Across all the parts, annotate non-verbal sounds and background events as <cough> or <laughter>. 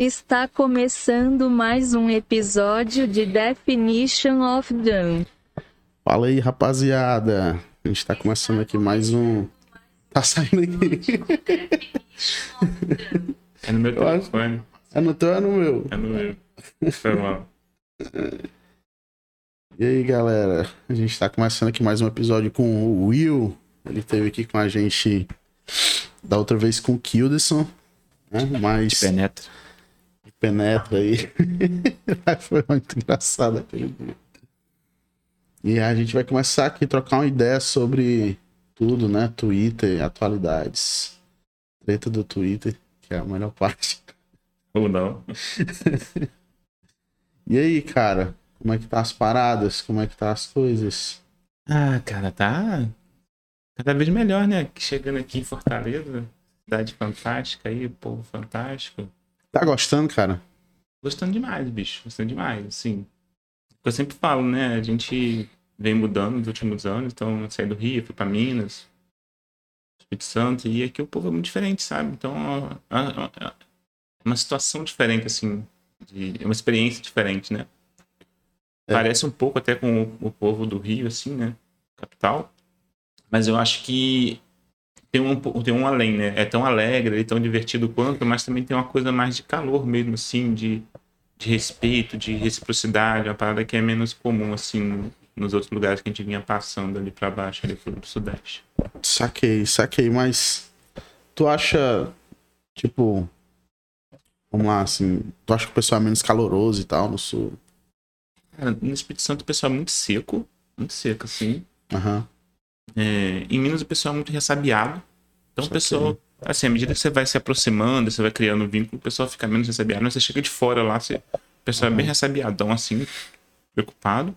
Está começando mais um episódio de Definition of Done. Fala aí, rapaziada. A gente tá começando aqui mais um. Tá saindo aqui. É no meu telefone. É no teu, é no meu. É no meu. Foi mal. E aí, galera? A gente tá começando aqui mais um episódio com o Will. Ele esteve aqui com a gente da outra vez com o Kilderson. Né? Mas Penetra. Penetra aí. <laughs> Foi muito engraçado aquele dia. E a gente vai começar aqui a trocar uma ideia sobre tudo, né? Twitter, atualidades. Treta do Twitter, que é a melhor parte. Ou não. <laughs> E aí, cara? Como é que tá as paradas? Como é que tá as coisas? Ah, cara, tá cada vez melhor, né? Chegando aqui em Fortaleza. Cidade fantástica aí, povo fantástico. Tá gostando, cara? Gostando demais, bicho. Gostando demais, assim. Eu sempre falo, né? A gente vem mudando nos últimos anos. Então, eu saí do Rio, fui pra Minas, Espírito Santo. E aqui o povo é muito diferente, sabe? Então, é é- é uma situação diferente, assim. É uma experiência diferente, né? É. Parece um pouco até com o, o povo do Rio, assim, né? Capital. Mas eu acho que tem um, tem um além, né? É tão alegre, é tão divertido quanto, mas também tem uma coisa mais de calor mesmo, assim, de, de respeito, de reciprocidade, uma parada que é menos comum, assim, no- nos outros lugares que a gente vinha passando ali pra baixo, ali pro Sudeste. Saquei, saquei, mas tu acha, tipo, vamos lá, assim, tu acha que o pessoal é menos caloroso e tal no sul? Cara, no Espírito Santo o pessoal é muito seco, muito seco, assim. Aham, É, em Minas o pessoal é muito ressabiado. Então o Saquei. pessoal, assim, à medida que você vai se aproximando, você vai criando vínculo, o pessoal fica menos ressabiado. Mas você chega de fora lá, você, o pessoal é bem ressabiadão, assim, preocupado.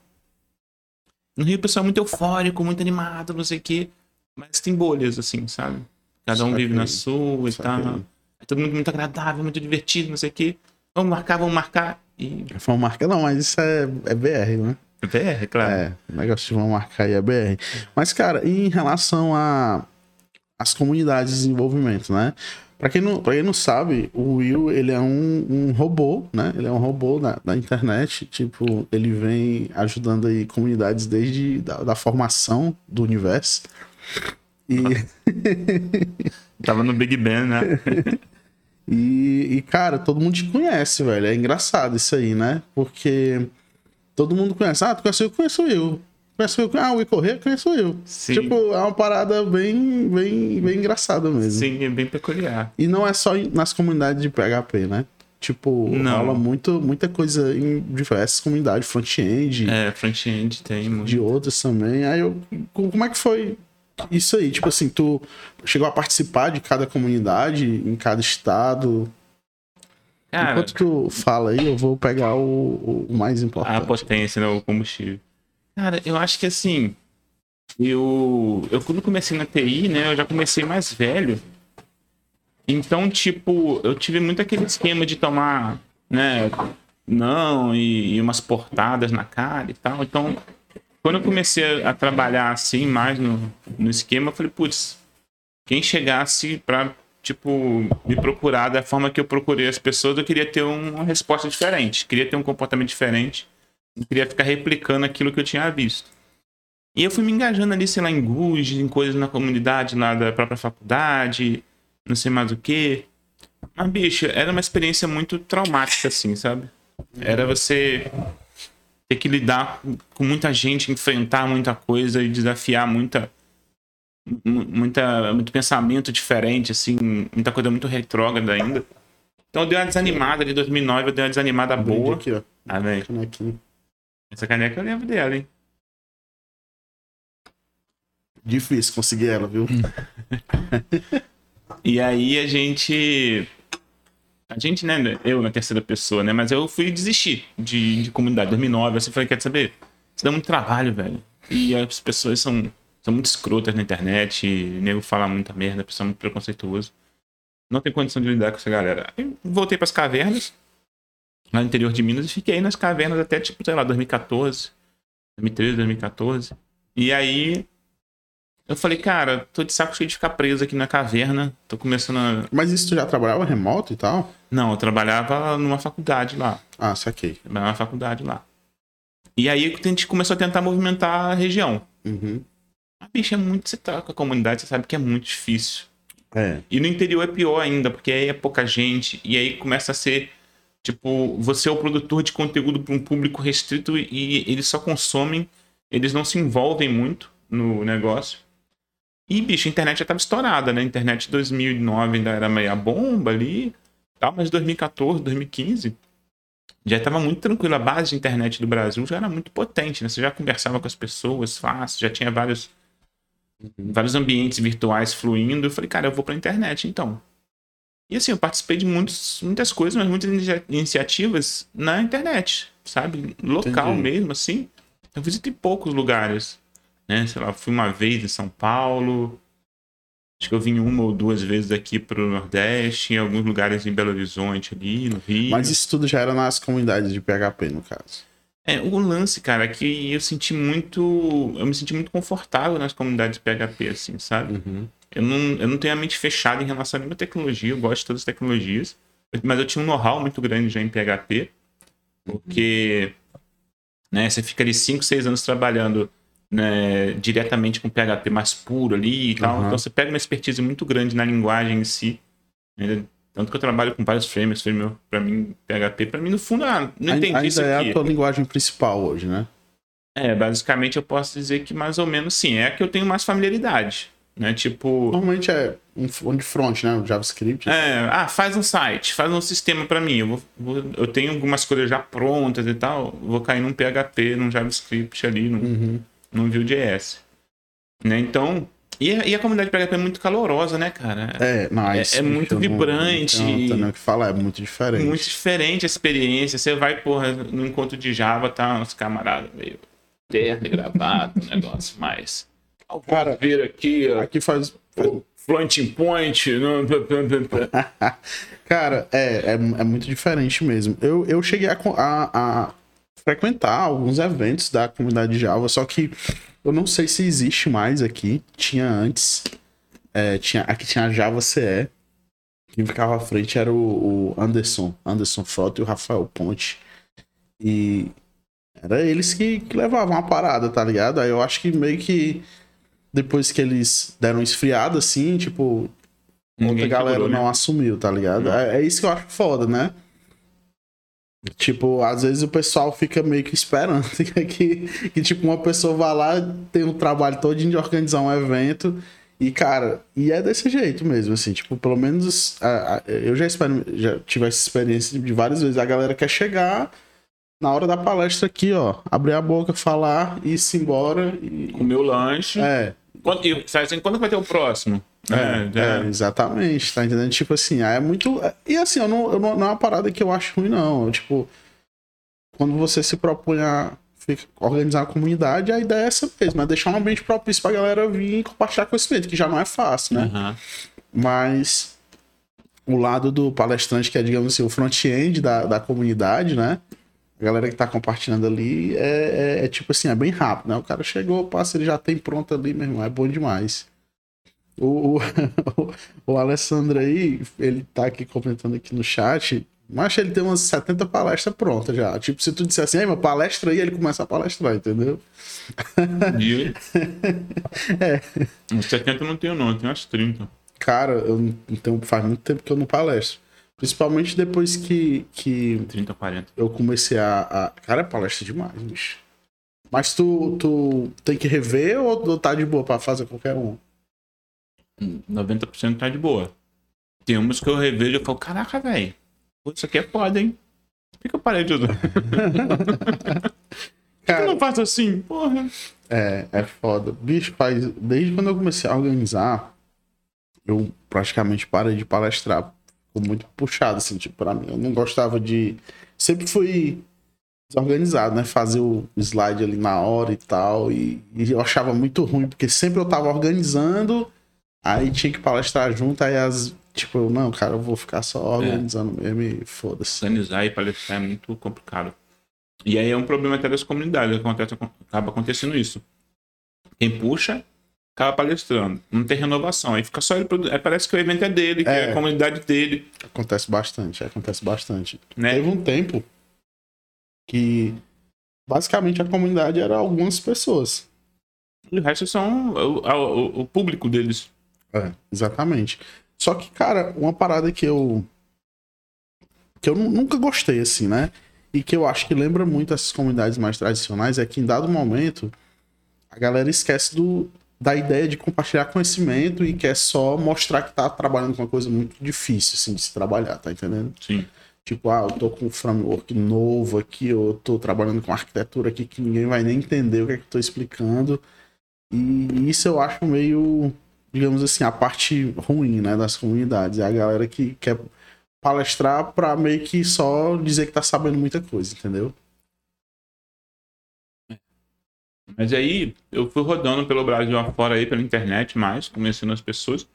No Rio o pessoal é muito eufórico, muito animado, não sei o quê. Mas tem bolhas, assim, sabe? Cada um vive na Saquei. sua e Saquei. tal. É todo mundo muito agradável, muito divertido, não sei o quê. Vamos marcar, vamos marcar. E Vão marcar, não, mas isso é, é BR, né? VR, claro. É, o negócio vão marcar aí é BR. Mas, cara, em relação a as comunidades de desenvolvimento, né? Pra quem não, pra quem não sabe, o Will, ele é um, um robô, né? Ele é um robô da, da internet, tipo, ele vem ajudando aí comunidades desde da, da formação do universo. E, <laughs> Tava no Big Ben, né? <laughs> e, e, cara, todo mundo te conhece, velho. É engraçado isso aí, né? Porque todo mundo conhece. Ah, tu conhece o Will? Conheço o Will. Conhece o Will? Ah, o Will Corrêa? Conheço Will. Sim. Tipo, é uma parada bem, bem, bem engraçada mesmo. Sim, é bem peculiar. E não é só nas comunidades de PHP, né? Tipo, Não. rola muito, muita coisa em diversas comunidades, front-end, É, front-end tem muito. de outras também. Aí eu. co- Como é que foi isso aí? Tipo assim, tu chegou a participar de cada comunidade, em cada estado. Cara, Enquanto tu fala aí, eu vou pegar o, o mais a importante. potência, né, o combustível. Cara, eu acho que assim, eu, eu quando comecei na TI, né, eu já comecei mais velho. Então, tipo, eu tive muito aquele esquema de tomar, né, não e, e umas portadas na cara e tal. Então, quando eu comecei a trabalhar assim, mais no, no esquema, eu falei, putz, quem chegasse pra, tipo, me procurar da forma que eu procurei as pessoas, eu queria ter uma resposta diferente, queria ter um comportamento diferente, não queria ficar replicando aquilo que eu tinha visto. E eu fui me engajando ali, sei lá, em GUS, em coisas na comunidade lá da própria faculdade, não sei mais o que. Mas, bicho, era uma experiência muito traumática, assim, sabe? Era você ter que lidar com- muita gente, enfrentar muita coisa e desafiar muita, mu- muita, muito pensamento diferente, assim, muita coisa muito retrógrada ainda. Então eu dei uma desanimada em 2009, eu dei uma desanimada boa. aqui, ó. Ah, velho. Essa caneca eu lembro dela, hein? Difícil conseguir ela, viu? <laughs> E aí a gente. A gente, né? Eu na terceira pessoa, né? Mas eu fui desistir de, de comunidade. 2009, assim, falei, quer saber? Isso dá muito trabalho, velho. E as pessoas são, são muito escrotas na internet, nego fala muita merda, pessoal muito preconceituoso. Não tem condição de lidar com essa galera. Aí voltei pras cavernas, lá no interior de Minas, e fiquei nas cavernas até, tipo, sei lá, 2014, 2013, 2014. E aí Eu falei, cara, tô de saco cheio de ficar preso aqui na caverna. Tô começando a. Mas isso tu já trabalhava remoto e tal? Não, eu trabalhava numa faculdade lá. Ah, saquei. Trabalhava numa faculdade lá. E aí a gente começou a tentar movimentar a região. Uhum. A bicha é muito. Você tá com a comunidade, você sabe que é muito difícil. É. E no interior é pior ainda, porque aí é pouca gente. E aí começa a ser. Tipo, você é o produtor de conteúdo para um público restrito e eles só consomem, eles não se envolvem muito no negócio. E, bicho, a internet já tava estourada, né? A internet de 2009 ainda era meia bomba ali, tal, mas 2014, 2015 já estava muito tranquilo. A base de internet do Brasil já era muito potente, né? Você já conversava com as pessoas fácil, já tinha vários, vários ambientes virtuais fluindo. Eu falei, cara, eu vou pra internet então. E assim, eu participei de muitos, muitas coisas, mas muitas inicia- iniciativas na internet, sabe? Local Entendi. mesmo, assim. Eu visitei poucos lugares, né? Sei lá, fui uma vez em São Paulo. Acho que eu vim uma ou duas vezes aqui pro Nordeste, em alguns lugares em Belo Horizonte ali, no Rio. Mas isso tudo já era nas comunidades de PHP, no caso. É, o lance, cara, é que eu senti muito. Eu me senti muito confortável nas comunidades PHP, assim, sabe? Uhum. Eu não, eu não tenho a mente fechada em relação a nenhuma tecnologia, eu gosto de todas as tecnologias. Mas eu tinha um know-how muito grande já em PHP, porque né, você fica ali 5, 6 anos trabalhando né, diretamente com PHP mais puro ali e tal. Uhum. Então você pega uma expertise muito grande na linguagem em si. né? Tanto que eu trabalho com vários frameworks, framework, pra mim, PHP, pra mim, no fundo, ah, não entendi Ainda isso é aqui. a tua linguagem principal hoje, né? É, basicamente eu posso dizer que mais ou menos sim. É a que eu tenho mais familiaridade. Né? Tipo, Normalmente é um um de front, né? O JavaScript. é, ah, faz um site, faz um sistema pra mim. Eu, vou, vou- eu tenho algumas coisas já prontas e tal. Vou cair num PHP, num JavaScript ali, num, Uhum. num Vue.js. Né? Então, e a, e a comunidade PHP é muito calorosa, né, cara? É, não, É- é muito não- vibrante Não, e- tem nem o que falar, é muito diferente. Muito diferente a experiência. Você vai, porra, no encontro de Java, tá uns camaradas meio terno e gravado, um negócio mais. Cara, ver aqui, ó, Aqui faz. o floating point. não- <laughs> Cara, é, é, é muito diferente mesmo. Eu, eu cheguei a, a- a frequentar alguns eventos da comunidade Java, só que eu não sei se existe mais aqui. Tinha antes. É, tinha, aqui tinha a Java CE. Quem ficava à frente era o, o Anderson, Anderson Frota e o Rafael Ponte. E era eles que, que levavam a parada, tá ligado? Aí eu acho que meio que depois que eles deram esfriada, assim, tipo, Outra Ninguém galera segurou, né? não assumiu, tá ligado? É, é isso que eu acho foda, né? Tipo, às vezes o pessoal fica meio que esperando <laughs> que, que tipo, uma pessoa vai lá, tem um trabalho todo de organizar um evento e, cara, e é desse jeito mesmo, assim, tipo, pelo menos a- a- eu já, experim- já tive essa experiência de várias vezes. A galera quer chegar na hora da palestra aqui, ó, abrir a boca, falar e ir-se embora e... Comeu lanche. É, Quando, e, sabe quando vai ter o próximo? É, já- é, exatamente, tá entendendo? Tipo assim, é muito. E assim, eu não, eu não, não é uma parada que eu acho ruim, não. Eu, tipo, quando você se propõe a fica- organizar a comunidade, a ideia é essa mesmo, é deixar um ambiente propício pra galera vir e compartilhar conhecimento, que já não é fácil, né? Aham. Mas o lado do palestrante, que é, digamos assim, o front-end da, da comunidade, né? A galera que tá compartilhando ali é, é- é tipo assim, é bem rápido, né? O cara chegou, passa, ele já tem pronto ali, meu irmão, é bom demais. O, o, <laughs> o Alessandro aí, ele tá aqui comentando aqui no chat, mas ele tem umas 70 palestras prontas já. Tipo, se tu disser assim, meu, palestra aí, ele começa a palestrar, entendeu? E... <laughs> É. Uns 70 eu não tenho, não, eu tenho umas 30. Cara, eu tenho, faz muito tempo que eu não palestro. Principalmente depois que, que 30, 40. eu comecei a, a. Cara, é palestra demais, bicho. Mas tu, tu tem que rever ou, ou tá de boa pra fazer qualquer um? 90% tá de boa. Tem umas que eu revejo e eu falo, caraca, velho. Isso aqui é foda, hein? Por que, que eu parei de usar? <laughs> Por que eu Cara, não faço assim? Porra. é, é foda. Bicho, faz. Desde quando eu comecei a organizar, eu praticamente parei de palestrar. Ficou muito puxado, assim, tipo, pra mim. Eu não gostava de. Sempre fui desorganizado, né? Fazer o slide ali na hora e tal. E, e eu achava muito ruim, porque sempre eu tava organizando, aí tinha que palestrar junto, aí as. Tipo, eu, não, cara, eu vou ficar só organizando mesmo e foda-se. Organizar e palestrar é muito complicado. E aí é um problema até das comunidades. Acontece, acaba acontecendo isso. Quem puxa acaba palestrando. Não tem renovação. Aí fica só ele. Aí parece que o evento é dele, que é, É. a comunidade dele. Acontece bastante, acontece bastante. Né? Teve um tempo que basicamente a comunidade era algumas pessoas. E o resto são o, o- o público deles. É, exatamente. Só que, cara, uma parada que eu. que eu nu- nunca gostei, assim, né? E que eu acho que lembra muito essas comunidades mais tradicionais é que em dado momento a galera esquece do, da ideia de compartilhar conhecimento e quer só mostrar que tá trabalhando com uma coisa muito difícil, assim, de se trabalhar, tá entendendo? Sim. Tipo, ah, eu tô com um framework novo aqui, eu tô trabalhando com arquitetura aqui que ninguém vai nem entender o que é que eu tô explicando. E isso eu acho meio, digamos assim, a parte ruim, né, das comunidades. É a galera que quer palestrar pra meio que só dizer que tá sabendo muita coisa, entendeu? Mas aí eu fui rodando pelo Brasil afora aí, pela internet mais, conhecendo as pessoas.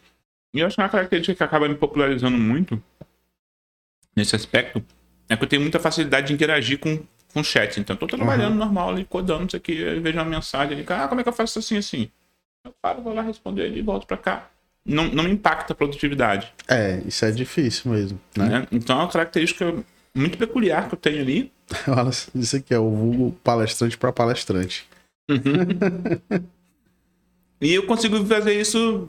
E eu acho que uma característica que acaba me popularizando muito nesse aspecto é que eu tenho muita facilidade de interagir com, com chat. Então, eu tô trabalhando normal ali, codando isso aqui, aí vejo uma mensagem ali, ah, como é que eu faço assim assim? Eu paro, vou lá responder ele e volto pra cá. Não, não me impacta a produtividade. É, isso é difícil mesmo, né? Né? Então é uma característica muito peculiar que eu tenho ali. <laughs> Isso aqui é o vulgo palestrante pra palestrante. E eu consigo fazer isso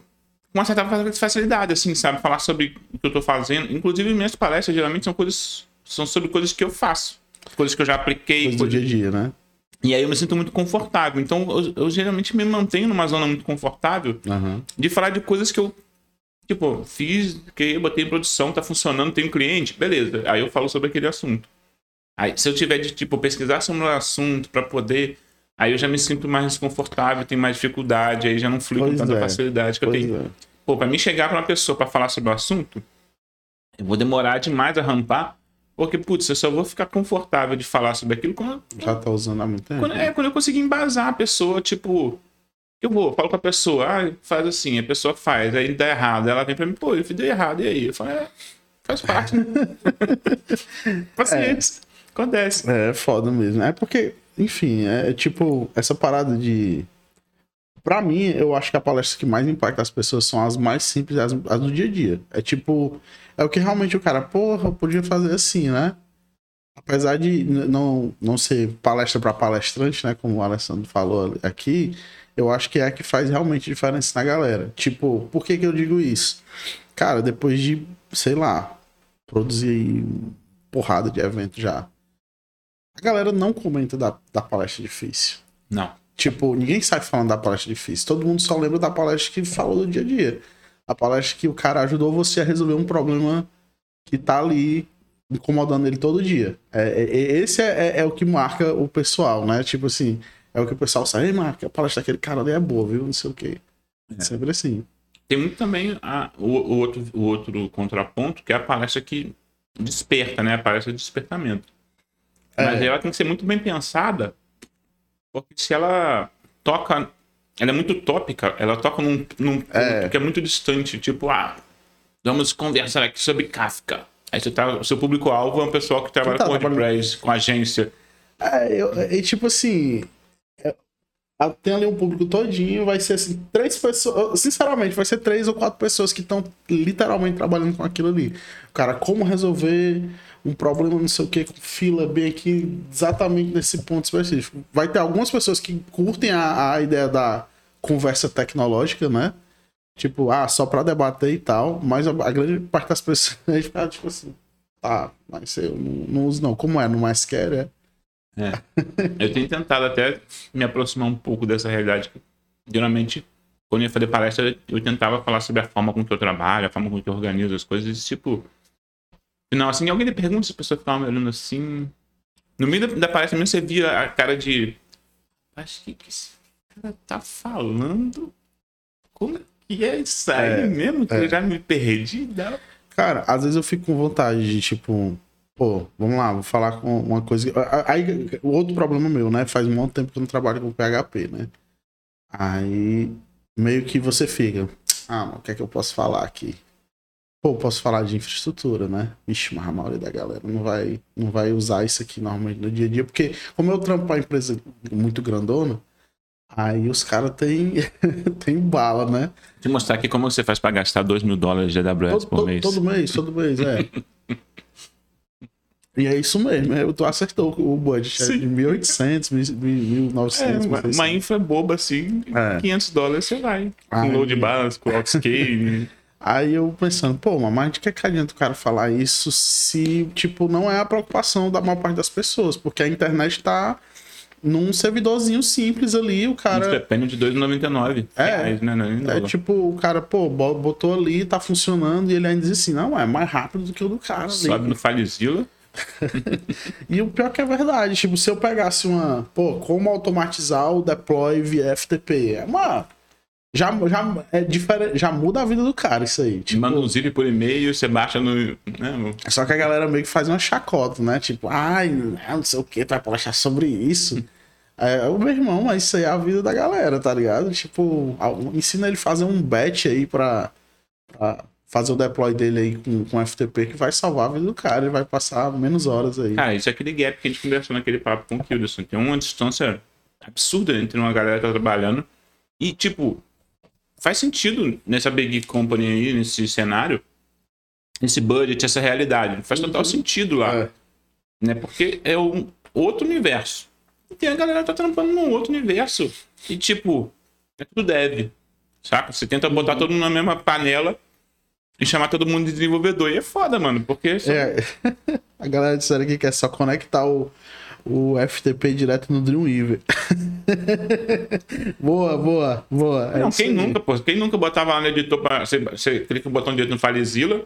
com uma certa facilidade, assim, sabe? Falar sobre o que eu tô fazendo. Inclusive, minhas palestras geralmente são coisas. São sobre coisas que eu faço. Coisas que eu já apliquei. Coisa do coisas- dia a dia, né? E aí eu me sinto muito confortável. Então, eu, eu geralmente me mantenho numa zona muito confortável Aham. de falar de coisas que eu. Tipo, fiz, que botei em produção, tá funcionando, um cliente, beleza. Aí eu falo sobre aquele assunto. Aí, se eu tiver de, tipo, pesquisar sobre um assunto pra poder. Aí eu já me sinto mais desconfortável, tenho mais dificuldade, aí já não flui com tanta é. facilidade que eu Pois tenho. é. Pô, pra mim chegar pra uma pessoa pra falar sobre o assunto, eu vou demorar demais a rampar, porque, putz, eu só vou ficar confortável de falar sobre aquilo quando, Já tá usando há muito tempo. quando, é, quando eu conseguir embasar a pessoa, tipo. Eu vou, falo com a pessoa, ah, faz assim, a pessoa faz, aí dá errado. Ela vem pra mim, pô, eu fiz deu errado, e aí? Eu falo, é, faz parte, né? <laughs> Paciência. Acontece. É foda mesmo. É porque, enfim, é tipo, essa parada de. Pra mim, eu acho que a palestra que mais impacta as pessoas são as mais simples, as, as do dia a dia. É tipo, é o que realmente o cara, porra, podia fazer assim, né? Apesar de não, não ser palestra pra palestrante, né? Como o Alessandro falou aqui, eu acho que é a que faz realmente diferença na galera. Tipo, por que que eu digo isso? Cara, depois de, sei lá, produzir porrada de evento já. A galera não comenta da, da palestra difícil. Não. Tipo, ninguém sai falando da palestra difícil. Todo mundo só lembra da palestra que falou do dia a dia. A palestra que o cara ajudou você a resolver um problema que tá ali incomodando ele todo dia. É, é- é- esse é, é- é o que marca o pessoal, né? Tipo assim, é o que o pessoal sabe, ei, marca, a palestra daquele cara ali é boa, viu? Não sei o quê. É. Sempre assim. Tem muito também a- o, o outro, o outro contraponto, que é a palestra que desperta, né? A palestra de despertamento. Mas É. ela tem que ser muito bem pensada, porque se ela toca. Ela é muito tópica, ela toca num, num ponto É. que é muito distante, tipo, ah, vamos conversar aqui sobre Kafka. Aí você tá, o seu público-alvo é um pessoal que trabalha tá com WordPress, com agência. É, eu, é, tipo assim. é, tem ali um público todinho, vai ser assim, três pessoas. Sinceramente, vai ser três ou quatro pessoas que estão literalmente trabalhando com aquilo ali. Cara, como resolver um problema, não sei o que, com fila bem aqui, exatamente nesse ponto específico. Vai ter algumas pessoas que curtem a, a ideia da conversa tecnológica, né? Tipo, ah, só pra debater e tal, mas a, a grande parte das pessoas vai <laughs> ficar, tipo assim, tá, mas eu não, não uso não. Como é? No mais quer, é? Eu tenho tentado até me aproximar um pouco dessa realidade. Geralmente, quando eu ia fazer palestra, eu tentava falar sobre a forma com que eu trabalho, a forma com que eu organizo as coisas, e, tipo. Não, assim, alguém me pergunta se a pessoa ficava me olhando assim. No meio da, da palestra mesmo, você via a cara de. Acho que, que esse cara tá falando. Como que é isso aí É, mesmo? Que é. eu já me perdi. Dá... Cara, às vezes eu fico com vontade de, tipo, pô, vamos lá, vou falar com uma coisa. Aí, o outro problema meu, né? Faz um monte de tempo que eu não trabalho com PHP, né? Aí, meio que você fica, ah, mas o que é que eu posso falar aqui? Pô, posso falar de infraestrutura, né? Vixe, mas a maioria da galera não vai, não vai usar isso aqui normalmente no dia a dia, porque como eu trampo pra empresa muito grandona, Aí os caras tem, <laughs> tem bala, né? Te mostrar aqui como você faz pra gastar 2 mil dólares de AWS Todo, por todo, mês. todo mês, todo mês, é. <laughs> E é isso mesmo, é, tu acertou o budget, é Sim. de 1.800, 1.900, É, uma uma, uma infra boba assim, É. 500 dólares você vai. Com Ai. load balance, com <laughs> outscale. Aí eu pensando, pô, mas de que que adianta o cara falar isso se, tipo, não é a preocupação da maior parte das pessoas, porque a internet tá num servidorzinho simples ali, o Isso cara... depende de 2,99 É. reais, né? Não, É dólar. tipo, o cara, pô, bo- botou ali, tá funcionando, e ele ainda diz assim, não, é mais rápido do que o do cara ali. Sobe no FileZilla. <laughs> E o pior que é verdade, tipo, se eu pegasse uma, pô, como automatizar o deploy via FTP, é uma já já é diferente, já muda a vida do cara isso aí, tipo, Manda um zip por e-mail, você baixa no. Né, só que a galera meio que faz uma chacota, né? Tipo, ai, não sei o que, tu vai postar sobre isso. <laughs> É, o meu irmão, mas isso aí é a vida da galera, tá ligado? Tipo, ensina ele a fazer um batch aí pra, pra fazer o deploy dele aí com, com FTP que vai salvar a vida do cara, ele vai passar menos horas aí. Cara, isso é aquele gap que a gente conversou naquele papo com o Kilderson. Tem uma distância absurda entre uma galera que tá trabalhando e, tipo, faz sentido nessa big company aí, nesse cenário, esse budget, essa realidade. Faz total sentido lá. É. Né? Porque é um outro universo. E tem a galera que tá trampando num outro universo. E, tipo, é tudo deve. Saca? Você tenta botar todo mundo na mesma panela e chamar todo mundo de desenvolvedor. E é foda, mano, porque. são- É, <laughs> a galera disseram que é só conectar o, o FTP direto no Dreamweaver. <laughs> <laughs> boa, boa, boa. É Não, quem nunca, pô? Quem nunca botava lá no editor pra. Você, você clica o botão direito no FileZilla,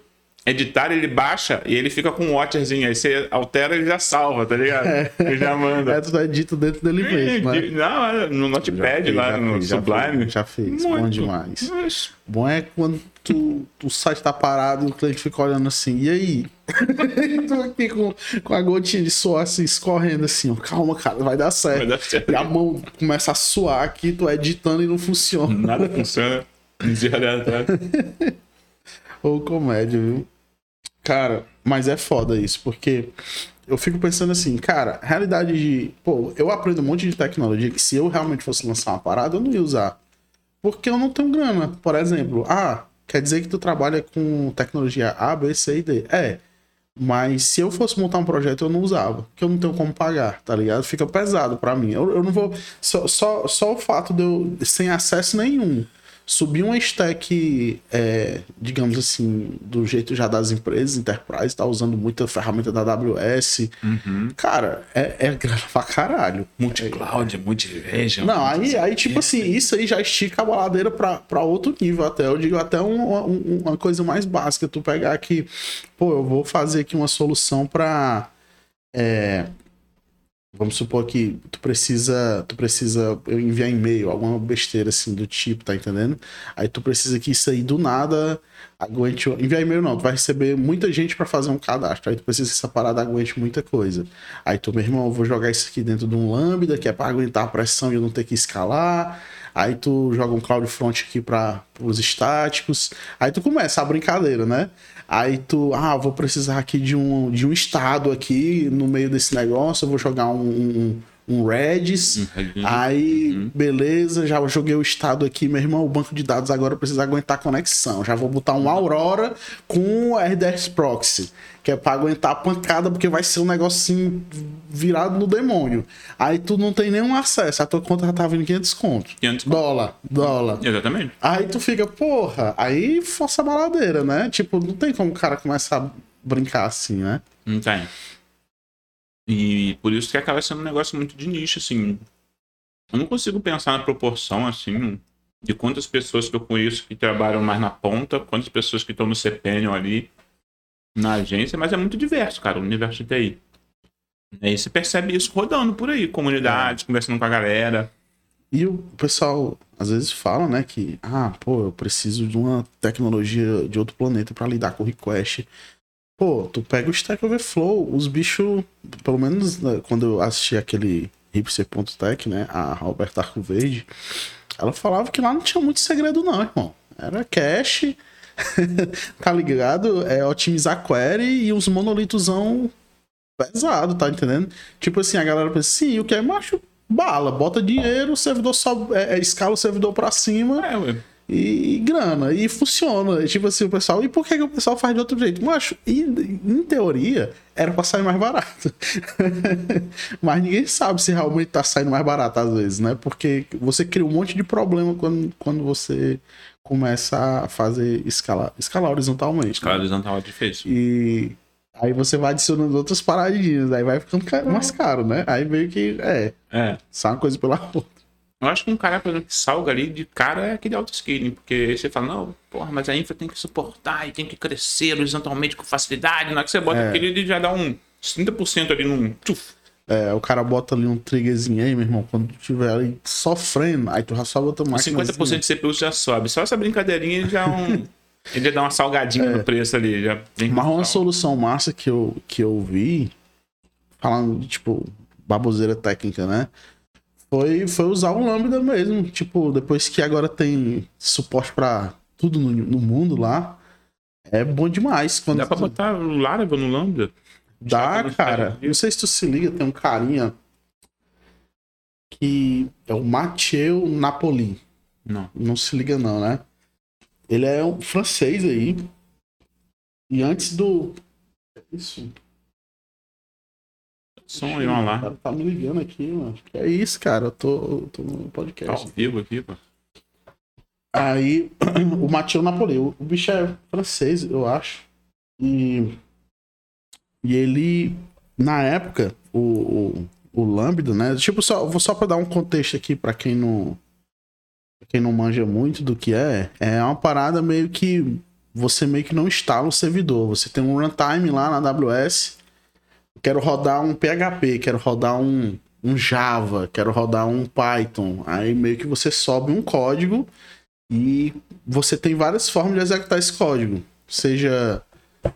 editar, ele baixa e ele fica com um watcherzinho. Aí você altera e já salva, tá ligado? <laughs> Ele já manda. É, tu é dito dentro dele mesmo, né? Não, é no Notepad Já lá no já Sublime. fez, Já fez, bom Muito. demais. Mas, Bom é quando tu, o site tá parado e o cliente fica olhando assim, e aí? <laughs> tu aqui com, com a gotinha de suor assim, escorrendo assim, ó, calma, cara, vai dar certo. Vai dar certo. E a mão começa a suar aqui, tu editando e não funciona. Nada funciona. Ou <laughs> comédia, viu? Cara, mas é foda isso, porque eu fico pensando assim, cara, realidade de. Pô, eu aprendo um monte de tecnologia que se eu realmente fosse lançar uma parada, eu não ia usar. Porque eu não tenho grana. Por exemplo, ah, quer dizer que tu trabalha com tecnologia A, B, C e D. É. Mas se eu fosse montar um projeto, eu não usava. Porque eu não tenho como pagar, tá ligado? Fica pesado pra mim. Eu, eu não vou. Só, só, só o fato de eu, sem acesso nenhum, subir uma stack, é, digamos assim, do jeito já das empresas, Enterprise, tá usando muita ferramenta da AWS. Cara, é, é grana pra caralho. Multi-cloud, multi-vision. Não, aí, aí tipo assim, isso aí já estica a baladeira pra, pra outro nível até. Eu digo até um- um- uma coisa mais básica. Tu pegar aqui, pô, eu vou fazer aqui uma solução pra. é, vamos supor que tu precisa. Tu precisa enviar e-mail, alguma besteira assim do tipo, tá entendendo? Aí tu precisa que isso aí do nada aguente. Enviar e-mail não, tu vai receber muita gente pra fazer um cadastro. Aí tu precisa que essa parada aguente muita coisa. Aí tu, meu irmão, eu vou jogar isso aqui dentro de um Lambda, que é pra aguentar a pressão e eu não ter que escalar. Aí tu joga um CloudFront aqui para os estáticos. Aí tu começa a brincadeira, né? Aí tu, ah, vou precisar aqui de um, de um estado aqui no meio desse negócio, eu vou jogar um, um, um Redis. Uhum. Aí, beleza, já joguei o estado aqui, meu irmão, o banco de dados agora precisa aguentar a conexão. Já vou botar um Aurora com RDS Proxy, que é pra aguentar a pancada, porque vai ser um negocinho virado no demônio. Aí tu não tem nenhum acesso, a tua conta já tá vindo 500 conto. 500 Dólar, dólar. Exatamente. Aí tu fica, porra, aí força a baladeira, né? Tipo, não tem como o cara começar a brincar assim, né? Não tem. E por isso que acaba sendo um negócio muito de nicho, assim. Eu não consigo pensar na proporção, assim, de quantas pessoas que eu conheço que trabalham mais na ponta, quantas pessoas que estão no CPN ali, na agência, mas é muito diverso, cara, o universo de TI. E aí você percebe isso rodando por aí, comunidades, conversando com a galera. E o pessoal às vezes fala, né, que, ah, pô, eu preciso de uma tecnologia de outro planeta pra lidar com o request. Pô, tu pega o Stack Overflow, os bichos, pelo menos né, quando eu assisti aquele hipster.tech, né, a Roberta Arcoverde, ela falava que lá não tinha muito segredo não, irmão. Era cache, <laughs> tá ligado? É otimizar query e uns monolitosão pesado, tá entendendo? Tipo assim, a galera pensa, sim, o que é macho? bala, bota dinheiro, o servidor sobe, é, é, escala o servidor pra cima. É, ué. E, e grana, e funciona. Tipo assim, o pessoal. E por que, que o pessoal faz de outro jeito? Macho, e, em teoria, era pra sair mais barato. <laughs> Mas ninguém sabe se realmente tá saindo mais barato às vezes, né? Porque você cria um monte de problema quando, quando você começa a fazer escala, escalar horizontalmente. Escala né? horizontal é difícil. E aí você vai adicionando outras paradinhas, aí vai ficando ca- mais caro, né? Aí meio que, é, É. sai uma coisa pela outra. Eu acho que um cara, por exemplo, que salga ali de cara é aquele auto-scaling, porque aí você fala, não, porra, mas a infra tem que suportar e tem que crescer horizontalmente com facilidade. Na hora que você bota É. aquele, ele já dá um 30% ali num. Tchuf. É, o cara bota ali um triggerzinho aí, meu irmão, quando tiver ali sofrendo, aí tu já bota mais. 50% de CPU já sobe. Só essa brincadeirinha ele já é um. <laughs> ele já dá uma salgadinha no preço ali. Já Mas uma solução massa que eu, que eu vi, falando de, tipo, baboseira técnica, né? Foi, foi usar o Lambda mesmo. Tipo, depois que agora tem suporte pra tudo no, no mundo lá, é bom demais. Quando Dá pra tu- botar o Laravel no Lambda? Dá, Já cara. Não sei se tu se liga, tem um carinha que é o Mathieu Napoli. Não. Não se liga não, né? Ele é um francês aí. E antes do... Isso. Som aí, vamos O lá. cara tá me ligando aqui, mano. Que é isso, cara? Eu tô, eu tô no Tá podcast. ao vivo aqui, pô. Aí, <clears throat> o Mathieu Napoli, o o bicho é francês, eu acho. E, e ele, na época, o, o, o Lambda, né? Tipo, só, vou só pra dar um contexto aqui pra quem não. pra quem não manja muito do que é, é uma parada meio que você meio que não instala o servidor. Você tem um runtime lá na AWS. Quero rodar um PHP, quero rodar um, um Java, quero rodar um Python. Aí meio que você sobe um código e você tem várias formas de executar esse código. Seja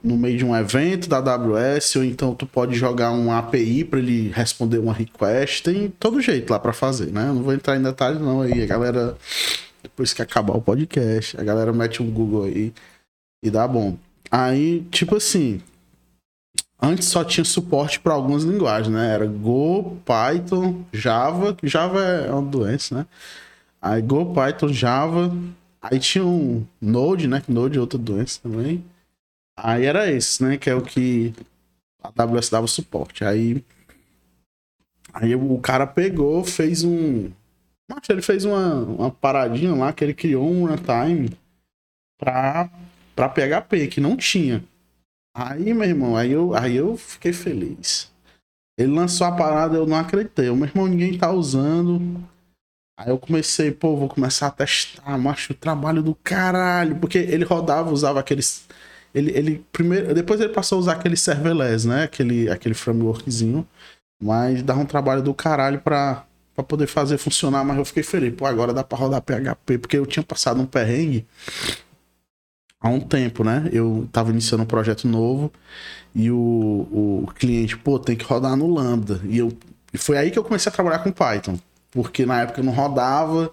no meio de um evento da AWS, ou então tu pode jogar um API para ele responder uma request. Tem todo jeito lá para fazer, né? Eu não vou entrar em detalhes não aí. A galera, depois que acabar o podcast, a galera mete um Google aí e dá bom. Aí, tipo assim, antes só tinha suporte para algumas linguagens, né? Era Go, Python, Java, que Java é uma doença, né? Aí Go, Python, Java. Aí tinha um Node, né? Node é outra doença também. Aí era esse, né? Que é o que a AWS dava suporte. Aí, aí o cara pegou, fez um. Macho, ele fez uma, uma paradinha lá que ele criou um runtime pra, pra PHP, que não tinha. Aí, meu irmão, aí eu, aí eu fiquei feliz. Ele lançou a parada, eu não acreditei. Eu, meu irmão, ninguém tá usando. Aí eu comecei, pô, vou começar a testar, macho, o trabalho do caralho. Porque ele rodava, usava aqueles. Ele, ele primeiro. Depois ele passou a usar aquele serverless, né? Aquele, aquele frameworkzinho. Mas dava um trabalho do caralho pra, pra poder fazer funcionar. Mas eu fiquei feliz. Pô, agora dá pra rodar PHP. Porque eu tinha passado um perrengue há um tempo, né? Eu tava iniciando um projeto novo e o, o cliente, pô, tem que rodar no Lambda. E, eu, e foi aí que eu comecei a trabalhar com Python. Porque na época eu não rodava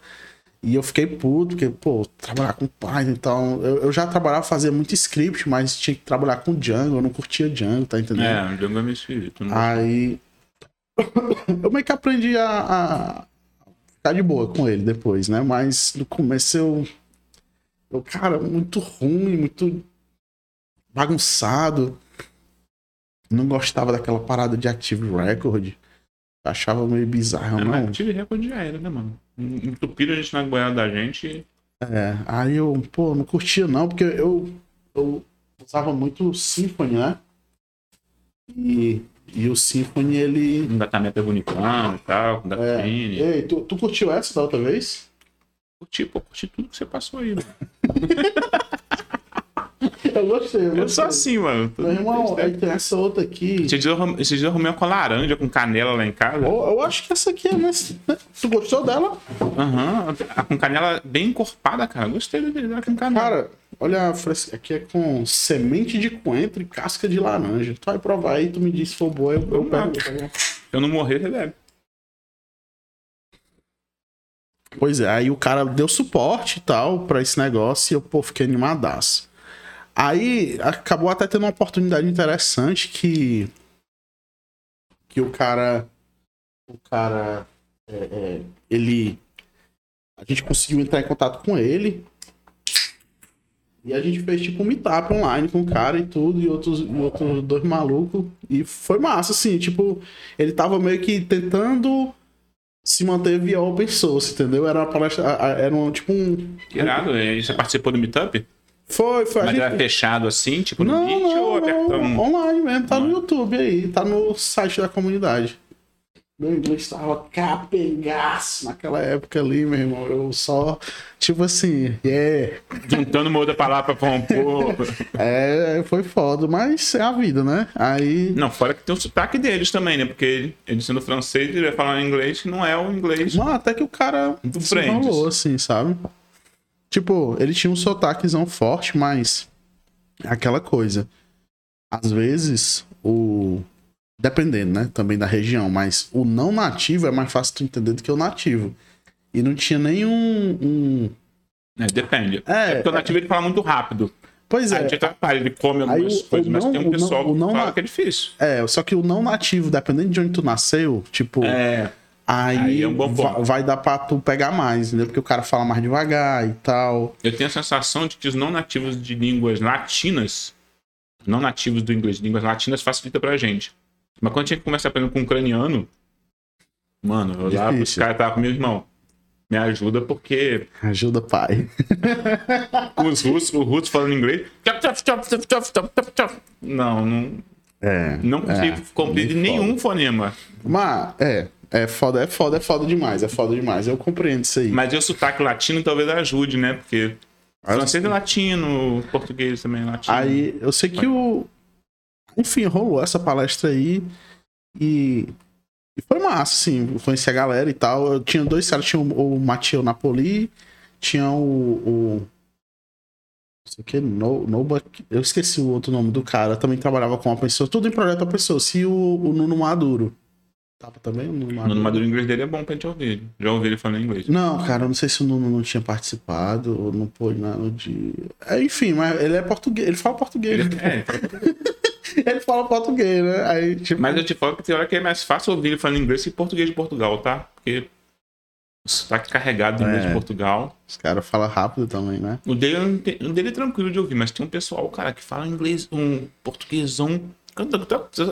e eu fiquei puto, porque, pô, trabalhar com Python, então. Eu, eu já trabalhava, fazia muito script, mas tinha que trabalhar com Django, eu não curtia Django, tá entendendo? É, o Django é meio esquisito. Não Aí. <coughs> eu meio que aprendi a, a ficar de boa com ele depois, né? Mas no começo eu. Eu, cara, muito ruim, muito bagunçado. Não gostava daquela parada de Active Record. Achava meio bizarro, É, não. mas tive recorde já era, né, mano? Entupiram a gente na goiaba da gente. É, aí eu, pô, não curtia não, porque eu, eu usava muito o Symfony, né? E, e o Symfony, ele. Um datamap bonitão e tal, com É. datafine. Ei, tu, tu curtiu essa da outra vez? Curti, pô, curti tudo que você passou aí, mano. <laughs> Eu gostei, eu Eu sou assim, mano. Meu irmão, aí tem essa outra aqui. Esses dias eu arrum- esses dias eu arrumei uma com laranja, com canela lá em casa. Eu, eu acho que essa aqui é nesse. né? Tu gostou dela? Aham, a com canela bem encorpada, cara. Gostei dela com canela. Cara, olha a fresca. Aqui é com semente de coentro e casca de laranja. Tu vai provar aí, tu me diz se for boa, eu, eu Vamos pego. Se eu não morrer, você deve. Pois é, aí o cara deu suporte e tal pra esse negócio e eu, pô, fiquei animadaço. Aí acabou até tendo uma oportunidade interessante que. Que o cara. O cara é, é, ele. A gente conseguiu entrar em contato com ele. E a gente fez tipo um meetup online com o cara e tudo, e outros, e outros dois malucos. E foi massa, assim, tipo, ele tava meio que tentando se manter via open source, entendeu? Era uma palestra. Era um, tipo um. Irado, e você participou do meetup? Foi, foi. Mas gente- era fechado assim, tipo no Não, Meet não, ou abertão? não, online mesmo, tá no. YouTube aí, tá no site da comunidade. Meu inglês tava capengaço naquela época ali, meu irmão. Eu só, tipo assim, yeah. Juntando uma outra palavra pra compor. É, foi foda, mas é a vida, né? Aí. Não, fora que tem o sotaque deles também, né? Porque ele, ele sendo francês, ele vai falar inglês que não é o inglês. Mano, até que o cara Do se Friends. enrolou, assim, sabe? Tipo, ele tinha um sotaquezão forte, mas aquela coisa. Às vezes, o. Dependendo, né? Também da região, mas o não nativo é mais fácil tu entender do que o nativo. E não tinha nenhum. Um... É, depende. É, Porque o nativo ele fala muito rápido. Pois Aí é. te atrapalha, ele come algumas o- coisas, o mas não- tem um não- pessoal o que não fala na- que é difícil. É, só que o não nativo, dependendo de onde tu nasceu, tipo. É. Aí, Aí é um bom va- ponto. vai dar pra tu pegar mais, entendeu? Porque o cara fala mais devagar e tal. Eu tenho a sensação de que os não nativos de línguas latinas, não nativos do inglês, línguas latinas, facilita pra gente. Mas quando a gente começa aprendendo com ucraniano, mano, eu lá pros Difícil. caras tava com meu irmão. Me ajuda porque Ajuda, pai. <laughs> os russos, o russo falando inglês. Não, não, É. não consigo é, compreender nenhum fonema. Mas, é. É foda, é foda, é foda demais. É foda demais. Eu compreendo isso aí. Mas o sotaque latino talvez ajude, né? Porque Ah, francês é latino, português também é latino. Aí, eu sei que o. Enfim, rolou essa palestra aí. E. E foi massa, assim. Conheci a galera e tal. Eu tinha dois caras. Tinha o, o Mathieu Napoli. Tinha o. o não sei o que, no, Noba, eu esqueci o outro nome do cara. Também trabalhava com uma pessoa. Tudo em projeto open source. E o, o Nuno Maduro. Tava também o Nuno Maduro? No Maduro inglês dele é bom pra gente ouvir. Já ouvi ele falando inglês. Não, cara, eu não sei se o Nuno não tinha participado ou não pôde nada no dia. É, enfim, mas ele é português, ele fala português. Ele, é, Ele fala português, <laughs> <laughs> né? Aí, tipo. mas eu te falo que tem hora que é mais fácil ouvir ele falando inglês que português de Portugal, tá? Porque o sotaque carregado do inglês É. de Portugal. Os caras falam rápido também, né? O dele, o dele é tranquilo de ouvir, mas tem um pessoal, cara, que fala inglês, um portuguesão.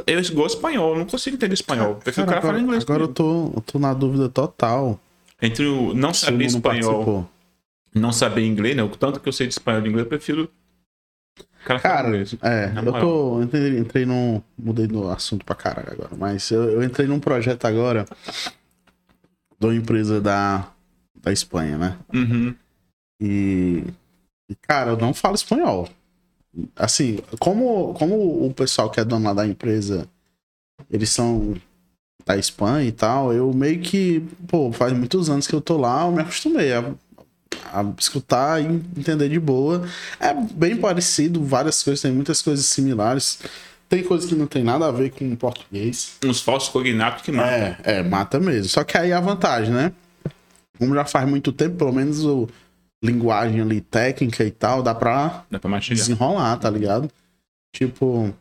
Eu igual espanhol, eu não consigo entender espanhol. Prefiro o cara agora, falar inglês. agora eu tô, eu tô na dúvida total. Entre o não saber espanhol, participou. não saber inglês, né? O tanto que eu sei de espanhol e de inglês, eu prefiro. Cara Cara, é, Na eu tô. Entrei, entrei num. Mudei no assunto pra caralho agora. Mas eu, eu entrei num projeto agora de uma empresa da, da Espanha, né? Uhum. E, e, cara, eu não falo espanhol. Assim, como, como o pessoal que é dono lá da empresa, eles são da Espanha e tal, eu meio que, pô, faz muitos anos que eu tô lá, eu me acostumei a, a escutar e entender de boa. É bem parecido, várias coisas, tem muitas coisas similares. Tem coisas que não tem nada a ver com o português. Uns falsos cognatos que matam. É, é, mata mesmo. Só que aí a vantagem, né? Como já faz muito tempo, pelo menos o linguagem ali técnica e tal, dá pra Dá pra desenrolar, tá ligado? Tipo.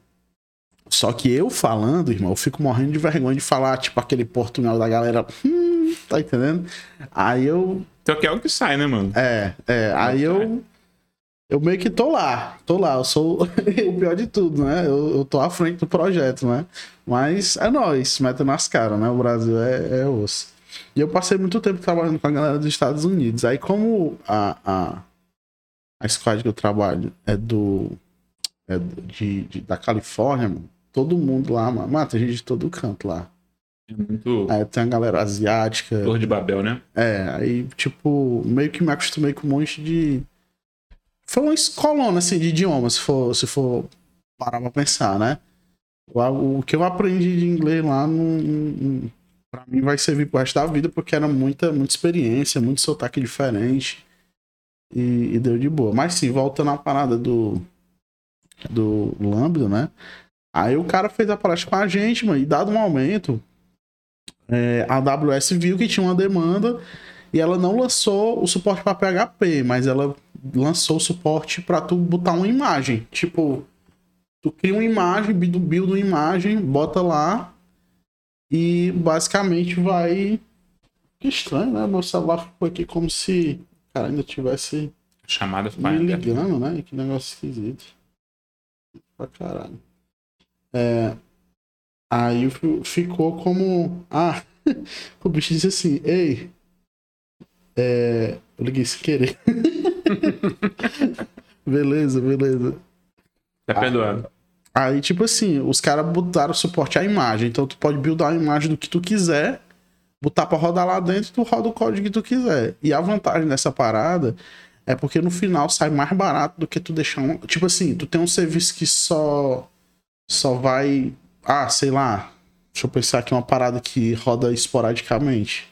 Só que eu falando, irmão, eu fico morrendo de vergonha de falar, tipo, aquele portunhol da galera. Hum, tá entendendo? Aí eu. Então que é o que sai, né, mano? É, é. Aí eu. Eu meio que tô lá, tô lá, eu sou <laughs> o pior de tudo, né? Eu, eu tô à frente do projeto, né? Mas é nóis, meta nas caras, né? O Brasil é, é osso. E eu passei muito tempo trabalhando com a galera dos Estados Unidos. Aí, como a, a, a squad que eu trabalho é do. É de, de- da Califórnia, mano, todo mundo lá, mano, mano, tem gente de todo canto lá. É muito Aí tem a galera asiática. Torre de Babel, né? É, aí, tipo, meio que me acostumei com um monte de. Foi uma escolona, assim, de idioma, se for, se for parar pra pensar, né? O, o que eu aprendi de inglês lá, não, pra mim, vai servir pro resto da vida, porque era muita, muita experiência, muito sotaque diferente. E, e deu de boa. Mas sim, voltando à parada do. Do Lambda, né? Aí o cara fez a palestra com a gente, mano, e dado um momento, é, a AWS viu que tinha uma demanda e ela não lançou o suporte para PHP, mas ela lançou o suporte para tu botar uma imagem. Tipo, tu cria uma imagem, build uma imagem, bota lá e basicamente vai Que estranho, né? Meu celular ficou aqui como se cara ainda tivesse Chamada me ligando, né? Que negócio esquisito. Pra caralho. É, aí fi- ficou como. Ah, <laughs> o bicho disse assim: Ei, é, eu liguei sem querer. <laughs> beleza, beleza. Tá perdoado. Aí, tipo assim, os caras botaram suporte à imagem. Então, tu pode buildar a imagem do que tu quiser, botar pra rodar lá dentro, tu roda o código que tu quiser. E a vantagem dessa parada é porque no final sai mais barato do que tu deixar um. Tipo assim, tu tem um serviço que só. Só vai. Ah, sei lá. Deixa eu pensar aqui uma parada que roda esporadicamente.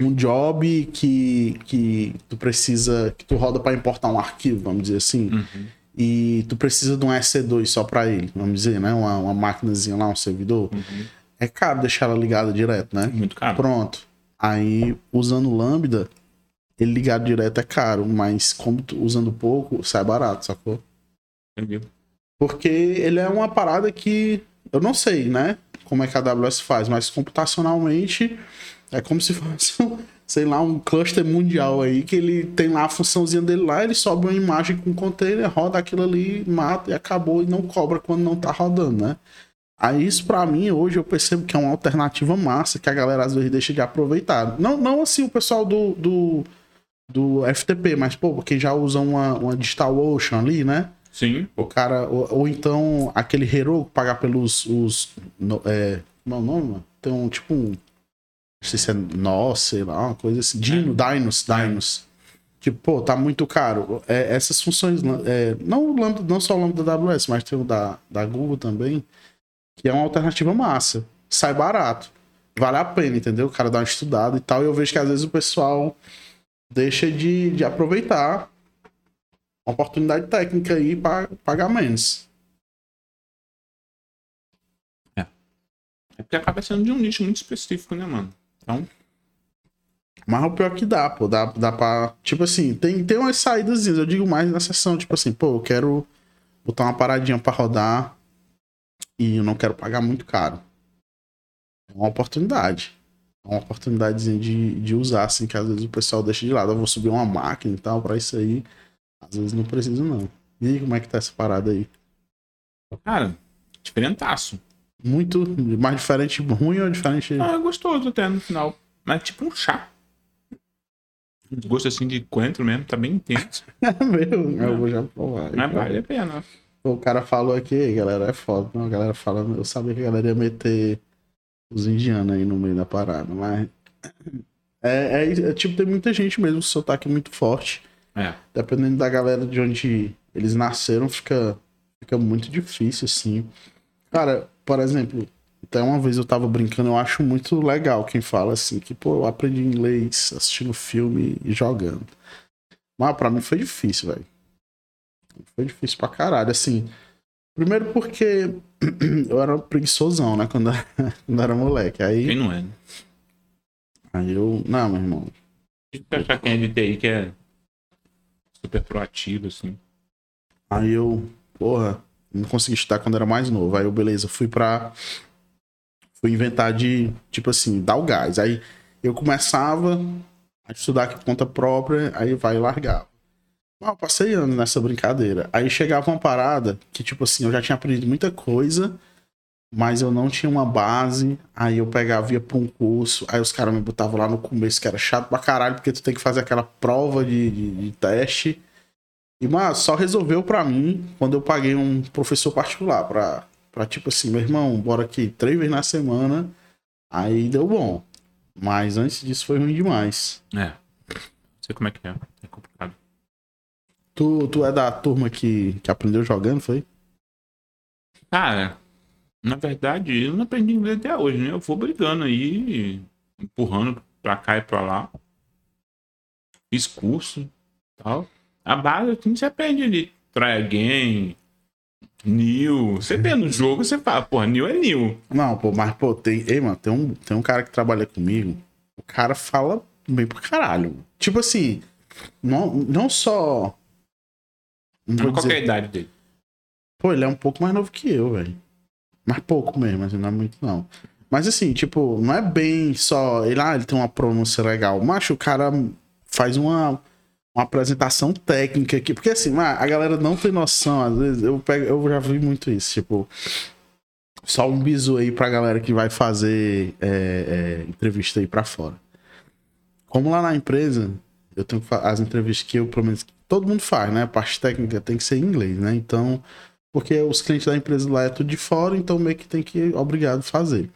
Um job que, que tu precisa. Que tu roda pra importar um arquivo, vamos dizer assim Uhum. e tu precisa de um EC2 só pra ele, vamos dizer, né? Uma, uma maquinazinha lá, um servidor. Uhum. É caro deixar ela ligada direto, né? Muito caro. Pronto. Aí, usando o Lambda, ele ligado direto é caro, mas como tu- usando pouco, sai barato, sacou? Entendeu? Porque ele é uma parada que eu não sei, né? Como é que a AWS faz, mas computacionalmente é como se <laughs> fosse, sei lá, um cluster mundial aí que ele tem lá a funçãozinha dele lá, ele sobe uma imagem com um container, roda aquilo ali, mata e acabou e não cobra quando não tá rodando, né? Aí isso pra mim hoje eu percebo que é uma alternativa massa que a galera às vezes deixa de aproveitar. Não, não assim o pessoal do, do, do FTP, mas pô, quem já usa uma, uma DigitalOcean ali, né? Sim. O cara, ou, ou então aquele Hero pagar pelos. Os, no, é, como é o nome, mano? Tem um tipo um. Não sei se é Nó, sei lá, uma coisa assim. Dino, Dinos, Dinos. Tipo, pô, tá muito caro. É, essas funções, é, não, Lambda, não só o Lambda da AWS, mas tem o da, da Google também, que é uma alternativa massa. Sai barato. Vale a pena, entendeu? O cara dá uma estudada e tal. E eu vejo que às vezes o pessoal deixa de, de aproveitar uma oportunidade técnica aí para pagar menos. É porque acaba sendo de um nicho muito específico, né, mano? Então, Mas o pior que dá, pô, dá, dá pra. Tipo assim, tem, tem umas saídas, eu digo mais na sessão, tipo assim, pô, eu quero botar uma paradinha pra rodar e eu não quero pagar muito caro. É uma oportunidade. É uma oportunidadezinha de, de usar, assim, que às vezes o pessoal deixa de lado. Eu vou subir uma máquina e tal, pra isso aí. Às vezes não preciso, não. E aí, como é que tá essa parada aí? cara, diferentaço. Muito mais diferente, ruim ou diferente? Ah, é gostoso até no final. Mas tipo um chá. Um gosto assim de coentro mesmo, tá bem intenso. <laughs> É meu, eu vou já provar. Mas vale a pena. O cara falou aqui, "Ei, galera, é foda. Não, a galera fala, eu sabia que a galera ia meter os indianos aí no meio da parada, mas. É, é, é tipo, tem muita gente mesmo com sotaque muito forte. É. Dependendo da galera de onde eles nasceram, fica, fica muito difícil, assim. Cara, por exemplo, até uma vez eu tava brincando, eu acho muito legal quem fala assim, que, pô, eu aprendi inglês assistindo filme e jogando. Mas pra mim foi difícil, velho. Foi difícil pra caralho, assim. Primeiro porque <clears throat> eu era preguiçosão, né, quando, <laughs> quando era moleque. Aí, Quem não é, né? aí eu. Não, meu irmão. Tem que achar quem é de TI que é super proativo, assim. Aí eu, porra, não consegui estudar quando era mais novo. Aí eu, beleza, fui pra. Fui inventar de, tipo assim, dar o gás. Aí eu começava a estudar por conta própria, aí vai e largava. Mas eu passei anos nessa brincadeira. Aí chegava uma parada que, tipo assim, eu já tinha aprendido muita coisa, mas eu não tinha uma base. Aí eu pegava, ia pra um curso, aí os caras me botavam lá no começo, que era chato pra caralho, porque tu tem que fazer aquela prova de, de, de teste. E, mas só resolveu pra mim quando eu paguei um professor particular pra, pra tipo assim, meu irmão, bora aqui três vezes na semana. Aí deu bom. Mas antes disso foi ruim demais. É. Não sei como é que é. É complicado. Tu, tu é da turma que, que aprendeu jogando, foi? Cara, na verdade, eu não aprendi inglês até hoje, né? Eu vou brigando aí, empurrando pra cá e pra lá. Fiz curso tal. A base, assim, você aprende ali. Try again, new. Você vê no jogo, você fala, porra, new é new. Não, pô, mas pô, tem. Ei, mano, tem um, tem um cara que trabalha comigo. O cara fala bem pro caralho. Tipo assim, não, não só. Não Qual que é a dizer, idade dele? pô, ele é um pouco mais novo que eu, velho. Mas pouco mesmo, assim, não é muito não. Mas assim, tipo, não é bem só ele, ah, ele tem uma pronúncia legal. Macho, o cara faz uma, uma apresentação técnica aqui. Porque assim, a galera não tem noção, às vezes, eu, pego, eu já vi muito isso, tipo. Só um bisu aí pra galera que vai fazer é, é, entrevista aí pra fora. Como lá na empresa, eu tenho as entrevistas que eu, pelo menos, todo mundo faz, né? A parte técnica tem que ser em inglês, né? Então, porque os clientes da empresa lá é tudo de fora, então meio que tem que obrigado a fazer.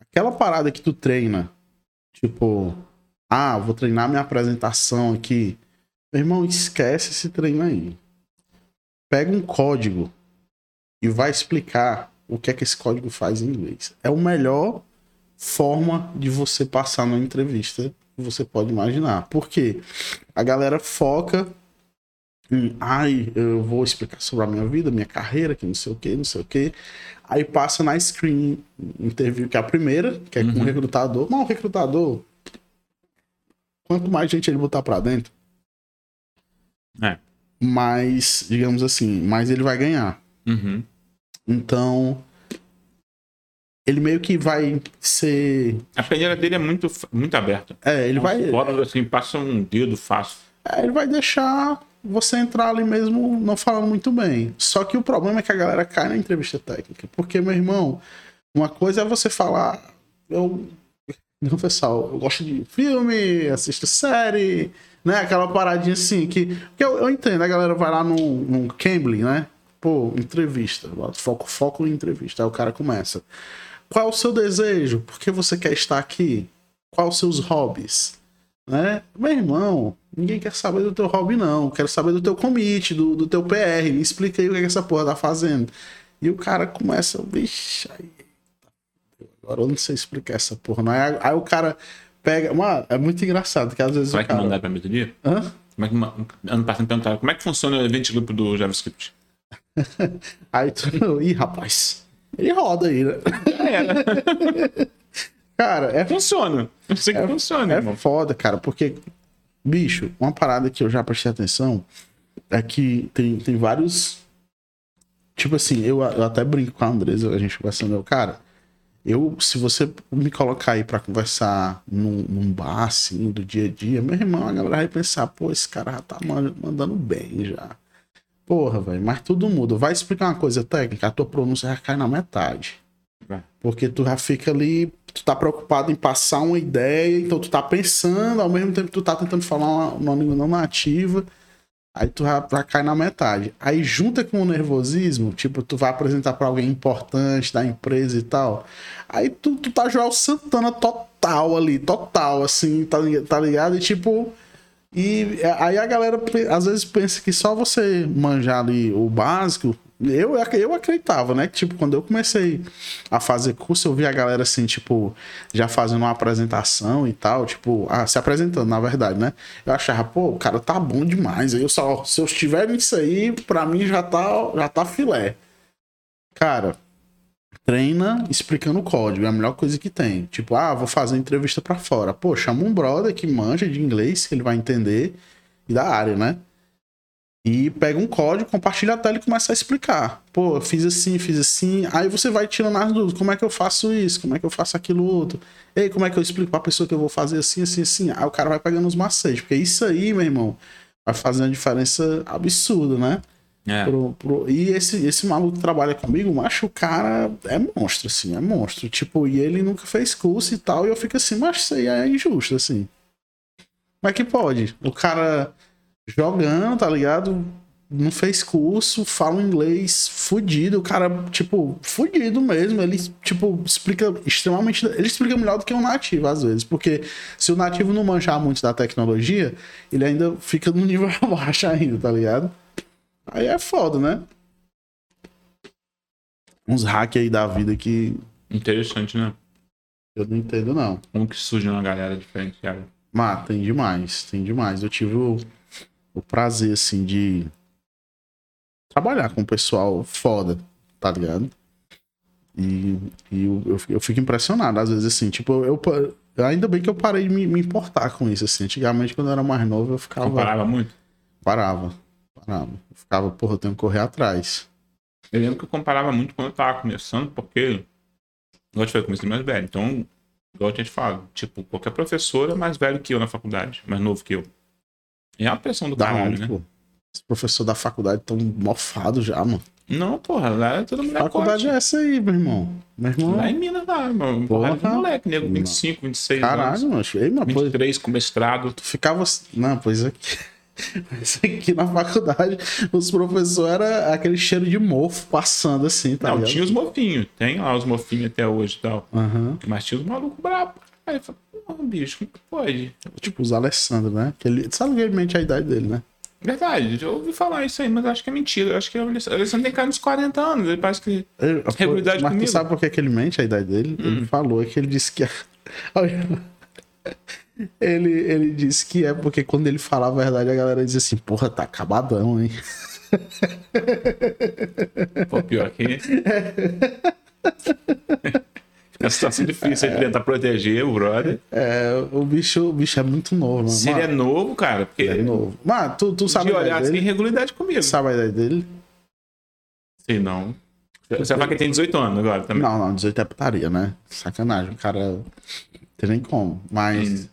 Aquela parada que tu treina, tipo, ah, vou treinar minha apresentação aqui. Meu irmão, esquece esse treino aí. Pega um código e vai explicar o que é que esse código faz em inglês. É a melhor forma de você passar numa entrevista que você pode imaginar. Porque a galera foca ai, eu vou explicar sobre a minha vida, minha carreira, que não sei o que, não sei o que. Aí passa na screen interview, que é a primeira, que é com o recrutador. Mas o recrutador, quanto mais gente ele botar pra dentro, É. mais, digamos assim, mais ele vai ganhar. Uhum. Então, ele meio que vai ser. A peneira dele é muito, muito aberta. É, ele vai. Fora, assim, passa um dedo fácil. É, ele vai deixar você entrar ali mesmo não falando muito bem. Só que o problema é que a galera cai na entrevista técnica. Porque, meu irmão, uma coisa é você falar. Eu. Não, pessoal, eu gosto de filme, assisto série, né? Aquela paradinha assim que. que eu, eu entendo, a galera vai lá num, num Cambly, né? Pô, entrevista. Foco, foco em entrevista. Aí o cara começa. Qual é o seu desejo? Por que você quer estar aqui? Quais os seus hobbies? Né? Meu irmão, ninguém quer saber do teu hobby, não. Quero saber do teu commit, do, do teu PR. Me explica aí o que, é que essa porra tá fazendo. E o cara começa, vixe, aí. Agora eu não sei explicar essa porra. Não. Aí, aí o cara pega. Mano, é muito engraçado, que às vezes Como o é que cara. mandar pra metodologia? Hã? Como é que ano passado perguntaram como é que funciona o event loop do JavaScript? <laughs> Aí tu. Ih, rapaz. Ele roda aí, né? É, <laughs> Cara, é funciona. Eu sei que funciona, É irmão. foda, cara, porque, bicho, uma parada que eu já prestei atenção é que tem, tem vários. Tipo assim, eu, eu até brinco com a Andresa, a gente conversando, eu, cara, eu, se você me colocar aí pra conversar num, num bar, assim, do dia a dia, meu irmão, a galera vai pensar, pô, esse cara já tá man- mandando bem já. Porra, velho, mas tudo muda. Vai explicar uma coisa técnica, a tua pronúncia já cai na metade. Porque tu já fica ali, tu tá preocupado em passar uma ideia, então tu tá pensando, ao mesmo tempo tu tá tentando falar uma, língua não nativa, aí tu já, já cai na metade. Aí junta com o nervosismo, tipo, tu vai apresentar pra alguém importante da empresa e tal, aí tu, tu tá Joel Santana total ali, total, assim, tá, tá ligado? E tipo... E aí a galera às vezes pensa que só você manjar ali o básico. Eu, eu acreditava, né? Tipo, quando eu comecei a fazer curso, eu vi a galera assim, tipo, já fazendo uma apresentação e tal, tipo, ah, se apresentando, na verdade, né? Eu achava, pô, o cara tá bom demais. Aí eu só, se eu estiver nisso aí, pra mim já tá, já tá filé. Cara, treina explicando o código, é a melhor coisa que tem. Tipo, ah, vou fazer entrevista pra fora. Pô, chama um brother que manja de inglês, que ele vai entender, e da área, né? E pega um código, compartilha a tela e começa a explicar. Pô, fiz assim, fiz assim. Aí você vai tirando as dúvidas. Como é que eu faço isso? Como é que eu faço aquilo outro? Ei, como é que eu explico pra pessoa que eu vou fazer assim, assim, assim? Aí o cara vai pegando os macetes. Porque isso aí, meu irmão, vai fazer uma diferença absurda, né? É. Pro- pro- E esse, esse maluco que trabalha comigo, macho, o cara é monstro, assim, é monstro. Tipo, e ele nunca fez curso e tal, e eu fico assim, mas isso aí é injusto, assim. Como é que pode? O cara jogando, tá ligado? Não fez curso, fala inglês fudido, o cara, tipo, fudido mesmo. Ele, tipo, explica extremamente. Ele explica melhor do que um nativo, às vezes. Porque se o nativo não manjar muito da tecnologia, ele ainda fica no nível <laughs> abaixo ainda, tá ligado? Aí é foda, né? Uns hack aí da vida que Interessante, né? eu não entendo, não. Como que surge uma galera diferente, cara. Mas tem demais, tem demais. Eu tive o, o prazer, assim, de trabalhar com o pessoal foda, tá ligado? E, e eu, eu, fico- eu impressionado, às vezes, assim, tipo, eu, eu- ainda bem que eu parei de me, me importar com isso, assim. Antigamente, quando eu era mais novo, eu ficava. Comparava muito. Parava, parava. Eu ficava, porra, eu tenho que correr atrás. Eu lembro que eu comparava muito quando eu tava começando, porque Igual eu te falei, eu comecei mais velho. Então, igual eu tinha te falado, tipo, qualquer professor é mais velho que eu na faculdade, mais novo que eu. É uma pressão do caralho, né? pô? Os professores da faculdade estão mofados já, mano. Não, porra, lá é todo mundo faculdade é essa aí, meu irmão. Meu irmão. Lá em Minas, lá, mano. Porra. Porra, de moleque, nego, 25, 26 Caralho, anos. mano. Ei, mano, pô, 23 com mestrado. tu ficava. Não, pois aqui. <laughs> Mas aqui na faculdade, os professores era aquele cheiro de mofo passando assim, tá Não, ligado? tinha os mofinhos. Tem lá os mofinhos até hoje e tal. Aham. Mas tinha os malucos bravos. Aí porra, bicho, como que pode? Tipo os Alessandro, né? Que ele sabe realmente a idade dele, né? Verdade, eu ouvi falar isso aí, mas acho que é mentira. Eu acho que o Alessandro tem cara uns 40 anos. Ele parece que. Ele- Mas comigo. tu sabe por que, que ele mente a idade dele? Ele falou que ele disse que. Olha. ele, ele disse que é porque quando ele fala a verdade, a galera diz assim, porra, tá acabadão, hein? Pô, pior que. <laughs> Fica uma situação difícil de tentar proteger o brother. É, o bicho, o bicho é muito novo, mano. Se ele é Mano, novo, cara, porque. ele é novo. Mas tu, tu sabe de olhar idade assim, dele? irregularidade comigo. Sabe a idade dele? Sei não. Você fala que tem 18 anos agora também. Não, não, 18 é putaria, né? Sacanagem, o cara. Não tem nem como. Mas. Hum.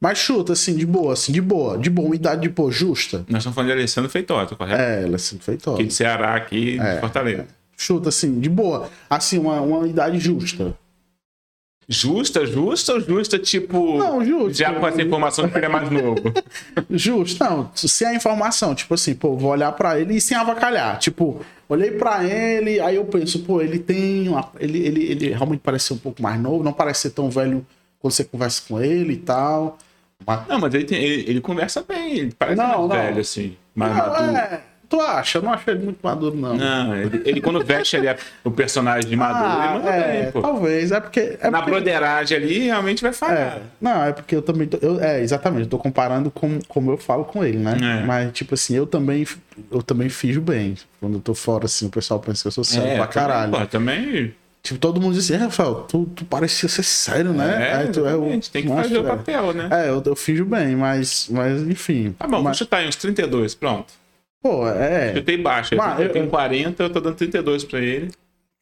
Mas chuta, assim, de boa, assim, de boa. De boa, uma idade de pô, justa. Nós estamos falando de Alessandro Feitosa, correto? É, é assim, feitosa. Aqui de Ceará, aqui É. de Fortaleza. Chuta, assim, de boa. Assim, uma, uma idade justa. Justa, justa ou justa, tipo. Não, justa. Já com essa informação que ele é mais novo. <laughs> Justo, não. Se a informação, tipo assim, pô, vou olhar pra ele e sem avacalhar. Tipo, olhei pra ele, aí eu penso, pô, ele tem. Uma, ele, ele, ele realmente parece ser um pouco mais novo, não parece ser tão velho quando você conversa com ele e tal. Mas, Não, mas ele, tem- ele, ele conversa bem, ele parece Não, mais não. velho, assim. Mais Não, maduro. é, tu acha? Eu não acho ele muito maduro, não. Não, ele, ele quando veste ali o personagem de maduro, ele manda é, bem, pô. talvez. É porque. É Na porque- broderagem ali, realmente vai falhar. É, não, é porque eu também. Tô, eu, é, exatamente, eu tô comparando com como eu falo com ele, né? É. Mas, tipo assim, eu também, eu também fijo bem. Quando eu tô fora, assim, o pessoal pensa que eu sou sério pra também, caralho. pô, também. Tipo, todo mundo diz assim, é, Rafael, tu, tu parecia ser sério, né? É, Aí tu, eu, exatamente, tem que fazer o é. papel, né? É, eu, eu fijo bem, mas, mas enfim. Tá bom, mas, chutar aí uns 32, pronto. Pô, é. Baixo. Ele Mas tem- eu- tem 40, eu tô dando 32 pra ele.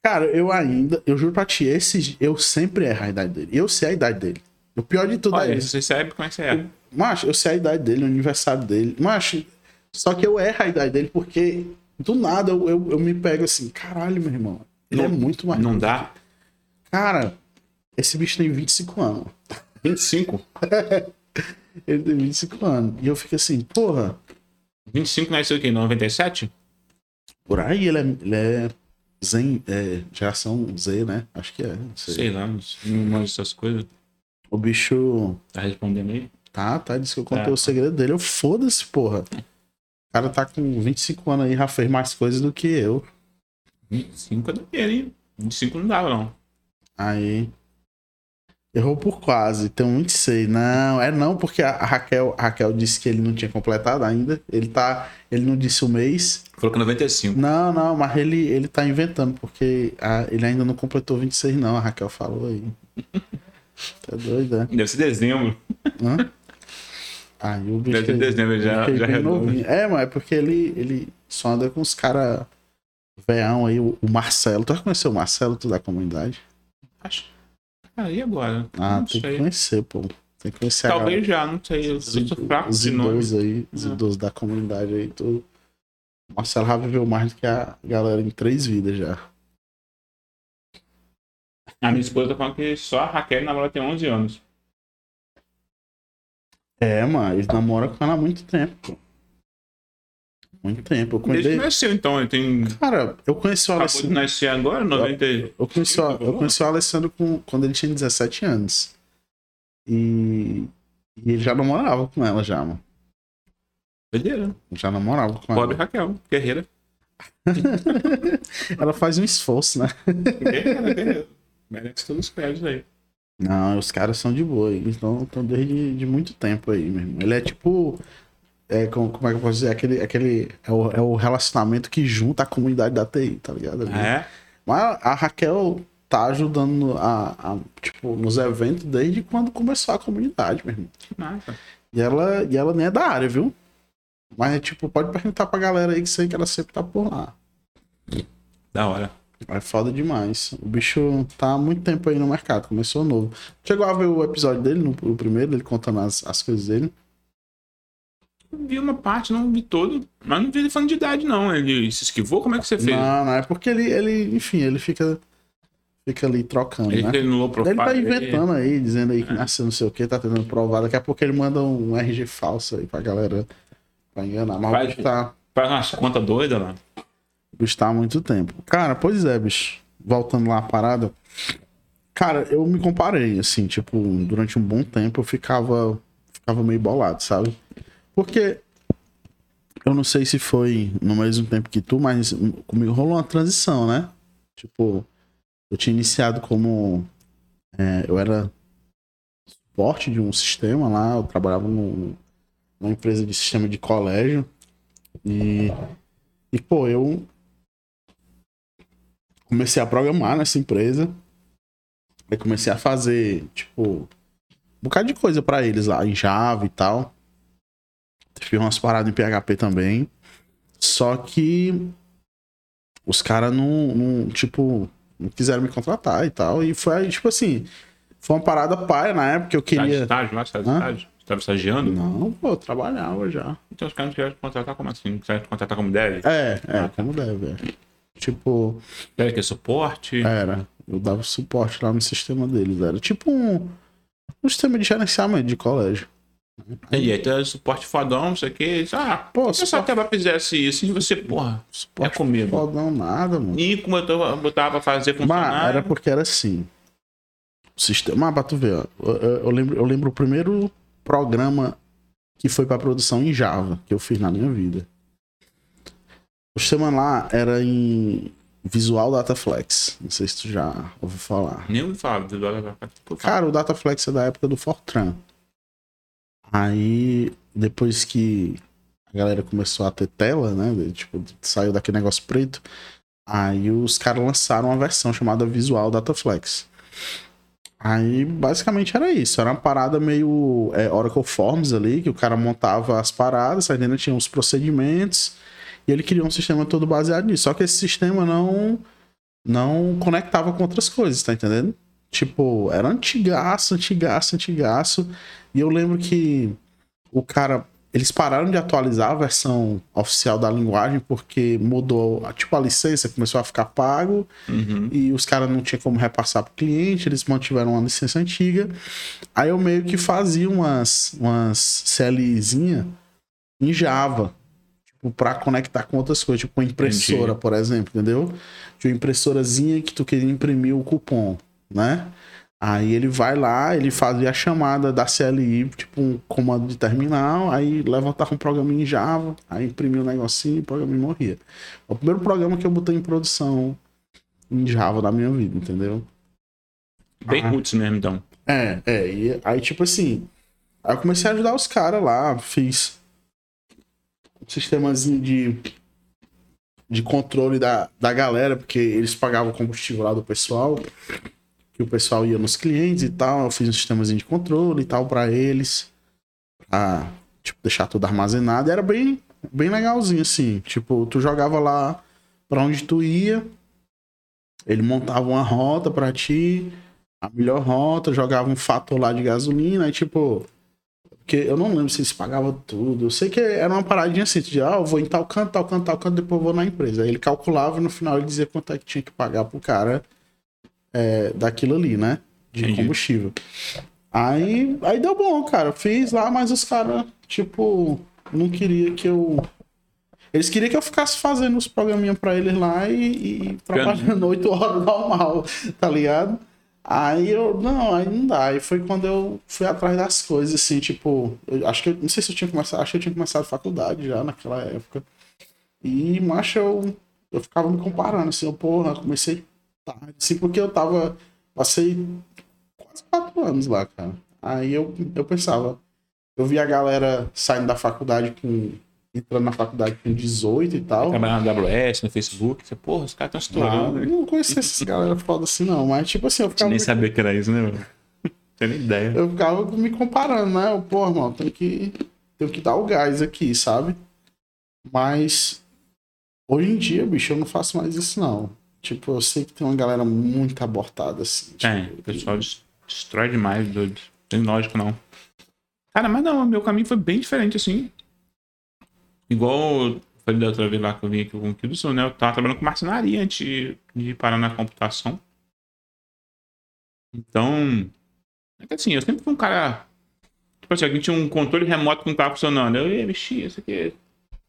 Cara, eu ainda, eu juro pra ti, esses, eu sempre erro a idade dele. Eu sei a idade dele. O pior de tudo é Olha, isso. você sabe como é que você é. Macho, eu sei a idade dele, o aniversário dele. Macho, só que eu erro a idade dele porque do nada eu, eu, eu me pego assim, caralho, meu irmão. Ele Não- é muito mais. Não dá? Cara, esse bicho tem 25 anos. 25. <laughs> Ele tem 25 anos. E eu fico assim, porra, 25 nasceu aqui em 97? por aí ele é, ele é Zen, é, geração Z, né? Acho que é. Sei. Sei lá, não manjo essas coisas. O bicho. Tá respondendo aí? Tá, tá. Disse que eu contei Tá. o segredo dele. Eu foda-se, porra. O cara tá com 25 anos aí, já fez mais coisas do que eu. 25 é daquele, hein? 25 não dava, não. Aí. Errou por quase, tem um 26. Não, é não, porque a Raquel, a Raquel disse que ele não tinha completado ainda. Ele tá. Ele não disse o mês. Falou que é 95. Não, não, mas ele, ele tá inventando, porque a- ele ainda não completou 26, não. A Raquel falou aí. <laughs> Tá doido, é? Deve ser dezembro. Hã? Aí o bicho. Deve ser dezembro, já, Fiquei já redondo. novinho. É, mas é porque ele, ele só anda com os caras veão aí, o, o Marcelo. Tu já conheceu o Marcelo, tu da comunidade? Acho. Ah, e agora? Ah, não tem que sei. conhecer, pô. Tem que conhecer a Talvez já, não sei. Eu sou galera. fraco Os nome. idosos aí, os É. idosos da comunidade aí, tudo. O Marcelo já viveu mais do que a galera em três vidas já. A minha esposa tá falando que só a Raquel namora tem 11 anos. É, mano, ele namora com ela há muito tempo, pô. Muito tempo. Eu Desde que conheci... nasceu, então. Ele tem. Cara, eu conheci o Acabou de Alessandro. nascer agora, 90. e- Eu conheci, o, eu conheci o Alessandro com, quando ele tinha 17 anos. E, e ele já namorava com ela já, mano. Doideira. Já namorava com Pobre ela. Raquel, guerreira. <laughs> Ela faz um esforço, né? Guerreira, guerreira. Merece todos os créditos aí. Não, os caras são de boa. Eles estão desde de muito tempo aí, meu irmão. Ele é tipo. É, como, como é que eu posso dizer? Aquele, aquele é, o, é o relacionamento que junta a comunidade da TI, tá ligado? Ali. É? Mas a Raquel tá ajudando a, a, tipo, nos eventos desde quando começou a comunidade, meu irmão. Que massa. E ela, e ela nem é da área, viu? Mas, tipo, pode perguntar pra galera aí que sei que ela sempre tá por lá. Da hora. É foda demais. O bicho tá há muito tempo aí no mercado, começou novo. Chegou a ver o episódio dele, no, o primeiro, ele contando as, as coisas dele. Vi uma parte, não vi todo, mas não vi ele falando de idade, não. Ele se esquivou? Como é que você fez? Não, não, é porque ele, ele enfim, ele fica, fica ali trocando, ele né? low profile. Ele tá inventando aí, dizendo aí que nasceu não sei o que, tá tentando provar. Daqui a pouco ele manda um RG falso aí pra galera pra enganar. Mas Faz- tá, Faz umas contas doidas lá. tá há muito tempo. Cara, pois é, bicho. Voltando lá a parada. Cara, eu me comparei, assim, tipo, durante um bom tempo eu ficava, ficava meio bolado, sabe? Porque eu não sei se foi no mesmo tempo que tu, mas comigo rolou uma transição, né? Tipo, eu tinha iniciado como. é, eu era suporte de um sistema lá, eu trabalhava num- numa empresa de sistema de colégio. E, e pô, eu comecei a programar nessa empresa. Aí comecei a fazer, tipo, um bocado de coisa pra eles lá, em Java e tal. Fiz umas paradas em PHP também. Só que os caras não, não, tipo, não quiseram me contratar e tal. E foi, tipo assim, foi uma parada paia na época que eu Tá queria. estágio lá? Tá estágio? Você tava estagiando? Não, pô, eu trabalhava já. Então os caras não quiseram te contratar como assim? Não quiseram te contratar como deve? É, é, como deve. é. Tipo, Deve que é suporte? era. Eu dava suporte lá no sistema deles. Era tipo um, um sistema de gerenciamento de colégio. E aí tu é suporte fodão, não sei o que. Ah, Pô, se essa tela fizesse isso e você, porra, Suporte É comigo. Fodão nada, mano. e como eu tô- botava pra fazer funcionar. Mas era porque era assim. O sistema. Mas pra tu ver, ó. Eu, eu- eu lembro, eu lembro o primeiro programa que foi pra produção em Java que eu fiz na minha vida. O sistema lá era em Visual Dataflex. Não sei se tu já ouviu falar. Nem ouvi falar do Por favor. Cara, o Dataflex é da época do Fortran. Aí, depois que a galera começou a ter tela, né? Tipo, saiu daquele negócio preto. Aí os caras lançaram uma versão chamada Visual Dataflex. Aí, basicamente era isso. Era uma parada meio é, Oracle Forms ali, que o cara montava as paradas, aí dentro tinha os procedimentos, e ele criou um sistema todo baseado nisso. Só que esse sistema não, não conectava com outras coisas, tá entendendo? Tipo, era antigaço, antigaço, antigaço. E eu lembro que o cara. Eles pararam de atualizar a versão oficial da linguagem porque mudou, tipo, a licença começou a ficar pago Uhum. e os caras não tinham como repassar pro cliente, eles mantiveram uma licença antiga. Aí eu meio que fazia umas, umas CLIzinha em Java, tipo, pra conectar com outras coisas, tipo uma impressora, Entendi. por exemplo, entendeu? De uma impressorazinha que tu queria imprimir o cupom, né? Aí ele vai lá, ele fazia a chamada da CLI, tipo um comando de terminal, aí levantava um programa em Java, aí imprimia o negocinho e o programa morria. O primeiro programa que eu botei em produção em Java da minha vida, entendeu? Bem Ah. roots mesmo, então. É, é. E aí, tipo assim, aí eu comecei a ajudar os caras lá, fiz um sistemazinho de, de controle da, da galera, porque eles pagavam o combustível lá do pessoal, que o pessoal ia nos clientes e tal, eu fiz um sistemazinho de controle e tal pra eles, pra, tipo, deixar tudo armazenado, e era bem, bem legalzinho, assim, tipo, tu jogava lá pra onde tu ia, ele montava uma rota pra ti, a melhor rota, jogava um fator lá de gasolina, aí tipo. Porque eu não lembro se eles pagavam tudo. Eu sei que era uma paradinha assim, de ah, eu vou em tal canto, tal canto, tal canto, depois eu vou na empresa. Aí ele calculava e no final ele dizia quanto é que tinha que pagar pro cara é, daquilo ali, né? De Entendi. combustível. Aí, aí deu bom, cara. Fiz lá, mas os caras, tipo, não queria que eu. Eles queriam que eu ficasse fazendo os programinhas pra eles lá e, e trabalhando 8 horas normal, tá ligado? Aí eu, não, aí não dá. Aí foi quando eu fui atrás das coisas, assim, tipo, eu acho que, eu- não sei se eu tinha começado, acho que eu tinha começado a faculdade já naquela época. E, macho, eu, eu ficava me comparando, assim, eu, porra, comecei tarde, assim, porque eu tava, passei quase quatro anos lá, cara. Aí eu, eu pensava, eu vi a galera saindo da faculdade com, entrando na faculdade com 18 e tal. Trabalhando na AWS, no Facebook. Você, porra, os caras estão estourando. eu não conhecia essas galera foda assim, não. Mas, tipo assim, eu ficava, Nem sabia que era isso, né, mano? Tem nem ideia. eu ficava me comparando, né? Eu, Pô, irmão, tem que, tenho que dar o gás aqui, sabe? Mas, hoje em dia, bicho, eu não faço mais isso, não. Tipo, eu sei que tem uma galera muito abortada, assim. Tipo, É, o pessoal des- destrói demais, doido. Tem lógico, não. Cara, mas não, meu caminho foi bem diferente, assim. Igual eu falei da outra vez lá que eu vim aqui com o Kilson, né? Eu tava trabalhando com marcenaria antes de, parar na computação. Então, é que assim, eu sempre fui um cara. Tipo assim, alguém tinha um controle remoto que não tava funcionando. Eu ia mexer, isso aqui.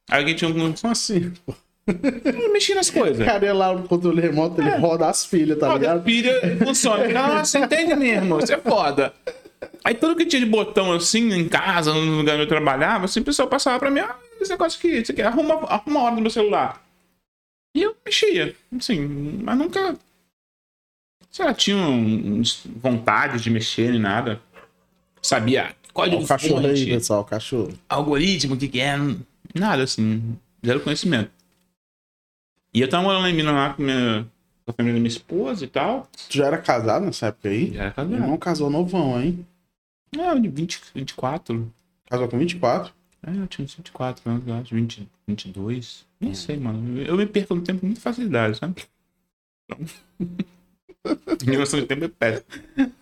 Aí alguém tinha um. Como assim? Eu mexia nas coisas. Cara ia lá no controle remoto, ele roda as filhas, tá Roda ligado? pilha funciona. <laughs> Nossa, entende mesmo, isso é foda. Aí tudo que tinha de botão assim, em casa, no lugar onde eu trabalhava, assim, o pessoal passava pra mim, ah, esse negócio aqui, isso aqui, arruma, arruma a hora no meu celular. E eu mexia, assim, mas nunca. Sei lá, tinha um- uns vontade de mexer nem nada. Sabia código o cachorro aí, pessoal, cachorro. algoritmo, o que que é, nada assim, zero conhecimento. E eu tava morando em Minas lá com, minha, com a família da minha esposa e tal. Tu já era casado nessa época aí? Já era Meu casado. irmão casou novão, hein? É, de 20, 24. Casou com 24. É, eu tinha uns 24 anos, eu acho, 20, 22. Nem sei, mano. Eu me perco no tempo com muita facilidade, sabe? Então... Minha noção de tempo é péssima.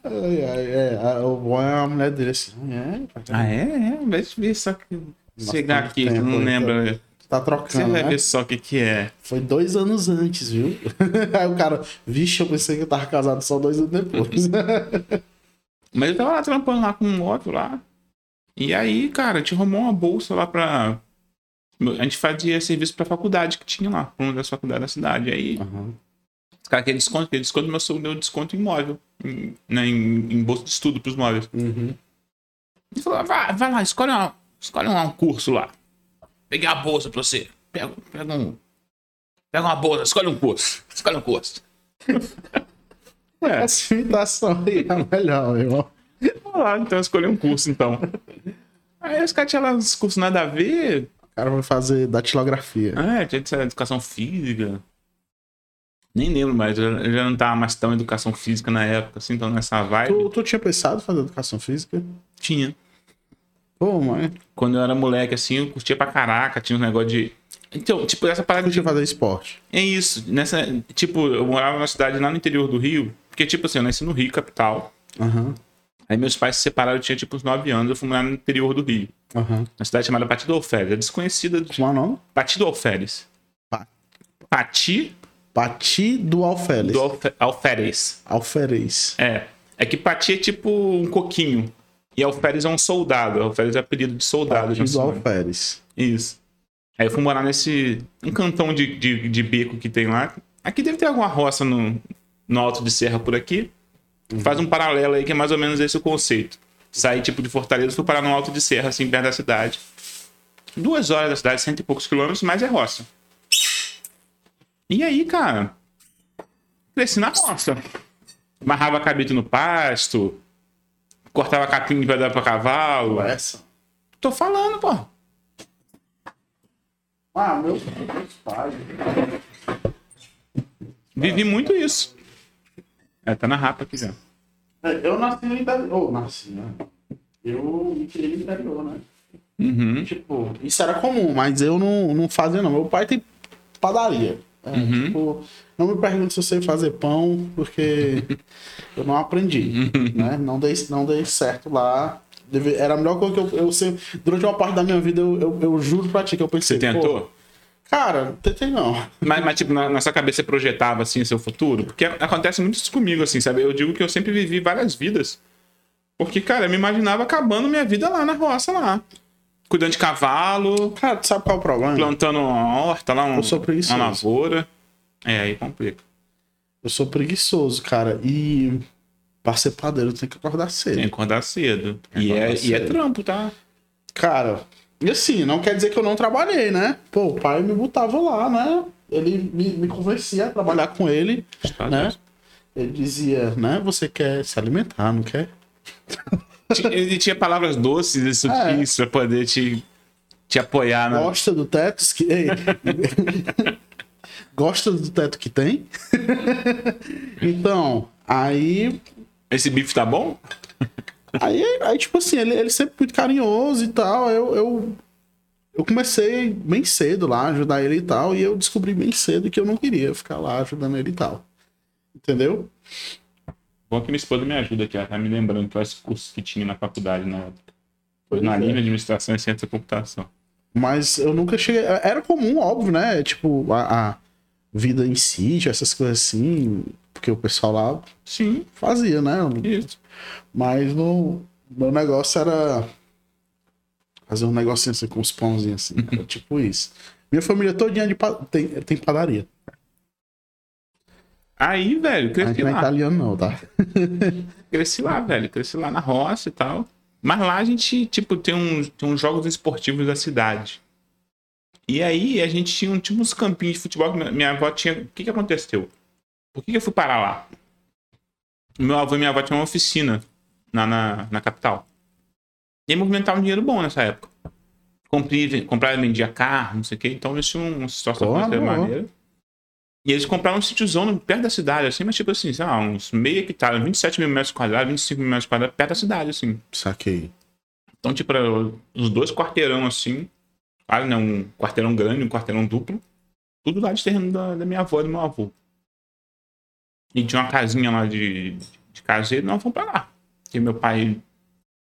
É. O bom é a mulher dele assim. É, Ah, é? É, vai ver só que... Chegar aqui, tu tempo, não então. Tá Você trocando, vai né? ver só o que que é. Foi dois anos antes, viu? <laughs> Aí o cara, vixe, eu pensei que eu tava casado só dois anos depois. <laughs> Mas eu tava lá trampando lá com um outro lá. E aí, cara, a gente arrumou uma bolsa lá pra... A gente fazia serviço pra faculdade que tinha lá, pra uma das faculdades da cidade. Aí Aham. Os caras querem desconto, querem desconto, mas eu deu desconto em móvel, em, né, em, em bolsa de estudo pros móveis. Uhum. Ele falou, vai, vai lá, escolhe, uma, escolhe um curso lá. Peguei a bolsa pra você. Pega, pega um. Pega uma bolsa, escolhe um curso. Escolhe um curso. <laughs> é, Essa imitação aí é a melhor, meu irmão. vou lá, então escolhi um curso então. Aí os caras tinham lá uns cursos nada a ver. O cara vai fazer datilografia. É, tinha de educação física. Nem lembro mais, eu eu já não tava mais tão em educação física na época, assim, então nessa vibe. Tu, tu tinha pensado em fazer educação física? Tinha. Pô, mãe. quando eu era moleque, assim, eu curtia pra caraca, tinha um negócio de. Então, tipo, essa parada Tu de. fazer esporte. É isso. Nessa. Tipo, eu morava numa cidade lá no interior do Rio. Porque, tipo assim, eu nasci no Rio, capital. Aham. Aí meus pais se separaram, eu tinha tipo uns 9 anos, eu fui morar no interior do Rio. Aham. Na cidade chamada Pati do Alferes. É desconhecida. De... Como é o nome? Pati do Alferes. Pa- Pati Pati do Alferes. do Alfe- Alferes. Alferes. É. É que Pati é tipo um coquinho. E Alferes é um soldado. Alferes é apelido de soldado. Pati na do Suécia. Alferes. Isso. Aí eu fui morar nesse. Um cantão de, de, de beco que tem lá. Aqui deve ter alguma roça no, no alto de serra por aqui. Faz um paralelo aí que é mais ou menos esse o conceito. Saí tipo de Fortaleza fui parar no alto de serra, assim, perto da cidade. Duas horas da cidade, cento e poucos quilômetros, mas é roça. E aí, cara, cresci na roça. Amarrava cabide no pasto, cortava capim pra dar pra cavalo. Essa? Tô falando, pô. Ah, meu meus pais. Vivi muito isso. É, tá na rapa aqui já. É, Eu nasci no interior. Oh, nasci, né? Eu me criei no interior, né? Uhum. Tipo, isso era comum, mas eu não, não fazia, não. Meu pai tem padaria. É, Uhum. tipo, não me pergunte se eu sei fazer pão, porque <laughs> eu não aprendi. né? Não, dei, não dei certo lá. Deve- era a melhor coisa que eu, eu sempre. Durante uma parte da minha vida, eu, eu, eu juro pra ti que eu pensei. Você tentou? cara, tentei não. Mas, mas, tipo, na, na sua cabeça você projetava, assim, seu futuro? Porque acontece muito isso comigo, assim, sabe? Eu digo que eu sempre vivi várias vidas. Porque, cara, eu me imaginava acabando minha vida lá na roça, lá. Cuidando de cavalo, Cara, tu sabe qual é o problema? plantando uma horta lá, um, Eu sou preguiçoso. uma lavoura. É, aí complica. Eu sou preguiçoso, cara. E pra ser padeiro, tenho que acordar cedo. Tem que acordar cedo. Tem E que é, acordar e é cedo. trampo, tá? Cara, e assim, não quer dizer que eu não trabalhei, né? Pô, o pai me botava lá, né? Ele me, me convencia a trabalhar com ele, Tá né? doido. Ele dizia, né? Você quer se alimentar, não quer? Ele tinha palavras doces e sutis pra poder te, te apoiar. Na... Gosta do teto que. <laughs> Gosta do teto que tem? <laughs> então, aí. Esse bife tá bom? Aí, aí tipo assim, ele, ele sempre muito carinhoso e tal. Eu, eu, eu comecei bem cedo lá, ajudar ele e tal, e eu descobri bem cedo que eu não queria ficar lá ajudando ele e tal. Entendeu? Bom que minha esposa me ajuda aqui, ela tá me lembrando quais cursos que tinha na faculdade na época. Foi na linha de administração e ciência da computação. Mas eu nunca cheguei. Era comum, óbvio, né? Tipo, a, a vida em sítio, essas coisas assim. Porque o pessoal lá Sim, fazia, né? isso. Mas no, meu negócio era fazer um negocinho assim com os pãozinhos assim. Era tipo isso. Minha família todinha de pa- tem, tem padaria. Aí, velho, cresci gente não é lá. italiano, não, tá? <laughs> Cresci lá, velho. Cresci lá na roça e tal. Mas lá a gente, tipo, tem uns, tem uns jogos esportivos da cidade. E aí a gente tinha tipo, uns campinhos de futebol que minha- avó tinha. O que que aconteceu? Por que, que eu fui parar lá? Meu avô e minha avó tinham uma oficina na, na, na capital. E aí movimentavam um dinheiro bom nessa época. Comprei, comprava e vendia carro, não sei o quê. Então eles tinham uma situação boa. maneira. E eles compraram um sítiozão perto da cidade, assim, mas tipo assim, sei lá, uns meio hectare, 27 mil metros quadrados, 25 mil metros quadrados, perto da cidade, assim. Saquei. Então, tipo, os dois quarteirão, assim. Né? Um quarteirão grande, um quarteirão duplo. Tudo lá de terreno da, da minha avó e do meu avô. E tinha uma casinha lá de, de caseiro, nós fomos pra lá. Porque meu pai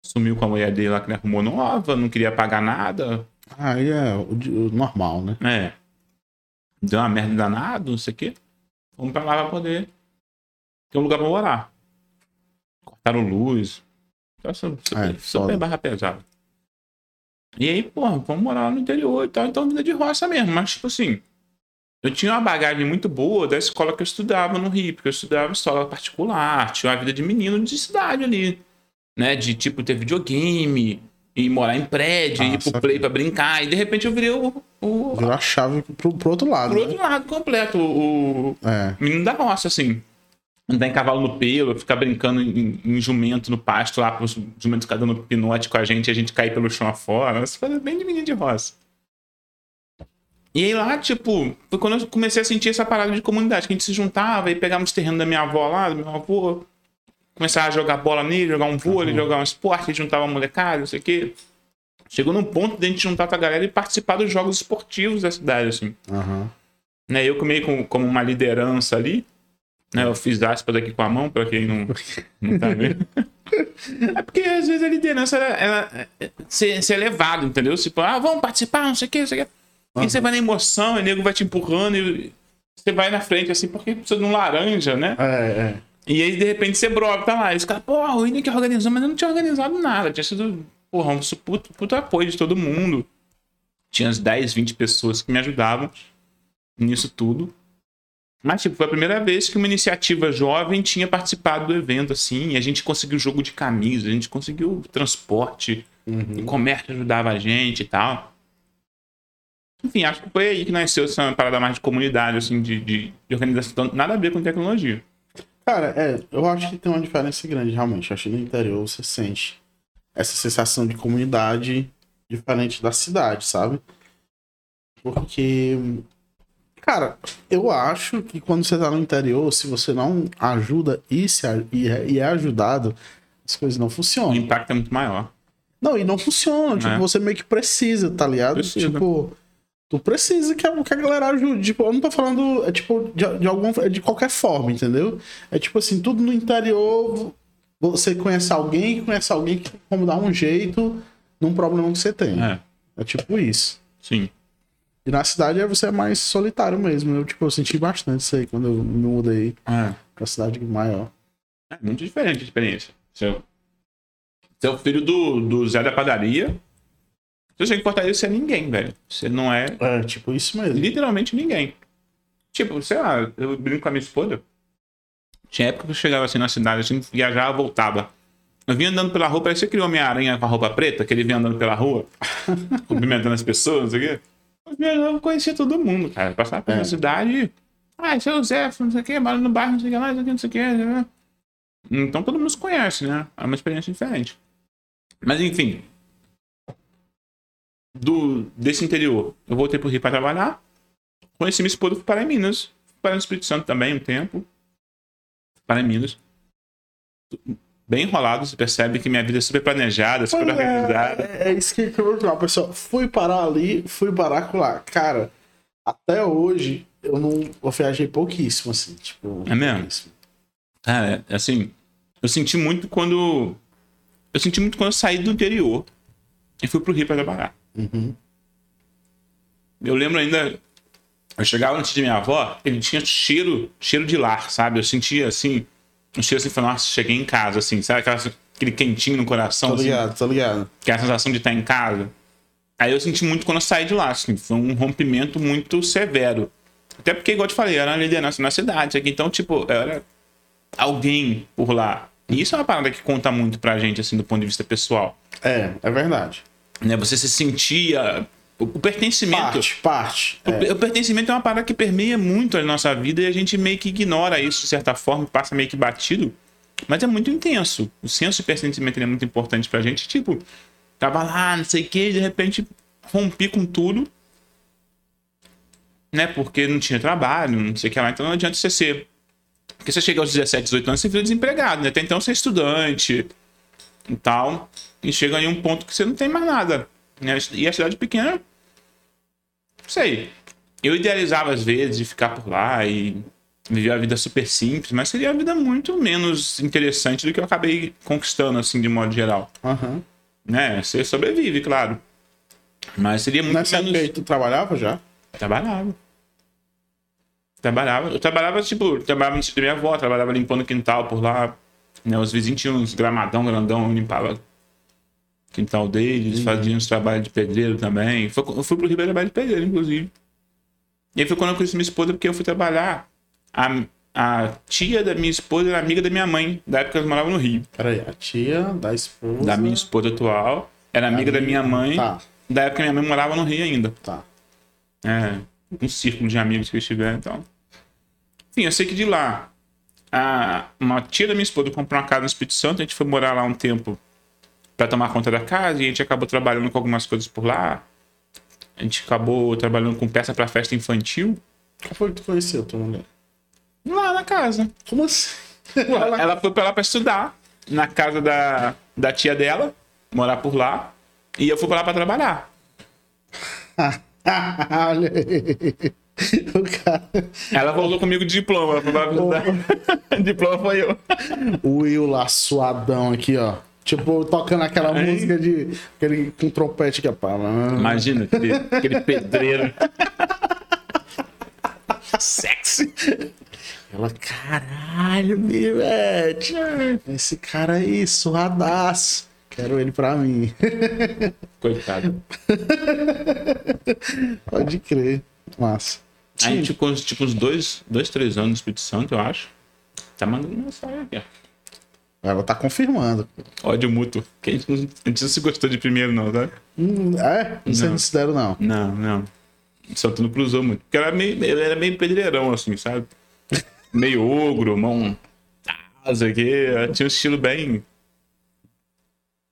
sumiu com a mulher dele lá que ele arrumou nova, não queria pagar nada. Aí é o, o normal, né? É. Deu uma merda danada, não sei o quê. Fomos pra lá pra poder ter um lugar pra morar. Cortaram luz. Então, super, É, super foda. barra pesada. E aí, porra, vamos morar lá no interior e tal. Então, vida de roça mesmo. Mas, tipo assim, eu tinha uma bagagem muito boa da escola que eu estudava no Rio, porque eu estudava escola particular, tinha uma vida de menino de cidade ali. Né? De, tipo, ter videogame, e morar em prédio, Ah, ir pro play pra brincar. E, de repente, eu virei o, o, Virou a chave pro, pro outro lado. pro né? outro lado completo, o, o É. menino da roça, assim. Andar em cavalo no pelo, ficar brincando em, em jumento no pasto lá, pros jumentos ficar dando pinote com a gente e a gente cair pelo chão afora. Essas coisas bem de menino de roça. E aí lá, tipo, foi quando eu comecei a sentir essa parada de comunidade, que a gente se juntava e pegava uns terrenos da minha avó lá, do meu avô, começava a jogar bola nele, jogar um vôlei, jogar um esporte, juntava molecada, não sei o quê. Chegou num ponto de a gente juntar com a galera e participar dos jogos esportivos da cidade, assim Aham. né? Eu meio como, como uma liderança ali? Eu fiz aspas aqui com a mão, pra quem não, não tá vendo. <laughs> É porque às vezes a liderança ela, ela é, ser, ser levado, entendeu? Tipo, ah, vamos participar, não sei o que, não sei o que. E você vai na emoção, o nego vai te empurrando e você vai na frente, assim, porque precisa de um laranja, né? É, é. E aí, de repente, você brota lá. E os caras, o Ine que organizou, mas eu não tinha organizado nada. Tinha sido, porra, um puto, puto apoio de todo mundo. Tinha uns 10, 20 pessoas que me ajudavam nisso tudo. Mas, tipo, foi a primeira vez que uma iniciativa jovem tinha participado do evento, assim. E a gente conseguiu jogo de camisa, a gente conseguiu transporte, o comércio ajudava a gente e tal. Enfim, acho que foi aí que nasceu essa parada mais de comunidade, assim, de, de, de organização. Então, Nada a ver com tecnologia. Cara, é, eu acho que tem uma diferença grande, realmente. Eu acho que no interior você sente essa sensação de comunidade diferente da cidade, sabe? Porque, cara, eu acho que quando você tá no interior, se você não ajuda e, se, e, é, e é ajudado, as coisas não O funcionam. impacto é muito maior. Não, e não funcionam. Tipo, É. você meio que precisa, tá ligado? Precisa. Tipo, tu precisa que a, que a galera ajude. Tipo, eu não tô falando, é tipo, de, de, alguma, é de qualquer forma, entendeu? É tipo assim, tudo no interior, você conhece alguém que conhece alguém que tem como dar um jeito num problema que você tem. É, É, tipo isso. sim. E na cidade é você é mais solitário mesmo. Eu, tipo, eu senti bastante isso aí quando eu me mudei É. pra cidade maior. É muito diferente a experiência. Seu, seu filho do, do Zé da padaria. Se você em Fortaleza, você é ninguém, velho. Você não é É, tipo isso mesmo. literalmente ninguém. Tipo, sei lá, eu brinco com a minha esposa. Tinha época que eu chegava assim na cidade, assim, viajava, voltava. Eu vinha andando pela rua, parecia que criou Homem-Aranha com a roupa preta, que ele vinha andando pela rua, <laughs> cumprimentando as pessoas, não sei o quê. Eu conhecia todo mundo, cara. Passava pela É. cidade. Ah, esse é o Zé, não sei o quê, mora no bairro, não sei o que lá, não sei o que, não sei o que. né? Então todo mundo se conhece, né? É uma experiência diferente. Mas enfim. Do, desse interior, eu voltei pro Rio para trabalhar. Conheci minha esposa, fui para Minas. Fui para o Espírito Santo também um tempo. Para Minas. Bem enrolado. Você percebe que minha vida é super planejada, super Pois organizada. É, é isso que eu vou falar, pessoal. Fui parar ali, fui parar lá. Cara, até hoje eu não. Eu viajei pouquíssimo, assim. Tipo, É mesmo? pouquíssimo. Cara, é, assim, eu senti muito quando. Eu senti muito quando eu saí do interior e fui pro Rio pra trabalhar. Uhum. Eu lembro ainda. Eu chegava antes de minha avó, ele tinha cheiro, cheiro de lar, sabe? Eu sentia assim, um cheiro assim, falando, nossa, cheguei em casa, assim, sabe? Aquela, aquele quentinho no coração, assim, ligado, tô ligado. que é a sensação de estar em casa. Aí eu senti muito quando eu saí de lá, assim, foi um rompimento muito severo. Até porque, igual eu te falei, eu era uma liderança na cidade, aqui, então, tipo, eu era alguém por lá. E isso é uma parada que conta muito pra gente, assim, do ponto de vista pessoal. É, é verdade. Né? Você se sentia. O o pertencimento. Parte, parte. O, É. o pertencimento é uma parada que permeia muito a nossa vida e a gente meio que ignora isso de certa forma, passa meio que batido. Mas é muito intenso. O senso de pertencimento é muito importante pra gente. Tipo, tava lá, não sei o que, de repente rompi com tudo. Né? Porque não tinha trabalho, não sei o que lá. Então não adianta você ser. Porque você chega aos 17, 18 anos, você vira desempregado, né? Até então você é estudante e tal. E chega em um ponto que você não tem mais nada. Né? E a cidade pequena sei. Eu idealizava às vezes de ficar por lá e viver a vida super simples, mas seria a vida muito menos interessante do que eu acabei conquistando, assim, de modo geral. Aham. Né? Você sobrevive, claro. Mas seria muito Nessa menos. tu trabalhava já? Trabalhava. Trabalhava. Eu trabalhava, tipo, trabalhava no sítio da minha avó, trabalhava limpando o quintal por lá. Né? Os vizinhos tinham uns gramadão grandão, eu limpava quintal deles, fazia uns trabalhos de pedreiro também. Foi- Eu fui pro trabalhar de pedreiro, inclusive. E aí foi quando eu conheci minha esposa, porque eu fui trabalhar. A, a tia da minha esposa era amiga da minha mãe, da época que elas moravam no Rio. Peraí, a tia da esposa. Da minha esposa atual, era amiga da minha mãe, Tá, da época que minha mãe morava no Rio ainda. tá. É, um círculo de amigos que eles tiveram então. Enfim, eu sei que de lá, a, uma tia da minha esposa comprou uma casa no Espírito Santo, a gente foi morar lá um tempo pra tomar conta da casa e a gente acabou trabalhando com algumas coisas por lá. A gente acabou trabalhando com peça pra festa infantil Qual foi que tu conheceu, tua mulher? lá na casa. Como assim? Ela, ela foi pra lá pra estudar, na casa da, da tia dela, morar por lá, e eu fui pra lá pra trabalhar. Olha aí. O cara. Ela voltou comigo de diploma, ela foi pra <laughs> diploma foi eu. O Will lá suadão aqui, ó. Tipo, tocando aquela Aí. música de. Aquele com trompete que é pá. Imagina, aquele, aquele pedreiro. Sexy. Ela, caralho, Bivete. Esse cara aí, suadaço. Quero ele pra mim. Coitado. Pode crer. Massa. A gente ficou tipo uns dois, dois, três anos no Espírito Santo, eu acho. Tá mandando mensagem aqui. Ela tá confirmando. Ódio mútuo. Que a, gente não, a se gostou de primeiro, não, tá? Hum, é? Não. não se deram, não. Não, não. Só tu não cruzou muito. Porque era meio, ele era meio pedreirão, assim, sabe? <laughs> Meio ogro, mão. Asa aqui. Tinha um estilo bem.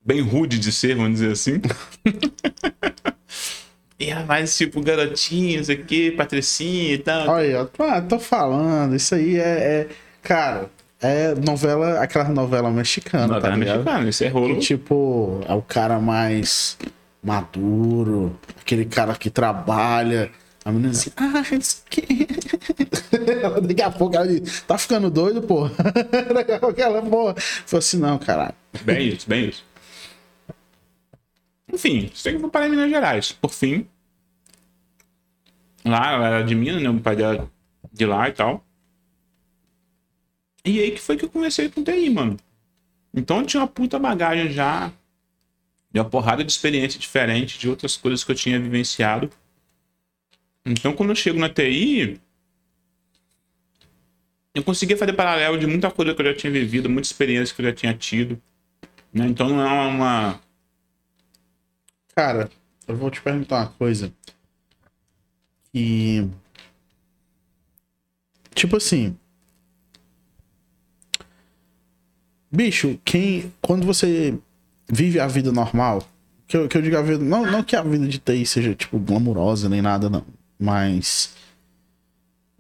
Bem rude de ser, vamos dizer assim. <laughs> e era mais tipo garotinhos aqui, patricinha e tal. Olha, eu ah, tô falando. Isso aí é. é- cara, é novela. Aquela novela mexicana, tá tá ligado? mexicano, esse é rolo. Que, tipo, é o cara mais maduro, aquele cara que trabalha. A menina assim, ah, não sei o quê. Daqui a pouco ela diz, tá ficando doido, pô? <laughs> Daqui a pouco ela, pô. Falei assim, não, caralho. Bem isso, bem isso. Enfim, sei que eu vou parar em Minas Gerais. Por fim. Lá, ela era de Minas, né? O pai dela de lá e tal. E aí que foi que eu comecei com TI, mano. Então eu tinha uma puta bagagem já. De uma porrada de experiência diferente, de outras coisas que eu tinha vivenciado. Então quando eu chego na TI. Eu conseguia fazer paralelo de muita coisa que eu já tinha vivido, muita experiência que eu já tinha tido. né? Então não é uma. Cara, eu vou te perguntar uma coisa. E. Tipo assim. Bicho, quem. Quando você vive a vida normal. Que eu, que eu digo a vida. Não, não que a vida de TI seja, tipo, glamurosa nem nada, não. Mas.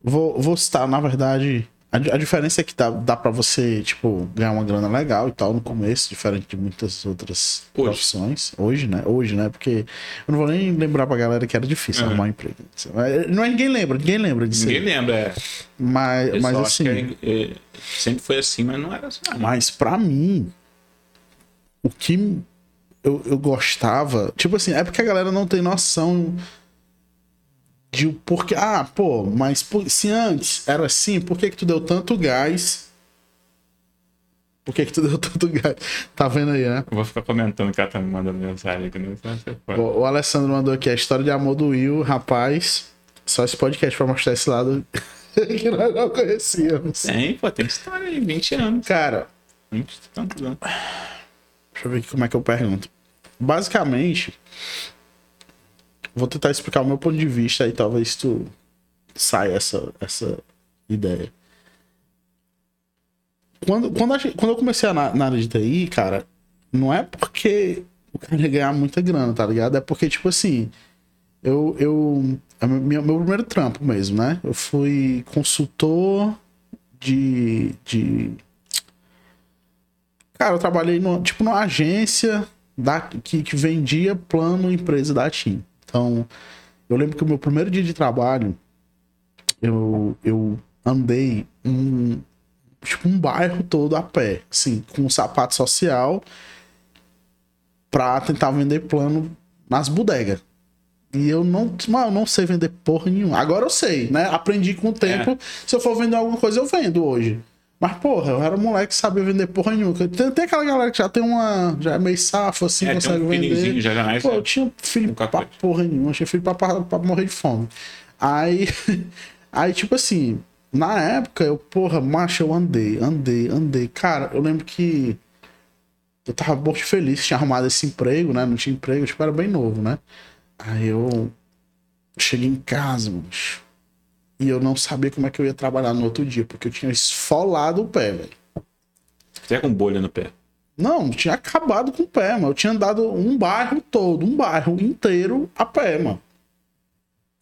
Vou, vou citar, na verdade, A, a diferença é que dá, dá pra você, tipo, ganhar uma grana legal e tal no começo, diferente de muitas outras Hoje. profissões. Hoje, né? Hoje, né? Porque eu não vou nem lembrar pra galera que era difícil É. arrumar um emprego. Não é ninguém lembra, ninguém lembra disso. Ninguém lembra. É. Mas, Eu mas assim. é- é- sempre foi assim, mas não era assim. não. Mas pra mim, o que eu, eu gostava. Tipo assim, é porque a galera não tem noção de o porquê. Ah, pô, mas por- se antes era assim, por que, que tu deu tanto gás? Por que, que tu <laughs> deu tanto gás? Tá vendo aí, né? Eu vou ficar comentando que ela tá me mandando mensagem aqui. Se pode. O, o Alessandro mandou aqui a história de amor do Will, rapaz. Só esse podcast pra mostrar esse lado <laughs> que nós não conhecíamos. Tem, pô, tem história aí, 20 anos. Cara, 20 e tantos anos. Deixa eu ver aqui como é que eu pergunto. Basicamente, vou tentar explicar o meu ponto de vista aí, talvez tu saia essa, essa ideia. Quando, quando, a quando eu comecei na, na área de TI, cara, não é porque cara ia ganhar muita grana, tá ligado? É porque, tipo assim, eu. eu meu meu primeiro trampo mesmo, né? Eu fui consultor de. de Cara, eu trabalhei no, tipo numa agência da, que, que vendia plano empresa da TIM. Então, eu lembro que o meu primeiro dia de trabalho, eu, eu andei um, tipo, um bairro todo a pé, assim, com um sapato social pra tentar vender plano nas bodegas. E eu não, eu não sei vender porra nenhuma. Agora eu sei, né? Aprendi com o tempo. Se eu for vender alguma coisa, eu vendo hoje. Mas, porra, eu era moleque que sabia vender porra nenhuma. Tem, tem aquela galera que já tem uma. Já é meio safo, assim, É, tem consegue um feelingzinho vender. já jamais. Pô, eu tinha filho Nunca pra porra nenhuma, eu tinha filho pra, pra, pra morrer de fome. Aí, <laughs> aí, tipo assim, na época, eu, porra, macho, eu andei, andei, andei. Cara, eu lembro que eu tava muito feliz, tinha arrumado esse emprego, né? Não tinha emprego, tipo, era bem novo, né? Aí eu cheguei em casa, macho. E eu não sabia como é que eu ia trabalhar no outro dia, porque eu tinha esfolado o pé, velho. Até com bolha no pé. Não, tinha acabado com o pé, mano. Eu tinha andado um bairro todo, um bairro inteiro a pé, mano.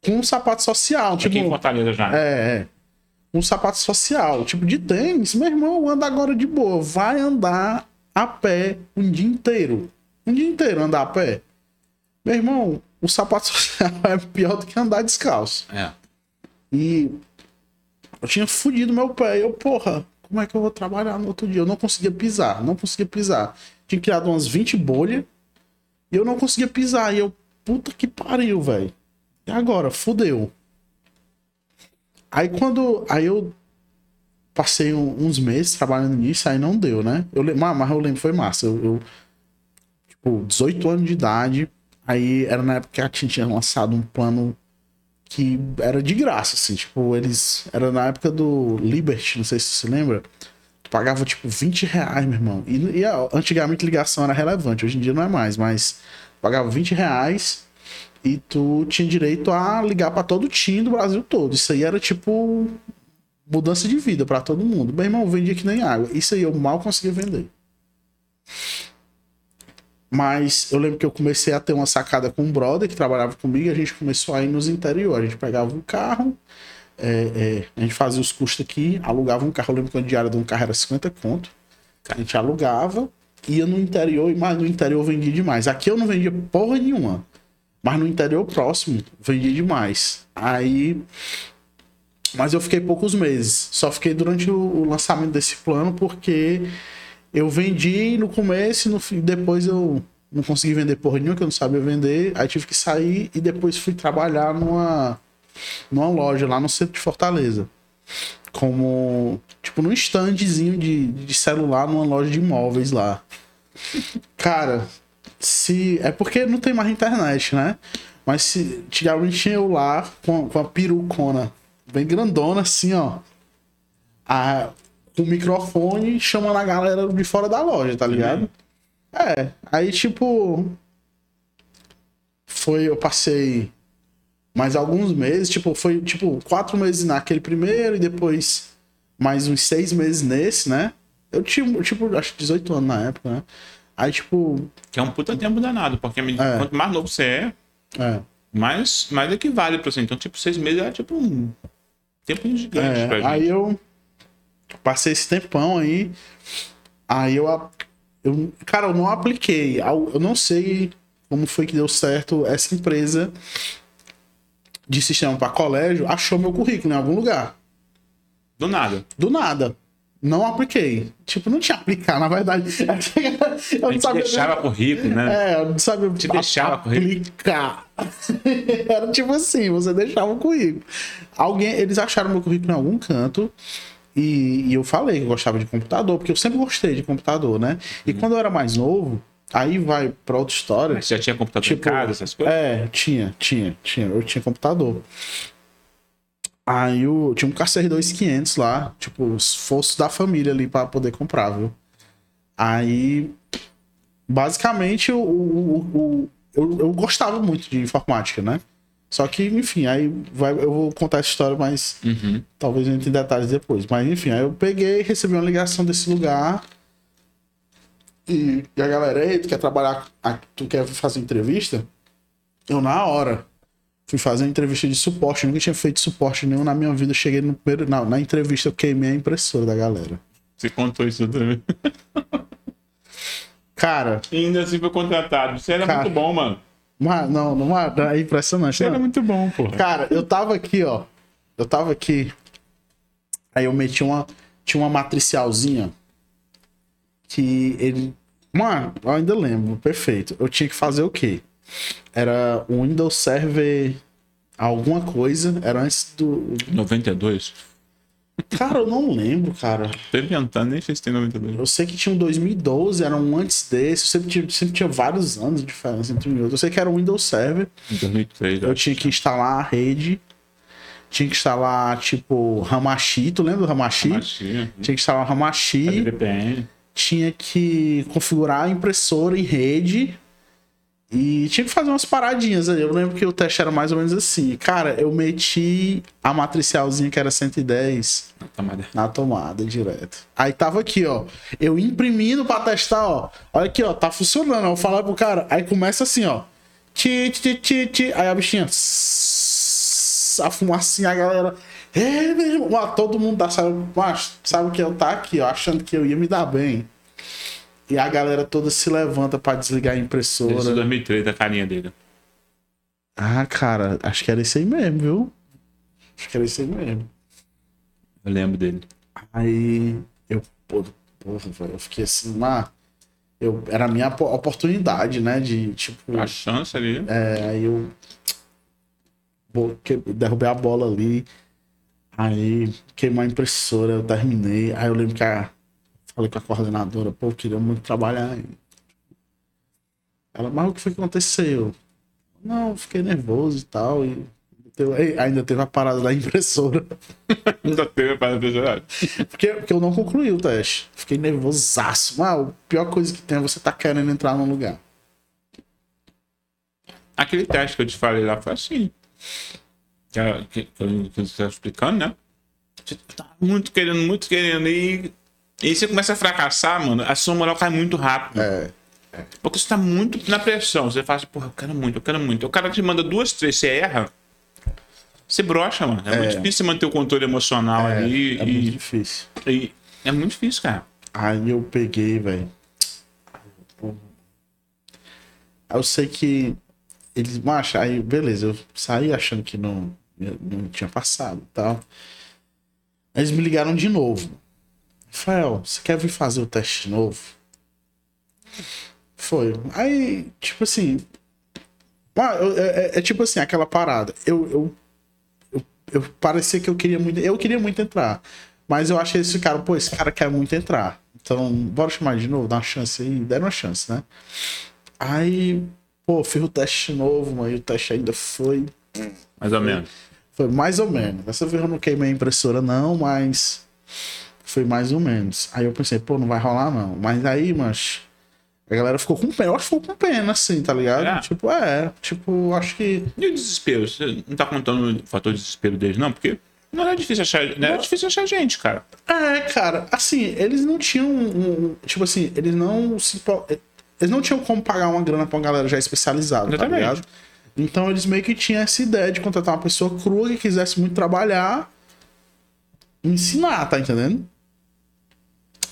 Com um sapato social, Aqui em tipo. Fortaleza já. É, é. Um sapato social, tipo de tênis. Meu irmão, anda agora de boa. Vai andar a pé um dia inteiro. Um dia inteiro andar a pé. Meu irmão, o sapato <laughs> social é pior do que andar descalço. É. E eu tinha fudido meu pé. Eu, porra, como é que eu vou trabalhar no outro dia? Eu não conseguia pisar, não conseguia pisar. Tinha criado umas 20 bolhas e eu não conseguia pisar. E eu, puta que pariu, velho. E agora? Fudeu. Aí quando. Aí eu passei uns meses trabalhando nisso, aí não deu, né? Eu, mas eu lembro, foi massa. Eu, eu, tipo, 18 anos de idade. Aí era na época que a TIM tinha lançado um plano que era de graça, assim, tipo, eles. Era na época do Liberty, não sei se você lembra. Tu pagava, tipo, 20 reais, meu irmão. E, e a- antigamente ligação era relevante, hoje em dia não é mais, mas pagava 20 reais e tu tinha direito a ligar pra todo o time do Brasil todo. Isso aí era tipo mudança de vida pra todo mundo. Meu irmão, vendia que nem água. Isso aí eu mal conseguia vender. Mas eu lembro que eu comecei a ter uma sacada com um brother que trabalhava comigo a gente começou a ir nos interior. A gente pegava um carro, é, é, a gente fazia os custos aqui, alugava um carro. Eu lembro que a diária de um carro era 50 conto. A gente alugava, ia no interior, mas no interior vendia demais. Aqui eu não vendia porra nenhuma. Mas no interior próximo, vendia demais. Aí. Mas eu fiquei poucos meses. Só fiquei durante o, o lançamento desse plano porque eu vendi no começo e no fim, depois eu não consegui vender porra nenhuma, que eu não sabia vender. Aí tive que sair e depois fui trabalhar numa, numa loja lá no centro de Fortaleza. Como, tipo, num standzinho de, de celular numa loja de imóveis lá. <laughs> Cara, se. É porque não tem mais internet, né? Mas se antigamente tinha eu lá com, com a perucona bem grandona, assim, ó. A, com o microfone chamando a galera de fora da loja, tá ligado? É. Aí, tipo. Foi. Eu passei mais alguns meses, tipo, foi tipo quatro meses naquele primeiro e depois mais uns seis meses nesse, né? Eu tinha, tipo, acho que 18 anos na época, né? Aí, tipo, Que é um puta tempo danado, porque É. quanto mais novo você é, é. mais, mais equivale pra você. Então, tipo, seis meses é tipo um tempo gigante É, pra gente. aí eu Passei esse tempão aí. Aí eu, a- eu. Cara, eu não apliquei. Eu não sei como foi que deu certo essa empresa de sistema para colégio achou meu currículo em algum lugar. Do nada. Do nada. Não apliquei. Tipo, não tinha <laughs> aplicar, na verdade. Eu A não gente sabia. deixava currículo, né? É, eu não sabia Te deixava aplicar. <laughs> Era tipo assim, você deixava o currículo. Alguém, eles acharam meu currículo em algum canto. E, e eu falei que eu gostava de computador, porque eu sempre gostei de computador, né? E Uhum. quando eu era mais novo, aí vai pra outra história. Mas já tinha computador Tipo, em casa, essas coisas? É, tinha, tinha, tinha. Eu tinha computador. Aí eu tinha um KCR 2500 lá, tipo, os fossos da família ali pra poder comprar, viu? Aí, basicamente, o- eu, eu gostava muito de informática, né? Só que, enfim, aí vai, eu vou contar essa história, mas Uhum. talvez entre em detalhes depois. Mas enfim, aí eu peguei, recebi uma ligação desse lugar. E, e a galera, ei, tu quer trabalhar, tu quer fazer entrevista? Eu, na hora, fui fazer uma entrevista de suporte. Eu nunca tinha feito suporte nenhum na minha vida. Cheguei no primeiro, na, na entrevista, eu queimei a impressora da galera. Você contou isso também. Cara, E ainda assim foi contratado. Você era Cara. muito bom, mano. Uma, não, não é impressionante. Você não. era muito bom, pô. Cara, eu tava aqui, ó. Eu tava aqui. Aí eu meti uma. Tinha uma matricialzinha. Que ele. Mano, eu ainda lembro, perfeito. Eu tinha que fazer o quê? Era o Windows Server alguma coisa. Era antes do. 92? Cara, eu não lembro, cara. Tô inventando, nem sei se tem 92. Eu sei que tinha um 2012, era um antes desse. Eu sempre tinha, sempre tinha vários anos de diferença entre um e outro. Eu sei que era um Windows Server. Em 2003, Eu tinha que instalar a rede. Tinha que instalar, tipo, Hamachi. Tu lembra do Hamachi? Tinha. Tinha que instalar o Hamachi. VPN. Tinha que configurar a impressora em rede. E tinha que fazer umas paradinhas aí. Eu lembro que o teste era mais ou menos assim. Cara, eu meti a matricialzinha que era 110 Na tomada. na tomada direto. Aí tava aqui, ó. Eu imprimindo pra testar, ó. Olha aqui, ó. Tá funcionando. Eu falar pro cara. Aí começa assim, ó. Ti, ti, ti, ti. Aí a bichinha. A fumacinha, a galera. É, meu irmão. Mas todo mundo tá, sabe, sabe que eu tá aqui, ó. Achando que eu ia me dar bem. E a galera toda se levanta pra desligar a impressora. 2003, da carinha dele. Ah, cara, acho que era isso aí mesmo, viu? Acho que era isso aí mesmo. Eu lembro dele. Aí eu, porra, velho, eu fiquei assim, mas eu, era a minha po- oportunidade, né? De tipo, A chance ali. é, aí eu derrubei a bola ali, aí queimou a impressora, eu terminei. Aí eu lembro que a, falei com a coordenadora, pô, eu queria muito trabalhar. Ela, mas o que foi que aconteceu? Não, fiquei nervoso e tal, e ainda teve a parada da impressora. <laughs> Nunca teve para impressionar. Porque, porque eu não concluí o teste. Fiquei nervosaço. Mas a pior coisa que tem é você tá querendo entrar num lugar. Aquele teste que eu te falei lá foi assim. Que, a- que, que, eu- tá explicando, né? Você tá muito querendo, muito querendo. E, e aí você começa a fracassar, mano. A sua moral cai muito rápido. É. Porque você tá muito na pressão. Você fala assim, porra, eu quero muito, eu quero muito. O cara te manda duas, três, você erra. Você brocha, mano. É, muito difícil manter o controle emocional É, ali. é e, muito difícil. e- é muito difícil, cara. Aí eu peguei, velho. Eu sei que eles, macho, aí beleza, eu saí achando que não, não tinha passado e tal. Eles me ligaram de novo. Rafael, você quer vir fazer o teste novo? Foi. Aí, tipo assim. É, é- é tipo assim, aquela parada. Eu, eu, eu, eu parecia que eu queria muito. Eu queria muito entrar. Mas eu achei esse cara, pô, esse cara quer muito entrar. Então, bora chamar de novo, dar uma chance aí. Deram uma chance, né? Aí, pô, fiz o teste novo, mas o teste ainda foi. Mais ou menos. Foi mais ou menos. Dessa vez eu não queimei a impressora, não, mas. Foi mais ou menos. Aí eu pensei, pô, não vai rolar, não. Mas aí, mas. A galera ficou com pena. Eu acho que ficou com pena, assim, tá ligado? É. Tipo, é. Tipo, acho que. E o desespero? Você não tá contando o fator de desespero deles, não? Porque não é difícil achar. Não é difícil achar gente, cara. É, cara, assim, eles não tinham. um- tipo assim, eles não se. Eles não tinham como pagar uma grana pra uma galera já especializada, tá Exatamente. ligado? Então eles meio que tinham essa ideia de contratar uma pessoa crua que quisesse muito trabalhar ensinar, tá entendendo?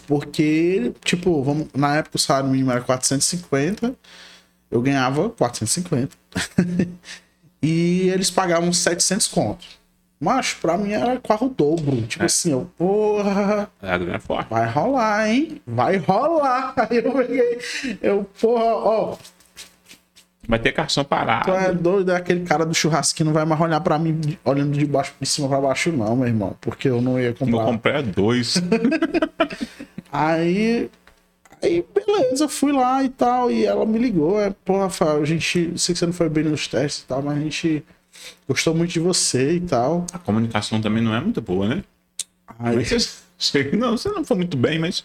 Porque, tipo, vamos, na época o salário mínimo era 450, eu ganhava 450. <laughs> e eles pagavam 700 conto. Mas pra mim era quase o dobro. Tipo É. assim, eu, porra, É, é forte. vai rolar, hein? Vai rolar. Aí <laughs> eu peguei, eu, porra, ó, Vai ter cartão parado. tu é doido, é aquele cara do churrasquinho não vai mais olhar pra mim olhando de baixo, de cima pra baixo, não, meu irmão. Porque eu não ia Eu comprar. comprei dois. <laughs> Aí, aí, beleza, fui lá e tal. E ela me ligou. É, pô, Rafael, a gente. Sei que você não foi bem nos testes e tal, mas a gente gostou muito de você e tal. A comunicação também não é muito boa, né? Aí, Mas não, você não foi muito bem, mas.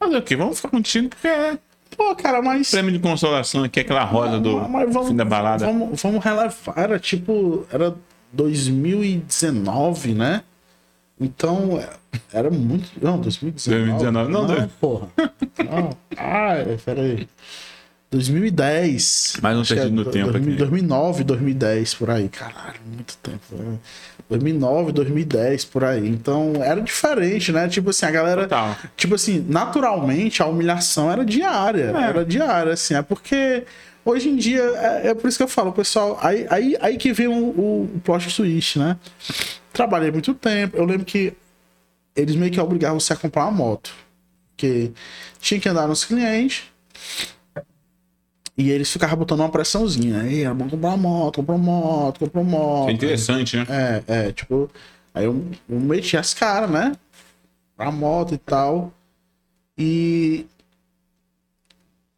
Fazer o quê? Vamos ficar contigo, porque é pô, cara, mas. prêmio de consolação aqui, aquela rosa do mas vamos, fim da balada. Vamos, vamos relevar. Era tipo. Era 2019, né? Então, era muito. Não, 2019. 2019, não, não porra. Não. Ai, <laughs> peraí. 2010. Mais um que perdido no tempo 2000, aqui. 2009, 2010, por aí. Caralho, muito tempo. né? 2009, 2010, por aí. Então, era diferente, né? Tipo assim, a galera. Total. Tipo assim, naturalmente a humilhação era diária. É. Era diária, assim. É porque hoje em dia, é, é por isso que eu falo, pessoal. Aí, aí, aí que vem o, o, o plot twist, né? Trabalhei muito tempo. Eu lembro que eles meio que obrigavam você a comprar uma moto. Porque tinha que andar nos clientes. E eles ficavam botando uma pressãozinha. Aí era bom comprar uma moto, comprar uma moto, comprar uma moto. É interessante, né? É, é, tipo, aí eu, eu meti as caras, né? Pra moto e tal. E.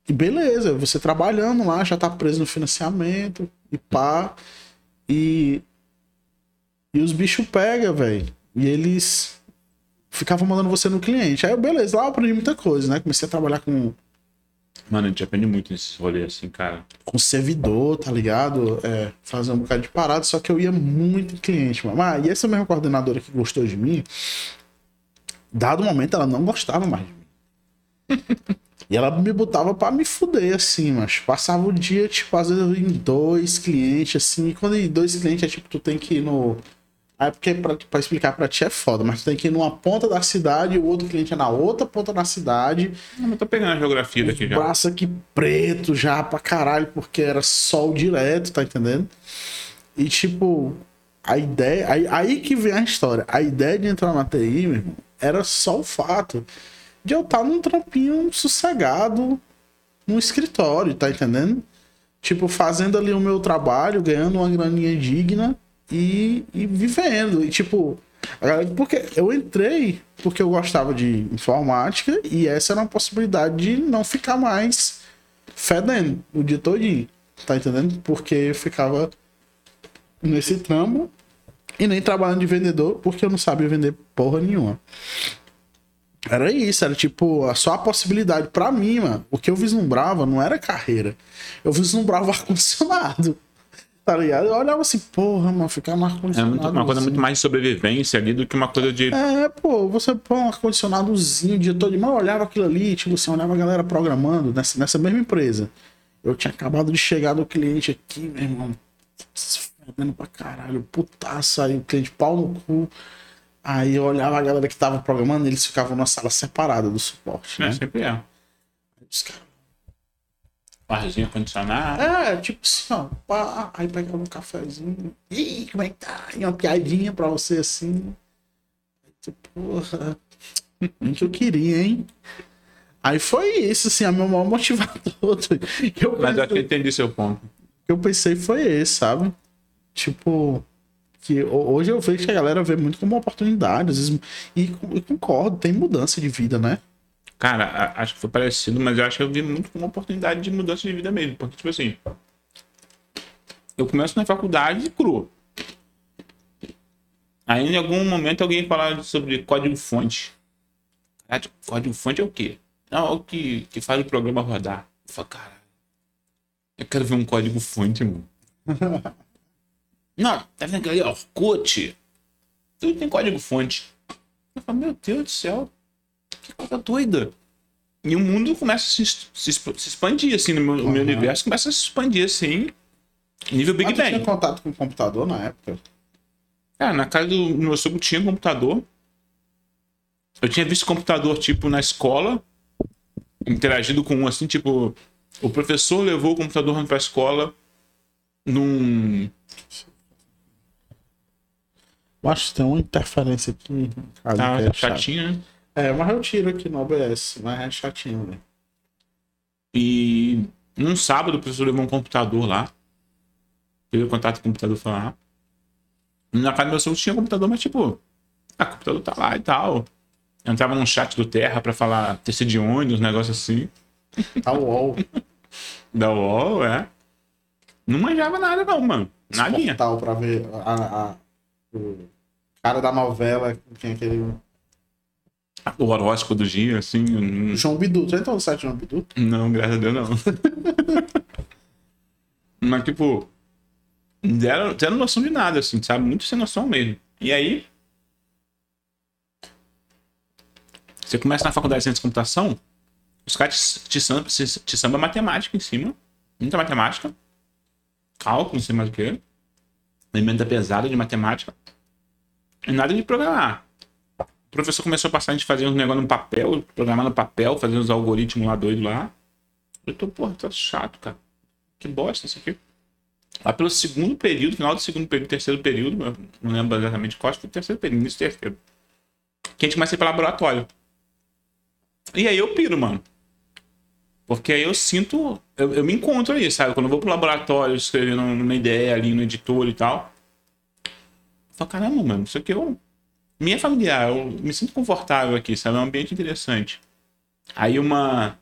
E beleza, você trabalhando lá, já tá preso no financiamento e pá. E. E os bichos pegam, velho. E eles ficavam mandando você no cliente. Aí eu, beleza, lá eu aprendi muita coisa, né? Comecei a trabalhar com, Mano, a gente aprende muito nesses rolês assim, cara. com servidor, tá ligado? É, fazer um bocado de parada, só que eu ia muito em cliente, mano. Ah, e essa mesma coordenadora que gostou de mim, dado momento ela não gostava mais de mim. <laughs> e ela me botava pra me fuder, assim, mas passava o dia, tipo, às vezes em dois clientes, assim, e quando em dois clientes é tipo, tu tem que ir no. Aí porque pra, pra explicar pra ti é foda, mas tu tem que ir numa ponta da cidade e o outro cliente é na outra ponta da cidade. Não, eu tô pegando a geografia daqui já. Braço aqui preto já pra caralho, porque era sol direto, tá entendendo? E tipo, a ideia. Aí, aí que vem a história. A ideia de entrar na TI, meu irmão, era só o fato de eu estar num trampinho sossegado no escritório, tá entendendo? Tipo, fazendo ali o meu trabalho, ganhando uma graninha digna e, e vivendo. E tipo, porque eu entrei porque eu gostava de informática e essa era uma possibilidade de não ficar mais fedendo o dia todinho, tá entendendo? Porque eu ficava nesse trampo e nem trabalhando de vendedor porque eu não sabia vender porra nenhuma. Era isso, era tipo, só a possibilidade pra mim, mano. O que eu vislumbrava não era carreira. Eu vislumbrava <laughs> ar-condicionado. Tá ligado? Eu olhava assim, porra, mano, ficar no É ar-condicionado. muito- uma coisa assim. muito mais de sobrevivência ali do que uma coisa de. É, pô, você põe um ar-condicionadozinho o dia todo. Mas eu olhava aquilo ali, tipo assim, olhava a galera programando nessa, nessa mesma empresa. Eu tinha acabado de chegar do cliente aqui, meu irmão. Fedendo pra caralho, putaça aí, o cliente pau no cu. Aí eu olhava a galera que tava programando, eles ficavam numa sala separada do suporte, né? né? Sempre é. Os caras, Barzinho condicionado. É, tipo assim, ó, pá, aí pegava um cafezinho. Ih, como é que tá? E uma piadinha pra você assim. Aí tu, porra, <laughs> nem que eu queria, hein? Aí foi isso, assim, a meu maior motivador. Eu, Mas eu acho que entendi seu ponto. que eu pensei foi esse, sabe? Tipo, que ho- hoje eu vejo que a galera vê muito como oportunidade, às vezes, e, e concordo, tem mudança de vida, né? Cara, acho que foi parecido, mas eu acho que eu vi muito como oportunidade de mudança de vida mesmo. Porque, tipo assim, eu começo na faculdade cru. Aí em algum momento alguém fala sobre código-fonte. Código-fonte é o quê? Não, é o que, que faz o programa rodar. Eu falo, caralho, eu quero ver um código-fonte, mano. <laughs> Não, tá vendo ali, ó, Orkut? Tudo tem código-fonte. Eu falo, meu Deus do céu, que coisa doida. E o mundo começa a se, se, se expandir, assim, no meu, o meu Uhum. universo começa a se expandir, assim, nível Big Ah, tu tinha Bang. contato com o computador na época? Cara, na casa do meu sogro tinha computador. Eu tinha visto computador, tipo, na escola, interagido com um, assim, tipo, o professor levou o computador pra escola num. Eu acho que tem uma interferência aqui. Tá que é chato. chatinho, né? É, mas eu tiro aqui no OBS, mas é chatinho, velho. E num sábado o professor levou um computador lá. Teve contato com o computador lá. Na casa do meu sogro tinha computador, mas tipo, ah, o computador tá lá e tal. Eu entrava num chat do Terra pra falar terceiro de ônibus, um negócio assim. Tá UOL. <laughs> Da UOL, é. Não manjava nada, não, mano. Nadinha. Portal pra ver a, a- o cara da novela, quem é aquele. O horóscopo do dia, assim. não- João Bidu. Já entrou no site João Bidu? Não, graças a Deus não. <laughs> Mas, tipo, zero, zero noção de nada, assim, sabe? Muito sem noção mesmo. E aí. Você começa na faculdade de ciência de computação, os caras te, samba, te, te samba matemática em cima. Muita matemática. Cálculo, não sei mais o que. Emenda pesada de matemática. E nada de programar. O professor começou a passar a gente fazer uns negócios no papel, programar no papel, fazer uns algoritmos lá doidos lá. Eu tô, porra, tá chato, cara. Que bosta isso aqui. Lá pelo segundo período, final do segundo período, terceiro período, não lembro exatamente qual, acho que foi o terceiro período, início terceiro. Que a gente começa a ir pra laboratório. E aí eu piro, mano. Porque aí eu sinto. Eu, eu me encontro ali, sabe? Quando eu vou pro laboratório, escrevendo uma ideia ali no editor e tal. Eu falo, caramba, mano, isso aqui eu. Minha familiar, eu me sinto confortável aqui, sabe? É um ambiente interessante. Aí uma.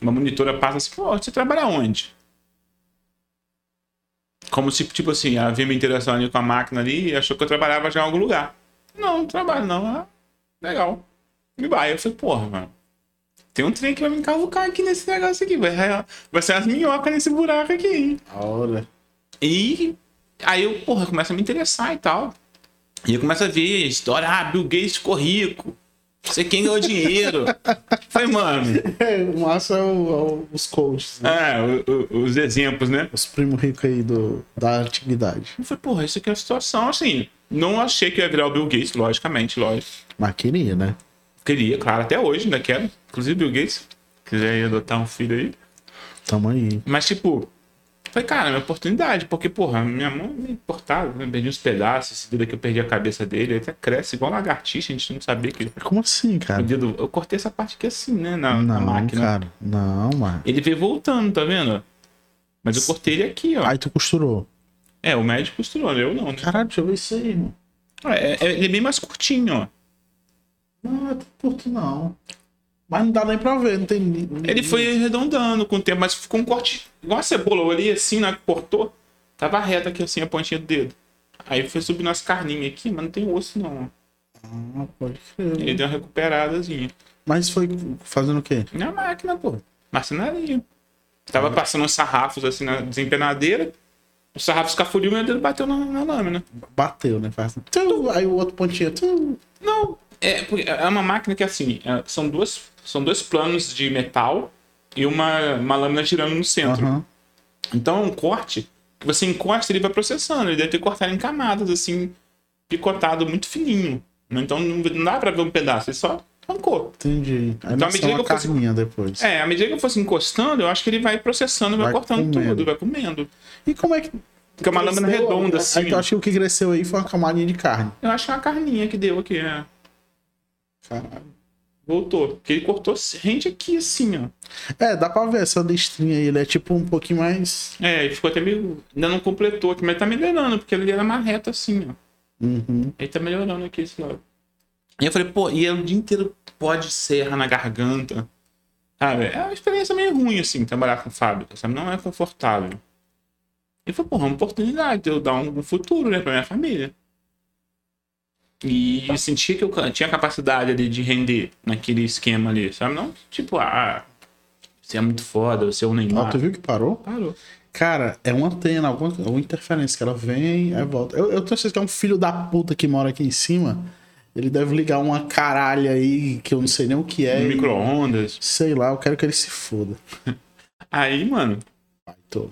Uma monitora passa assim, pô, você trabalha onde? Como se, tipo assim, ela vinha me interessando ali com a máquina ali e achou que eu trabalhava já em algum lugar. Não, não trabalho não. Ah, legal. E vai. Eu falei, porra, mano. Tem um trem que vai me encavucar aqui nesse negócio aqui. Vai, vai ser umas minhocas nesse buraco aqui, hein? E aí eu, porra, começo a me interessar e tal. E eu começo a ver história, ah, Bill Gates ficou rico. Sei quem ganhou dinheiro. <laughs> Falei, mano. É, o massa é, o- os coaches, né? É, o- o- os exemplos, né? Os primos ricos aí do, da antiguidade. Eu falei, porra, isso aqui é uma situação assim. Não achei que ia virar o Bill Gates, logicamente, lógico. Mas queria, né? Queria, claro, até hoje ainda quero. Inclusive, Bill Gates, quiser adotar um filho aí. Tamo aí. Mas, tipo, foi, cara, minha oportunidade, porque, porra, minha mão é meio cortada, né? perdi uns pedaços, esse dedo aqui eu perdi a cabeça dele, ele até cresce igual lagartixa, a gente não sabia que. Como assim, cara? O dedo, eu cortei essa parte aqui assim, né, na, na Não, máquina. cara. Não, mano. Ele veio voltando, tá vendo? Mas eu cortei ele aqui, ó. Aí tu costurou. É, o médico costurou, eu não, né? Caralho, deixa eu ver isso aí, irmão. É, é- ele é bem mais curtinho, ó. Não, é curto não. Mas não dá nem pra ver, não tem. ni- Ele foi arredondando com o tempo, mas ficou um corte igual a cebola. Eu olhei assim, que cortou, tava reto aqui assim, a pontinha do dedo. Aí foi subindo as carninhas aqui, mas não tem osso não. Ah, pode crer. Ele deu uma recuperadazinha. Mas foi fazendo o quê? Na máquina, pô. Marcenaria. Tava passando uns sarrafos assim na desempenadeira. Os sarrafos escafuliu e meu dedo bateu na, na lâmina. Bateu, né? Faz assim. Aí o outro pontinho. Não, é, é uma máquina que assim, é, são, duas, são dois planos de metal e uma, uma lâmina girando no centro. Aham. Então é um corte que você encosta ele vai processando. Ele deve ter cortado em camadas, assim, picotado muito fininho. né? Então não, dá pra ver um pedaço, ele só arrancou. Entendi. Aí Então, à medida uma que eu fosse- depois. É, à medida que eu fosse encostando, eu acho que ele vai processando, vai, Vai cortando comendo. tudo, vai comendo. E como é que. Fica uma lâmina redonda, Aí assim. tu ó. acha que o que cresceu aí foi uma camadinha de carne. Eu acho que é uma carninha que deu aqui, é. Caralho. Voltou. Porque ele cortou rente aqui, assim, ó. É, dá pra ver essa listrinha aí. Ele é tipo um pouquinho mais. É, ele ficou até meio. Ainda não completou aqui, mas tá melhorando, porque ele era mais reto assim, ó. Uhum. Ele tá melhorando aqui esse lado. E eu falei, pô, e é o dia inteiro pode serra na garganta. Sabe? É uma experiência meio ruim, assim, trabalhar com fábrica, sabe? Não é confortável. E foi, porra, uma oportunidade de eu dar um futuro, né, pra minha família. E eu senti que eu tinha capacidade ali de render naquele esquema ali, sabe? Não, tipo, ah, você é muito foda, você é Ó, Neymar. tu viu que parou? Parou. Cara, é uma antena, alguma, alguma interferência que ela vem aí volta. Eu, eu tenho certeza que é um filho da puta que mora aqui em cima. Ele deve ligar uma caralha aí que eu não sei nem o que é. Micro-ondas. Sei lá, eu quero que ele se foda. <laughs> Aí, mano, Vai, tô.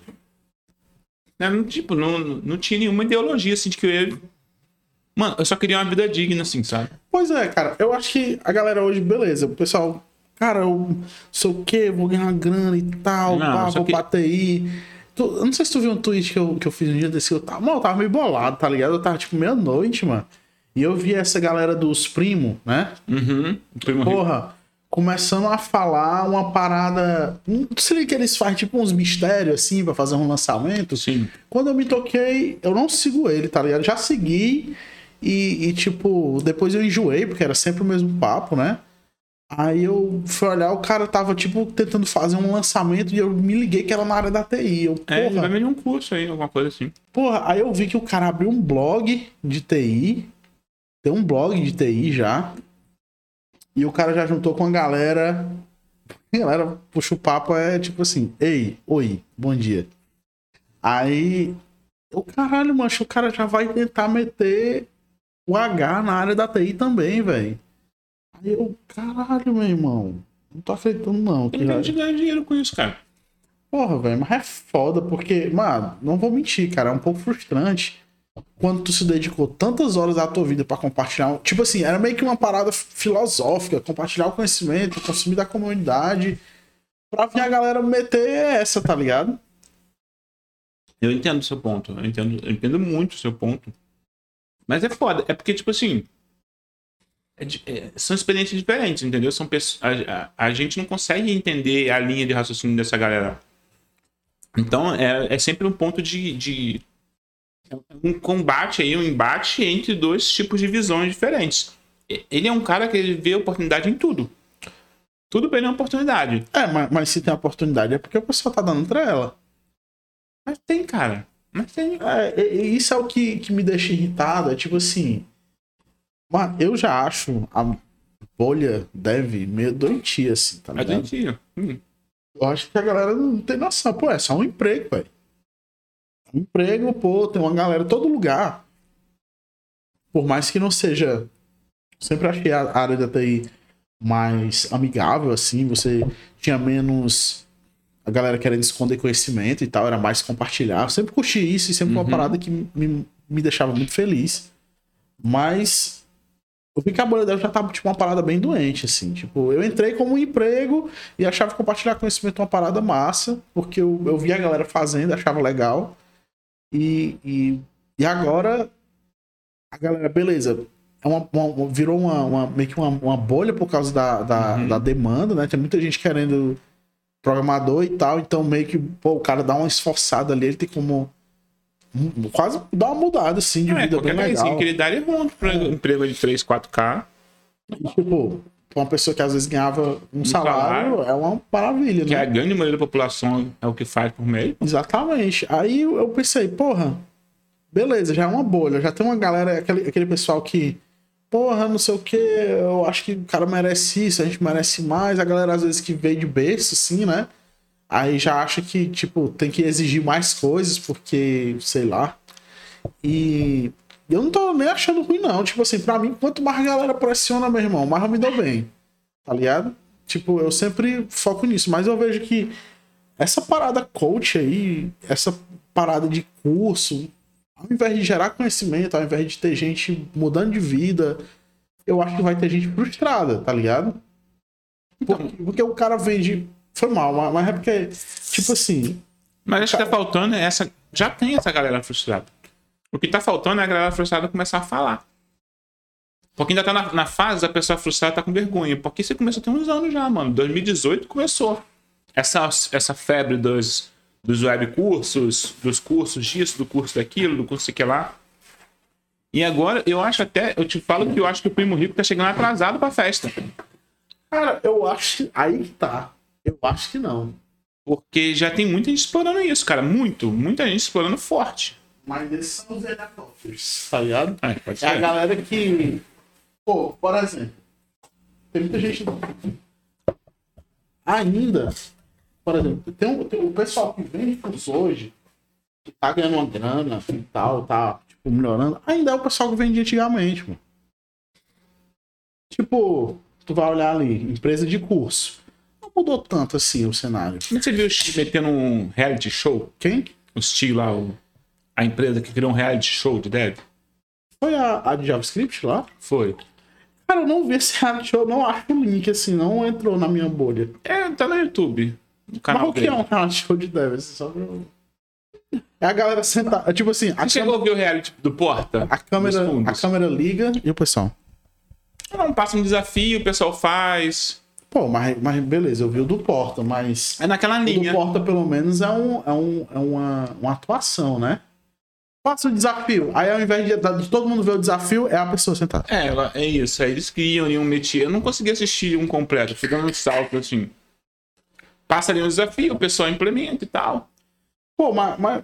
né, não, tipo, não, não tinha nenhuma ideologia assim de que eu ia Mano, eu só queria uma vida digna, assim, sabe? Pois é, cara. Eu acho que a galera hoje, beleza. O pessoal, cara, eu sei o quê, vou ganhar uma grana e tal, Não, pá, vou que- pra TI. Tu- eu não sei se tu viu um tweet que eu, que eu fiz um dia desse. Eu tava, mano, eu tava meio bolado, tá ligado? Eu tava tipo meia-noite, mano. E eu vi essa galera dos primos, né? Uhum. Primo rico. Porra, começando a falar uma parada. Não sei que eles fazem tipo uns mistérios assim pra fazer um lançamento. Sim. Quando eu me toquei, eu não sigo ele, tá ligado? Já segui e, e, tipo, depois eu enjoei, porque era sempre o mesmo papo, né? Aí eu fui olhar, o cara tava, tipo, tentando fazer um lançamento e eu me liguei que era na área da TI. Eu, É, ele porra, vai vender um curso aí, alguma coisa assim. porra, aí eu vi que o cara abriu um blog de TI. Tem um blog de TI já. E o cara já juntou com a galera. A galera puxa o papo, é tipo assim: Ei, oi, bom dia. Aí. O caralho, mancho, o cara já vai tentar meter o H na área da TI também, velho. Aí eu, caralho, meu irmão. Não tô acreditando, não. que Ele já- vai ganhar dinheiro com isso, cara. Porra, velho, mas é foda, porque, mano, não vou mentir, cara, é um pouco frustrante quando tu se dedicou tantas horas da tua vida pra compartilhar. Tipo assim, era meio que uma parada filosófica, compartilhar o conhecimento, consumir da comunidade, pra vir a galera meter essa, tá ligado? Eu entendo o seu ponto. Eu entendo, eu entendo muito o seu ponto. Mas é foda. É porque, tipo assim. é é, são experiências diferentes, entendeu? São pessoas, a, a- a gente não consegue entender a linha de raciocínio dessa galera. Então, é, é sempre um ponto de, de. Um combate aí, um embate entre dois tipos de visões diferentes. Ele é um cara que ele vê oportunidade em tudo. Tudo ele é uma oportunidade. É, mas, mas se tem oportunidade é porque o pessoal tá dando pra ela. Mas tem, cara. Mas tem. É, e- e isso é o que, que me deixa irritado. É tipo assim. Mano, eu já acho a bolha deve meio doentia, assim, tá Mas ligado? tem hum. Eu acho que a galera não tem noção. Pô, é só um emprego, velho. Um emprego, pô, tem uma galera em todo lugar. Por mais que não seja. Sempre achei a área da TI mais amigável, assim. Você tinha menos. A galera querendo esconder conhecimento e tal, era mais compartilhar. Eu sempre curti isso e sempre foi uma Uhum. parada que me, me deixava muito feliz. Mas eu vi que a bolha dela já tava, tipo, uma parada bem doente, assim. Tipo, eu entrei como um emprego e achava compartilhar conhecimento uma parada massa, porque eu, eu via a galera fazendo, achava legal. E, e, e agora, a galera, beleza, é uma, uma- virou uma, uma- meio que uma, uma bolha por causa da, da, Uhum. da demanda, né? Tem muita gente querendo programador e tal, então meio que, pô, o cara dá uma esforçada ali, ele tem como quase dar uma mudada, assim, de É, vida bem legal. que ele dá, ele arruma um emprego, emprego de 3, 4K. E, tipo, uma pessoa que às vezes ganhava um, salário, salário. é uma maravilha, Que né? a grande maioria da população é o que faz por mês. Exatamente. Aí eu eu pensei, porra, beleza, já é uma bolha, já tem uma galera, aquele, aquele pessoal que, porra, não sei o que, eu acho que o cara merece isso, a gente merece mais, a galera às vezes que veio de berço, assim, né? Aí já acha que, tipo, tem que exigir mais coisas, porque, sei lá. E eu não tô nem achando ruim, não. Tipo assim, pra mim, quanto mais a galera pressiona, meu irmão, mais eu me dou bem. Tá ligado? Tipo, eu sempre foco nisso, mas eu vejo que essa parada coach aí, essa parada de curso, ao invés de gerar conhecimento, ao invés de ter gente mudando de vida, eu acho que vai ter gente frustrada, tá ligado? Porque, porque o cara vende. Foi mal, mas- é porque, tipo assim, Mas acho que tá faltando é essa. Já tem essa galera frustrada. O que tá faltando é a galera frustrada começar a falar. Porque ainda tá na, na fase da pessoa frustrada tá com vergonha. Porque isso começou tem uns anos já, mano. 2018 começou. Essa, essa febre dos, dos web cursos, dos cursos disso, do curso daquilo, do curso que lá. E agora, eu acho até, eu te falo que eu acho que o Primo Rico tá chegando atrasado pra festa. cara, eu acho que. Aí que tá. Eu acho que não. Porque já tem muita gente explorando isso, cara. Muito, muita gente explorando forte. Mas esses são os adopters, tá ligado? É, pode É a galera que. Pô, por exemplo, tem muita gente. Ainda. Por exemplo, tem, um, tem o pessoal que vende curso hoje, que tá ganhando uma grana e tal, tá tipo, melhorando. Ainda é o pessoal que vendia antigamente, mano. Tipo, tu vai olhar ali, empresa de curso. Não mudou tanto assim o cenário. Como você viu o Steve metendo um reality show? Quem? O Steve lá, o- a empresa que criou um reality show de dev? Foi a, a de JavaScript lá? Foi. Cara, eu não vi esse reality show, não acho o link, assim, não entrou na minha bolha. É, tá no YouTube. No Mas canal o que dele. é um reality show de dev? Assim, só pra É a galera sentada. Tipo assim, Você chegou câmera, a ver o reality do Porta? a, câmera, a câmera liga e o pessoal. Não, passa um desafio, o pessoal faz. Pô, mas, mas beleza, eu vi o do Porta, mas. É naquela O do linha. Porta, pelo menos, é, um, é, um, é uma, uma atuação, né? Faça o desafio. Aí, ao invés de, de todo mundo ver o desafio, é a pessoa sentada. É, ela- é isso. Aí eles criam ali um métier. Eu não consegui assistir um completo, fui dando um salto assim. Passa ali um desafio, o pessoal implementa e tal. Pô, mas. mas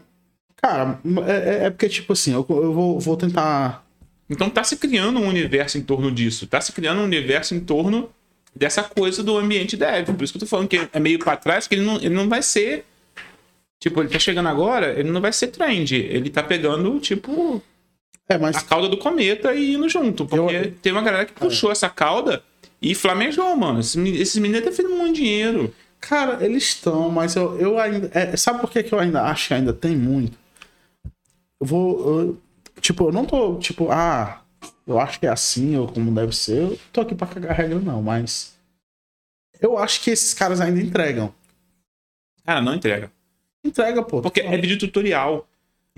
cara, é, é- é porque, tipo assim, eu, eu vou, vou tentar. Então tá se criando um universo em torno disso. Tá se criando um universo em torno dessa coisa do ambiente dev. Por isso que eu tô falando que é meio pra trás, que ele não, ele não vai ser. Tipo, ele tá chegando agora, ele não vai ser trend. Ele tá pegando, tipo, É, mas. a cauda do cometa e indo junto. Porque Eu- tem uma galera que puxou essa cauda e flamejou, mano. Esses meni- esses meninos estão fazendo muito dinheiro. Cara, eles estão, mas eu, eu ainda. é, sabe por que, que eu ainda acho que ainda tem muito? Eu vou. eu- tipo, eu não tô, tipo, ah, eu acho que é assim ou como deve ser. Eu tô aqui pra cagar regra, não, mas. Eu acho que esses caras ainda entregam. Cara, não entrega. Entrega, pô. Porque é vídeo tutorial.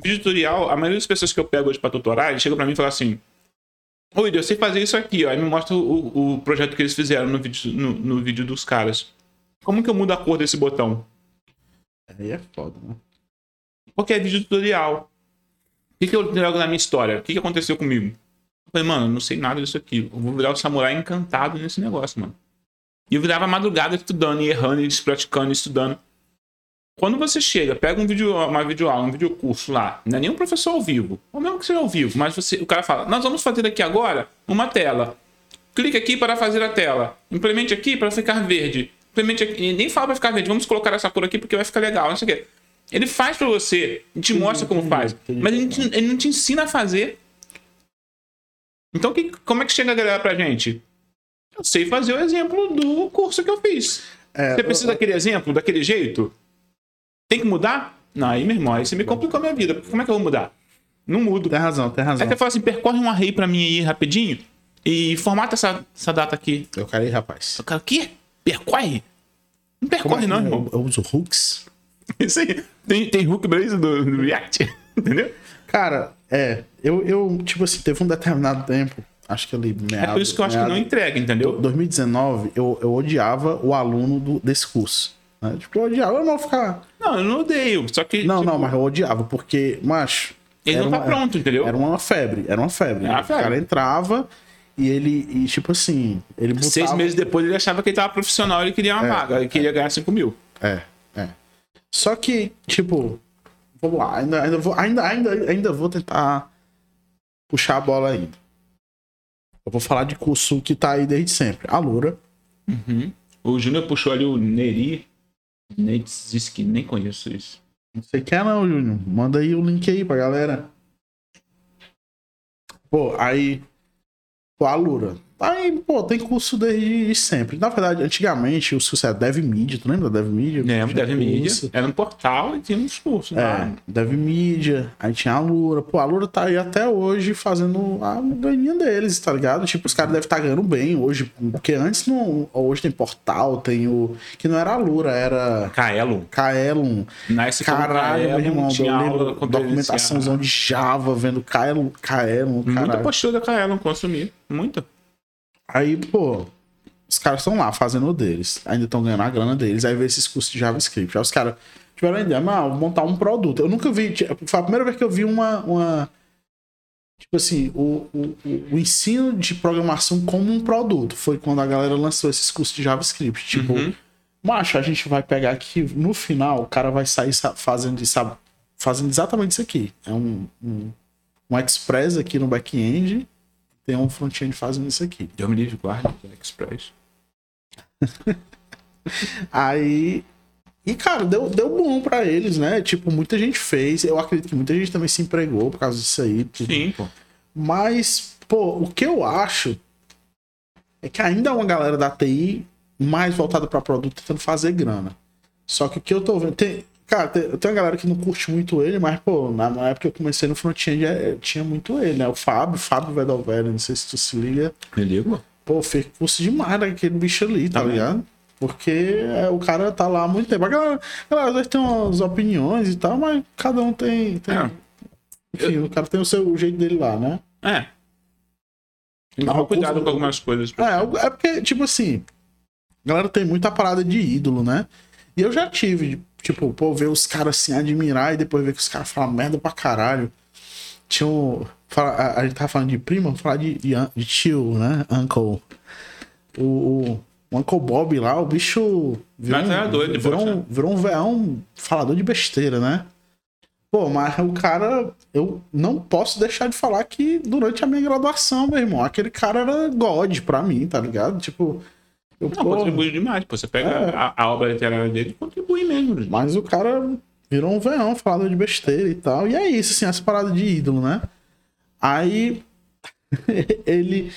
Vídeo tutorial, a maioria das pessoas que eu pego hoje pra tutorar, eles chegam pra mim e falam assim: Oi, eu sei fazer isso aqui, ó. Aí me mostra o, o projeto que eles fizeram no vídeo, no, no vídeo dos caras. Como que eu mudo a cor desse botão? Aí é foda, né? Porque é vídeo tutorial. O que, que eu trago na minha história? O que, que aconteceu comigo? Eu falei, mano, eu não sei nada disso aqui. Eu vou virar o samurai encantado nesse negócio, mano. E eu virava madrugada estudando, e errando, e praticando, e estudando. Quando você chega, pega um vídeo, uma videoaula, um vídeo curso lá, não é nem um professor ao vivo, ou mesmo que seja ao vivo, mas você, o cara fala, nós vamos fazer aqui agora uma tela. Clique aqui para fazer a tela. Implemente aqui para ficar verde. Implemente aqui. E nem fala para ficar verde. Vamos colocar essa cor aqui porque vai ficar legal. Não sei o quê. Ele faz para você te mostra como faz. Mas ele, não te- ele não te ensina a fazer. Então, que- como é que chega a galera pra gente? Eu sei fazer o exemplo do curso que eu fiz. É, Você precisa eu- daquele exemplo, daquele jeito? Tem que mudar? Não, aí, meu irmão, aí você me complicou a minha vida. Como é que eu vou mudar? Não mudo. Tem razão, tem Aí razão. você fala assim, percorre um array pra mim aí rapidinho e formata essa, essa data aqui. Eu quero ir, rapaz. O cara, o quê? Percorre? Não percorre não, irmão. Eu, eu uso hooks. <laughs> Isso aí. Tem, tem hook brace do, do React, <laughs> entendeu? Cara, é. Eu, eu, tipo assim, teve um determinado tempo, acho que ali. É por isso que eu acho que não entrega, entendeu? 2019, eu, eu odiava o aluno do, desse curso. né? Tipo, eu odiava. Eu não vou ficar. Não, eu não odeio, só que... Não, tipo, não, mas eu odiava, porque, macho. Ele não tá uma- pronto, entendeu? Era uma febre, era uma febre. Era uma o cara febre. entrava e ele, e tipo assim, ele botava... Seis meses depois ele achava que ele tava profissional e ele queria uma vaga, ele queria ganhar 5 mil. É, é. Só que, tipo, vamos lá, ainda, ainda, vou, ainda, ainda, ainda vou tentar puxar a bola ainda. Eu vou falar de curso que tá aí desde sempre. A Lura. O Júnior puxou ali o Neri. Neitziski, nem conheço isso. Não sei quem é não, Júnior. Manda aí o link aí pra galera. Pô, aí. Pô, a Lura. Aí, pô, tem curso desde sempre. Na verdade, antigamente, o curso era Dev Media. Tu lembra da Dev Media? Lembro, Tinha Dev Media. curso. Era um portal e tinha uns cursos É, lá. Dev Media, aí tinha a Lura. Pô, a Lura tá aí até hoje fazendo a ganinha deles, tá ligado? Tipo, os caras devem estar ganhando bem hoje. Porque antes não. Hoje tem portal, tem o. Que não era a Lura, era. Kaelon. Kaelon. Nice Caralho, meu irmão. tinha Eu lembro documentaçãozão de Java, vendo Kaelon, Kaelon, Muita caralho. postura da Kaelon consumir. Muita. Aí, pô, os caras estão lá fazendo o deles. Ainda estão ganhando a grana deles. Aí vê esses cursos de JavaScript. Aí os caras tiveram a ideia, mas vou montar um produto. Eu nunca vi. Foi a primeira vez que eu vi uma. uma tipo assim, o, o, o- ensino de programação como um produto. Foi quando a galera lançou esses cursos de JavaScript. Tipo, Uhum. macho, a gente vai pegar aqui, no final, o cara vai sair sa- fazendo, sabe, fazendo exatamente isso aqui. É um, um, um Express aqui no back-end. Tem um front-end fazendo isso aqui. Deus me livre, guarda. Express. <laughs> Aí. E, cara, deu, deu bom pra eles, né? Tipo, muita gente fez. Eu acredito que muita gente também se empregou por causa disso aí. tudo. Sim, pô. Mas, pô, o que eu acho é que ainda é uma galera da TI mais voltada pra produto tentando fazer grana. Só que o que eu tô vendo. Tem, Cara, tem, tem uma galera que não curte muito ele, mas, pô, na, na época que eu comecei no front-end é, tinha muito ele, né? O Fábio, Fábio Vedovelli, não sei se tu se liga. Me ligo? Pô, fez curso demais daquele bicho ali, tá Tá ligado? Porque é, o cara tá lá há muito tempo. A galera, a galera às vezes tem umas opiniões e tal, mas cada um tem. tem É. Enfim, o cara tem o seu jeito dele lá, né? É. Tem que tomar o cuidado curso- com algumas coisas. É, o- é porque, tipo assim, a galera tem muita parada de ídolo, né? E eu já tive, tipo, pô, ver os caras assim, admirar e depois ver que os caras falam merda pra caralho. Tinha um. A, gente tava falando de prima, vamos falar de, de, de tio, né? Uncle. O, o, o Uncle Bob lá, o bicho. Virou, Mas um, doido virou, depois, um, né? virou um veão falador de besteira, né? Pô, mas o cara, eu não posso deixar de falar que durante a minha graduação, meu irmão, aquele cara era God pra mim, tá ligado? Tipo, eu, Não, pô, contribui demais. Pô, você pega É. a, a obra literária dele e contribui mesmo. mas o cara virou um veão falador de besteira e tal. E é isso, assim, essa parada de ídolo, né? Aí <laughs> ele.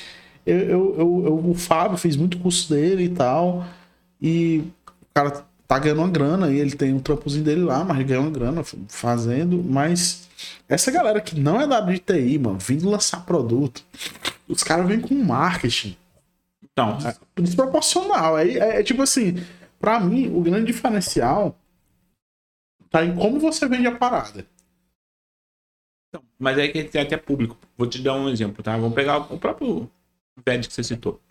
Eu, eu, eu- o Fábio fez muito curso dele e tal. E o cara tá ganhando uma grana e ele tem um trampozinho dele lá, mas ganha uma grana fazendo. Mas essa galera que não é da área de TI, mano, vindo lançar produto, os caras vêm com marketing Então, desproporcional. É, é, é tipo assim, pra mim, o grande diferencial tá em como você vende a parada. então, mas aí que tem até público. Vou te dar um exemplo, tá? Vamos pegar o próprio VED que você citou.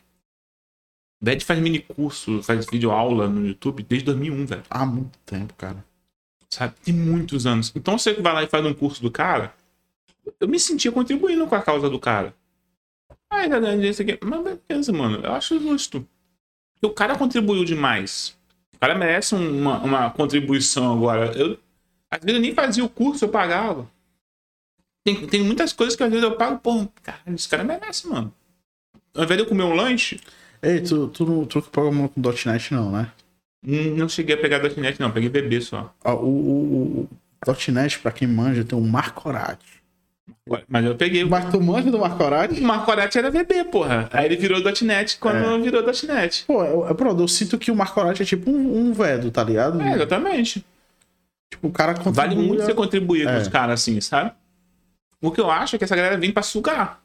O VED faz mini curso, faz vídeo aula no YouTube desde 2001, velho. Há muito tempo, cara. Sabe? Tem muitos anos. Então você vai lá e faz um curso do cara, eu me sentia contribuindo com a causa do cara. Ah, tá isso aqui. Mas beleza, mano. Eu acho justo. O cara contribuiu demais. O cara merece um, uma, uma contribuição agora. Eu, às vezes eu nem fazia o curso, eu pagava. Tem, tem muitas coisas que às vezes eu pago, pô, cara, esse cara merece, mano. Ao invés de eu comer um lanche, Ei, tu, tu não não programou com .NET não, né? hum, não cheguei a pegar .NET, não. Peguei bebê só. Ó, O, o, o .NET, pra quem manja, tem um Marcorati. Mas eu peguei o Mas tu manja do Marcorati? O Marco Arati era VB, porra. Aí ele virou .NET quando É. virou .NET. Pô, eu, eu, pronto, eu sinto que o Marcorati é tipo um, um vedo, tá ligado? É, exatamente. Tipo, o cara contribui... Vale muito você contribuir com É. os caras assim, sabe? O que eu acho é que essa galera vem pra sugar.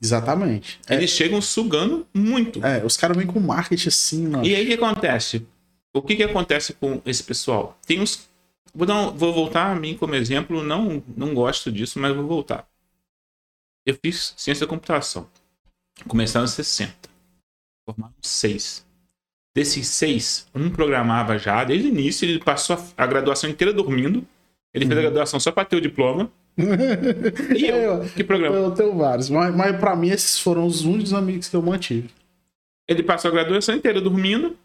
Exatamente. É, Eles chegam sugando muito. é, os caras vêm com marketing assim, mano. E aí o que acontece? O que que acontece com esse pessoal? Tem uns. Vou, dar um- vou voltar a mim como exemplo, não, não gosto disso, mas vou voltar. Eu fiz ciência da computação. Começaram em 60. Formaram seis. Desses seis, um programava já, desde o início, ele passou a, a graduação inteira dormindo. Ele fez a graduação só para ter o diploma. <laughs> E eu, que programa? Eu tenho vários, mas, mas pra mim esses foram os únicos amigos que eu mantive. Ele passou a graduação inteira dormindo.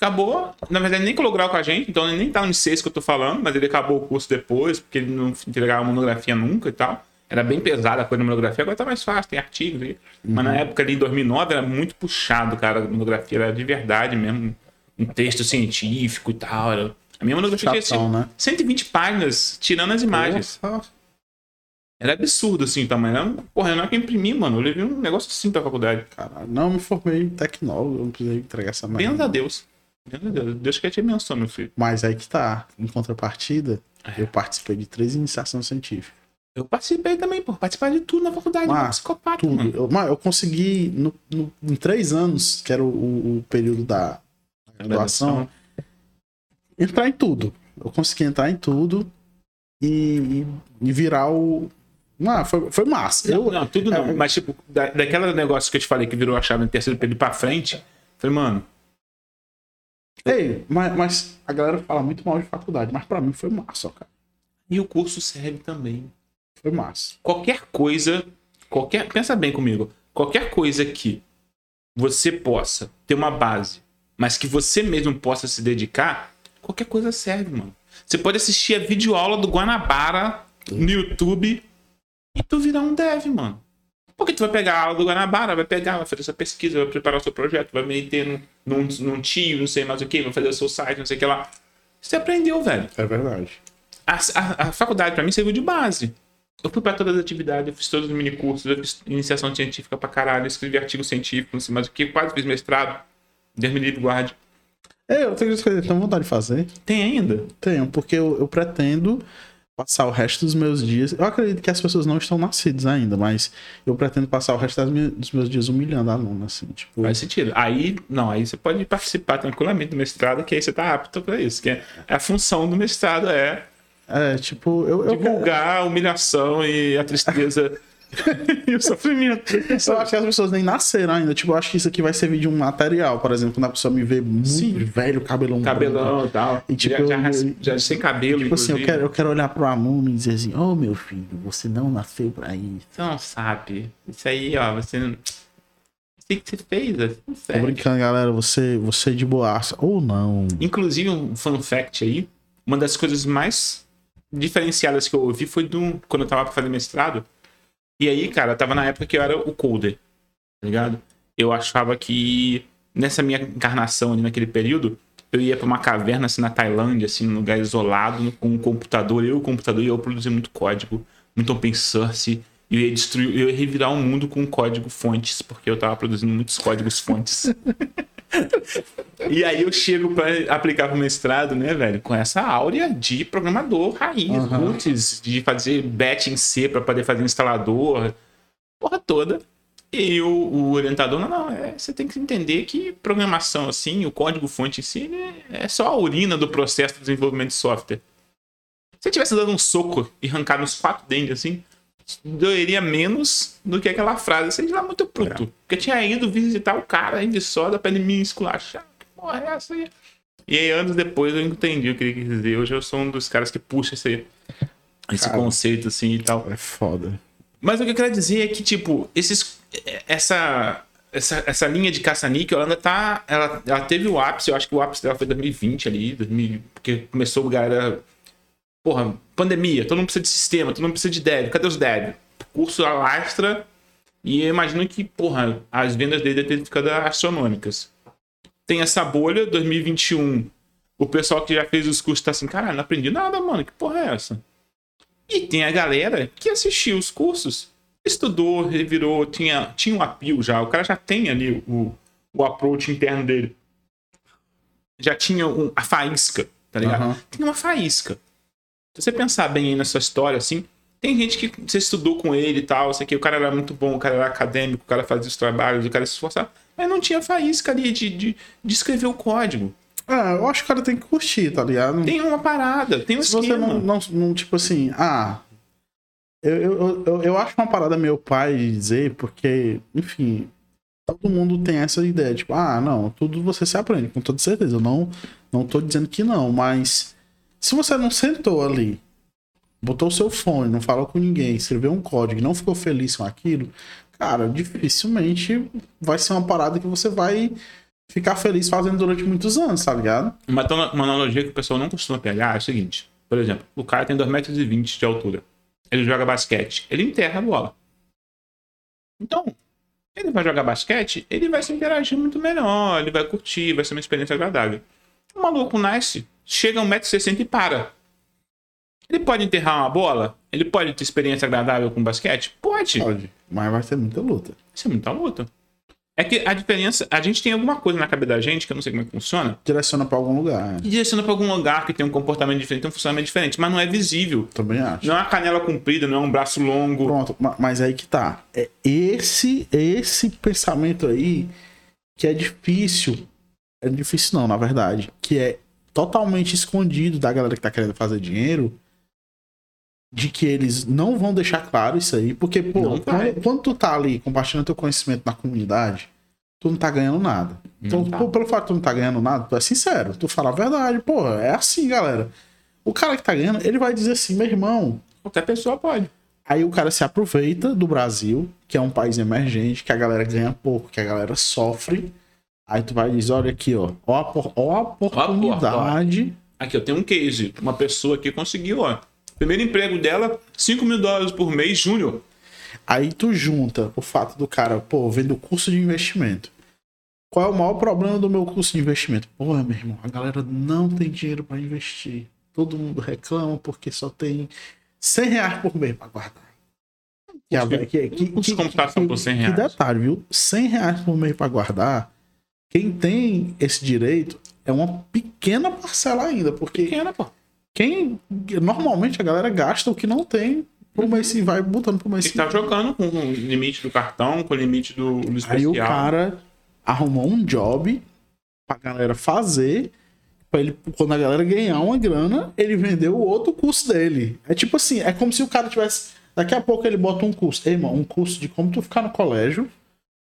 Acabou. Na verdade, nem colou grau com a gente, então ele nem tá no seis que eu tô falando, mas ele acabou o curso depois, porque ele não entregava monografia nunca e tal. Era bem pesada a coisa da monografia, agora tá mais fácil, tem artigos aí. Mas na época ali, em 2009, era muito puxado, cara. A monografia era de verdade mesmo. Um texto científico e tal. Era... A minha monografia tinha Chatão, sido né? 120 páginas, tirando as imagens. Porra. Era absurdo, assim, o tamanho. Era, porra, não é que eu imprimi, mano. Eu levei um negócio assim pra faculdade. Caralho, não, eu me formei em tecnólogo, eu não precisei entregar essa merda. Benza a Deus. Deus. Deus quer te abençoar, meu filho. Mas aí que tá. Em contrapartida, É. eu participei de três iniciações científicas. Eu participei também, pô. Participar de tudo na faculdade. Ah, psicopata, Tudo. mano. Eu, mas eu consegui, no, no- em três anos, que era o, o- período da graduação, entrar em tudo. Eu consegui entrar em tudo e, e- e virar o. Ah, foi, foi massa. Não, Eu, não, tudo não. é- Mas, tipo, da, daquela negócio que eu te falei que virou a chave no terceiro período pra frente, falei, mano, Ei, mas, mas a galera fala muito mal de faculdade, mas pra mim foi massa, ó, cara. e o curso serve também. Foi massa. Qualquer coisa, qualquer. Pensa bem comigo. Qualquer coisa que você possa ter uma base, mas que você mesmo possa se dedicar, qualquer coisa serve, mano. Você pode assistir a videoaula do Guanabara no YouTube e tu virar um dev, mano. Porque tu vai pegar a aula do Guanabara, vai pegar, vai fazer sua pesquisa, vai preparar o seu projeto, vai meter num, num, num tio, não sei mais o que, vai fazer o seu site, não sei o que lá. Você aprendeu, velho. É verdade. A, a- a faculdade pra mim serviu de base. Eu fui pra todas as atividades, eu fiz todos os mini cursos, eu fiz iniciação científica pra caralho, eu escrevi artigo científico, não sei mais o que, quase fiz mestrado. Deus me livre, guarde. É, eu tenho tenho vontade de fazer. Tem ainda? Tenho, porque eu, eu pretendo passar o resto dos meus dias. Eu acredito que as pessoas não estão nascidas ainda, mas eu pretendo passar o resto minhas- dos meus dias humilhando a aluna, assim, tipo. Faz sentido. Aí, não, aí você pode participar tranquilamente do mestrado, que aí você tá apto pra isso. Que é a função do mestrado é É, tipo, eu, eu, divulgar a humilhação e a tristeza <laughs> <laughs> e o sofrimento. eu acho que as pessoas nem nasceram ainda. Tipo, eu acho que isso aqui vai servir de um material, por exemplo, quando a pessoa me vê muito Sim. velho, cabelão. Cabelão e tal. E, tipo, já, já, eu- já sem cabelo, Tipo assim, eu quero, eu quero olhar pro aluno e dizer assim: Ô meu filho, você não nasceu pra isso. Você não sabe. Isso aí, ó, você não. O que você fez? Assim, Tô brincando, galera. Você, você é de boaça. Ou não. Inclusive, um fun fact aí, uma das coisas mais diferenciadas que eu ouvi foi do, quando eu tava pra fazer mestrado. E aí, cara, tava na época que eu era o coder, tá ligado? Eu achava que nessa minha encarnação ali naquele período, eu ia pra uma caverna assim na Tailândia, assim, num lugar isolado, com um computador, eu e o computador, e eu produzia muito código, muito open source, eu ia destruir, eu ia revirar o mundo com código fontes, porque eu tava produzindo muitos códigos fontes. <laughs> E aí eu chego pra aplicar pro mestrado, né, velho, com essa áurea de programador raiz, Aham. roots, de fazer batch em C pra poder fazer instalador, porra toda. E o, o orientador, não, não, é, você tem que entender que programação, assim, o código fonte em si, né, é só a urina do processo de desenvolvimento de software. Se eu tivesse dado um soco e arrancado uns quatro dentes, assim, doeria menos do que aquela frase. Sei lá, muito puto. Porque eu tinha ido visitar o cara de soda pra ele me esculachar. Que porra é essa aí? E aí, anos depois, eu entendi o que ele quis dizer. Hoje eu sou um dos caras que puxa esse, esse Cara. conceito, assim, e tal. É foda. Mas o que eu quero dizer é que, tipo, esses, essa, essa, essa linha de caça-níquel, ela ainda tá. Ela, ela teve o ápice, eu acho que o ápice dela foi 2020 ali, 2000, porque começou a galera. Porra, pandemia, todo mundo precisa de sistema, todo mundo precisa de dev. Cadê os dev? Curso alastra. E eu imagino que, porra, as vendas dele devem ter ficado astronômicas. Tem essa bolha, 2021. O pessoal que já fez os cursos tá assim, caralho, não aprendi nada, mano. Que porra é essa? E tem a galera que assistiu os cursos, estudou, revirou, tinha, tinha um apio já. O cara já tem ali o, o approach interno dele. Já tinha um- a faísca, tá ligado? Aham. Tem uma faísca. Se você pensar bem aí na sua história, assim, tem gente que você estudou com ele e tal, sei que o cara era muito bom, o cara era acadêmico, o cara fazia os trabalhos, o cara se esforçava, mas não tinha faísca ali de, de, de escrever o código. Ah, eu acho que o cara tem que curtir, tá ligado? Tem uma parada, tem um Se você esquema. não, não, não, tipo assim, ah. Eu, eu, eu, eu acho uma parada meu pai dizer, porque, enfim, todo mundo tem essa ideia, tipo, ah, não, tudo você se aprende, com toda certeza. Eu não, não tô dizendo que não, mas se você não sentou ali, botou seu fone, não falou com ninguém, escreveu um código não ficou feliz com aquilo, cara, dificilmente vai ser uma parada que você vai ficar feliz fazendo durante muitos anos, tá ligado? Uma, uma analogia que o pessoal não costuma pegar é o seguinte: por exemplo, o cara tem 2,20 metros de altura. Ele joga basquete. Ele enterra a bola. Então, ele vai jogar basquete, ele vai se interagir muito melhor, ele vai curtir, vai ser uma experiência agradável. O maluco nasce, chega a 1,60m e para. Ele pode enterrar uma bola? Ele pode ter experiência agradável com basquete? Pode. Pode, mas vai ter muita luta. Isso é muita luta. É que a diferença, a gente tem alguma coisa na cabeça da gente, que eu não sei como é que funciona, Direciona pra algum lugar, que direciona para algum lugar que tem um comportamento diferente, tem um funcionamento diferente, mas não é visível. também acho. Não é uma canela comprida, não é um braço longo. Pronto, ma- mas aí que tá. É esse, esse pensamento aí que é difícil. É difícil não, na verdade. Que é totalmente escondido da galera que tá querendo fazer dinheiro. De que eles não vão deixar claro isso aí. Porque, pô, quando, quando tu tá ali compartilhando teu conhecimento na comunidade, tu não tá ganhando nada. Então, Não tá. pô, pelo fato de tu não tá ganhando nada, tu é sincero. Tu fala a verdade, pô, é assim, galera. O cara que tá ganhando, ele vai dizer assim, meu irmão, Qualquer pessoa pode. Aí o cara se aproveita do Brasil, que é um país emergente, que a galera ganha pouco, que a galera sofre. Aí tu vai e diz, olha aqui, ó, ó a, por- ó oportunidade. Aqui, eu tenho um case. Uma pessoa que conseguiu, ó. Primeiro emprego dela, 5 mil dólares por mês, júnior. Aí tu junta o fato do cara, pô, vendo curso de investimento. Qual é o maior problema do meu curso de investimento? Pô, meu irmão, a galera não tem dinheiro pra investir. Todo mundo reclama porque só tem 100 reais por mês pra guardar. Que, que, que, computação por 100 reais. Que detalhe, viu? 100 reais por mês pra guardar. Quem tem esse direito é uma pequena parcela ainda, porque Pequena, pô. quem normalmente a galera gasta o que não tem pro mês e vai botando pro mês. E tá jogando com o limite do cartão, com o limite do, do especial. Aí o cara arrumou um job pra galera fazer, pra ele, quando a galera ganhar uma grana, ele vendeu o outro curso dele. É tipo assim, é como se o cara tivesse. Daqui a pouco ele bota um curso. Ei, irmão, um curso de como tu ficar no colégio,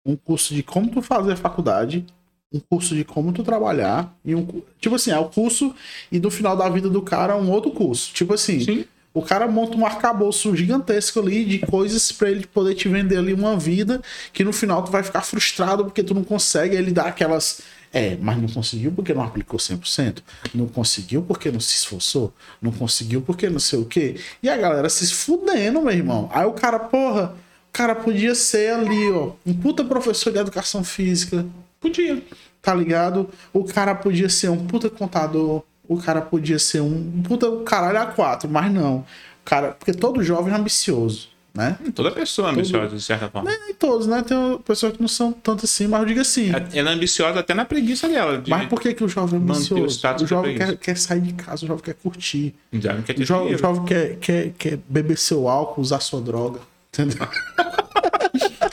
um curso de como tu fazer faculdade, um curso de como tu trabalhar, e um. Tipo assim, é o curso, e no final da vida do cara, um outro curso. Tipo assim. Sim. O cara monta um arcabouço gigantesco ali de coisas pra ele poder te vender ali uma vida que no final tu vai ficar frustrado porque tu não consegue ele dar aquelas. É, mas não conseguiu porque não aplicou 100%. Não conseguiu porque não se esforçou. Não conseguiu porque não sei o quê. E a galera se fudendo, meu irmão. Aí o cara, porra, o cara podia ser ali, ó, um puta professor de educação física. Podia. Tá ligado? O cara podia ser um puta contador. O cara podia ser um puta caralho a quatro, mas não. O cara, porque todo jovem é ambicioso, né? Toda pessoa é ambiciosa, de certa forma. Nem todos, né? Tem pessoas que não são tanto assim, mas eu digo assim. Ela é ambiciosa até na preguiça dela. De... Mas por que, que o jovem é o ambicioso? status O jovem que é quer, quer sair de casa, o jovem quer curtir. Já não quer O jovem, o jovem quer, quer, quer beber seu álcool, usar sua droga. Entendeu? <laughs>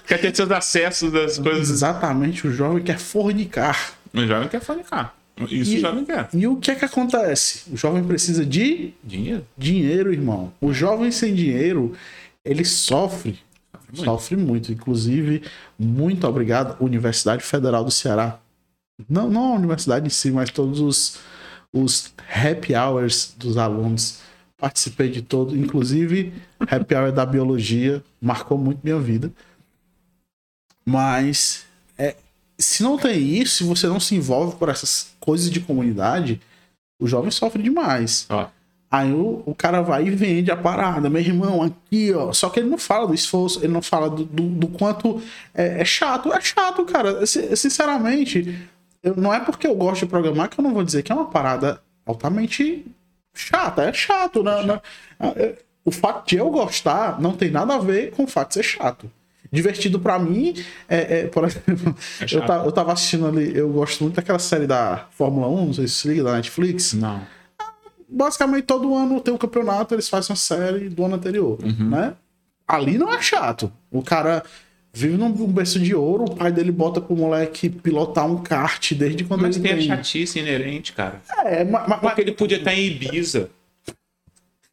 Quer ter seus acessos das coisas. Exatamente, o jovem quer fornicar. O jovem quer fornicar. Isso E- o jovem quer. E o que é que acontece? O jovem precisa de Dinheiro. Dinheiro, irmão. O jovem sem dinheiro, ele sofre. muito. Sofre muito. Inclusive, muito obrigado, Universidade Federal do Ceará. Não, não a universidade em si, mas todos os, os happy hours dos alunos. Participei de todo, inclusive happy hour da biologia, marcou muito minha vida. Mas é, se não tem isso, se você não se envolve por essas coisas de comunidade, o jovem sofre demais. Ó, Aí o, o cara vai e vende a parada, meu irmão, aqui, ó. Só que ele não fala do esforço, ele não fala do, do, do quanto é, é chato. É chato, cara. Si- Sinceramente, eu, não é porque eu gosto de programar que eu não vou dizer que é uma parada altamente chata. É chato, né? né? É, O fato de eu gostar não tem nada a ver com o fato de ser chato. Divertido pra mim é, é, por exemplo, eu, chato. ta- eu tava assistindo ali, eu gosto muito daquela série da Fórmula 1, não sei se liga, da Netflix não. basicamente todo ano tem um campeonato, eles fazem uma série do ano anterior, né? Ali não é chato. O cara vive num berço de ouro, o pai dele bota pro moleque pilotar um kart desde quando Mas ele tem a tem. chatice inerente, cara. É, mas, mas, Porque ele podia estar em Ibiza.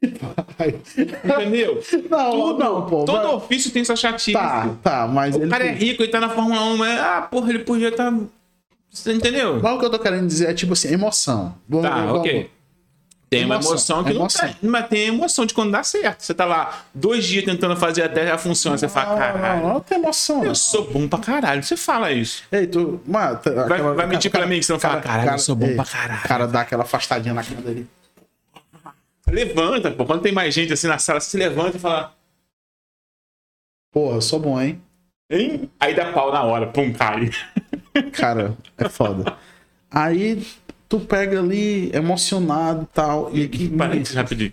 Entendeu? Não, Tudo, não, pô. todo mas- ofício tem sua chatice. Tá, tá, mas O ele. cara é rico, ele tá na Fórmula 1, mas, ah, porra, ele podia estar. Você entendeu? Mas o que eu tô querendo dizer é tipo assim, emoção. Vamos- Tá, vamos- ok. Tem uma Emoção, emoção que emoção. não tem. Mas tem emoção de quando dá certo. Você tá lá dois dias tentando fazer até a função. Você fala, Não, caralho, não, não tem emoção. não. eu sou bom pra caralho. Você fala isso. Ei, tu. Mano, tá- Vai, aquela- vai mentir cara- pra mim que você não fala, cara- caralho, eu sou bom ei, pra caralho. O cara dá aquela afastadinha na cara dele. Levanta, pô. Quando tem mais gente assim na sala, você se levanta e fala, Porra, eu sou bom, hein? hein? Aí dá pau na hora, pum, cai. <laughs> Cara, é foda. Aí tu pega ali, emocionado e tal. E que. Parênteses rapidinho.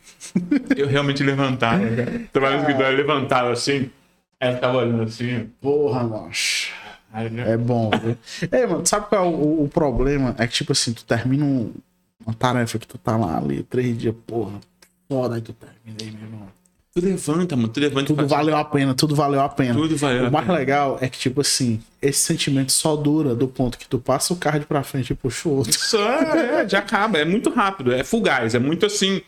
Eu realmente levantava, <laughs> cara. Tava no escritório, levantava assim. Aí eu ficava olhando assim. Porra, macho. Aí, eu- É bom, viu? <laughs> Ei, mano, sabe qual é o, o problema? É que, tipo assim, tu termina um- uma tarefa que tu tá lá ali, três dias, porra. Foda, aí tu termina aí, meu irmão. Tu levanta, mano. Tu levanta Tudo valeu a pena, tudo valeu a pena. Tudo valeu O a mais pena. legal é que, tipo assim, esse sentimento só dura do ponto que tu passa o card pra frente e puxa o outro. Só, é, já acaba. É muito rápido, é fugaz, é muito assim.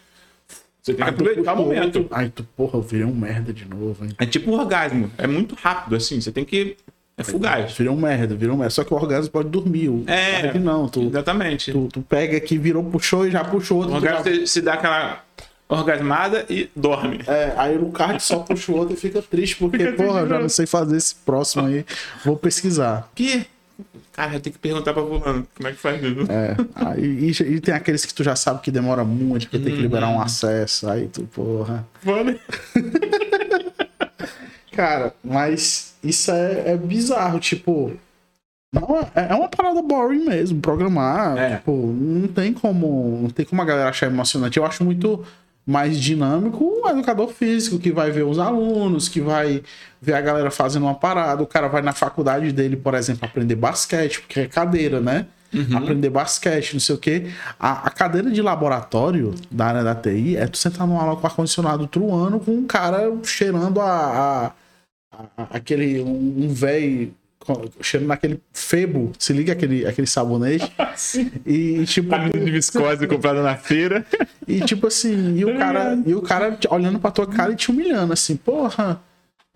Você tem que aproveitar o momento. outro. Aí tu, porra, eu virei um merda de novo, hein? É tipo um orgasmo. É muito rápido, assim. Você tem que. É fugaz. Virou um merda, virou um merda. Só que o orgasmo pode dormir. O É. não, tu, Exatamente. tu, tu pega aqui, virou, puxou e já puxou O outro. tu orgasmo já- se dá aquela orgasmada e dorme. É, aí o card só puxa o outro e fica triste, porque, porra, eu já não sei fazer esse próximo aí. Vou pesquisar. Que? Cara, tem que perguntar pra fulano como é que faz isso. É, aí, e, e tem aqueles que tu já sabe que demora muito, porque tem que liberar um acesso. Aí tu, porra. Vale. <laughs> Cara, mas isso é, é bizarro, tipo. Não, é, é uma parada boring mesmo, programar. É. Tipo, não tem como. Não tem como a galera achar emocionante. Eu acho muito mais dinâmico um educador físico que vai ver os alunos, que vai ver a galera fazendo uma parada. O cara vai na faculdade dele, por exemplo, aprender basquete, porque é cadeira, né? Uhum. aprender basquete, não sei o quê. A, a cadeira de laboratório da área da TI é tu sentar numa aula com ar-condicionado truando com um cara cheirando a- a- aquele. um, um velho. Cheirando naquele febo, se liga aquele, aquele sabonete. E tipo. Camisa de viscose comprada na feira. E tipo assim, e o cara, e o cara olhando pra tua cara e te humilhando, assim, porra,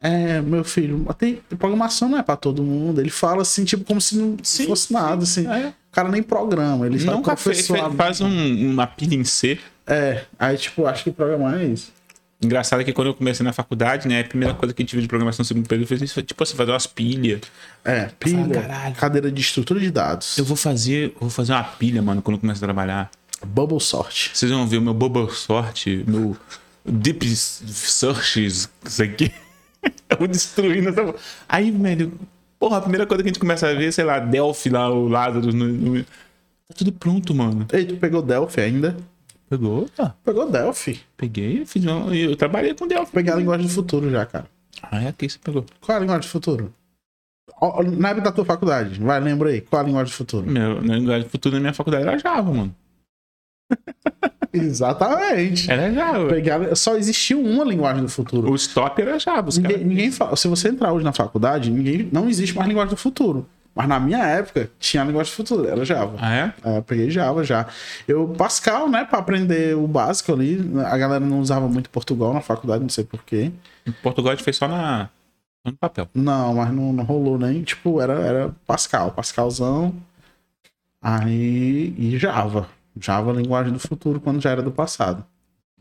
é, meu filho, tem, programação não é pra todo mundo. Ele fala assim, tipo, como se não Sim, fosse nada, assim. É. O cara nem programa, ele fez, professor. faz um- uma pilha em C. É, aí tipo, acho que programar é isso. Engraçado que quando eu comecei na faculdade, né, a primeira coisa que tive de programação no segundo período foi isso, tipo assim, fazer umas pilhas. É, pilha, caralho. cadeira de estrutura de dados. Eu vou fazer, vou fazer uma pilha, mano, quando eu começar a trabalhar. Bubble sort. Vocês vão ver o meu Bubble Sort, meu Deep Searches, isso aqui. <laughs> Eu vou destruindo essa. Aí, velho, porra, a primeira coisa que a gente começa a ver, sei lá, Delphi lá, o Lázaro. No, Tá tudo pronto, mano. Ei, tu pegou Delphi ainda? Pegou? Tá. Pegou Delphi. Peguei, fiz uma, eu trabalhei com Delphi. Peguei a linguagem do futuro já, cara. Ah, é aqui você pegou. Qual é a linguagem do futuro? Na época da tua faculdade, vai, lembra aí. Qual é a linguagem do futuro? Meu, na linguagem futuro na minha faculdade era Java, mano. <laughs> Exatamente. Era Java. Pegaram, só existiu uma linguagem do futuro. O stop era Java, os Ninguém, ninguém fala, se você entrar hoje na faculdade, ninguém, não existe mais linguagem do futuro. Mas na minha época, tinha linguagem do futuro, era Java. Ah, é? É, eu peguei Java já. Eu, Pascal, né, pra aprender o básico ali, a galera não usava muito Portugal na faculdade, não sei porquê. Portugal a gente fez só na. no papel. Não, mas não, não rolou nem, tipo, era, era Pascal, Pascalzão. Aí, e Java. Java, linguagem do futuro, quando já era do passado.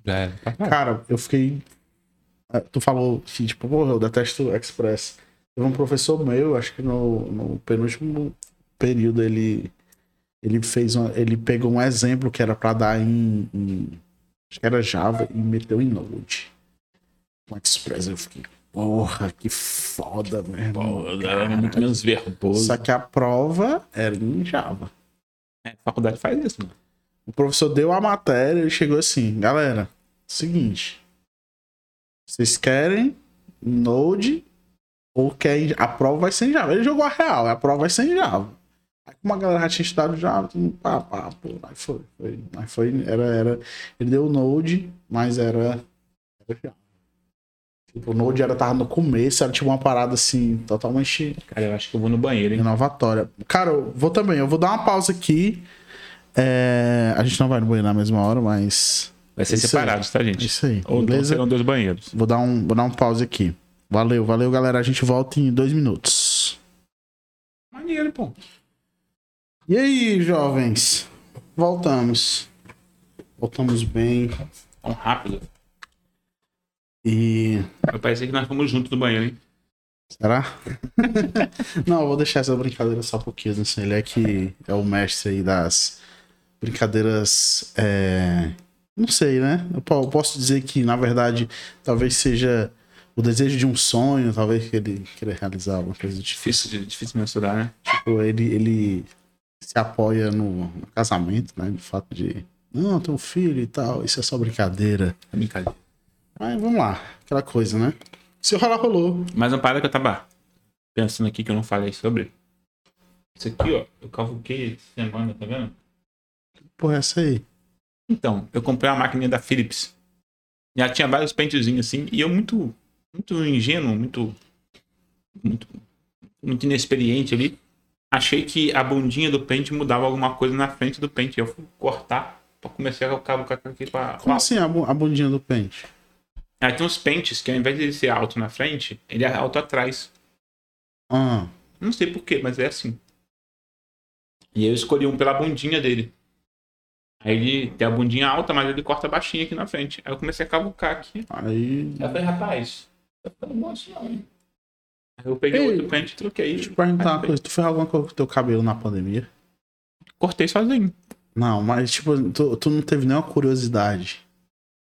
Já era. Cara, eu fiquei. eh, Tu falou que, tipo, porra, eu detesto Express. Teve um professor meu, acho que no, no penúltimo período, ele. Ele fez uma, Ele pegou um exemplo que era pra dar em, em- Acho que era Java e meteu em Node. Com Express, eu fiquei. Porra, que foda, velho. Pô, era muito menos verboso. Só que a prova era em Java. É, a faculdade faz isso, mano. O professor deu a matéria e chegou assim, galera, seguinte. Vocês querem Node ou. A prova vai ser em Java. Ele jogou a real, a prova vai ser em Java. Aí como a galera já tinha estudado Java, mundo, pá, pá, pô, aí foi. foi, aí foi era, era. Ele deu o Node, mas era. Era Java. Tipo, o Node era, tava no começo, era tipo uma parada assim, totalmente Cara, eu acho que eu vou no banheiro, hein? Inovatória. Cara, eu vou também. Eu vou dar uma pausa aqui. É, A gente não vai no banheiro na mesma hora, mas. Vai ser Isso aí. separados, tá, gente? Isso aí. Ou então beleza? serão dois banheiros. Vou dar, um, vou dar um pause aqui. Valeu, valeu, galera. A gente volta em dois minutos. Maneiro, pô. E aí, jovens? Voltamos. Voltamos bem. Tão rápido. E. Vai parecer que nós fomos juntos no banheiro, hein? Será? <laughs> não, eu vou deixar essa brincadeira só um pouquinho. Assim, ele é que é o mestre aí das brincadeiras. é, Não sei, né? Eu eu posso dizer que, na verdade, talvez seja o desejo de um sonho, talvez que ele queira realizar alguma coisa tipo. Difícil, de- difícil mensurar, né? Tipo, ele, ele se apoia no, no casamento, né? No fato de. Não, tem um filho e tal, isso é só brincadeira. É brincadeira. Mas vamos lá, aquela coisa, né? Se rolar, rolou. Mas uma parada que eu tava pensando aqui que eu não falei sobre. Isso aqui, ó. Eu cavuquei semana, tá vendo? Porra, essa aí. Então, eu comprei uma máquina da Philips. Já tinha vários pentezinhos assim. E eu muito, muito ingênuo, muito, muito, muito inexperiente ali. Achei que a bundinha do pente mudava alguma coisa na frente do pente. Eu fui cortar pra começar a cavucar aqui pra... Como assim a, bu- a bundinha do pente? Aí tem uns pentes que ao invés de ele ser alto na frente, ele é alto atrás. Ah, Não sei porquê, mas é assim. E eu escolhi um pela bundinha dele. Aí ele tem a bundinha alta, mas ele corta baixinho aqui na frente. Aí eu comecei a cavucar aqui. aí. Aí eu falei, rapaz, não, hein? Eu peguei Ei, outro pente e troquei. Deixa eu te perguntar uma coisa. Tu fez alguma coisa com o teu cabelo na pandemia? Cortei sozinho. Não, mas tipo, tu, tu não teve nenhuma curiosidade.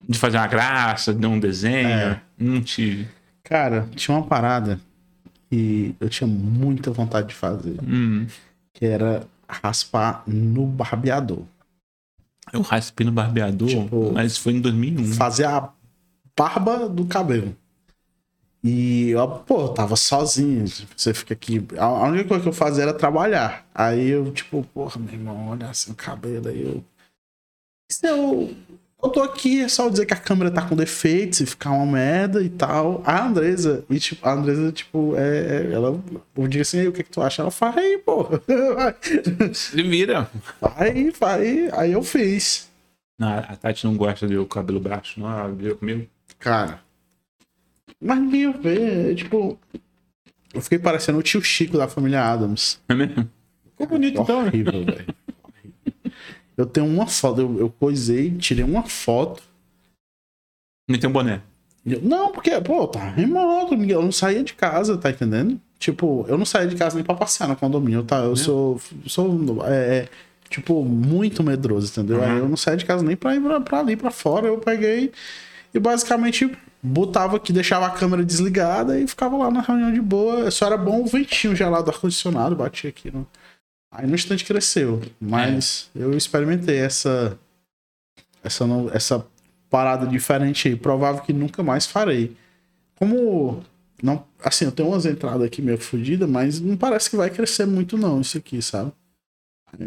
De fazer uma graça, de um desenho. É. Não tive. Cara, tinha uma parada que eu tinha muita vontade de fazer. Hum. Que era raspar no barbeador. Eu raspei no barbeador, Tipo, mas foi em 2001. Fazer a barba do cabelo. E eu, pô, eu tava sozinho. tipo, Você fica aqui. A única coisa que eu fazia era trabalhar. Aí eu, tipo, porra, meu irmão, olha assim o cabelo. Aí eu. Se eu. Eu tô aqui, é só dizer que a câmera tá com defeitos e ficar uma merda e tal. A Andresa, e tipo, a Andresa, tipo, é, é- ela. Eu digo assim, aí, o que que tu acha? Ela faz aí, porra. <laughs> Se vira. Vai, vai. Aí eu fiz. Não, a Tati não gosta de eu o cabelo baixo, não. Ela vira comigo. Cara. Mas ninguém ia ver. é, Tipo. Eu fiquei parecendo o tio Chico da família Adams. É mesmo? Ficou bonito então, né? Horrível, velho. <laughs> Eu tenho uma foto, eu, eu coisei, tirei uma foto. Nem tem um boné. eu- não, porque, pô, tá remoto, eu não saía de casa, tá entendendo? Tipo, eu não saía de casa nem pra passear no condomínio, tá? Eu sou, sou é, é, tipo, muito medroso, entendeu? Aí Uhum. eu não saía de casa nem pra ir pra, pra ali, pra fora. Eu peguei e basicamente botava aqui, deixava a câmera desligada e ficava lá na reunião de boa. Só era bom o ventinho gelado do ar-condicionado, batia aqui no. Aí no instante cresceu. Mas eu experimentei essa. Essa, no- essa parada diferente aí. Provável que nunca mais farei. Como. Não, assim, eu tenho umas entradas aqui meio fodidas, mas não parece que vai crescer muito, não, isso aqui, sabe?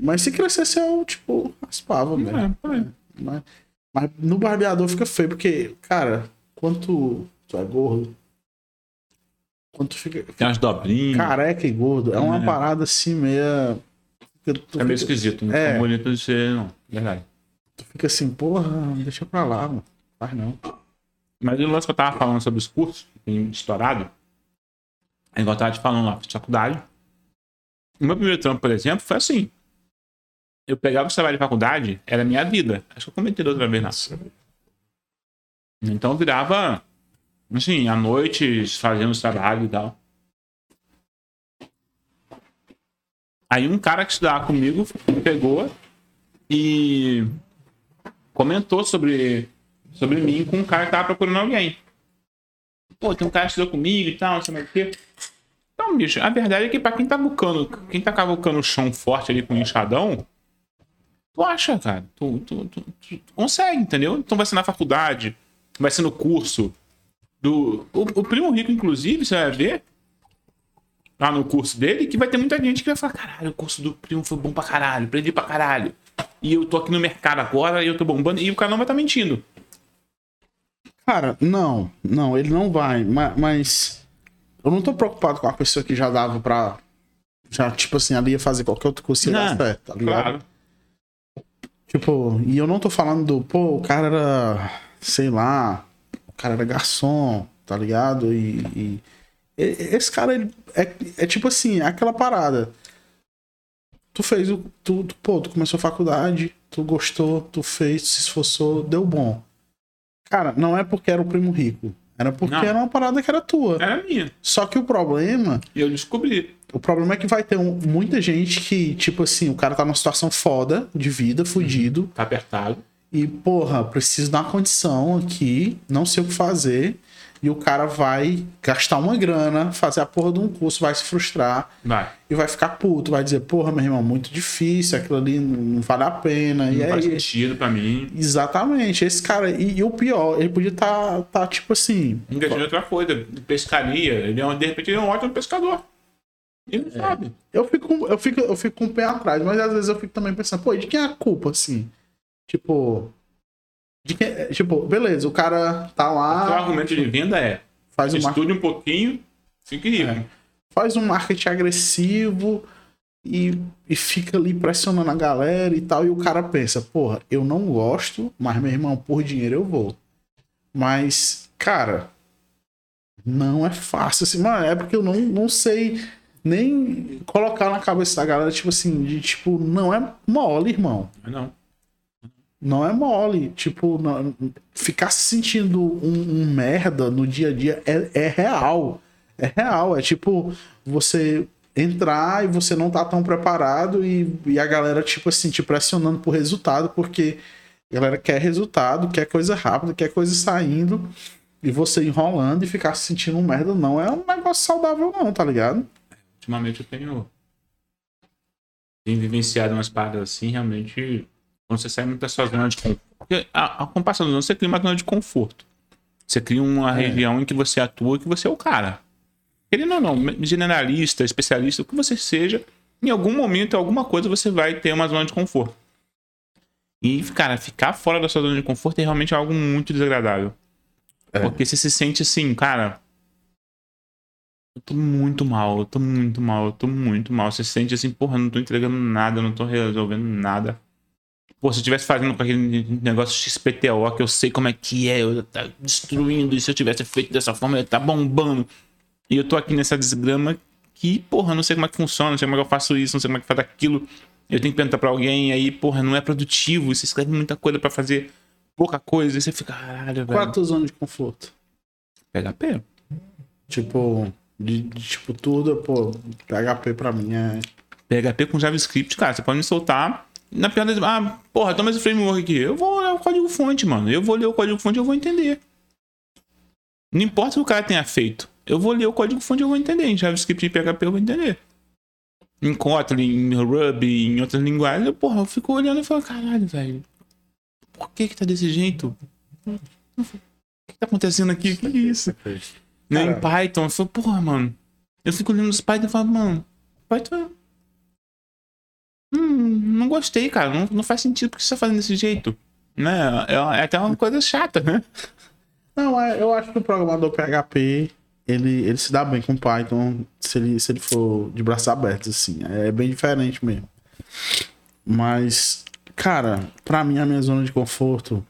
Mas se crescesse, eu, tipo, raspava mesmo. É, por aí. Mas, mas no barbeador fica feio, porque, cara, quanto tu é gordo, quanto fica Tem umas dobrinhas. careca e gordo, é uma É. parada assim, meia. tu é meio esquisito. Não É. bonito de ser, não. Verdade. Tu fica assim, porra, deixa pra lá, mano. Faz não. Mas o lance que eu tava falando sobre os cursos, estourado, é igual eu tava te falando lá, fiz faculdade. O meu primeiro trampo, por exemplo, foi assim. Eu pegava o trabalho de faculdade, era a minha vida. Acho que eu comentei da outra vez, não. Então virava, assim, à noite, fazendo os trabalhos e tal. Aí um cara que estudava comigo pegou e comentou sobre, sobre mim com um cara que tava procurando alguém. Pô, tem um cara que estudou comigo e tal, não sei mais o quê. Então, bicho, a verdade é que pra quem tá bucando, quem tá cavucando o chão forte ali com o enxadão, tu acha, cara. Tu, tu- tu- tu consegue, entendeu? Então vai ser na faculdade, vai ser no curso. Do, o, o primo rico, inclusive, você vai ver lá no curso dele, que vai ter muita gente que vai falar: caralho, o curso do primo foi bom pra caralho, aprendi pra caralho. E eu tô aqui no mercado agora e eu tô bombando. E o cara não vai estar mentindo. Cara, não, não, ele não vai, ma- mas, eu não tô preocupado com a pessoa que já dava pra. Já, tipo assim, ali ia fazer qualquer outro curso e dar certo, tá ligado? Claro. Tipo, e eu não tô falando do, pô, o cara era, sei lá, o cara era garçom, tá ligado? E, e- esse cara, ele é, é tipo assim, é aquela parada. Tu fez o. Tu, tu- pô, tu começou a faculdade, tu gostou, tu fez, se esforçou, deu bom. Cara, não é porque era o primo rico. Era porque Não. era uma parada que era tua. Era minha. Só que o problema eu descobri. o problema é que vai ter um- muita gente que, tipo assim, o cara tá numa situação foda de vida, fudido, Tá apertado. E, porra, preciso dar uma condição aqui, não sei o que fazer, e o cara vai gastar uma grana, fazer a porra de um curso, vai se frustrar Vai. e vai ficar puto, vai dizer, porra, meu irmão, muito difícil, aquilo ali não vale a pena. e Não faz aí, sentido pra mim. exatamente, esse cara, e, e o pior, ele podia estar, tá, tipo assim, Engajando em outra coisa. Pescaria. Ele é, um- de repente ele é um ótimo pescador. Ele não sabe. Eu fico, eu, fico, eu fico com o pé atrás, mas às vezes eu fico também pensando, pô, e de quem é a culpa, assim? Tipo. De é- tipo, beleza, o cara tá O lá, argumento de venda é faz um, estude um pouquinho, fique rico. É. faz um marketing agressivo e, e fica ali pressionando a galera e tal. E o cara pensa, porra, eu não gosto, mas meu irmão, por dinheiro eu vou. Mas, cara, não é fácil assim, mano, é porque eu não, não sei nem colocar na cabeça da galera, tipo assim, de tipo, não é mole, irmão. Não. Não é mole. Tipo, não- ficar se sentindo um, um merda no dia a dia é, é real. É real. É tipo, você entrar e você não tá tão preparado e, e a galera, tipo assim, te pressionando por resultado, porque a galera quer resultado, quer coisa rápida, quer coisa saindo, e você enrolando e ficar se sentindo um merda não é um negócio saudável, não, tá ligado? Ultimamente eu tenho. Tenho vivenciado umas paradas assim, realmente. Quando você sai muito da sua zona de conforto. Porque a, a, com o passar dos anos, você cria uma zona de conforto. Você cria uma região em que você atua e que você é o cara. Querendo ou não, generalista, especialista, o que você seja, em algum momento, em alguma coisa, você vai ter uma zona de conforto. E, cara, ficar fora da sua zona de conforto é realmente algo muito desagradável. É. Porque você se sente assim, cara. Eu tô muito mal, eu tô muito mal, eu tô muito mal. Você se sente assim, porra, eu não tô entregando nada, eu não tô resolvendo nada. Pô, se eu tivesse fazendo com aquele negócio XPTO, que eu sei como é que é, eu tá destruindo, e se eu tivesse feito dessa forma, eu ia tá bombando. E eu tô aqui nessa desgrama que, porra, eu não sei como é que funciona, não sei como é que eu faço isso, não sei como é que faz aquilo. Eu tenho que perguntar pra alguém, aí, porra, não é produtivo, você escreve muita coisa pra fazer pouca coisa, e você fica, caralho, velho. tua zona de conforto? PHP. Tipo, de, de, tipo, tudo, pô, PHP pra mim é. PHP com JavaScript, cara, você pode me soltar. Na pior das. Ah, porra, toma esse framework aqui. Eu vou ler o código fonte, mano. Eu vou ler o código fonte e eu vou entender. Não importa o que o cara tenha feito. Eu vou ler o código fonte e eu vou entender. Em JavaScript e PHP eu vou entender. Em Kotlin, em Ruby, em outras linguagens, eu, porra, eu fico olhando e falo, caralho, velho. Por que que tá desse jeito? O que tá acontecendo aqui? Que isso? Né, em. Python, eu falo, porra, mano. Eu fico olhando os Python e falo, mano, Python. Hum, não gostei, cara. Não, não faz sentido porque você tá fazendo desse jeito. Né? É, é até uma coisa chata, né? Não, é, eu acho que o programador PHP ele, ele se dá bem com Python se ele, se ele for de braços abertos, assim. É bem diferente mesmo. Mas, cara, pra mim, a minha zona de conforto.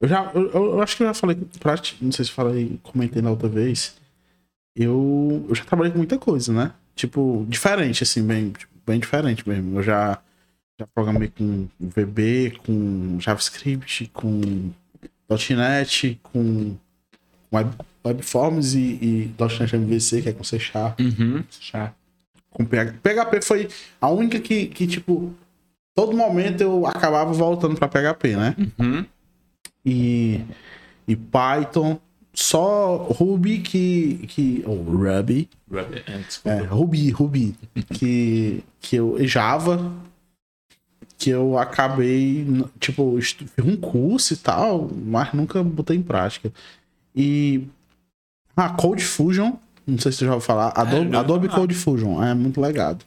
Eu já. Eu- eu acho que eu já falei pra ti, não sei se falei, comentei na outra vez. Eu, eu já trabalhei com muita coisa, né? Tipo, diferente, assim, bem, tipo, bem diferente mesmo. Eu já, já programei com VB, com JavaScript, com .NET, com Web, Webforms e, e .NET MVC, que é com C Sharp, Uhum. Chato. com PHP. PHP foi a única que, que, tipo, todo momento eu acabava voltando pra PHP, né? Uhum. E, e Python, só Ruby que... que ou Ruby, É, desculpa. é, Ruby, Ruby, que, que eu... Java, que eu acabei, tipo, fiz um curso e tal, mas nunca botei em prática. E... Ah, Code Fusion, não sei se você já ouviu falar, Adobe, já ouvi Adobe. Code Fusion, é muito legado.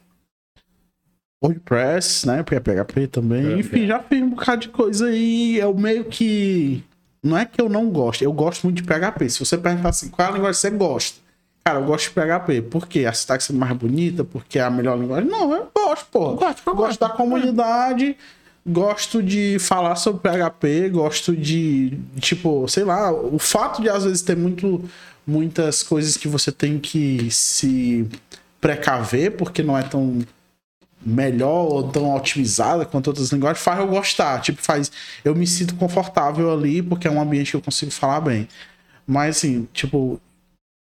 WordPress, né, é PHP também, enfim, já fiz um bocado de coisa aí, eu meio que... Não é que eu não gosto, eu gosto muito de PHP. Se você perguntar assim, qual é a linguagem que você gosta? Cara, eu gosto de PHP. Por quê? A sintaxe é mais bonita? Porque é a melhor linguagem? Não, eu gosto, pô. Eu gosto, gosto da comunidade, gosto de falar sobre PHP, gosto de, tipo, sei lá, o fato de às vezes ter muito, muitas coisas que você tem que se precaver, porque não é tão melhor ou tão otimizada quanto outras linguagens, faz eu gostar. Tipo, faz. Eu me sinto confortável ali, porque é um ambiente que eu consigo falar bem. Mas assim, tipo,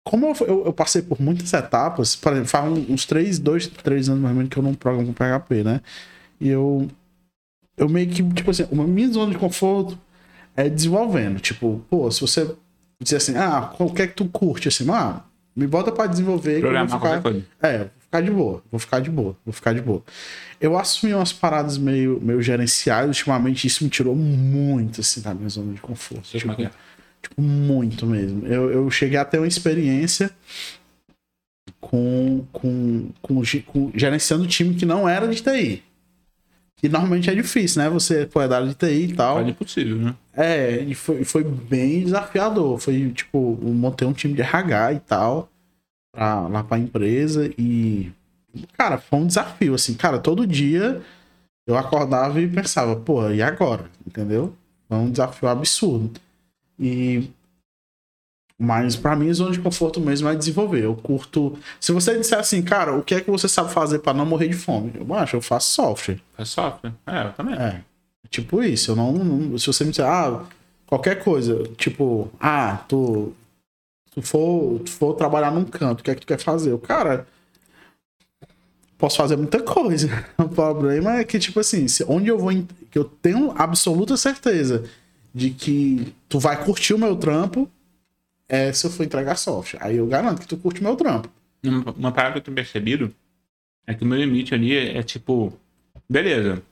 como eu, eu, eu passei por muitas etapas, por exemplo, faz uns três, dois, três anos mais ou menos que eu não programo com PHP, né? E eu. Eu meio que, tipo assim, uma minha zona de conforto é desenvolvendo. Tipo, pô, se você dizer assim, ah, o que é que tu curte? Assim, ah, me bota pra desenvolver. que eu vou Programar ficar- qualquer coisa. é, ficar de boa, vou ficar de boa, vou ficar de boa. Eu assumi umas paradas meio, meio gerenciais, ultimamente isso me tirou muito, assim, da minha zona de conforto. Sei como é Tipo, tipo, muito mesmo. Eu, eu cheguei a ter uma experiência com, com, com, com gerenciando time que não era de TI. Que normalmente é difícil, né? Você pô, é da área de TI e tal. Quase impossível, né? É, e foi, foi bem desafiador. Foi tipo, montei um time de RH e tal, pra, lá pra empresa. E, cara, foi um desafio, assim, cara, todo dia eu acordava e pensava, pô, e agora? Entendeu? Foi um desafio absurdo. E. Mas pra mim, zona de conforto mesmo é desenvolver. Eu curto. Se você disser assim, cara, o que é que você sabe fazer pra não morrer de fome? Eu acho, eu faço software. É software. É, eu também. É. Tipo isso, eu não, não- Se você me disser, ah, qualquer coisa, tipo, ah, tu. Tu for, tu for trabalhar num canto, o que é que tu quer fazer? Eu, cara. Posso fazer muita coisa. <laughs> O problema é que, tipo assim, onde eu vou. Que eu tenho absoluta certeza de que tu vai curtir o meu trampo é se eu for entregar software. Aí eu garanto que tu curte o meu trampo. Uma, uma parada que eu tenho percebido é que o meu limite ali é, é tipo, beleza.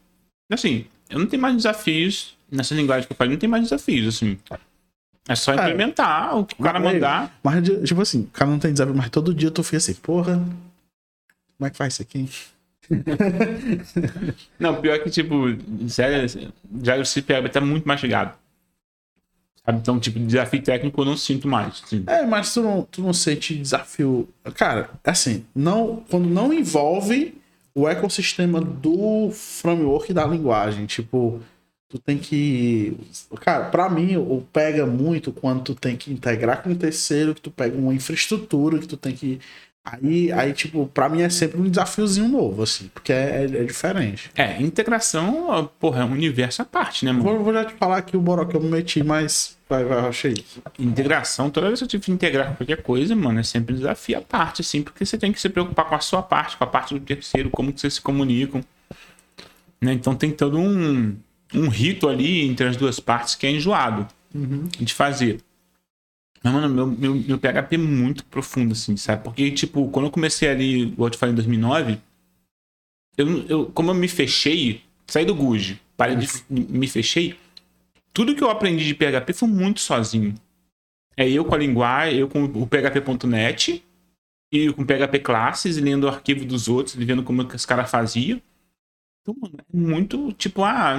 Assim, eu não tenho mais desafios nessa linguagem que eu falo, não tem mais desafios, assim. É só Cara, implementar o que o cara mandar. Mas, tipo assim, o cara não tem desafio, mas todo dia tu fica assim, porra, como é que faz isso aqui? <laughs> Não, pior que, tipo, sério, JavaScript PHP tá muito mastigado. Sabe? Então, tipo, desafio técnico eu não sinto mais. assim. É, mas tu não, tu não sente desafio. Cara, assim, não, quando não envolve o ecossistema do framework da linguagem, tipo, tu tem que. Cara, pra mim, o pega muito quando tu tem que integrar com um terceiro, que tu pega uma infraestrutura, que tu tem que. Aí, aí tipo, pra mim é sempre um desafiozinho novo, assim, porque é, é diferente. É, integração, porra, é um universo à parte, né, mano? Vou, vou já te falar aqui o boró que eu me meti, mas vai, vai, achei. Integração, toda vez que eu tive que integrar qualquer coisa, mano, é sempre um desafio à parte, assim, porque você tem que se preocupar com a sua parte, com a parte do terceiro, como que vocês se comunicam. Né? Então tem todo um, um rito ali entre as duas partes que é enjoado de fazer. Mas, mano, meu, meu, meu PHP é muito profundo, assim, sabe? Porque, tipo, quando eu comecei ali, igual eu te falei, em 2009, eu, eu, como eu me fechei, saí do GUJ, parei de, me fechei, tudo que eu aprendi de PHP foi muito sozinho. É eu com a linguagem, eu com o PHP.net e com PHP classes, e lendo o arquivo dos outros, e vendo como que os caras faziam. Então, mano, é muito tipo, ah,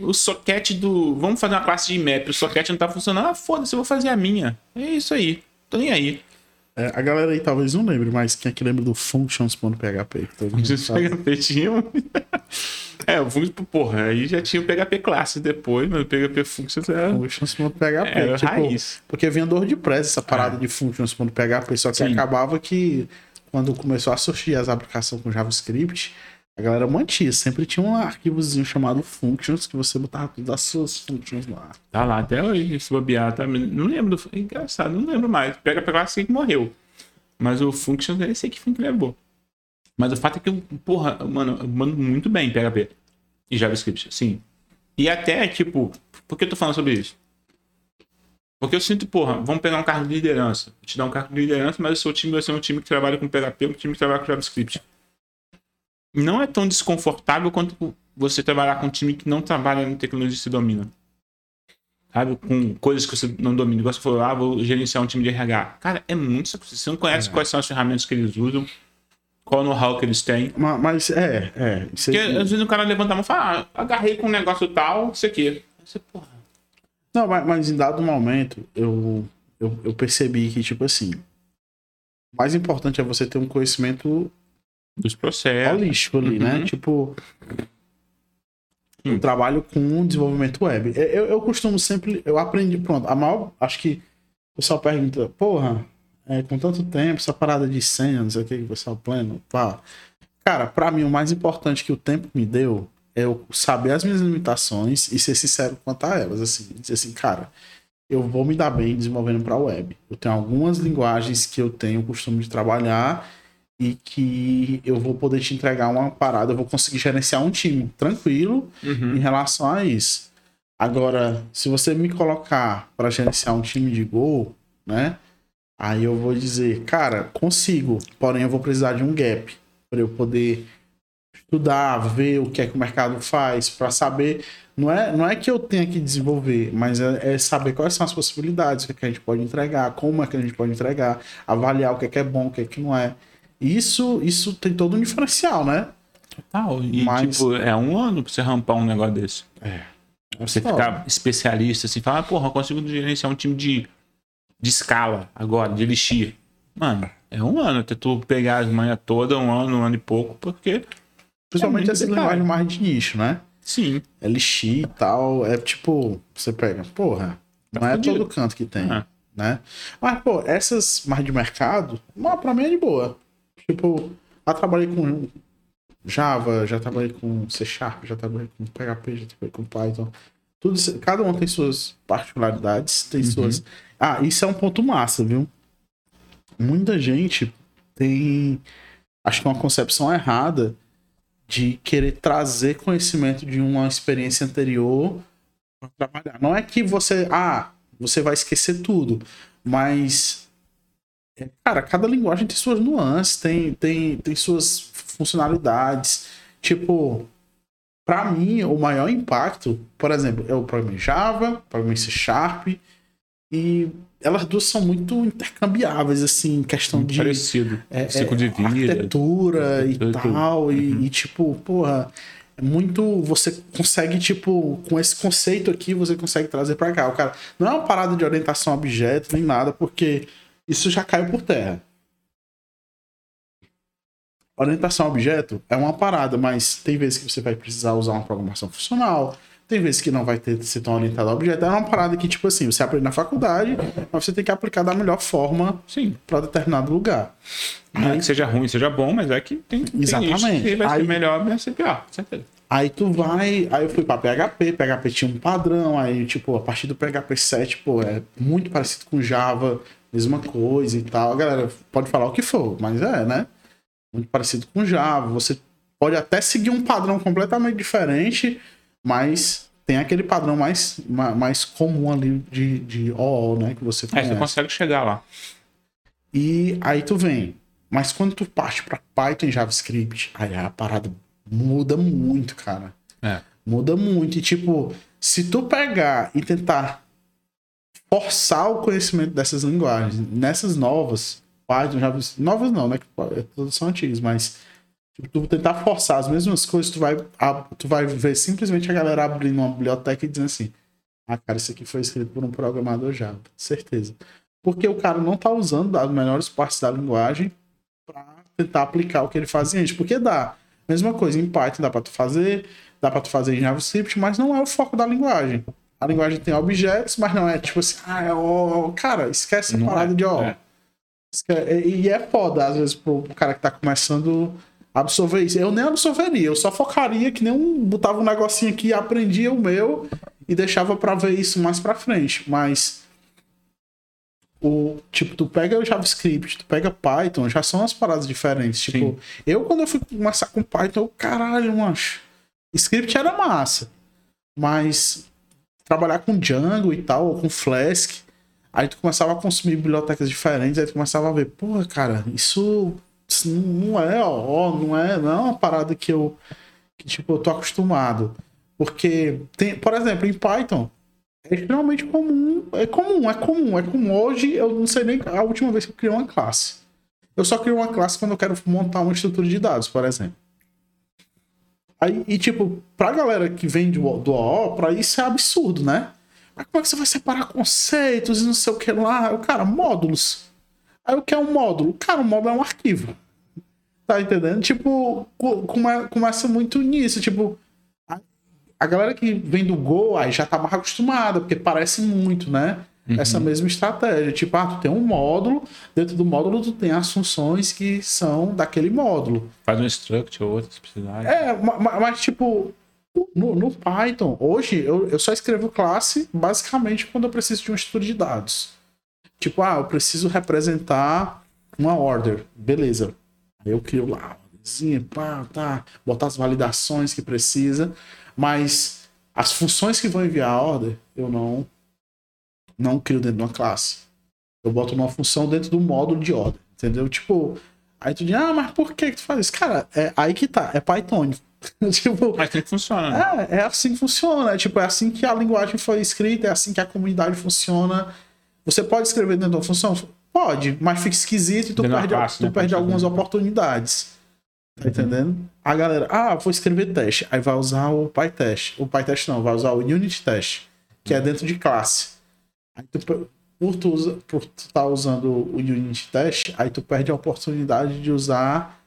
o socket do. Vamos fazer uma classe de map, o socket não tá funcionando. Ah, foda-se, eu vou fazer a minha. É isso aí. Tô nem aí. É, a galera aí talvez não lembre, mas quem é que lembra do functions.php? que todo mundo Os sabe? PHP tinham. <laughs> é, o Functions, porra, aí já tinha o PHP classes depois, mas o PHP Functions era. Functions.php. Era tipo, raiz. porque vinha do WordPress essa parada de functions.php, só que Sim. acabava que quando começou a surgir as aplicações com JavaScript, a galera mantinha. Sempre tinha um arquivozinho chamado functions que você botava todas as suas functions lá. Tá lá até hoje, se bobear, tá? Não lembro. Do... Engraçado, não lembro mais. PHP classes que morreu. Mas o Functions, esse aqui foi que levou. Mas o fato é que eu, porra, mano, eu mando muito bem em PHP. E JavaScript, sim. E até, tipo, por que eu tô falando sobre isso? Porque eu sinto, porra, vamos pegar um cargo de liderança. Te dar um cargo de liderança, mas o seu time vai ser um time que trabalha com PHP, um time que trabalha com JavaScript. Não é tão desconfortável quanto você trabalhar com um time que não trabalha em tecnologia que você domina. Sabe? Com coisas que você não domina. Igual você falou, ah, vou gerenciar um time de RH. Cara, é muito sacrifício. Você não conhece quais são as ferramentas que eles usam, qual o know-how que eles têm. Ma- Mas, é, é. Isso Porque às vezes o cara levanta a mão e fala, ah, agarrei com um negócio tal, isso aqui. Você, porra. Não, mas, mas em dado momento, eu, eu, eu percebi que, tipo assim, o mais importante é você ter um conhecimento Dos processos. holístico ali, né? Uhum. Tipo, eu Hum. trabalho com desenvolvimento web. Eu, eu, eu costumo sempre, eu aprendi, pronto, a maior, acho que o pessoal pergunta, porra, é, com tanto tempo, essa parada de senha, não sei o que, que o pessoal pleno, pá. Cara, pra mim, o mais importante que o tempo me deu é eu saber as minhas limitações e ser sincero quanto a elas, assim, dizer assim, cara, eu vou me dar bem desenvolvendo para web. Eu tenho algumas linguagens que eu tenho o costume de trabalhar e que eu vou poder te entregar uma parada, eu vou conseguir gerenciar um time tranquilo Uhum. em relação a isso. Agora, se você me colocar para gerenciar um time de gol, né? Aí eu vou dizer, cara, consigo, porém eu vou precisar de um gap para eu poder estudar, ver o que é que o mercado faz, para saber. Não é, não é que eu tenha que desenvolver, mas é, é saber quais são as possibilidades, o que, é que a gente pode entregar, como é que a gente pode entregar, avaliar o que é que é bom, o que é que não é. Isso, isso tem todo um diferencial, né? Tal. E, Mas- tipo, é um ano pra você rampar um negócio desse. Você Só. ficar especialista, assim, falar, porra, eu consigo gerenciar um time de, de escala agora, de elixir. Mano, é um ano até tu pegar as manhas todas, um ano, um ano e pouco, porque. Principalmente muito essa linguagem mais de nicho, né? Sim. LX e tal, é tipo, você pega, porra, Tá não é fudido. todo canto que tem, É. né? Mas, pô, essas mais de mercado, pra mim é de boa. Tipo, já trabalhei com Java, já trabalhei com C Sharp, já trabalhei com PHP, já trabalhei com Python. Tudo isso, cada um tem suas particularidades, tem Uhum. suas. Ah, isso é um ponto massa, viu? Muita gente tem, acho que uma concepção errada de querer trazer conhecimento de uma experiência anterior para trabalhar. Não é que você, ah, você vai esquecer tudo, mas cara, cada linguagem tem suas nuances, tem, tem, tem suas funcionalidades. Tipo, para mim, o maior impacto, por exemplo, eu programei Java, programei C Sharp E elas duas são muito intercambiáveis, assim, em questão Muito de parecido. é, Ciclo é, de vida. arquitetura e tudo. tal. E, Uhum. e, tipo, porra, é muito. Você consegue, tipo, com esse conceito aqui, você consegue trazer pra cá. O cara não é uma parada de orientação a objeto nem nada, porque isso já caiu por terra. Orientação a objeto é uma parada, mas tem vezes que você vai precisar usar uma programação funcional. Tem vezes que não vai ter ser tão orientado a objeto. É uma parada que, tipo assim, você aprende na faculdade, mas você tem que aplicar da melhor forma para determinado lugar. Não é que seja ruim, seja bom, mas é que tem, tem Exatamente. que vai Aí- ser melhor, vai ser pior, com certeza. Aí tu vai. Aí eu fui pra PHP, PHP tinha um padrão, aí, tipo, a partir do PHP 7, pô, é muito parecido com Java, mesma coisa e tal. A galera pode falar o que for, mas é, né? Muito parecido com Java. Você pode até seguir um padrão completamente diferente, mas tem aquele padrão mais, ma- mais comum ali de, de OO, né? Que você É, conhece. você consegue chegar lá. E aí tu vem. Mas quando tu parte pra Python e JavaScript, aí a parada muda muito, cara. É. Muda muito. E tipo, se tu pegar e tentar forçar o conhecimento dessas linguagens, nessas novas, Python, JavaScript, novas não, né? que Todas são antigas, mas tipo, tu tentar forçar as mesmas coisas, tu vai, a- tu vai ver simplesmente a galera abrindo uma biblioteca e dizendo assim: Ah, cara, isso aqui foi escrito por um programador Java, certeza. Porque o cara não tá usando as melhores partes da linguagem para tentar aplicar o que ele fazia antes. Porque dá. Mesma coisa, em Python dá para tu fazer, dá para tu fazer em JavaScript, mas não é o foco da linguagem. A linguagem tem objetos, mas não é tipo assim, ah, é o. Cara, esquece a Não parada é, de ó. é. E é foda, às vezes, pro cara que tá começando a absorver isso. Eu nem absorveria, eu só focaria que nem um. Botava um negocinho aqui, aprendia o meu e deixava pra ver isso mais pra frente. Mas. O, tipo, tu pega o JavaScript, tu pega Python, já são as paradas diferentes. Tipo, Sim. eu quando eu fui começar com Python, eu, caralho, mancho. Script era massa. Mas trabalhar com Django e tal, ou com Flask, aí tu começava a consumir bibliotecas diferentes, aí tu começava a ver, porra, cara, isso, isso não é, ó, não é, não é uma parada que eu, que, tipo, eu tô acostumado. Porque, tem, por exemplo, em Python, é extremamente comum, é comum, é comum, é comum. Hoje, eu não sei nem a última vez que eu criei uma classe. Eu só crio uma classe quando eu quero montar uma estrutura de dados, por exemplo. Aí, e tipo, pra galera que vem do, do OO, pra isso é absurdo, né? Mas como é que você vai separar conceitos e não sei o que lá? O cara, módulos. Aí o que é um módulo? Cara, um módulo é um arquivo. Tá entendendo? Tipo, co- come- começa muito nisso. Tipo, a, a galera que vem do Go aí já tá mais acostumada, porque parece muito, né? Essa mesma estratégia. Tipo, ah, tu tem um módulo, dentro do módulo tu tem as funções que são daquele módulo. Faz um struct ou outro, se precisar. É, ma- ma- mas, tipo, no, no Python, hoje eu, eu só escrevo classe basicamente quando eu preciso de uma estrutura de dados. Tipo, ah, eu preciso representar uma order. Beleza. Aí eu crio lá, uma orderzinha, pá, tá, botar as validações que precisa, mas as funções que vão enviar a order, eu não, não crio dentro de uma classe. Eu boto uma função dentro do módulo de order, entendeu? Tipo, aí tu diz, ah, mas por que que tu faz isso? Cara, é aí que tá, é Python. <laughs> tipo, Mas tem que funcionar. né? é, é assim que funciona. É, tipo, é assim que a linguagem foi escrita, é assim que a comunidade funciona. Você pode escrever dentro de uma função? Pode, mas fica esquisito e tu Dentro perde, classe, tu né, perde algumas oportunidades. Tá entendendo? A galera, ah, vou escrever teste. Aí vai usar o PyTest. O PyTest não, vai usar o Unit Test, que é dentro de classe. Aí tu, por tu, tá usando o Unit Test, aí tu perde a oportunidade de usar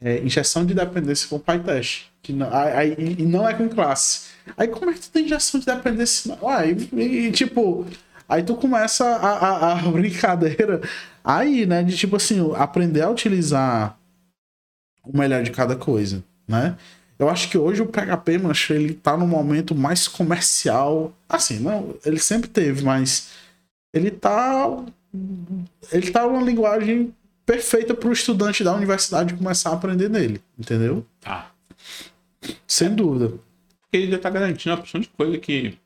é, injeção de dependência com PyTest. Que não, aí, e não é com classe. Aí como é que tu tem injeção de dependência? Aí, e, e, tipo, aí tu começa a, a- a <laughs> brincadeira aí, né? De tipo assim, aprender a utilizar o melhor de cada coisa, né? Eu acho que hoje o PHP, mancho, ele tá no momento mais comercial. Assim, não, ele sempre teve, mas ele tá. Ele tá uma linguagem perfeita para o estudante da universidade começar a aprender nele, entendeu? Tá. Sem dúvida. Porque ele já tá garantindo uma opção de coisa que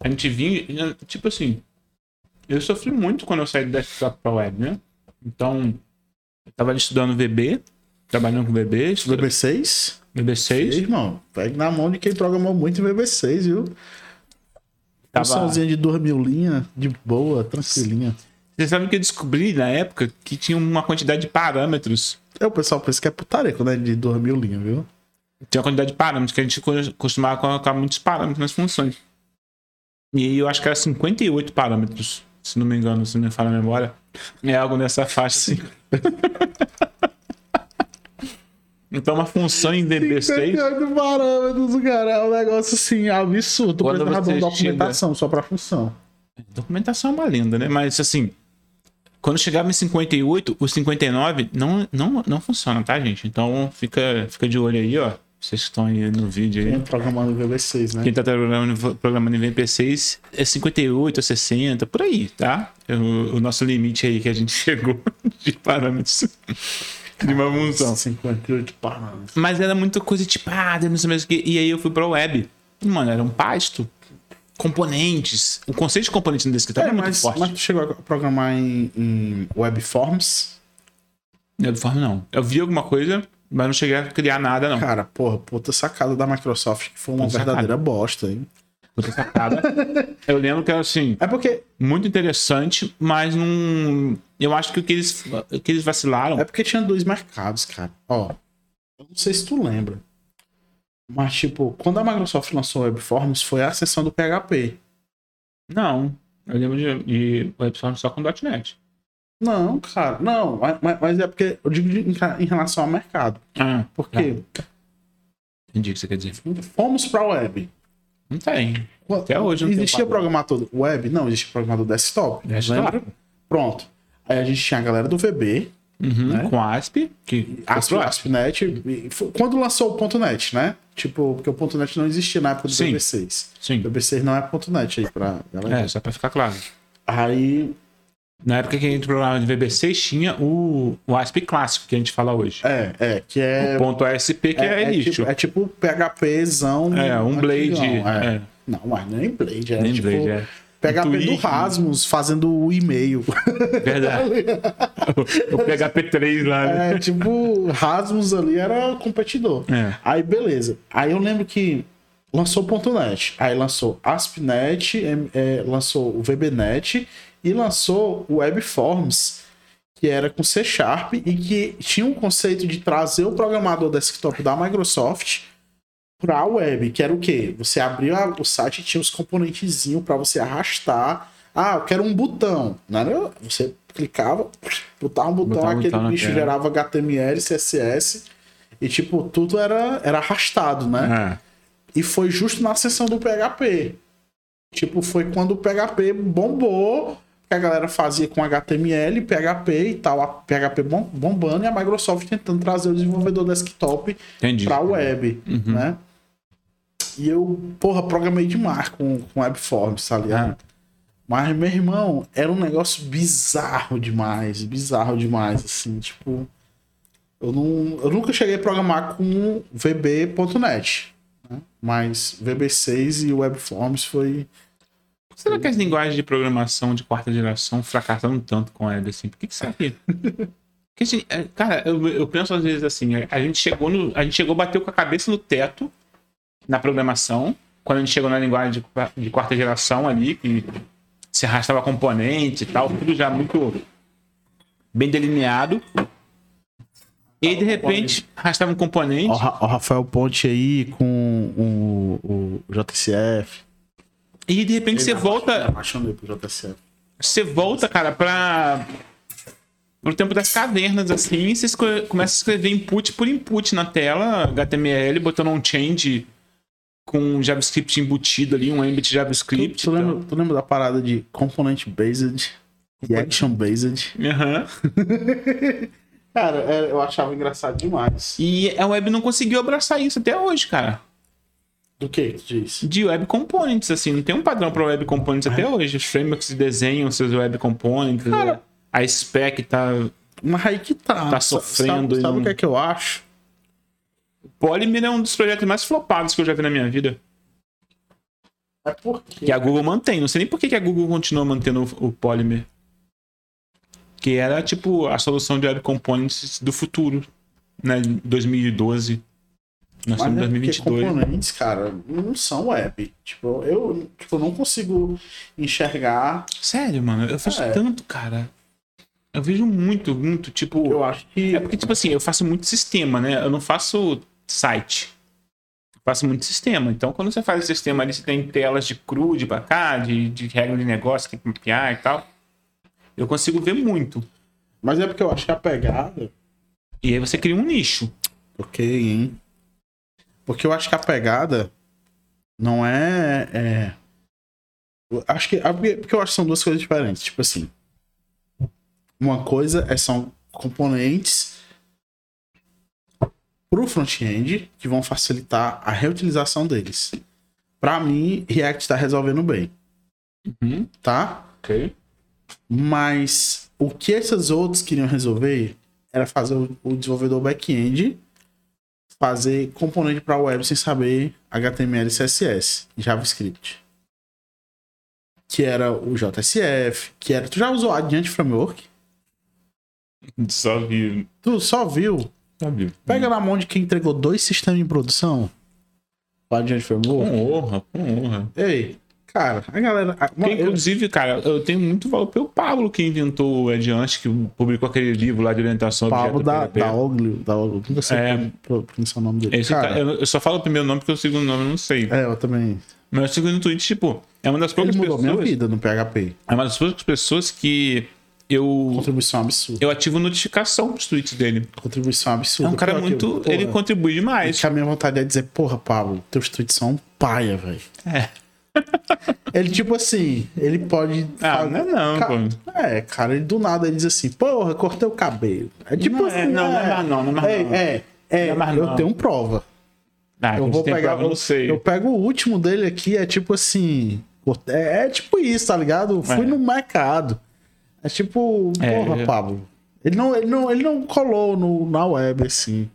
a gente vinha. Tipo assim, eu sofri muito quando eu saí do desktop pra web, né? Então, eu tava ali estudando VB, trabalhando com estudando VB6? Ei, VB6. irmão, pegue na mão de quem programou muito em VB6, viu? Tava- Funçãozinha de duas mil linhas, de boa, tranquilinha. Você sabe que eu descobri na época que tinha uma quantidade de parâmetros. É, o pessoal pensa que é putaria quando é de duas mil linhas, viu? Tinha uma quantidade de parâmetros que a gente co- costumava colocar muitos parâmetros nas funções. E aí eu acho que era 58 parâmetros, se não me engano, se não me falha a memória. É algo nessa faixa assim. <laughs> então uma função em VB6. 58 parâmetros, cara. É um negócio assim, absurdo. Quando você documentação só pra função. Documentação é uma lenda, né? Mas assim, quando chegava em 58, o 59 não, não, não funciona, tá, gente? Então fica, fica de olho aí, ó. Vocês que estão aí no vídeo aí. Tem programando em VB6, né? Quem tá programando, programando em VP6 é 58 ou 60, por aí, tá? É o, o nosso limite aí que a gente <laughs> chegou de parâmetros de uma função. 58 parâmetros. Mas era muita coisa tipada, não sei mais o que. E aí eu fui pra web. E, mano, era um pasto. Componentes. O conceito de componente no desktop é, É, muito mas, forte. mas tu chegou a programar em, em Webforms? Não, de forma não. Eu vi alguma coisa, mas não cheguei a criar nada, não. Cara, porra, puta sacada da Microsoft que foi uma Puta verdadeira bosta, hein? Sacada. <laughs> eu lembro que era assim, É porque, muito interessante, mas não. Eu acho que o que eles, o que eles vacilaram. é porque tinha dois mercados, cara. Ó, eu não sei se tu lembra. Mas, tipo, quando a Microsoft lançou o Webforms, foi a ascensão do PHP. Não. Eu lembro de, de webform só com .NET. Não, cara, não. Mas, mas- é porque eu digo de- em, relação ao mercado. Ah, Porque entendi o que você quer dizer. fomos pra web. Não tem. Até hoje não Existia programador web? Não, existia programador desktop. Desktop. Lembra? Pronto. Aí a gente tinha a galera do VB, Uhum, Né? Com ASP, que Asp, ASP.NET. Quando lançou o .NET, né? Tipo, porque o .NET não existia na época do Sim. VB6. Sim. O VB6 não é .NET aí pra galera. É, só pra ficar claro. Aí, Na época que a gente programava de VB6, tinha o, o ASP clássico, que a gente fala hoje. é, é, que é... O ponto ASP, que é, é, lixo. tipo, é tipo PHPzão. É, um Blade. antigão, é. É. Não, mas nem Blade. É Nem tipo Blade, é. PHP do Twig. Rasmus fazendo o e-mail. Verdade. <laughs> o, o PHP3 lá, né? É, tipo, Rasmus ali era competidor. É. Aí, beleza. Aí eu lembro que lançou o .NET. Aí lançou ASP.NET, é, lançou o VBNet e lançou o WebForms, que era com C Sharp e que tinha um conceito de trazer o programador desktop da Microsoft para a web, que era o quê? Você abria o site e tinha os componentezinhos para você arrastar. Ah, eu quero um botão. Era? Você clicava, botava um botão, Botava aquele bicho gerava HTML, CSS e tipo, tudo era, era arrastado, né? É. E foi justo na sessão do PHP. Tipo, foi quando o PHP bombou, que a galera fazia com HTML, PHP e tal, a PHP bom- bombando e a Microsoft tentando trazer o desenvolvedor desktop Entendi. pra web, Uhum. né? E eu, porra, programei demais com, com Webforms, tá ligado? Ah. Mas, meu irmão, era um negócio bizarro demais, bizarro demais, assim, tipo... Eu, não, eu nunca cheguei a programar com VB.NET, né? Mas VB6 e Webforms foi... Será que as linguagens de programação de quarta geração fracassaram tanto com a web assim? Por que, que será que. <laughs> Assim, é, cara, eu, eu penso às vezes assim, a- a gente chegou no. A gente chegou, bateu com a cabeça no teto na programação, quando a gente chegou na linguagem de, de quarta geração ali, que se arrastava componente e tal, tudo já muito bem delineado. E aí, de repente, arrastava um componente. Ó, Rafael Ponte aí com o, o JCF. E de repente você volta. Apaixonei pro JCF. você volta, cara, pra. Pro tempo das cavernas, assim, e você escre- começa a escrever input por input na tela, HTML, botando um change com JavaScript embutido ali, um embed Tu, JavaScript. tu, lembra, tu lembra da parada de component based e action based? então. Aham. <laughs> Cara, é, eu achava engraçado demais. E a web não conseguiu abraçar isso até hoje, cara. Do que disse? De web components, assim, não tem um padrão para web components até hoje. Os frameworks desenham seus web components, Cara. a spec tá. Mas aí que tá. Tá sofrendo Sabe, sabe e o que não- é que eu acho? Polymer é um dos projetos mais flopados que eu já vi na minha vida. É porque. Que a Google mantém. Não sei nem por que a Google continua mantendo o, o Polymer. Que era, tipo, a solução de web components do futuro, né? em 2012. Nós estamos em é porque 2022. componentes, cara, não são web. Tipo, eu tipo, não consigo enxergar. Sério, mano, eu faço É. tanto, cara. Eu vejo muito, muito, tipo. Eu acho que. É porque, tipo assim, eu faço muito sistema, né? Eu não faço site. Eu faço muito sistema. Então, quando você faz o sistema ali, você tem telas de cru, de pra cá, de, de regra de negócio, tem que mapear e tal. Eu consigo ver muito. Mas é porque eu acho que a pegada. E aí você cria um nicho. Ok, hein? Porque eu acho que a pegada não é. é... Acho que. Porque eu acho que são duas coisas diferentes. Tipo assim. Uma coisa é, são componentes pro front-end que vão facilitar a reutilização deles. Pra mim, React tá resolvendo bem, Uhum. tá? Ok. Mas o que esses outros queriam resolver era fazer o, o desenvolvedor back-end fazer componente para web sem saber HTML e CSS, JavaScript. Que era o JSF, que era. Tu já usou Adient Framework? Só vi. Tu só viu? Só vi. Pega na mão de quem entregou dois sistemas em produção. O Adient Framework. Com honra, com honra. Ei, cara, a galera. a- Porque, eu- inclusive, cara, eu tenho muito valor pelo Pablo que inventou o Adiante, que publicou aquele livro lá de orientação Pablo da, da Oglio, da Oglio, nunca sei É. pronunciar o nome dele. Esse cara, cara- eu, eu só falo o primeiro nome porque o segundo nome eu não sei. É, eu também. Mas eu sigo no Twitch, tipo, é uma das Ele poucas mudou pessoas. minha vida no PHP. É uma das poucas pessoas que eu, Contribuição absurda. eu ativo notificação pros tweets dele. Contribuição É absurda. um cara muito. eu- porra, ele contribui demais. que a minha vontade é dizer, porra, Pablo, teus tweets são um paia, velho. É. Ele, tipo assim, ele pode. Ah, fazer- não é não, Ca- pô. É, cara, ele do nada ele diz assim, porra, cortei o cabelo. É tipo Não assim. é- não, não é mais não, não é mais é, não. É, é, é mais eu não. tenho prova. Ah, Eu vou pegar. prova, eu não sei. Eu pego o último dele aqui, é tipo assim. É, é tipo isso, tá ligado? Fui É. no mercado. É tipo, É, porra, Pablo. Ele não, ele não, ele não colou no, na web, assim.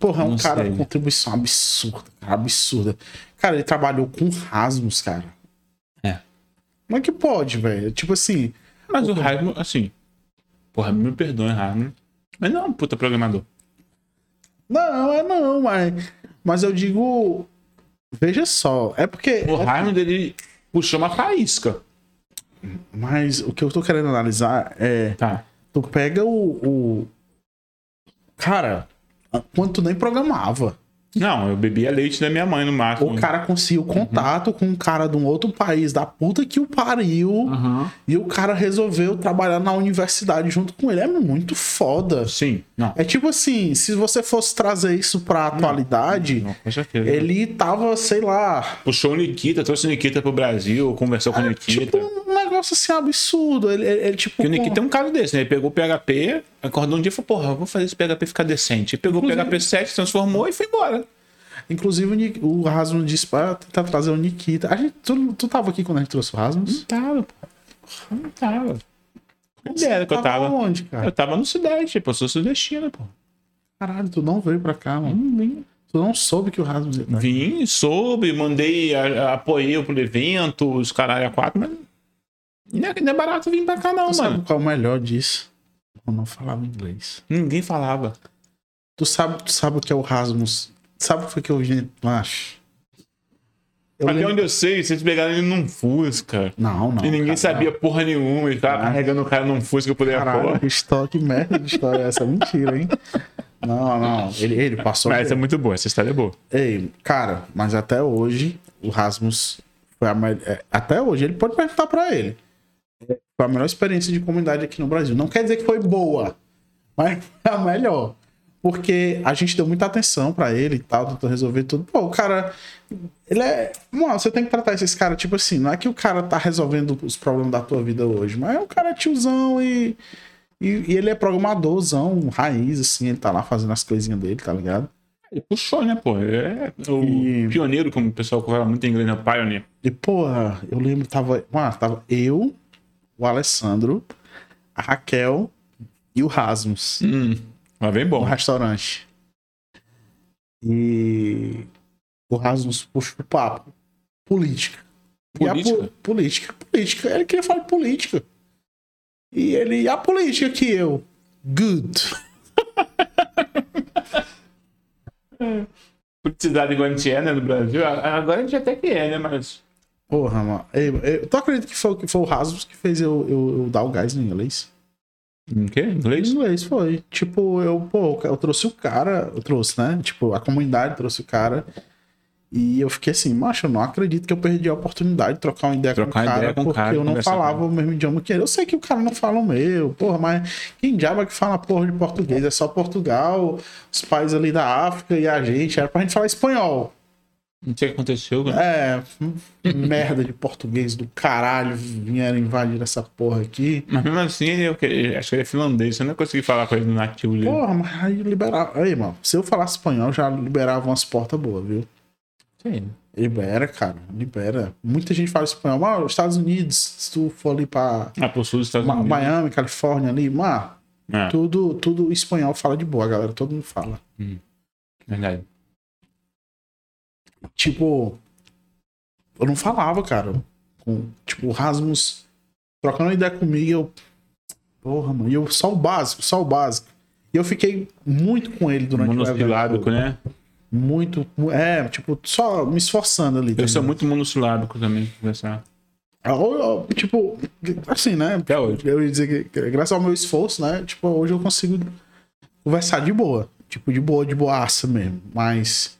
Porra, é um cara sei. com contribuição absurda, cara, absurda. Cara, ele trabalhou com Rasmus, cara. É. Como é que pode, velho? Tipo assim, Mas o Rasmus, assim. Porra, me perdoe, Rasmus. Mas não é um puta programador. não, é não, mas, mas eu digo, veja só, é porque, O Rasmus dele puxou uma faísca. mas o que eu tô querendo analisar é, Tá. tu pega o, o cara, quando tu nem programava, Não, eu bebia leite da minha mãe no máximo. o cara conseguiu contato com um cara de um outro país, da puta que o pariu, Uhum. e o cara resolveu trabalhar na universidade junto com ele. É muito foda. Sim, não. É tipo assim, se você fosse trazer isso pra atualidade, Não, com certeza. ele tava, sei lá, Puxou o Nikita, trouxe o Nikita pro Brasil, conversou com o Nikita. tipo negócio assim absurdo. Ele, ele, ele, tipo. Porque o Nikita é um caso desse, né? Ele pegou o PHP, acordou um dia e falou, porra, vou fazer esse PHP ficar decente. Ele pegou Inclusive- o PHP 7, transformou e foi embora. Inclusive, o, o Rasmus disse pra tentar trazer o Nikita. A gente, tu, tu tava aqui quando a gente trouxe o Rasmus? Não tava, pô. Não tava. Onde era que eu tava? onde, cara? Eu tava no Sudeste, pô. Eu sou sudestino, pô. Caralho, tu não veio pra cá, mano. Não vim. Tu não soube que o Rasmus ia estar. Vim, soube, mandei, a- a- apoiei pro evento, os caralho a quatro, mas não é, não é barato vir pra cá, não, Tu sabe mano. qual é o melhor disso? Eu não falava inglês. Ninguém falava. Tu sabe, tu sabe o que é o Rasmus? Sabe o que que eu? Acho. Eu Até lembro- onde eu sei, vocês pegaram ele num Fusca. Não, não. e ninguém cara, sabia porra nenhuma. E ficava Ah. carregando o cara num Fusca por aí fora. que história, que merda de história é essa? Mentira, hein? Não, não. Ele, ele passou. Mas essa é muito boa, essa história é boa. Ei, cara, mas até hoje, o Rasmus foi a. Até hoje, ele pode perguntar pra ele. Foi a melhor experiência de comunidade aqui no Brasil. Não quer dizer que foi boa, mas foi a melhor. Porque a gente deu muita atenção pra ele e tal, tentou resolver tudo. Pô, o cara. Ele é. Mano, você tem que tratar esses caras, tipo assim, não é que o cara tá resolvendo os problemas da tua vida hoje, mas o cara é tiozão e. E, e ele é programadorzão, raiz, assim, ele tá lá fazendo as coisinhas dele, tá ligado? Ele puxou, né, pô? É o E- pioneiro, como o pessoal fala muito em inglês, né? Pioneer. E, porra, eu lembro, tava. Mano, tava eu, o Alessandro, a Raquel e o Rasmus Hum, mas bem no bom. restaurante. E o Rasmus puxou o papo. Política. Política? po- política. Política. Ele queria falar de política. E ele, e a política que eu? Good. <laughs> politizado igual a gente é, né, no Brasil. Agora a gente até que é, né, mas... Porra, mano. Ei, eu, tu acredita que foi, que foi o Rasmus que fez eu, eu, eu dar o gás no inglês? Em quê? Em Inglês? inglês foi. Tipo, eu, pô, eu trouxe o cara, eu trouxe, né? Tipo, a comunidade trouxe o cara. E eu fiquei assim, macho, eu não acredito que eu perdi a oportunidade de trocar uma ideia Trocar com o cara, ideia com porque cara, eu não falava o mesmo idioma que ele. Eu sei que o cara não fala o meu, porra, mas quem diabo é que fala porra de português? É só Portugal, os países ali da África e a gente. Era pra gente falar espanhol. Não sei o que aconteceu. né? É, merda de português do caralho vieram invadir essa porra aqui. Mas mesmo assim, eu que- acho que ele é finlandês. Eu não consegui falar com ele no nativo dele. Porra, mas aí liberava. Aí, mano, se eu falasse espanhol, já liberava umas portas boas, viu? Sim. Libera, cara, libera. Muita gente fala espanhol. Mas os Estados Unidos, se tu for ali pra Ah, pro sul dos Estados Unidos. Miami, Califórnia ali, mano, É, tudo, tudo espanhol fala de boa, galera. Todo mundo fala. verdade. Tipo, eu não falava, cara. Com, tipo, o Rasmus trocando ideia comigo, eu. Porra, mano. E eu só o básico, só o básico. E eu fiquei muito com ele durante o. Monossilábico, né? Muito. É, tipo, só me esforçando ali. Eu sou entendeu? muito monossilábico também, conversar. Ou- ou, Tipo, assim, né? Até hoje. Eu ia dizer que graças ao meu esforço, né? Tipo, hoje eu consigo conversar de boa. Tipo, de boa, de boaça mesmo. Mas.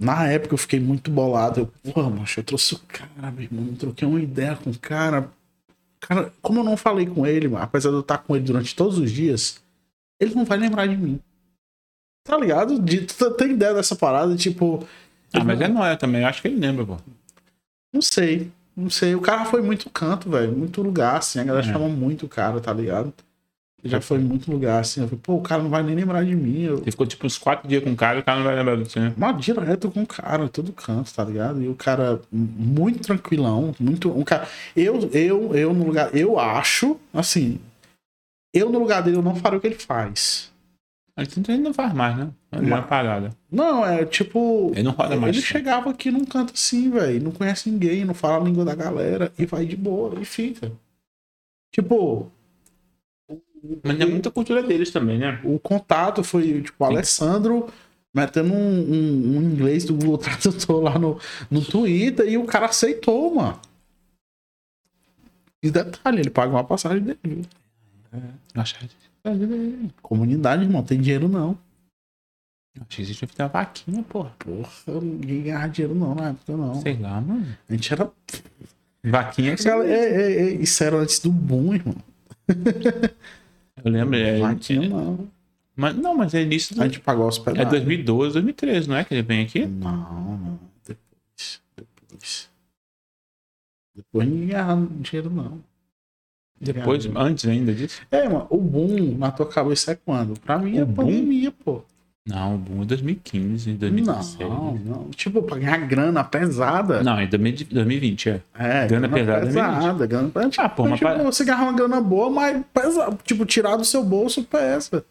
Na época eu fiquei muito bolado. Eu, porra, macho, eu trouxe o cara, meu irmão. Eu troquei uma ideia com o cara. Cara, como eu não falei com ele, mano, apesar de eu estar com ele durante todos os dias, ele não vai lembrar de mim. Tá ligado? De, tu tem ideia dessa parada? Tipo. Ah, mas é nóia também. Eu acho que ele lembra, pô. Não sei. Não sei. O cara foi muito canto, velho. Muito lugar, assim. A galera É. chama muito o cara, tá ligado? Já foi em muito lugar, assim. Eu falei, pô, o cara não vai nem lembrar de mim. Eu... Você ficou tipo uns quatro dias com o cara e o cara não vai lembrar de você. né? Mas direto com o cara, todo canto, tá ligado? E o cara muito tranquilão, muito. Um cara. Eu, eu, eu no lugar. Eu acho, assim. Eu no lugar dele eu não faria o que ele faz. Ele não faz mais, né? Ele é uma parada. Não, é tipo. Ele não roda mais. Ele chegava aqui num canto assim, velho. Não conhece ninguém, não fala a língua da galera e vai de boa e fica. Tipo, Mas é muita cultura deles também, né? o contato foi, tipo, o Alessandro metendo um, um- um inglês do Google Tradutor lá no, no Twitter e o cara aceitou, mano. E detalhe, ele paga uma passagem dele. viu? Eu achei Comunidade, irmão, tem dinheiro não. eu achei que tinha uma vaquinha, porra. Porra, ninguém ganhava dinheiro não na época, não. Sei lá, mano. A gente era. Vaquinha que Cara, é, é, é, isso era antes do boom, irmão. <laughs> Eu lembro. É, Vaquinha não. mas, não, mas é início do. A gente pagou a É hospedagem. 2012, 2013, não é que ele vem aqui? Não, não. Depois. Depois. Depois ninguém ganhava dinheiro, não. Depois, antes ainda disso? É, mano, o boom na tua cabeça é quando? Pra mim é O boom? pandemia, pô. Não, o boom é 2015, 2016. Não, não. Tipo, pra ganhar grana pesada. Não, é 2020, é. É, Grana pesada é pesada. Grana pesada. Ah, pô, mas tipo, para- você ganhar uma grana boa, mas pesa. Tipo, tirar do seu bolso pesa.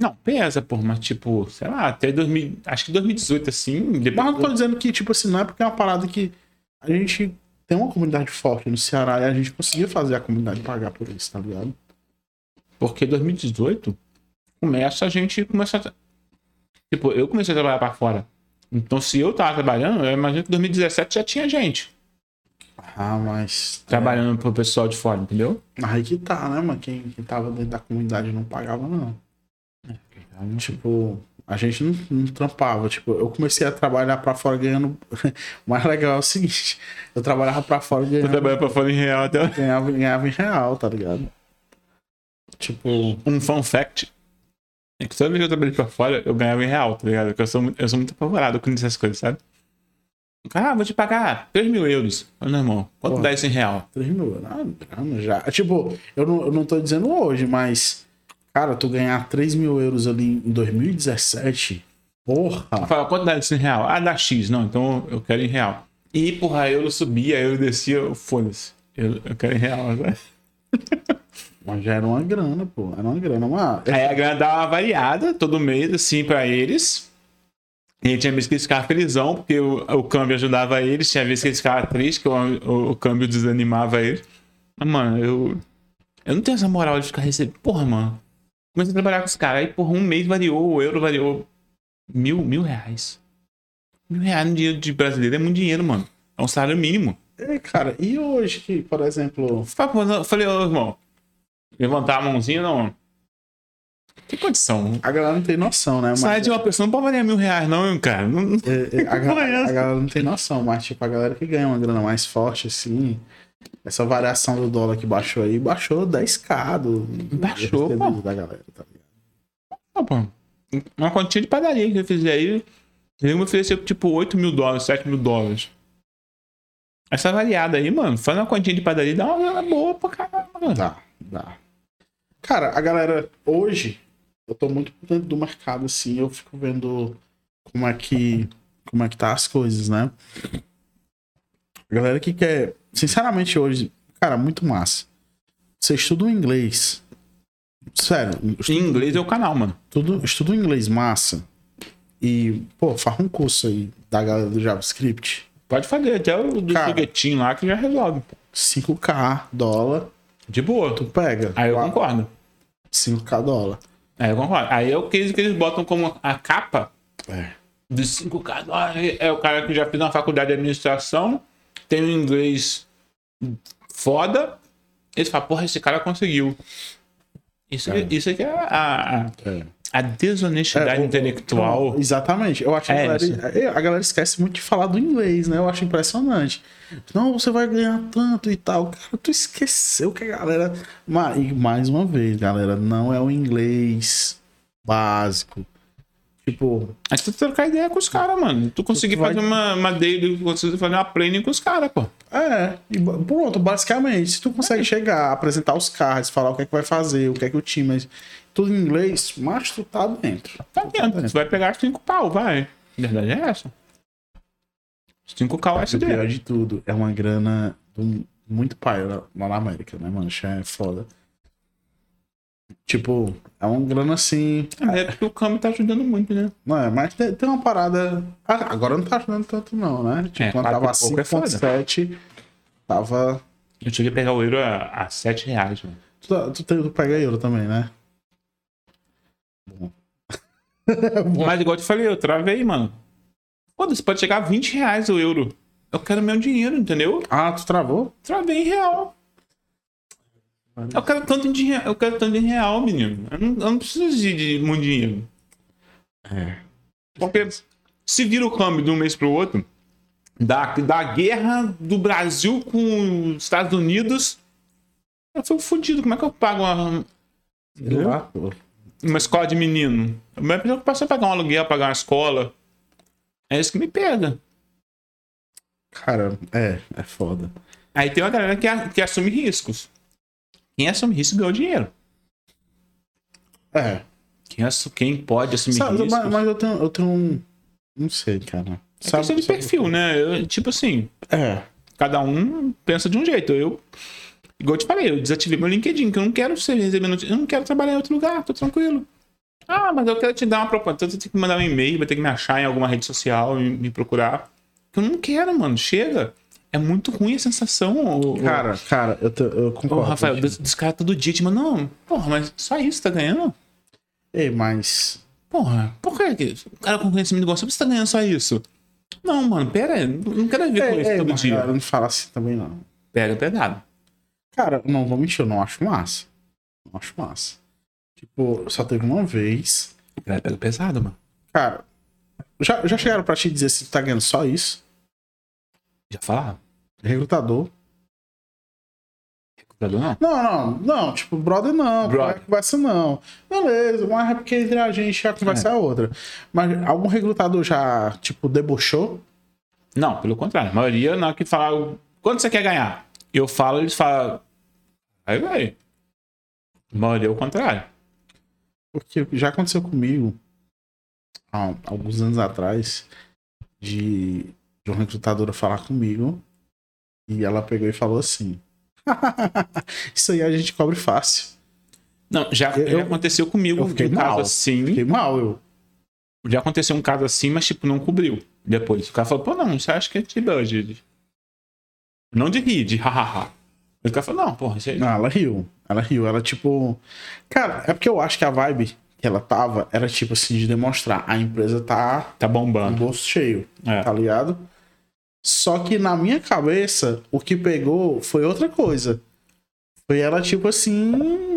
Não, pesa, pô, mas tipo, sei lá, até 2000, acho que 2018, assim, depois... Mas eu não tô dizendo que, tipo assim, não é porque é uma parada que a gente tem uma comunidade forte no Ceará e a gente conseguia fazer a comunidade pagar por isso, tá ligado? Porque 2018 começa a gente começa a... Tipo, eu comecei a trabalhar pra fora. Então, se eu tava trabalhando, eu imagino que 2017 já tinha gente Ah, mas. trabalhando pro pessoal de fora, entendeu? É, aí que tá, né, mano? Quem, quem tava dentro da comunidade não pagava, não. Tipo, a gente não, não trampava. Tipo, eu comecei a trabalhar pra fora ganhando. <laughs> o mais legal é o seguinte: eu trabalhava pra fora Eu ganhando. trabalhando pra fora em real até... Ganhava, ganhava em real, tá ligado? Tipo, Um fun fact. É que toda vez que eu trabalhei pra fora, eu ganhava em real, tá ligado? Porque eu sou, muito- eu sou muito apavorado com essas coisas, sabe? Ah, vou te pagar 3 mil euros. Não, irmão, quanto Porra. dá isso em real? 3 mil ah, grana já. Tipo, eu não, eu não tô dizendo hoje, mas. Cara, tu ganhar 3 mil euros ali em 2017. Porra! Fala, quanto dá isso em real? Ah, dá X. Não, então eu quero em real. E, porra, euro subia, euro descia, eu- foda-se. Eu, eu quero em real. Né? <laughs> Mas já era uma grana, pô. Era uma grana. Mas, Aí a grana dava uma variada todo mês, assim, pra eles. E tinha vezes que eles ficavam felizão, porque o, o câmbio ajudava eles. Tinha vezes que eles ficavam tristes, que o, o, o câmbio desanimava eles. Mas, mano, eu... Eu não tenho essa moral de ficar recebendo... Porra, mano. Comecei a trabalhar com os caras. Aí, porra, um mês variou, o euro variou Mil, mil reais. Mil reais no dinheiro de brasileiro é muito dinheiro, mano. É um salário mínimo. É, cara, e hoje, por exemplo. Falei, ô irmão, levantar a mãozinha, não. Que condição? A galera não tem noção, né? Sai de uma pessoa, não pode valer mil reais, não, cara. Não, é, é, a, <laughs> a, a, galera não tem noção, mas, tipo, a galera que ganha uma grana mais forte, assim. Essa variação do dólar que baixou aí, baixou 10k do, baixou, pô. da galera, tá ligado? Ah, pô. Uma quantia de padaria que eu fizer aí, ele me ofereceu tipo 8 mil dólares, 7 mil dólares. Essa variada aí, mano, faz uma quantia de padaria dá uma grana boa pra caramba, mano. Dá, dá. Cara, a galera, hoje, eu tô muito dentro do mercado, assim, eu fico vendo como é que, como é que tá as coisas, né? A galera que quer, sinceramente, hoje, cara, muito massa. Você estuda o inglês. Sério. Estuda, em inglês é o canal, mano. Tudo, estuda o inglês massa. E, pô, faz um curso aí da galera do JavaScript. Pode fazer, até o do foguetinho lá que já resolve. 5k dólar. De boa. Tu pega. Aí eu concordo. 5k dólar. Aí eu concordo. Aí é o que eles botam como a capa é. de 5k dólar. É o cara que já fez uma faculdade de administração, tem um inglês foda. Ele fala, porra, esse cara conseguiu. Isso, é. isso aqui é a, a, é. A desonestidade é, intelectual. Não, exatamente. Eu acho que a, é galera, é, a galera esquece muito de falar do inglês, né? Eu acho impressionante. Não, você vai ganhar tanto e tal. Cara, tu esqueceu que a galera. E mais uma vez, galera, não é o inglês básico. Tipo. Aí tu trocar ideia com os caras, mano. Tu conseguir tu vai... fazer uma, uma daily, conseguir fazer uma planning com os caras, pô. É, e pronto, basicamente. Se tu consegue é. chegar, apresentar os cards, falar o que é que vai fazer, o que é que o time. Tudo em inglês, mas tu tá dentro. Tá dentro. Tu vai pegar cinco pau, vai. A verdade é essa. 5K USD. O pior de tudo, é uma grana do, muito pai lá na América, né, mano? Isso é foda. Tipo, é uma grana assim. É, é porque o câmbio tá ajudando muito, né? Não é, mas tem, tem uma parada. Ah, agora não tá ajudando tanto, não, né? Tipo, é, quando tava 5,7, é tava. Eu cheguei a pegar o euro a, a 7 reais, mano. Tu, tá, tu, tu pega euro também, né? Mas igual eu te falei, eu travei, mano. Foda-se, pode chegar a 20 reais o euro. Eu quero meu dinheiro, entendeu? Ah, tu travou? Travei em real. Eu quero tanto de real, eu quero tanto em real, menino. Eu não, eu não preciso de, de muito dinheiro. É. Porque se vira o câmbio de um mês pro outro, da, da guerra do Brasil com os Estados Unidos, eu fui fodido. Como é que eu pago uma. Lá, uma escola de menino? A minha preocupação é pagar um aluguel, pagar uma escola. É isso que me pega. Cara, é, é foda. Aí tem uma galera que, que assume riscos. Quem assume risco ganha dinheiro. É. Quem, quem pode assumir Sabe, riscos... Mas, mas, eu tenho, eu tenho um... Não sei, cara. É sabe, de perfil, né? Eu, tipo assim... É. Cada um pensa de um jeito. Eu... Igual eu te falei, eu desativei meu LinkedIn, que eu não quero ser recebendo... Eu não quero trabalhar em outro lugar, tô tranquilo. Ah, mas eu quero te dar uma proposta. Então você tem que mandar um e-mail, vai ter que me achar em alguma rede social e me procurar. Eu não quero, mano. Chega. É muito ruim a sensação. Cara, o... cara, eu, te, eu concordo. Ô, Rafael, dos caras todo dia te mandam, não, porra, mas só isso tá ganhando? Ei, mas. Porra, por que o cara com conhecimento igual você tá ganhando só isso? Não, mano, pera aí, não quero ver com isso todo dia. Cara, não fala assim também, não. Pega pesado. Cara, não vou mentir, eu não acho massa. Não acho massa. Tipo, só teve uma vez. Cara, pega pesado, mano. Cara, já, já chegaram pra te dizer se tu tá ganhando só isso? Já falaram? Recrutador. Recrutador não? Não, não, não. Tipo, brother não. Brother. Conversa não. Beleza, mas é porque entre a gente a conversa é. é outra. Mas algum recrutador já, tipo, debochou? Não, pelo contrário. A maioria, na que fala, quanto você quer ganhar? Eu falo, eles falam. Aí vai. A maioria é o contrário. Porque já aconteceu comigo há alguns anos atrás de de uma recrutadora falar comigo e ela pegou e falou assim: <laughs> Isso aí a gente cobre fácil. Não, já, eu, já aconteceu comigo eu fiquei um mal, caso assim. Fiquei mal, eu. Já aconteceu um caso assim, mas tipo, não cobriu. Depois. O cara falou, pô, não, você acha que é de budget? Não de rir, de hahaha. O cara falou, não, porra, isso aí. Não, ela riu. Ela riu. Ela, tipo. Cara, é porque eu acho que a vibe que ela tava era tipo assim, de demonstrar a empresa tá Tá com o bombando. bolso cheio, É. tá ligado? Só que na minha cabeça, o que pegou foi outra coisa. Foi ela, tipo assim,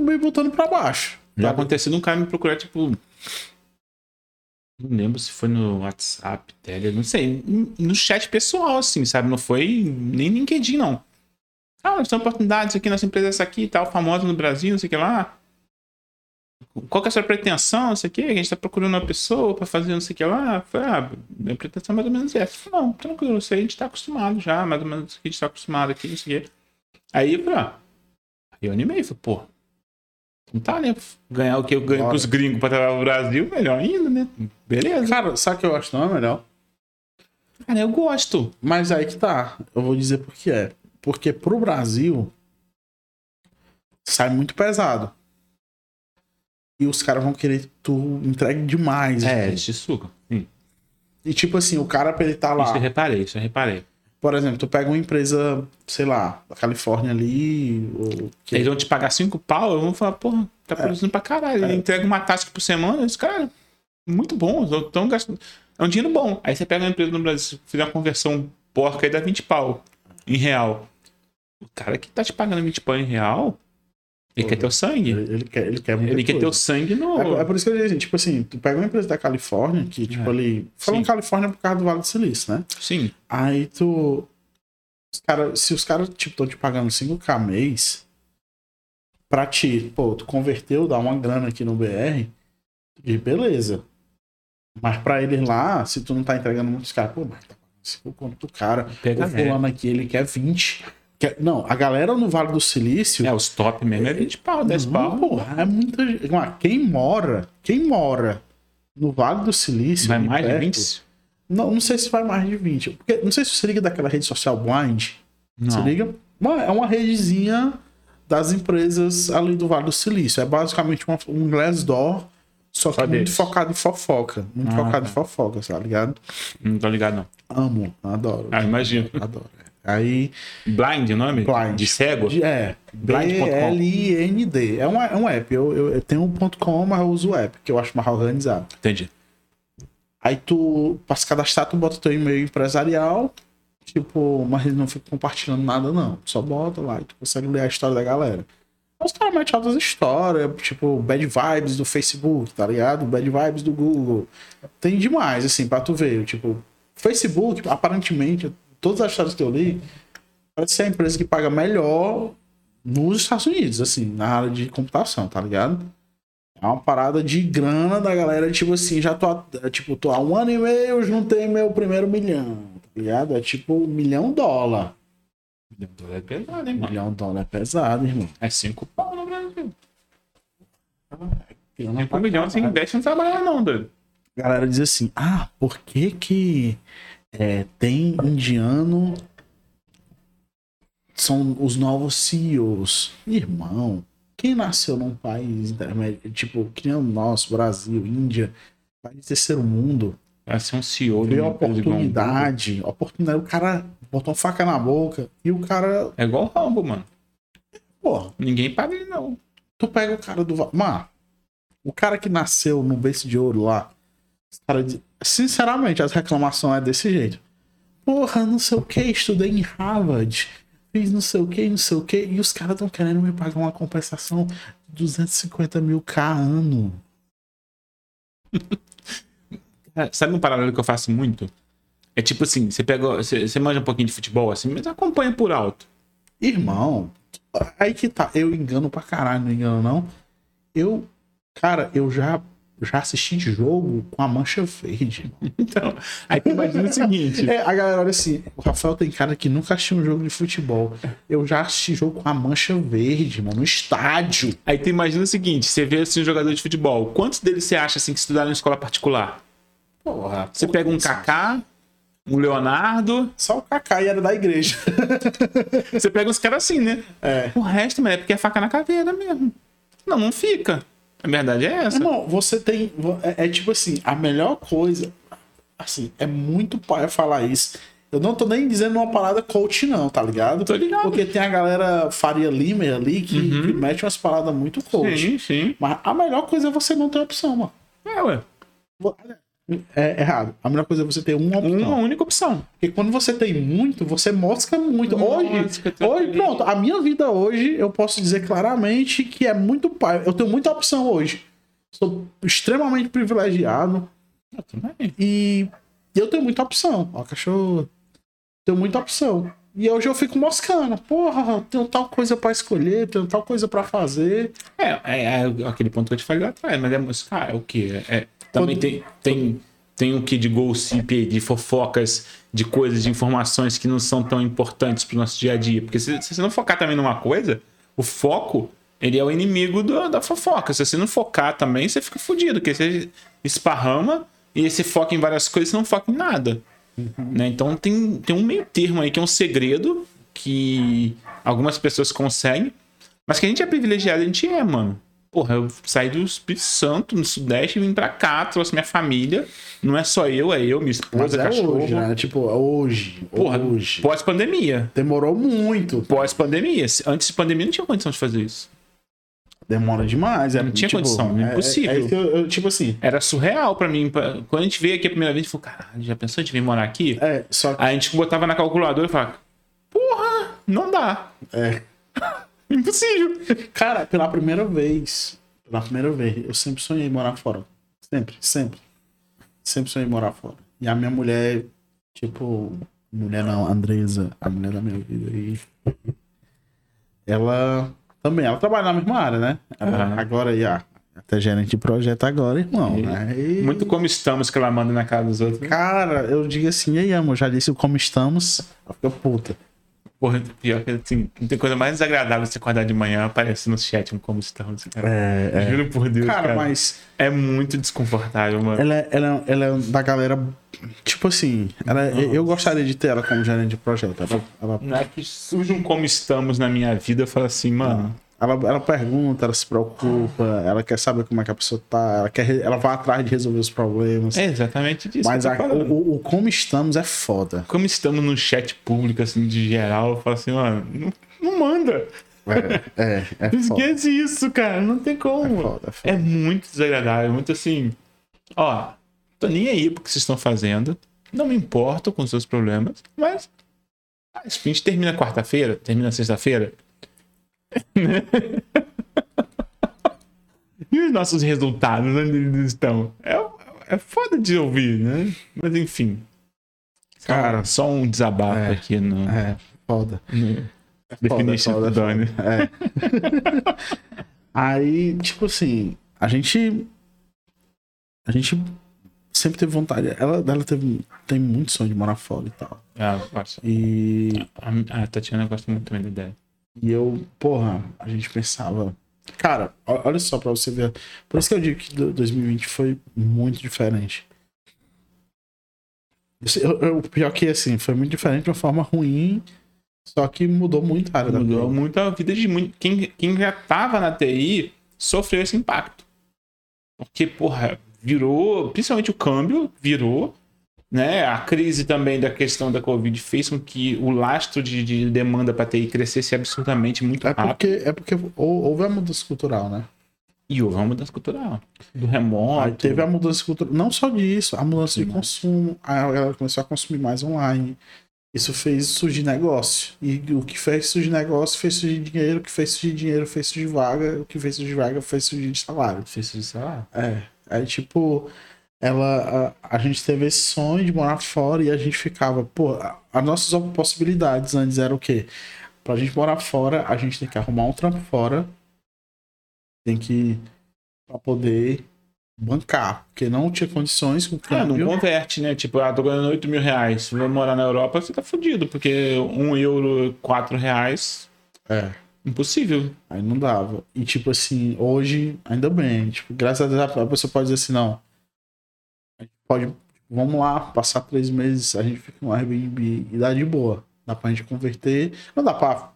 me botando pra baixo. Já sabe? aconteceu um cara me procurar, tipo. Não lembro se foi no WhatsApp, Telegram, não sei. No chat pessoal, assim, sabe? Não foi nem LinkedIn, não. Ah, nós temos oportunidades aqui, nossa empresa é essa aqui e tal, famosa no Brasil, não sei o que lá. Qual que é a sua pretensão, não sei o que? A gente tá procurando uma pessoa pra fazer não sei o que lá. Falei, ah, minha pretensão é mais ou menos essa. Falei, não, tranquilo, isso aí a gente tá acostumado já, mais ou menos a gente tá acostumado aqui, não sei o que. Aí falei, ah, aí eu animei, falei, pô, não tá, né? Ganhar o que eu ganho Bora. pros gringos pra trabalhar no Brasil, melhor ainda, né? Beleza. Cara, sabe o que eu acho não é melhor? Cara, eu gosto. Mas aí que tá. Eu vou dizer por que é. Porque pro Brasil sai muito pesado. E os caras vão querer que tu entregue demais. É, de suco. Sim. E tipo assim, o cara pra ele tá lá. Isso eu reparei, isso eu reparei. Por exemplo, tu pega uma empresa, sei lá, da Califórnia ali. Ou Eles vão te pagar cinco pau, eu vou falar, porra, tá produzindo pra caralho. Ele entrega uma taxa por semana, esse cara, muito bom, estão gastando. É um dinheiro bom. Aí você pega uma empresa no Brasil, fizer uma conversão porca aí dá 20 pau em real. O cara que tá te pagando 20 pau em real, ele Pô, quer teu sangue. Ele, ele quer, ele quer Ele quer teu sangue no. É, é por isso que eu digo assim, tipo assim, tu pega uma empresa da Califórnia, que, tipo, É. ali. Falando. Califórnia por causa do Vale do Silício, né? Sim. Aí tu. os cara, se os caras, tipo, estão te pagando 5k mês, pra ti, pô, tu converteu, dá uma grana aqui no BR, e beleza. Mas pra eles lá, se tu não tá entregando muitos caras, pô, mas tá pagando 5 conto pro cara. Pega o fulano aqui, ele quer 20. Não, a galera no Vale do Silício. É, os top mesmo é 20 pau, 10 Não, pau. porra, é muita Quem mora, quem mora no Vale do Silício. Vai mais de perto, 20? Não, não sei se vai mais de 20. Porque, não sei se você liga daquela rede social Blind. Você Não. liga? É uma redezinha das empresas ali do Vale do Silício. É basicamente uma- um Glassdoor, só que Só muito deles. focado em fofoca. Muito Ah, focado tá. em fofoca, tá ligado? Não tô ligado, não. Amo, adoro. Ah, imagino. Adoro. Aí. Blind o nome? Blind. De cego? de- É. Blind.com. B-L-I-N-D. É, um, é um app. Eu, eu, eu tenho um ponto .com, mas eu uso o app, que eu acho mais organizado. Entendi. Aí tu, pra se cadastrar, tu bota teu e-mail empresarial, tipo, mas ele não fica compartilhando nada, não. Só bota lá e tu consegue ler a história da galera. Os caras metem altas histórias, tipo, bad vibes do Facebook, tá ligado? Bad vibes do Google. Tem demais, assim, pra tu ver. Tipo, Facebook, aparentemente, todas as histórias que eu li, parece ser a empresa que paga melhor nos Estados Unidos, assim, na área de computação, tá ligado? É uma parada de grana da galera, tipo assim, já tô, é, tipo, tô há um ano e meio, juntei meu primeiro milhão, tá ligado? É tipo um milhão dólar. É pesado, hein, mano? Milhão dólar é pesado, irmão. É 5 pau no Brasil. 5 pra milhões você caralho. investe não trabalha não, doido. A galera diz assim, ah, por que que é, tem indiano são os novos CEOs? Irmão, quem nasceu num país intermédio, tipo, que nem o nosso, Brasil, Índia, país de terceiro mundo, Vai ser um CEO de oportunidade, oportunidade, o cara botou uma faca na boca e o cara, É igual o Rambo, mano. pô, Ninguém paga ele, não. tu pega o cara do. Mano, o cara que nasceu no berço de ouro lá, os cara diz- sinceramente, as reclamações é desse jeito. Porra, não sei o que, estudei em Harvard, fiz não sei o que, não sei o que, e os caras estão querendo me pagar uma compensação de 250 mil K ano. É, Sabe um paralelo que eu faço muito? É tipo assim, você pega. Você, você manja um pouquinho de futebol, assim, mas acompanha por alto. Irmão, aí que tá. Eu engano pra caralho, não engano não. Eu, cara, eu já, já assisti jogo com a mancha verde. <laughs> Então, aí tu imagina o seguinte. É, a galera olha assim, o Rafael tem cara que nunca assistiu um jogo de futebol. Eu já assisti jogo com a mancha verde, mano, no estádio. Aí tu imagina o seguinte: você vê assim um jogador de futebol, quantos deles você acha assim que estudaram em escola particular? Porra. Você pega um Kaká, um Leonardo, Só o Kaká e era da igreja. <laughs> você pega uns caras assim, né? É. O resto, mano, é porque é faca na caveira mesmo. Não, não fica. A verdade é essa. Irmão, você tem. É, é tipo assim, a melhor coisa. Assim, é muito pai falar isso. Eu não tô nem dizendo uma parada coach, não, tá ligado? Tô ligado. Porque tem a galera Faria Limer ali que, Uhum. que mete umas paradas muito coach. Sim, sim. Mas a melhor coisa é você não ter opção, mano. É, ué. É errado. A melhor coisa é você ter uma opção. Uma única opção. Porque quando você tem muito, você mosca muito. hoje, hoje, pronto, a minha vida hoje, eu posso dizer claramente que é muito pai. Eu tenho muita opção hoje. Sou extremamente privilegiado Eu também. e eu tenho muita opção. Ó, cachorro. Tenho muita opção. E hoje eu fico moscando. Porra, tenho tal coisa pra escolher, tenho tal coisa pra fazer. É, é, é aquele ponto que eu te falei lá atrás, mas é música, ah, é o quê? É, também Quando- tem, tem, tem o que de gossip, de fofocas, de coisas, de informações que não são tão importantes pro nosso dia a dia. Porque se, se você não focar também numa coisa, o foco, ele é o inimigo do- da fofoca. Se você não focar também, você fica fudido, porque você esparrama e esse foca em várias coisas e não foca em nada. Né? Então tem, tem um meio termo aí que é um segredo que algumas pessoas conseguem, mas que a gente é privilegiado, a gente é, mano. Porra, eu saí do Espírito Santo, no Sudeste, vim pra cá, trouxe minha família. Não é só eu, é eu, minha Mas esposa, é cachorro. hoje, né? Tipo, hoje. Porra, hoje. pós-pandemia. Demorou muito. Pós-pandemia. Antes de pandemia não tinha condição de fazer isso. Demora demais. É, Não tinha tipo, condição, é- impossível. É, que eu- eu- tipo assim. Era surreal pra mim. Pra- Quando a gente veio aqui a primeira vez, a gente falou, caralho, já pensou de vir morar aqui? É, só que. Aí a gente botava na calculadora e falava, porra, não dá. É. <laughs> Impossível. Cara, pela primeira vez. Pela primeira vez, eu sempre sonhei em morar fora. Sempre, sempre. Sempre sonhei em morar fora. E a minha mulher, tipo. Mulher não, Andresa, a mulher da minha vida aí. Ela também, ela trabalha na mesma área, né? Ela, Aham. Agora, já. Até gerente de projeto agora, irmão. E- né? E- Muito como estamos que ela manda na cara dos outros. Cara, eu digo assim, e aí, amor, já disse o como estamos. Ela fica puta. Porra, pior que assim, não tem coisa mais desagradável você acordar de manhã aparecer no chat um como estamos, cara. É, é. Juro por Deus, Cara, cara. mas É muito desconfortável, mano. ela, é- ela, ela é da galera. Tipo assim, ela, eu gostaria de ter ela como gerente de projeto. Ela, ela, Não é que surge um como estamos na minha vida, eu falo assim, mano. Ela, ela pergunta, ela se preocupa, ela quer saber como é que a pessoa tá, ela, quer, ela vai atrás de resolver os problemas. É exatamente disso. mas a- o, o- como estamos é foda. Como estamos no chat público, assim, de geral, eu falo assim, mano, não, não manda. É, é, é. <laughs> Esquece isso, cara. Não tem como. É foda, é foda. É muito desagradável, muito assim. Ó, tô nem aí pro que vocês estão fazendo. Não me importo com os seus problemas, mas. ah, A gente termina quarta-feira, termina sexta-feira. E os nossos resultados, onde eles estão? É, é foda de ouvir, né? Mas enfim. Cara, só um desabafo É, aqui no, É, foda. no É foda, Definition foda, of Done. É. <laughs> Aí, tipo assim, a gente. A gente sempre teve vontade. Ela, ela teve, tem muito sonho de morar fora e tal. Ah, eu gosto. E, A, a Tatiana gosta muito também da ideia. E eu, porra, a gente pensava. Cara, olha só pra você ver. Por isso que eu digo que do- 2020 foi muito diferente. Isso- eu- eu- O pior que, assim, foi muito diferente de uma forma ruim, só que mudou muito a área da Mudou muito a vida de muito. Quem, quem já tava na TI sofreu esse impacto. Porque, porra, virou. Principalmente o câmbio virou. Né? A crise também da questão da Covid fez com que o lastro de, de demanda para TI crescesse absurdamente muito É rápido. porque, é porque hou- houve a mudança cultural, né? E houve uma mudança cultural. Do remoto. Aí teve a mudança cultural. Não só disso, a mudança de consumo. A galera começou a consumir mais online. Isso fez surgir negócio. E o que fez surgir negócio fez surgir dinheiro. O que fez surgir dinheiro fez surgir vaga. O que fez surgir vaga fez surgir salário. Fez sei lá. É. Aí, tipo, ela. A, a gente teve esse sonho de morar fora e a gente ficava, pô, as nossas possibilidades antes eram o quê? Pra gente morar fora, a gente tem que arrumar um trampo fora. Tem que. Pra poder bancar. Porque não tinha condições com o É, não câmbio. converte, né? Tipo, ah, tô ganhando 8 mil reais. Se vai morar na Europa, você tá fudido, porque um euro, 4 reais. É. Impossível. Aí não dava. E tipo assim, hoje, ainda bem. Tipo, graças a Deus a pessoa pode dizer assim, não. Pode. Vamos lá, passar três meses, a gente fica no Airbnb e dá de boa. Dá pra gente converter. Não dá pra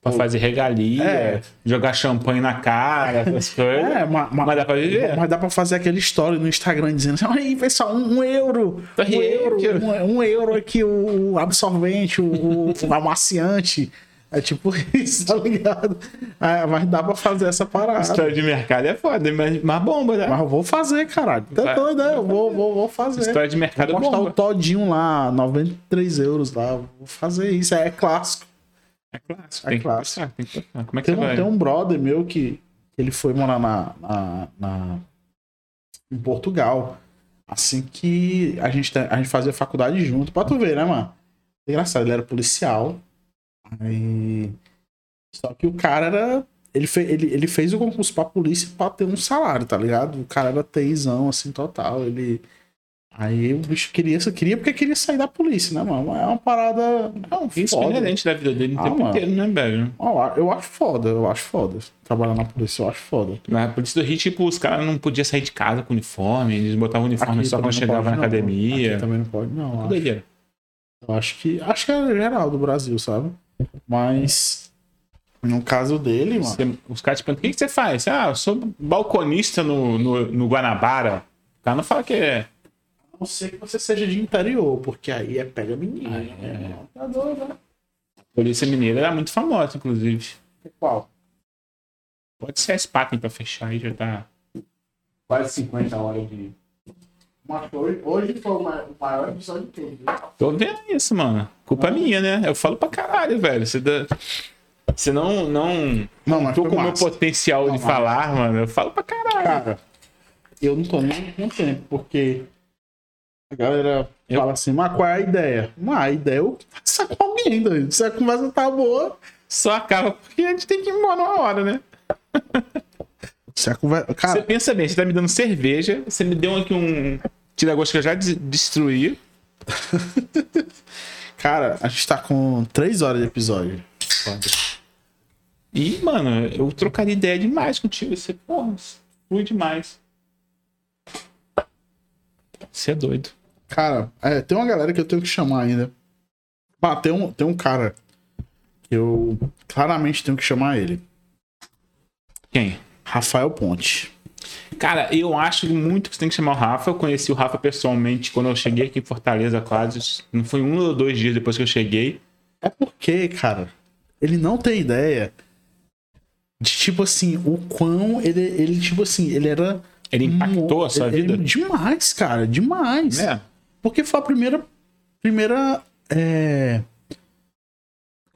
Pra fazer regalia, É. jogar champanhe na cara, essas <laughs> coisas. É, ma- ma- Mas dá pra viver. Mas dá pra fazer aquele story no Instagram dizendo assim, aí, pessoal, um, euro. Tô Um euro, um, um euro aqui, o, o absorvente, o, o amaciante. É tipo <laughs> isso, tá ligado? É, mas dá pra fazer essa parada. História de mercado é foda, mas, mas bomba, né? Mas eu vou fazer, caralho. Tá Vai. doido, né? Eu vou, vou, vou fazer. História de mercado Vou é postar o bomba. todinho lá, 93 euros lá. Vou fazer isso. É clássico. É clássico. É tem que clássico. postar, tem que. Como é que Tem você um, vai? tem um brother meu que ele foi morar na, na, na- em Portugal. Assim que a gente, a gente fazia faculdade junto. Pra tu ver, né, mano? Engraçado, ele era policial. Aí. Só que o cara era. Ele, fe, ele, ele fez o concurso pra polícia pra ter um salário, tá ligado? O cara era TIzão, assim, total. Ele. Aí o bicho queria, queria porque queria sair da polícia, né, mano? É uma parada. É um é inerente da vida dele o Ah, tempo mano. inteiro, né, velho? Eu acho foda, eu acho foda. Trabalhar na polícia, eu acho foda. Na polícia do Rio, tipo, os caras não podiam sair de casa com uniforme, eles botavam uniforme Aqui só quando chegavam na não. academia. Aqui também não pode, não. Que Acho, eu acho que. Acho que é geral do Brasil, sabe? Mas. No caso dele, mano. Você- os caras te perguntam, o que, que você faz? Ah, eu sou balconista no, no, no Guanabara. O cara não fala que é. A não ser que você seja de interior, porque aí é pega menino. Ah, né? Tá doido, né? Polícia Mineira era muito famosa, inclusive. Qual? Pode ser a Spaten pra fechar aí, já tá quase 50 horas de. Mas hoje, foi o ma- o maior episódio de todos. viu? Tô vendo isso, mano. Culpa minha, né? Eu falo pra caralho, velho. Você, dá... Você não, não. Não, mas Tô com o meu potencial de mas- falar, mano. Eu falo pra caralho. Cara, eu não tô nem com tempo, porque a galera Eu- fala assim, mas qual é a ideia? Mas a ideia é eu conversar com alguém, doido. Se a conversa tá boa, Só acaba porque a gente tem que ir embora uma hora, né? <laughs> se a conversa. Você Cara, pensa bem, você tá me dando cerveja, você me deu aqui um tira-gosto que eu já des- destruí. <laughs> cara, a gente tá com três horas de episódio. E, mano, eu trocaria ideia demais contigo. Você, porra, flui demais. Você é doido. Cara, é, tem uma galera que eu tenho que chamar ainda. Ah, tem um, tem um cara que eu claramente tenho que chamar ele. Quem? Rafael Ponte. Cara, eu acho muito que você tem que chamar o Rafa. Eu conheci o Rafa pessoalmente quando eu cheguei aqui em Fortaleza, quase. Não foi um ou dois dias depois que eu cheguei. É porque, cara, ele não tem ideia de, tipo assim, o quão ele, ele tipo assim, ele era. Ele impactou a sua ele- vida? ele- demais, cara, demais. É. Porque foi a primeira. Primeira. é,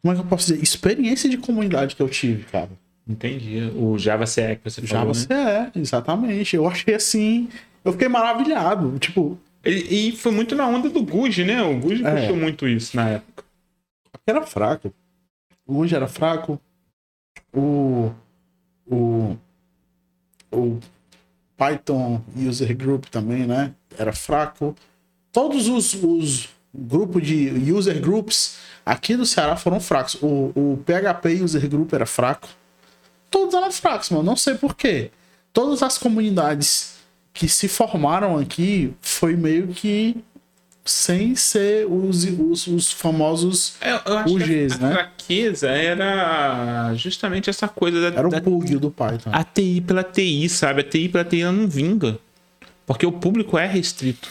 Como é que eu posso dizer? Experiência de comunidade que eu tive, cara. Entendi. O Java CE que você falou, você né? exatamente. Eu achei assim. Eu fiquei maravilhado. Tipo, E, e foi muito na onda do Guji, né? O Guji É. puxou muito isso na época. era fraco. O Anjo era fraco. O. O. O Python User Group também, né? Era fraco. Todos os, os grupos de user groups aqui do Ceará foram fracos. O, o PHP User Group era fraco. Todos eram fracos, mano. Não sei porquê. Todas as comunidades que se formaram aqui foi meio que sem ser os, os, os famosos. É, eu acho UGs, a, né? a fraqueza era justamente essa coisa da, Era o plug do Python. a TI pela TI, sabe? A TI pela TI ela não vinga. Porque o público é restrito.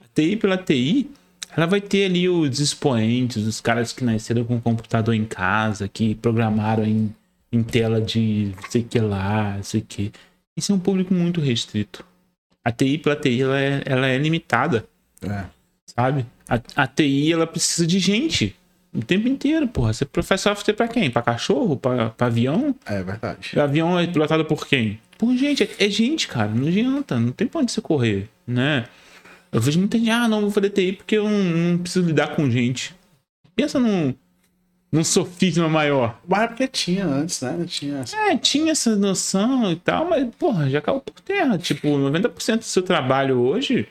A TI pela TI, ela vai ter ali os expoentes, os caras que nasceram com computador em casa, que programaram em, em tela de sei que lá, sei que. Isso é um público muito restrito. A TI pela TI, ela é, ela é limitada É. sabe? A, a TI, ela precisa de gente o tempo inteiro, porra. Você professor software pra quem? Pra cachorro? Pra, pra avião? É verdade. O avião é pilotado por quem? Por gente. É, é gente, cara. Não adianta. Não tem pra onde você correr, né? Eu vejo muita gente, ah, não vou fazer TI porque eu não, não preciso lidar com gente. Pensa num, num sofisma maior. Mas é porque tinha antes, né? Tinha. É, tinha essa noção e tal, mas, porra, já caiu por terra. Tipo, 90% do seu trabalho hoje,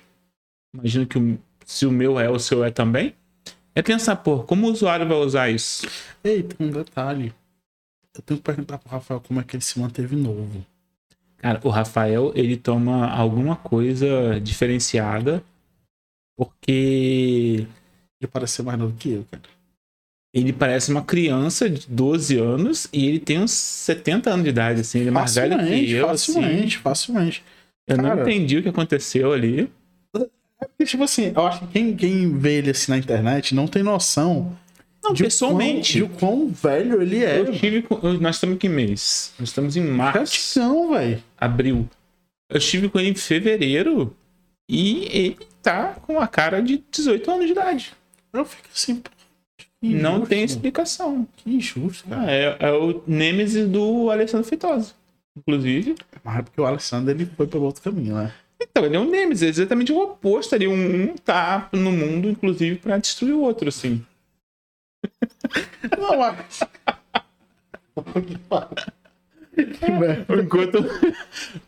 imagino que o- se o meu é, o seu é também, é pensar, pô, como o usuário vai usar isso? Ei, tem um detalhe. Eu tenho que perguntar pro Rafael como é que ele se manteve novo. Cara, o Rafael, ele toma alguma coisa diferenciada, porque Ele parece ser mais novo que eu, cara. Ele parece uma criança de 12 anos e ele tem uns 70 anos de idade, assim. Ele é mais velho que Facilmente, eu, facilmente, assim. facilmente. Eu não Cara. entendi o que aconteceu ali. Porque, tipo assim, eu acho que quem, quem vê ele assim na internet não tem noção Não, de, pessoalmente. O quão, de o quão velho ele é. Eu tive Nós estamos em que mês? Nós estamos em março, Não, velho. abril. Eu estive com ele em fevereiro e ele tá com a cara de 18 anos de idade. Eu fico assim, pô, que Não injusto, tem explicação. Que injusto, cara. Ah, é, é o Nemesis do Alessandro Feitosa. Inclusive. Mas é porque o Alessandro ele foi pelo outro caminho, né? Então, ele é um Nemesis, é exatamente o oposto ali. Um, um tá no mundo, inclusive, pra destruir o outro, assim. <laughs> Não, mas. <laughs> Enquanto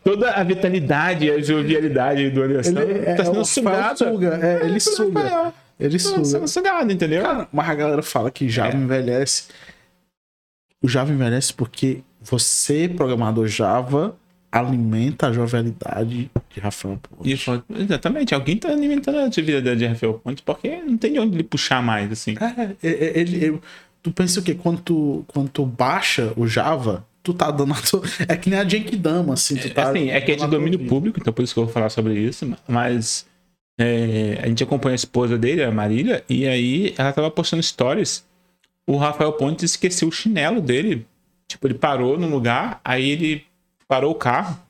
toda a vitalidade a jovialidade do Ele Alessandro é, tá é, sendo o Rafael sugada. suga, é, ele suga. Rafael, Ele suga. sendo sugado, entendeu? Cara, mas a galera fala que Java É. envelhece. O Java envelhece porque você, programador Java, alimenta a jovialidade de Rafael Ponte. E fala, exatamente, alguém tá alimentando a atividade de Rafael Pontes, porque não tem de onde ele puxar mais, assim. É, é, é, ele, eu- tu pensa o quê? Quando tu, quando tu baixa o Java, tu tá dando a tua... É que nem a Genkidama, assim. Tu tá assim, é que é de domínio público, então por isso que eu vou falar sobre isso, mas é, a gente acompanha a esposa dele, a Marília, e aí ela tava postando stories, o Rafael Pontes esqueceu o chinelo dele, tipo, ele parou no lugar, aí ele parou o carro,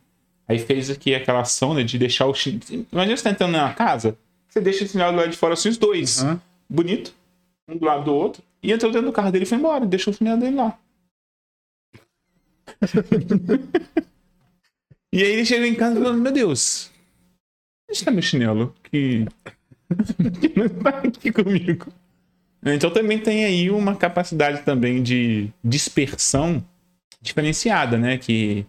aí fez aqui aquela ação, né, de deixar o chinelo... Imagina você tá entrando na casa, você deixa o chinelo do lado de fora, assim, os dois, Hã? bonito, um do lado do outro, e entrou dentro do carro dele e foi embora, deixou o chinelo dele lá. <laughs> e aí ele chegou em casa falando, meu Deus, está meu chinelo? Que, <laughs> que não está aqui comigo. Então também tem aí uma capacidade também de dispersão diferenciada, né? Que.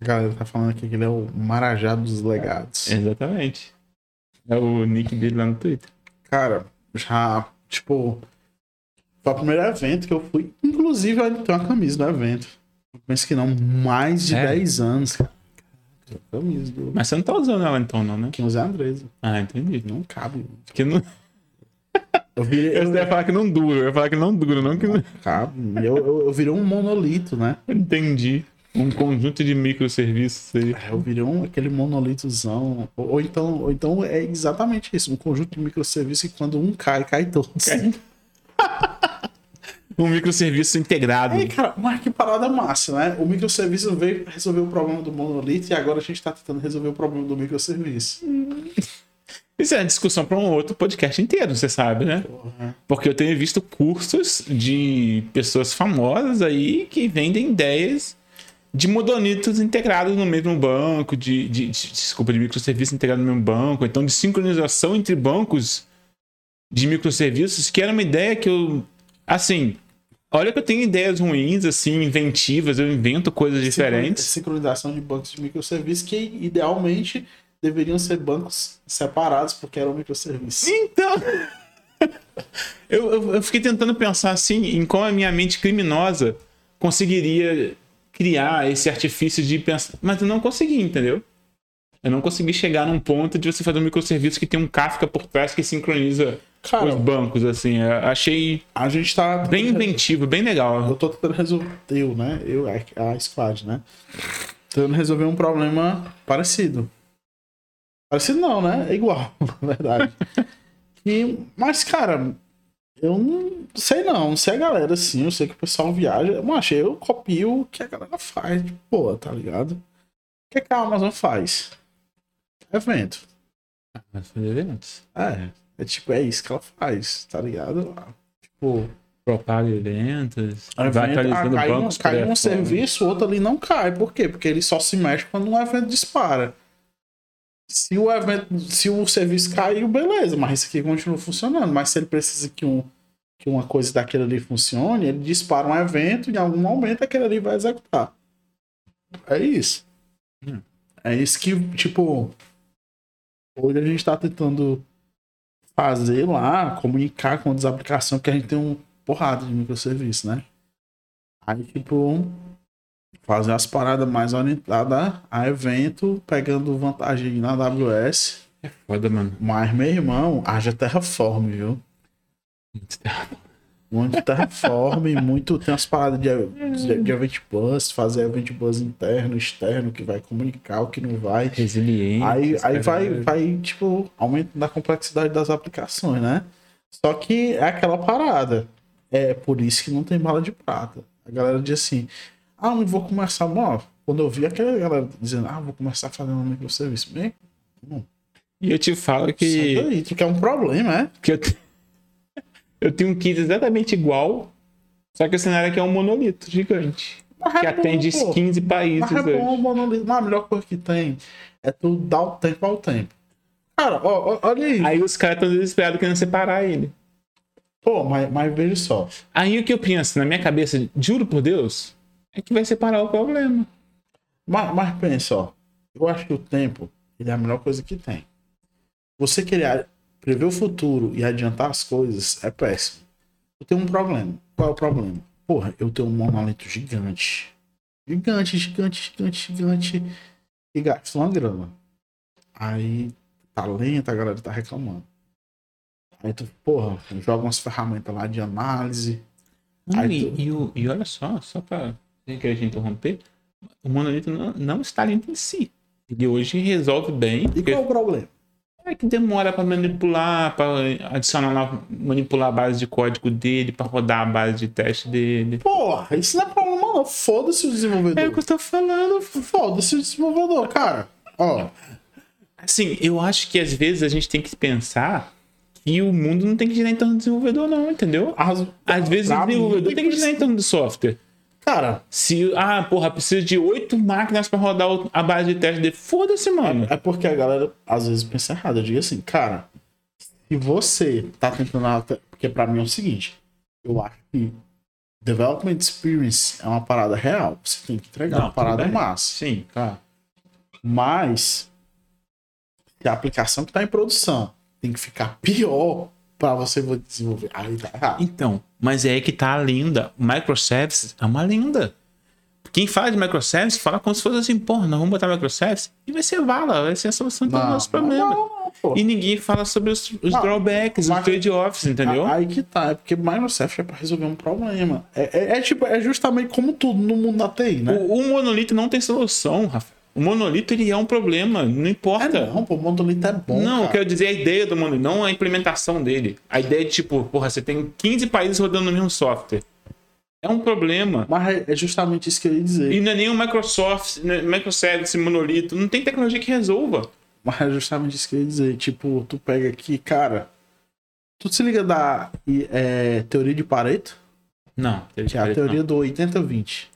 A galera tá falando aqui que ele é o Marajá dos legados. Exatamente. É o nick dele lá no Twitter. Cara, já, tipo, foi o primeiro evento que eu fui. Inclusive, ainda tenho uma camisa do evento. Eu penso que não, mais de É? 10 anos, cara. A camisa do Mas você não tá usando ela então, não, né? 15 Andresa. Ah, entendi. Não cabe. Porque não... <laughs> Eu virei. Eu ia falar que não dura, eu ia falar que não dura, não que não. Cabe. Eu, eu, eu virei um monolito, né? Entendi. Um conjunto de microserviços aí. Eu virei um, aquele monolitozão. Ou, ou então, ou então é exatamente isso. Um conjunto de microserviços que quando um cai, cai todos. <laughs> Um microserviço integrado. Aí, cara, mas que parada massa, né? O microserviço veio resolver o problema do monolito e agora a gente tá tentando resolver o problema do microserviço. Isso é uma discussão para um outro podcast inteiro, você sabe, né? Porra. Porque eu tenho visto cursos de pessoas famosas aí que vendem ideias de monolitos integrados no mesmo banco, de, de- de- desculpa, de microserviços integrados no mesmo banco, então de sincronização entre bancos de microserviços, que era uma ideia que eu, assim, olha que eu tenho ideias ruins, assim, inventivas, eu invento coisas diferentes. Sincronização de bancos de microserviços que idealmente deveriam ser bancos separados porque eram microserviços. Então, <laughs> eu, eu, eu fiquei tentando pensar assim em como a minha mente criminosa conseguiria criar esse artifício de pensar, mas eu não consegui, entendeu? Eu não consegui chegar num ponto de você fazer um microserviço que tem um Kafka por trás que sincroniza Cara, os bancos, assim. Eu achei a gente tá. bem inventivo, bem Eu legal. tô tentando resolver. Eu, né? Eu, a Squad, né? Tentando resolver um problema parecido. Parecido não, né? É igual, <laughs> na verdade. E, mas, cara, eu não sei não. Não sei a galera assim. Eu sei que o pessoal viaja. Mas eu copio o que a galera faz. De boa, tá ligado? O que, que a Amazon faz? Evento. Eventos. É. É tipo, é isso que ela faz, tá ligado? Tipo. Propaga eventos, Evento, vai atualizando ah, cai um, bancos. cai um aí fora. serviço, o outro ali não cai. Por quê? Porque ele só se mexe quando um evento dispara. Se o evento, se o serviço caiu, beleza, mas isso aqui continua funcionando. Mas se ele precisa que, um, que uma coisa daquele ali funcione, ele dispara um evento e em algum momento aquele ali vai executar. É isso. Hum. É isso que, tipo, hoje a gente tá tentando fazer lá, comunicar com outras aplicações, porque a gente tem um porrada de microserviço, né? Aí, tipo, fazer as paradas mais orientadas a evento, pegando vantagem na AWS. É foda, mano. Mas, meu irmão, haja Terraform, viu? Muito Terraform, <laughs> muito. Tem umas paradas de, de, de Event Bus, fazer Event Bus interno, externo, que vai comunicar, o que não vai. Resiliente. Aí, aí vai, vai, tipo, aumentando a complexidade das aplicações, né? Só que é aquela parada. É por isso que não tem bala de prata. A galera diz assim: ah, não vou começar. Ó, quando eu vi aquela galera dizendo, ah, vou começar fazendo um microserviço. Bem, não. E eu te falo que. Daí, tu quer um problema, é? que eu, te- eu tenho um kit exatamente igual, só que o cenário aqui é um monolito gigante. Mas Que é bom, atende pô. 15 países Mas é bom, monolito. Mas a melhor coisa que tem é tu dar o tempo ao tempo. Cara, ó, ó, olha aí. Aí os caras estão desesperados querendo separar ele. Pô, mas, mas veja só. Aí o que eu penso na minha cabeça, juro por Deus, é que vai separar o problema. Mas, mas pensa, ó. Eu acho que o tempo ele é a melhor coisa que tem. Você querer prever o futuro e adiantar as coisas é péssimo. Eu tenho um problema. Qual é o problema? Porra, eu tenho um monolito gigante. Gigante, gigante, gigante, gigante. E gasto uma grana. Aí tá lento, a galera tá reclamando. Aí tu, porra, joga umas ferramentas lá de análise. Não, e, tu- e o- e olha só, só pra sem querer te interromper, o monolito não, não está limpo em si. Ele hoje resolve bem, E porque qual é o problema? É que demora para manipular, para adicionar lá, manipular a base de código dele, para rodar a base de teste dele. Porra, isso não é problema não. Foda-se o desenvolvedor. É o que eu tô falando. Foda-se o desenvolvedor, cara. Ó, Assim, eu acho que às vezes a gente tem que pensar que o mundo não tem que girar em torno do desenvolvedor, não, entendeu? as- Às vezes o desenvolvedor tem que girar em torno do software. Cara, Se, ah, porra, precisa de oito máquinas pra rodar a base de teste dele. Foda-se, mano. é porque a galera às vezes pensa errado. Eu digo assim, cara, se você tá tentando. Porque pra mim é o seguinte, eu acho que development experience é uma parada real. Você tem que entregar Não, uma parada bem. massa. Sim, claro. Mas se a aplicação que tá em produção tem que ficar pior pra você desenvolver. Aí tá errado. Então, mas é aí que tá a lenda. Microservices é uma lenda. Quem fala de microservices fala como se fosse assim, porra, nós vamos botar microservices e vai ser vala, vai ser a solução problemas. não, não, pô. E ninguém fala sobre os, os Não, drawbacks, os trade-offs, entendeu? Aí que tá, é porque Microsoft é pra resolver um problema. É, é- é tipo, é justamente como tudo no mundo da TI, né? O, o monolito não tem solução, Rafa. O monolito ele é um problema, não É importa. não, pô, o monolito é bom. Não, eu cara. quero dizer a ideia do monolito, não a implementação dele. A ideia de tipo, porra, você tem 15 países rodando no mesmo software. É um problema. Mas é- é justamente isso que eu ia dizer. E não é nem o Microsoft, né, Microservice, monolito. Não tem tecnologia que resolva. Mas é justamente isso que eu ia dizer. Tipo, tu pega aqui, cara. Tu se liga da é, teoria de Pareto? Não, Que é a teoria do 80-20.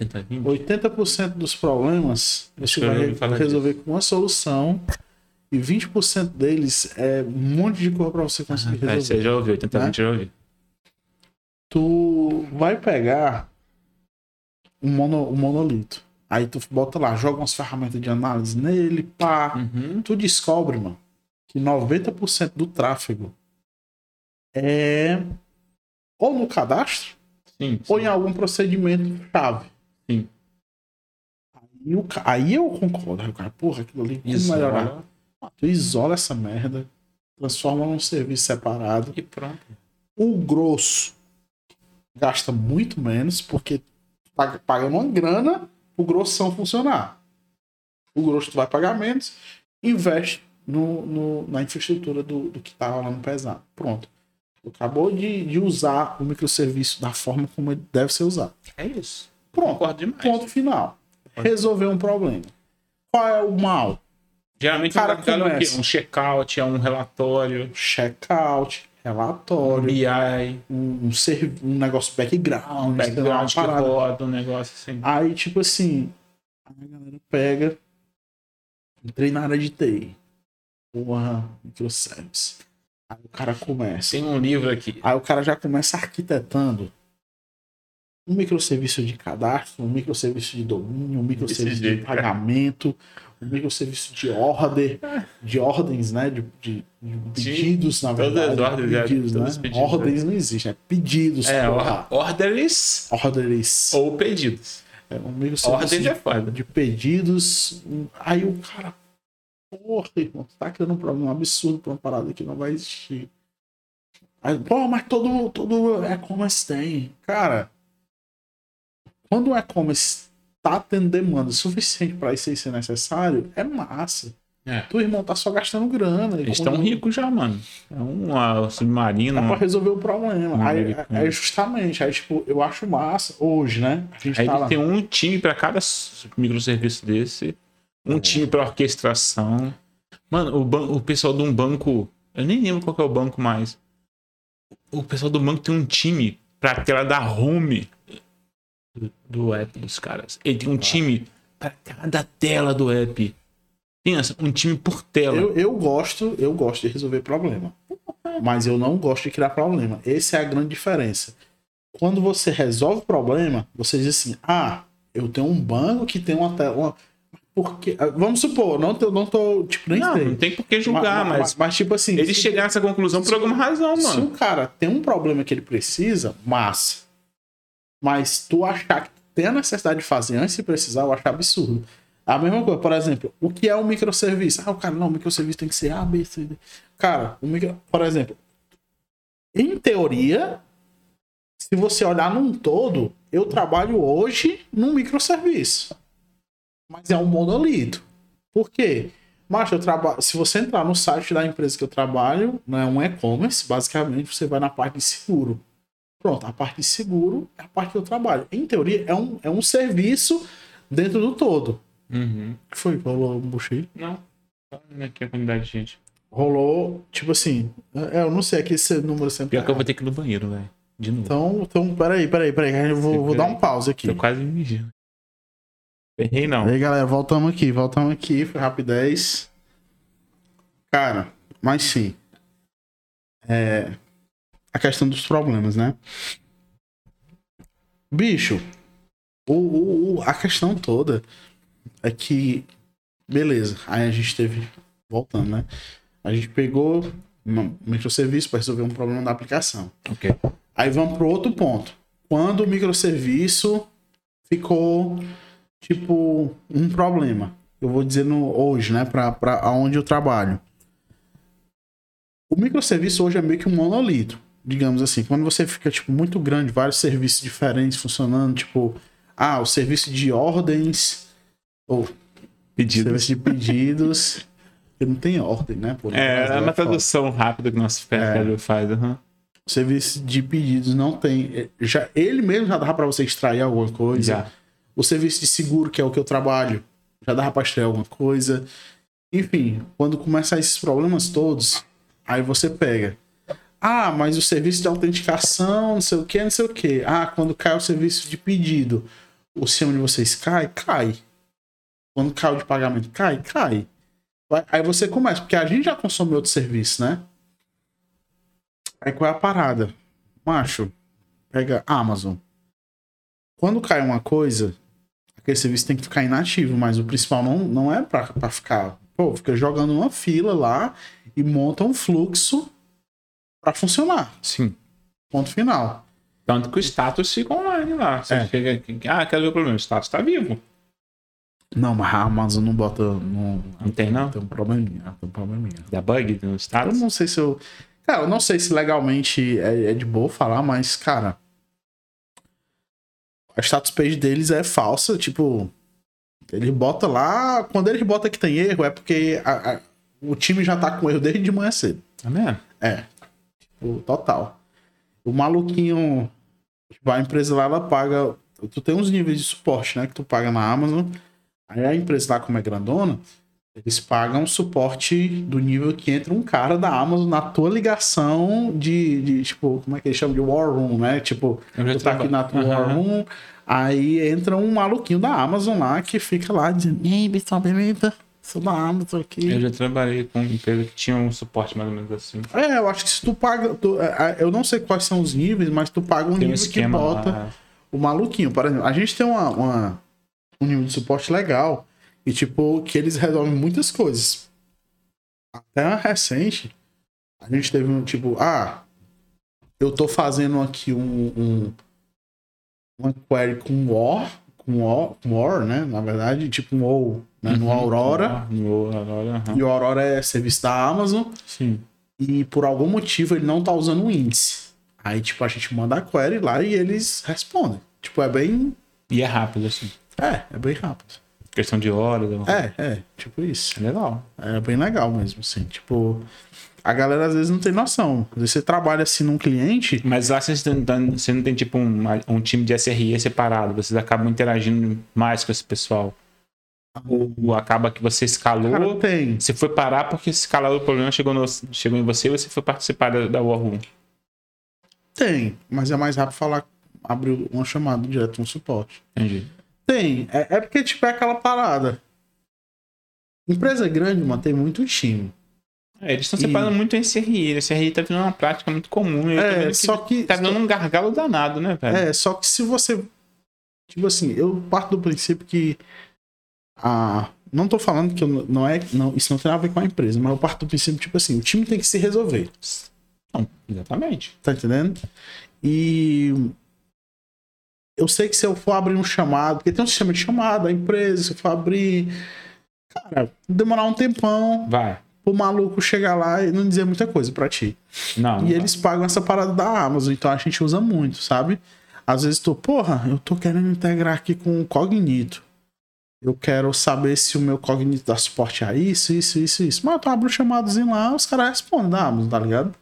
80-20. 80% dos problemas você vai resolver com uma solução. E 20% deles é um monte de coisa pra você conseguir É, resolver. você já ouviu, 80-20 já ouvi. tu vai pegar um, mono, um monolito. Aí tu bota lá, joga umas ferramentas de análise nele, pá. Uhum. Tu descobre, mano, que 90% do tráfego é ou no cadastro Sim, ou sim. em algum procedimento chave. Sim. Aí, o ca- aí eu concordo. Aí o cara, porra, aquilo ali, como Isola melhorar? Ah, Tu isola essa merda, transforma num serviço separado. E pronto. O grosso gasta muito menos, porque tá pagando uma grana pro grossão funcionar. O grosso tu vai pagar menos, investe no, no- na infraestrutura do, do que tá rolando pesado. Pronto. Tu acabou de, de usar o microserviço da forma como ele deve ser usado. É isso. Pronto. Ponto final. Resolveu um problema. Qual é o mal? Geralmente Cara, o mercado é o quê? começa. Um checkout, é um relatório, Checkout, um relatório, BI, um, um, um negócio background, background que roda, um negócio assim. Aí, tipo assim, a galera pega, entrei na área de TI. Porra, microservice. Aí o cara começa. Tem um livro aqui. Aí o cara já começa arquitetando um microserviço de cadastro, um microserviço de domínio, um microserviço de cara. pagamento, um microserviço de ordem, de ordens, né? De, de- de pedidos, na Todas verdade. ordens, é, pedidos, todos né? os pedidos, ordens não existe, é pedidos. É, or- orders Ordens. ou pedidos. É um microserviço Ordens de é foda. de pedidos. Aí o cara, porra, irmão, tá criando um problema absurdo pra uma parada que não vai existir. Aí, pô, mas todo, todo e-commerce tem. Cara, quando o e-commerce tá tendo demanda suficiente para isso ser necessário, é massa. É. Tu irmão tá só gastando grana. Eles Quando- estão ricos já, mano. É um submarino. É pra resolver o problema. Um Aí, aí justamente, aí tipo, eu acho massa hoje, né? A gente Aí tá tem um time pra cada microserviço desse, um time pra orquestração. Mano, o, ban- o pessoal de um banco. Eu nem lembro qual que é o banco mais. O pessoal do banco tem um time pra tela da home do, do app dos caras. Ele tem um time pra cada tela do app. Pensa, um time por tela. Eu, eu gosto, eu gosto de resolver problema. Mas eu não gosto de criar problema. Essa é a grande diferença. Quando você resolve problema, você diz assim: ah, eu tenho um banco que tem uma tela. Uma... Porque, ah, vamos supor, não tô, não tô tipo, nem não, sei. não tem por que julgar, mas, mas, tipo assim, eles se- chegaram nessa conclusão por alguma razão, Se mano. o cara tem um problema que ele precisa, massa. Mas tu achar que tem a necessidade de fazer antes de precisar, eu acho absurdo. A mesma coisa, por exemplo, o que é um microserviço? Ah, o cara, não, o microserviço tem que ser A, B, C, D. Cara, o micro... por exemplo, em teoria, se você olhar num todo, eu trabalho hoje num microserviço. Mas é um monolito. Por quê? Mas eu trabalho. Se você entrar no site da empresa que eu trabalho, é um e-commerce, basicamente você vai na parte de seguro. Pronto, a parte de seguro é a parte que eu trabalho. Em teoria, é um, é um serviço dentro do todo. Uhum. Que foi? Rolou um buchilho? Não. Aqui a quantidade de gente. Rolou, tipo assim. É, eu não sei, aqui esse número sempre. Pior tá que eu vou errado. ter que ir no banheiro, velho. De novo. Então, então, peraí, peraí, peraí. Eu vou, vou dar um pause aqui. Tô quase me mijando. Errei não. Aí, galera, voltamos aqui, voltamos aqui, foi rapidez. Cara, mas sim. É. A questão dos problemas, né? Bicho, o, o- o- a questão toda é que. Beleza, aí a gente teve. Voltando, né? A gente pegou um microserviço para resolver um problema da aplicação. Ok. Aí vamos pro outro ponto. Quando o microserviço ficou, tipo, um problema. Eu vou dizer no, hoje, né, pra, pra aonde eu trabalho. O microserviço hoje é meio que um monolito, digamos assim. Quando você fica, tipo, muito grande, vários serviços diferentes funcionando, tipo, ah, o serviço de ordens, ou Pedido. serviço de pedidos, <laughs> que não tem ordem, né? no É, Brasil é uma tradução rápida que nosso PSL faz. aham. O serviço de pedidos não tem. é, Já, ele mesmo já dava pra você extrair alguma coisa. Já. O serviço de seguro, que é o que eu trabalho, já dava pra extrair alguma coisa. Enfim, quando começam esses problemas todos, aí você pega. Ah, mas o serviço de autenticação, não sei o que, não sei o que. Ah, quando cai o serviço de pedido, o sistema de vocês cai? Cai. Quando cai o de pagamento, cai? Cai. Aí você começa, porque a gente já consome outro serviço, né? Aí qual é a parada? Macho, pega Amazon. Quando cai uma coisa, aquele serviço tem que ficar inativo, mas o principal não, não é pra ficar. Pô, fica jogando uma fila lá e monta um fluxo pra funcionar. Sim. Ponto final. Tanto que o status fica online lá. Você É. chega aqui, ah, quero ver o problema. O status tá vivo. Não, mas a Amazon não bota. Não, Não tem, não? Tem um probleminha. Tem um probleminha. Da bug no Eu status. não sei se eu. Cara, eu não sei se legalmente é, é de boa falar, mas, cara. A status page deles é falsa, tipo. Ele bota lá. Quando eles botam que tem erro, é porque a- a- o time já tá com erro desde de manhã cedo. Tá vendo? É. Tipo, total. O maluquinho. Tipo, a empresa lá, ela paga. Tu tem uns níveis de suporte, né? Que tu paga na Amazon. Aí a empresa lá, como é grandona, eles pagam suporte do nível que entra um cara da Amazon na tua ligação de, de tipo, como é que eles chamam de War Room, né? Tipo, tu tá aqui na tua Aham. War Room, aí entra um maluquinho da Amazon lá que fica lá dizendo? Sou da Amazon aqui. Eu já trabalhei com uma empresa que tinha um suporte mais ou menos assim. É, eu acho que se tu paga. tu- é, é, eu não sei quais são os níveis, mas tu paga um Tem um nível que esquema bota lá. o maluquinho. Por exemplo, a gente tem uma, uma- um nível de suporte legal e, tipo, que eles resolvem muitas coisas. Até recente, a gente teve um tipo, ah, eu tô fazendo aqui um, um uma query com war, com war, com war, né? Na verdade, tipo um ou, né? No Uhum. Aurora. No Aurora, aham. E o Aurora é serviço da Amazon. Sim. e por algum motivo ele não tá usando o índice. Aí, tipo, a gente manda a query lá e eles respondem. Tipo, é bem. E é rápido, assim. É, é bem rápido. Questão de horas. coisa. É, é, tipo isso. Legal. É bem legal mesmo, assim. Tipo, a galera às vezes não tem noção. Às vezes você trabalha assim num cliente. Mas lá vocês não, tão- você não tem, tipo, um, um time de SRE separado. Vocês acabam interagindo mais com esse pessoal. Ou acaba que você escalou. Cara, tem. Você foi parar porque escalador do problema chegou, no- chegou em você e você foi participar da, da War Room. Tem. Mas é mais rápido falar, abrir uma chamada direto no suporte. Entendi. Tem. É, é porque, tipo, é aquela parada. Empresa grande, mano, tem muito time. É, eles estão E- separando muito em SRE. O SRE tá virando uma prática muito comum. É, só que. Tá virando um gargalo danado, né, velho? É, só que se você. Tipo assim, eu parto do princípio que. A, não tô falando que eu não é. Não, isso não tem nada a ver com a empresa, mas eu parto do princípio, tipo assim, o time tem que se resolver. Não, exatamente. Tá entendendo? E. Eu sei que se eu for abrir um chamado, porque tem um sistema de chamada, a empresa, se eu for abrir. Cara, demorar um tempão Vai. Pro maluco chegar lá e não dizer muita coisa pra ti. Não. não E eles pagam essa parada da Amazon, então a gente usa muito, sabe? Às vezes tu, porra, eu tô querendo integrar aqui com o Cognito. Eu quero saber se o meu Cognito dá suporte a isso, isso, isso, isso. Mas tu abre um chamadozinho lá, os caras respondem da Amazon, tá ligado?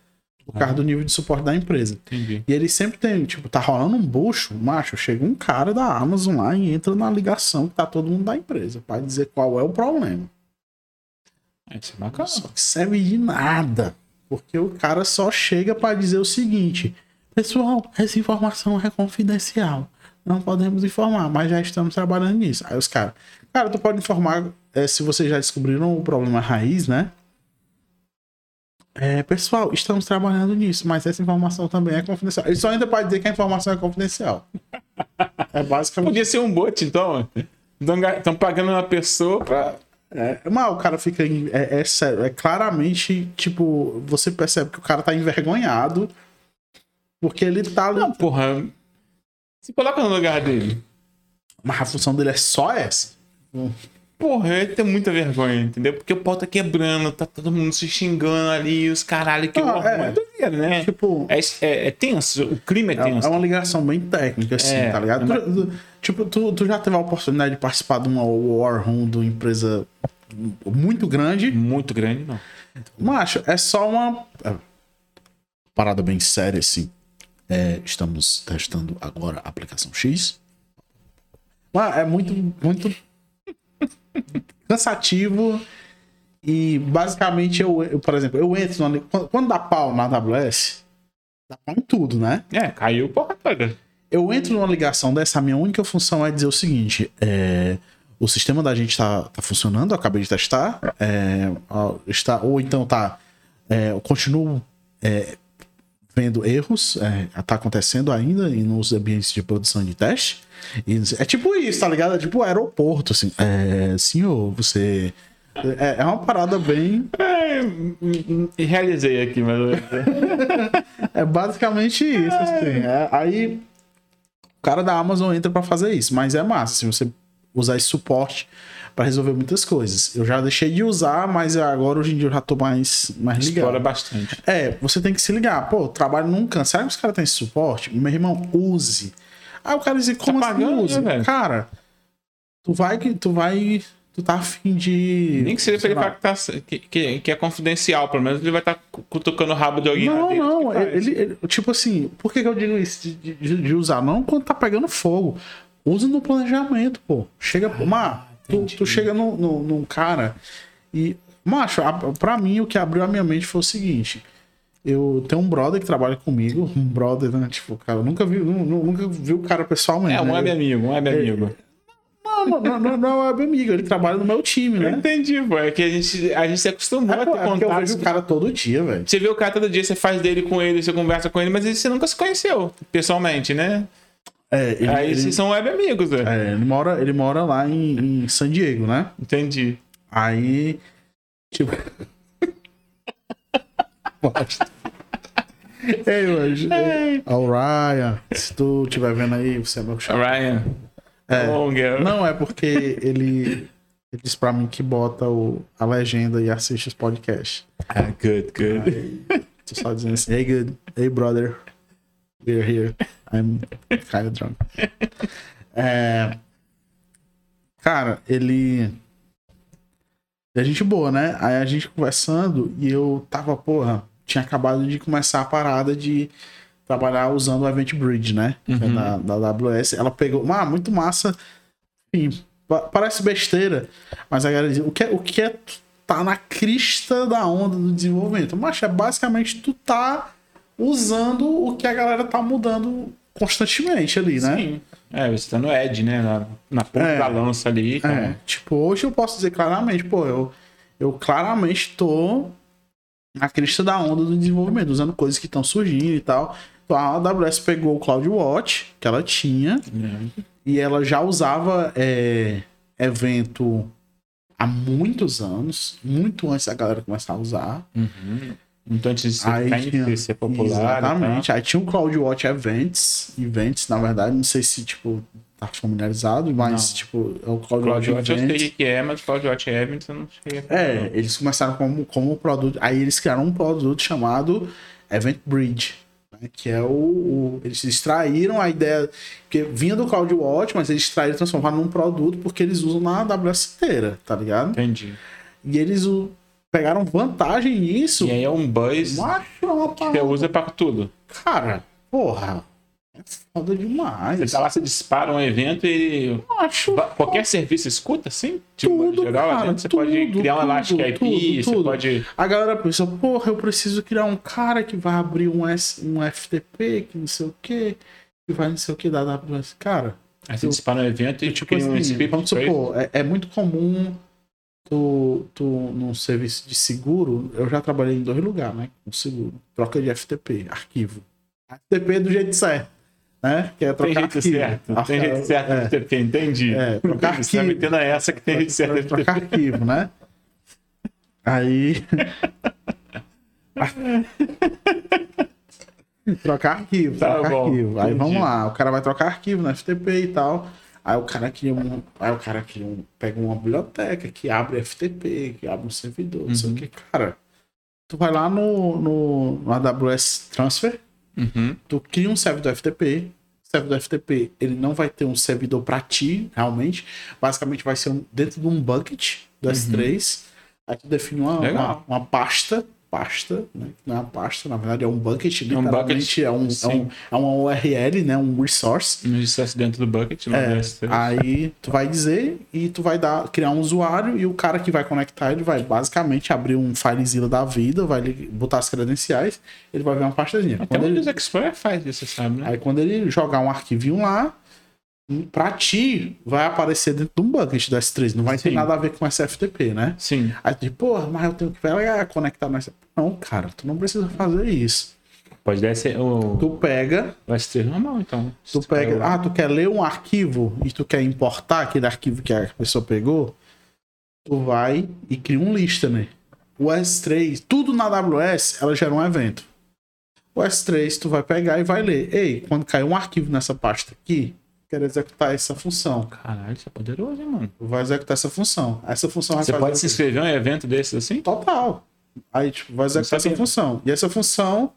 Por causa do nível de suporte da empresa. Entendi. E eles sempre tem, tipo, tá rolando um bucho, macho, chega um cara da Amazon lá e entra na ligação que tá todo mundo da empresa, pra dizer qual é o problema. Isso é bacana. Só que serve de nada. Porque o cara só chega pra dizer o seguinte: Pessoal, essa informação é confidencial. Não podemos informar, mas já estamos trabalhando nisso. Aí os caras, cara, tu pode informar é, se vocês já descobriram o problema raiz, né? É, pessoal, estamos trabalhando nisso, mas essa informação também é confidencial. Ele só ainda pode dizer que a informação é confidencial. É basicamente. Podia ser um bot, então. Estão pagando uma pessoa pra. É, mas o cara fica. em- É, é sério, é claramente, tipo, você percebe que o cara tá envergonhado. Porque ele tá. Não, porra. Se coloca no lugar dele. Mas a função dele é só essa. Porra, ele tem muita vergonha, entendeu? Porque o pau tá quebrando, tá todo mundo se xingando ali, os caralho que Ah, é. É doideira, né? Tipo, É, é, é tenso, o clima é tenso. é uma ligação bem técnica, assim, É, tá ligado? é tu- tipo, tu, tu já teve a oportunidade de participar de uma War Room de uma empresa muito grande. Muito grande, não. Macho, é só uma é, parada bem séria, assim. É, estamos testando agora a aplicação X. Mas é muito, muito cansativo. E basicamente, eu, eu, por exemplo, eu entro. na- quando, quando dá pau na AWS, dá pau em tudo, né? É, caiu porra toda. Eu entro numa ligação dessa, a minha única função é dizer o seguinte: é, o sistema da gente tá, tá funcionando, eu acabei de testar, é, está, ou então tá. é, eu continuo é, vendo erros, é, tá acontecendo ainda nos ambientes de produção de teste. E é tipo isso, tá ligado? É tipo aeroporto, assim. É, senhor, você. É, é uma parada bem. É, realizei aqui, mas. <laughs> É basicamente isso, assim. É, aí cara da Amazon entra pra fazer isso, mas é massa, se você usar esse suporte pra resolver muitas coisas. Eu já deixei de usar, mas agora hoje em dia eu já tô mais, mais Explora ligado. bastante. É, você tem que se ligar. Pô, trabalho num canto. Será que os caras têm esse suporte? Meu irmão, use. Aí o cara diz, como Tá assim pagando, use? né, cara, tu vai tu vai. Tu tá afim de. Nem que seja pra ele falar que, tá, que, que, que é confidencial, pelo menos ele vai estar cutucando o rabo de alguém Não, dentro não, faz. ele, ele- tipo assim, por que, que eu digo isso de, de- de usar? Não quando tá pegando fogo. Usa no planejamento, pô. Chega, Mar, tu, Ah, entendi. tu chega num, num, num cara e. Macho, a- pra mim o que abriu a minha mente foi o seguinte. Eu tenho um brother que trabalha comigo, um brother, né? Tipo, cara, eu nunca vi, nu- nu- nunca vi o cara pessoalmente. É, um né? web amigo, um web amigo. Não, não, não, não, é web amigo, ele trabalha no meu time, Eu né? entendi, pô. É que a gente, a gente se acostumou É, a ter é porque eu vejo o cara todo dia, velho. Você vê o cara todo dia, você faz dele com ele, você conversa com ele, mas você nunca se conheceu pessoalmente, né? É, ele, Aí ele- vocês são web amigos, velho. é, ele mora, ele mora lá em, em San Diego, né? Entendi. Aí, tipo. Bosta. <laughs> Ei, hoje. Ó, o Ryan, se tu estiver vendo aí, você é meu chato. Ryan. É. Longer. Não, é porque ele. Ele disse pra mim que bota o, a legenda e assiste os podcasts. Ah, good, good. Aí, tô só dizendo assim, hey good, hey brother, we're here. I'm kind of drunk. É, cara, ele. A gente boa, né? Aí a gente conversando e eu tava, porra, tinha acabado de começar a parada de trabalhar usando o Event Bridge, né? É Uhum. da, da AWS. Ela pegou, ah, muito massa. Enfim, pa- parece besteira, mas a galera diz, o que, é- o que é tá na crista da onda do desenvolvimento? Mas é basicamente tu tá usando o que a galera tá mudando constantemente ali, né? Sim. É, você tá no Edge, né? Na, na ponta É. da lança ali. Então, É, tipo, hoje eu posso dizer claramente, pô, eu, eu claramente tô na crista da onda do desenvolvimento, usando coisas que estão surgindo e tal. Então a AWS pegou o CloudWatch, que ela tinha, É. e ela já usava é, evento há muitos anos, muito antes da galera começar a usar. Uhum. Então, antes de ser, Aí ficar tinha- ser popular. Exatamente. Aí tinha o CloudWatch Events, Events, na verdade, não sei se, tipo, tá familiarizado, mas, Não. tipo, é o CloudWatch CloudWatch eu Events. sei o que é, mas CloudWatch Events eu não sei. É, eles começaram como, como produto. Aí eles criaram um produto chamado Event Bridge. né, Que é o, o- Eles extraíram a ideia. Que vinha do CloudWatch, mas eles extraíram e transformaram num produto porque eles usam na AWS inteira, tá ligado? Entendi. E eles o- pegaram vantagem nisso. E aí é um buzz Macho, que você usa pra tudo. Cara, porra. É foda demais. Você tá lá, você dispara um evento e Macho, Va- Qualquer serviço escuta, assim? Tipo, Tudo, geral, cara, evento, você pode tudo, criar um tudo, Elastic IP, tudo, você pode. A galera pensa, porra, eu preciso criar um cara que vai abrir um, S, um FTP, que não sei o que, que vai não sei o que da AWS. Cara, Aí você Eu- dispara um evento e tipo, tipo cria um assim, script vamos pra isso. supor, é, é muito comum tu, tu, num serviço de seguro, eu já trabalhei em dois lugares, né, com seguro, troca de FTP, arquivo. FTP do jeito certo, né, que é Tem trocar jeito arquivo. certo. Tem jeito certo é, de FTP, entendi. É, trocar Você tá arquivo. metendo essa que tem jeito certo de trocar arquivo, né? Aí. <laughs> trocar arquivo, Tá trocar bom, arquivo. Aí entendi. vamos lá, o cara vai trocar arquivo no FTP e tal. Aí o cara cria um. Aí o cara cria um, pega uma biblioteca que abre FTP, que abre um servidor, não sei o Uhum. que. Cara, tu vai lá no, no, no AWS Transfer, Uhum. tu cria um servidor FTP. O servidor FTP, ele não vai ter um servidor para ti, realmente. Basicamente vai ser um- dentro de um bucket do S3. Aí tu define uma, uma, uma pasta, pasta, né? Não é uma pasta, na verdade é um bucket, É um literalmente bucket, é, um, é, um, é uma URL, né? Um resource. No acesso dentro do bucket, no É, S3. aí tu vai dizer e tu vai dar, criar um usuário e o cara que vai conectar, ele vai basicamente abrir um FileZilla da vida, vai botar as credenciais, ele vai ver uma pastazinha. Até Quando o ele, Explorer faz isso, sabe, né? Aí quando ele jogar um arquivinho lá, pra ti, vai aparecer dentro de um bucket do S3. Não vai ter Sim. nada a ver com esse FTP, né? Sim. Aí tu diz, porra, mas eu tenho que pegar, conectar nessa. Não, cara, tu não precisa fazer isso. Pode ser o, Tu pega, o S3 normal, então. tu pega. Ah, tu quer ler um arquivo e tu quer importar aquele arquivo que a pessoa pegou, tu vai e cria um listener. O S3, tudo na AWS, ela gera um evento. O S3, tu vai pegar e vai ler. Ei, quando cair um arquivo nessa pasta aqui, quero executar essa função. Caralho, isso é poderoso, hein, mano? Tu vai executar essa função. Essa função vai Você pode se inscrever em um evento desses assim? Total. Aí, tipo, vai executar essa sabia. função. E essa função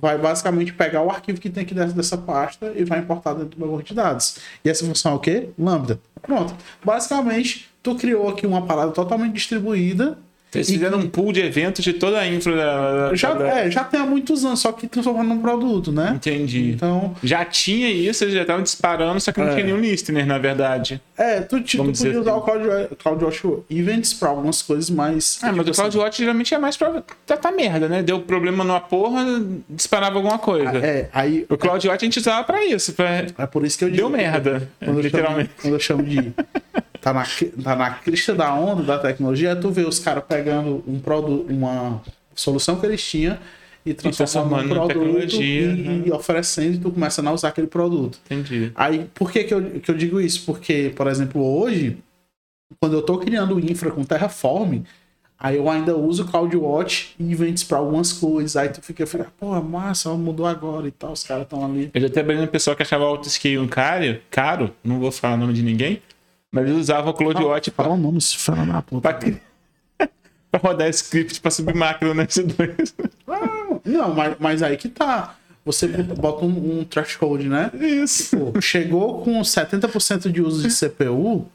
vai basicamente pegar o arquivo que tem aqui dentro dessa pasta e vai importar dentro do meu banco de dados. E essa função é o quê? Lambda. Pronto. Basicamente, tu criou aqui uma parada totalmente distribuída. Vocês E- fizeram um pool de eventos de toda a infra da. da- Já, da- é, já tem há muitos anos, só que transformando num produto, né? Entendi. Então, Já tinha isso, eles já estavam disparando, só que não É. tinha nenhum listener, na verdade. é, tu, tu, tu podia usar assim. o Cloud- CloudWatch Events para algumas coisas mais. Ah, mas tipo o CloudWatch geralmente é mais pra tratar merda, né? Deu problema numa porra, disparava alguma coisa. É, aí. O CloudWatch a gente usava pra isso, pra... É por isso que eu digo. Deu merda, Quando eu literalmente. Chamo, quando eu chamo de. <laughs> Tá na, tá na crista da onda da tecnologia, é tu vê os caras pegando um produto, uma solução que eles tinham e transformando em produto e, né? e oferecendo e tu começa a usar aquele produto. Entendi. Aí, por que, que, eu, que eu digo isso? Porque, por exemplo, hoje, quando eu tô criando infra com Terraform, aí eu ainda uso CloudWatch e events para algumas coisas. Aí tu fica, fica pô, massa, mudou agora e tal, os caras estão ali. Eu já trabalhei no pessoal que achava autoscale um caro, caro, não vou falar o nome de ninguém, Mas eles usavam o CloudWatch Fala pra, o nome, esse filho da puta. pra, <laughs> pra rodar script pra subir máquina no S2. Não, mas, mas aí que tá. Você bota um, um threshold, né? Isso. Pô, Chegou com 70% de uso de CPU,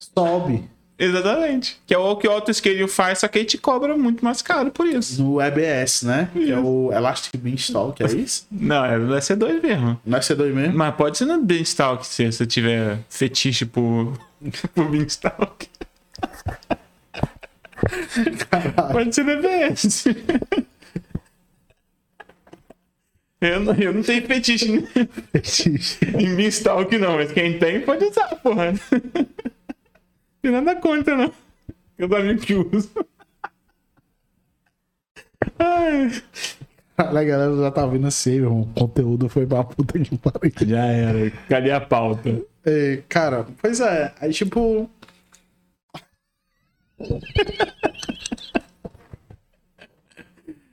sobe. Exatamente. Que é o que o autoscaling faz, só que aí te cobra muito mais caro por isso. No EBS, né? Que é o Elastic Beanstalk, é isso? <laughs> Não, é no S2 mesmo. Não é C2 mesmo? Mas pode ser no Beanstalk se você tiver fetiche por, <laughs> por Beanstalk. Pode ser no EBS. Eu não, eu não tenho fetiche em- em Beanstalk, não, mas quem tem pode usar, porra. Tem nada contra, não. Eu amigos que usam. Ai. A galera já tá vendo assim, meu irmão. O conteúdo foi pra puta que pariu. Já era. Cadê a pauta? É, cara, pois é. Aí, tipo.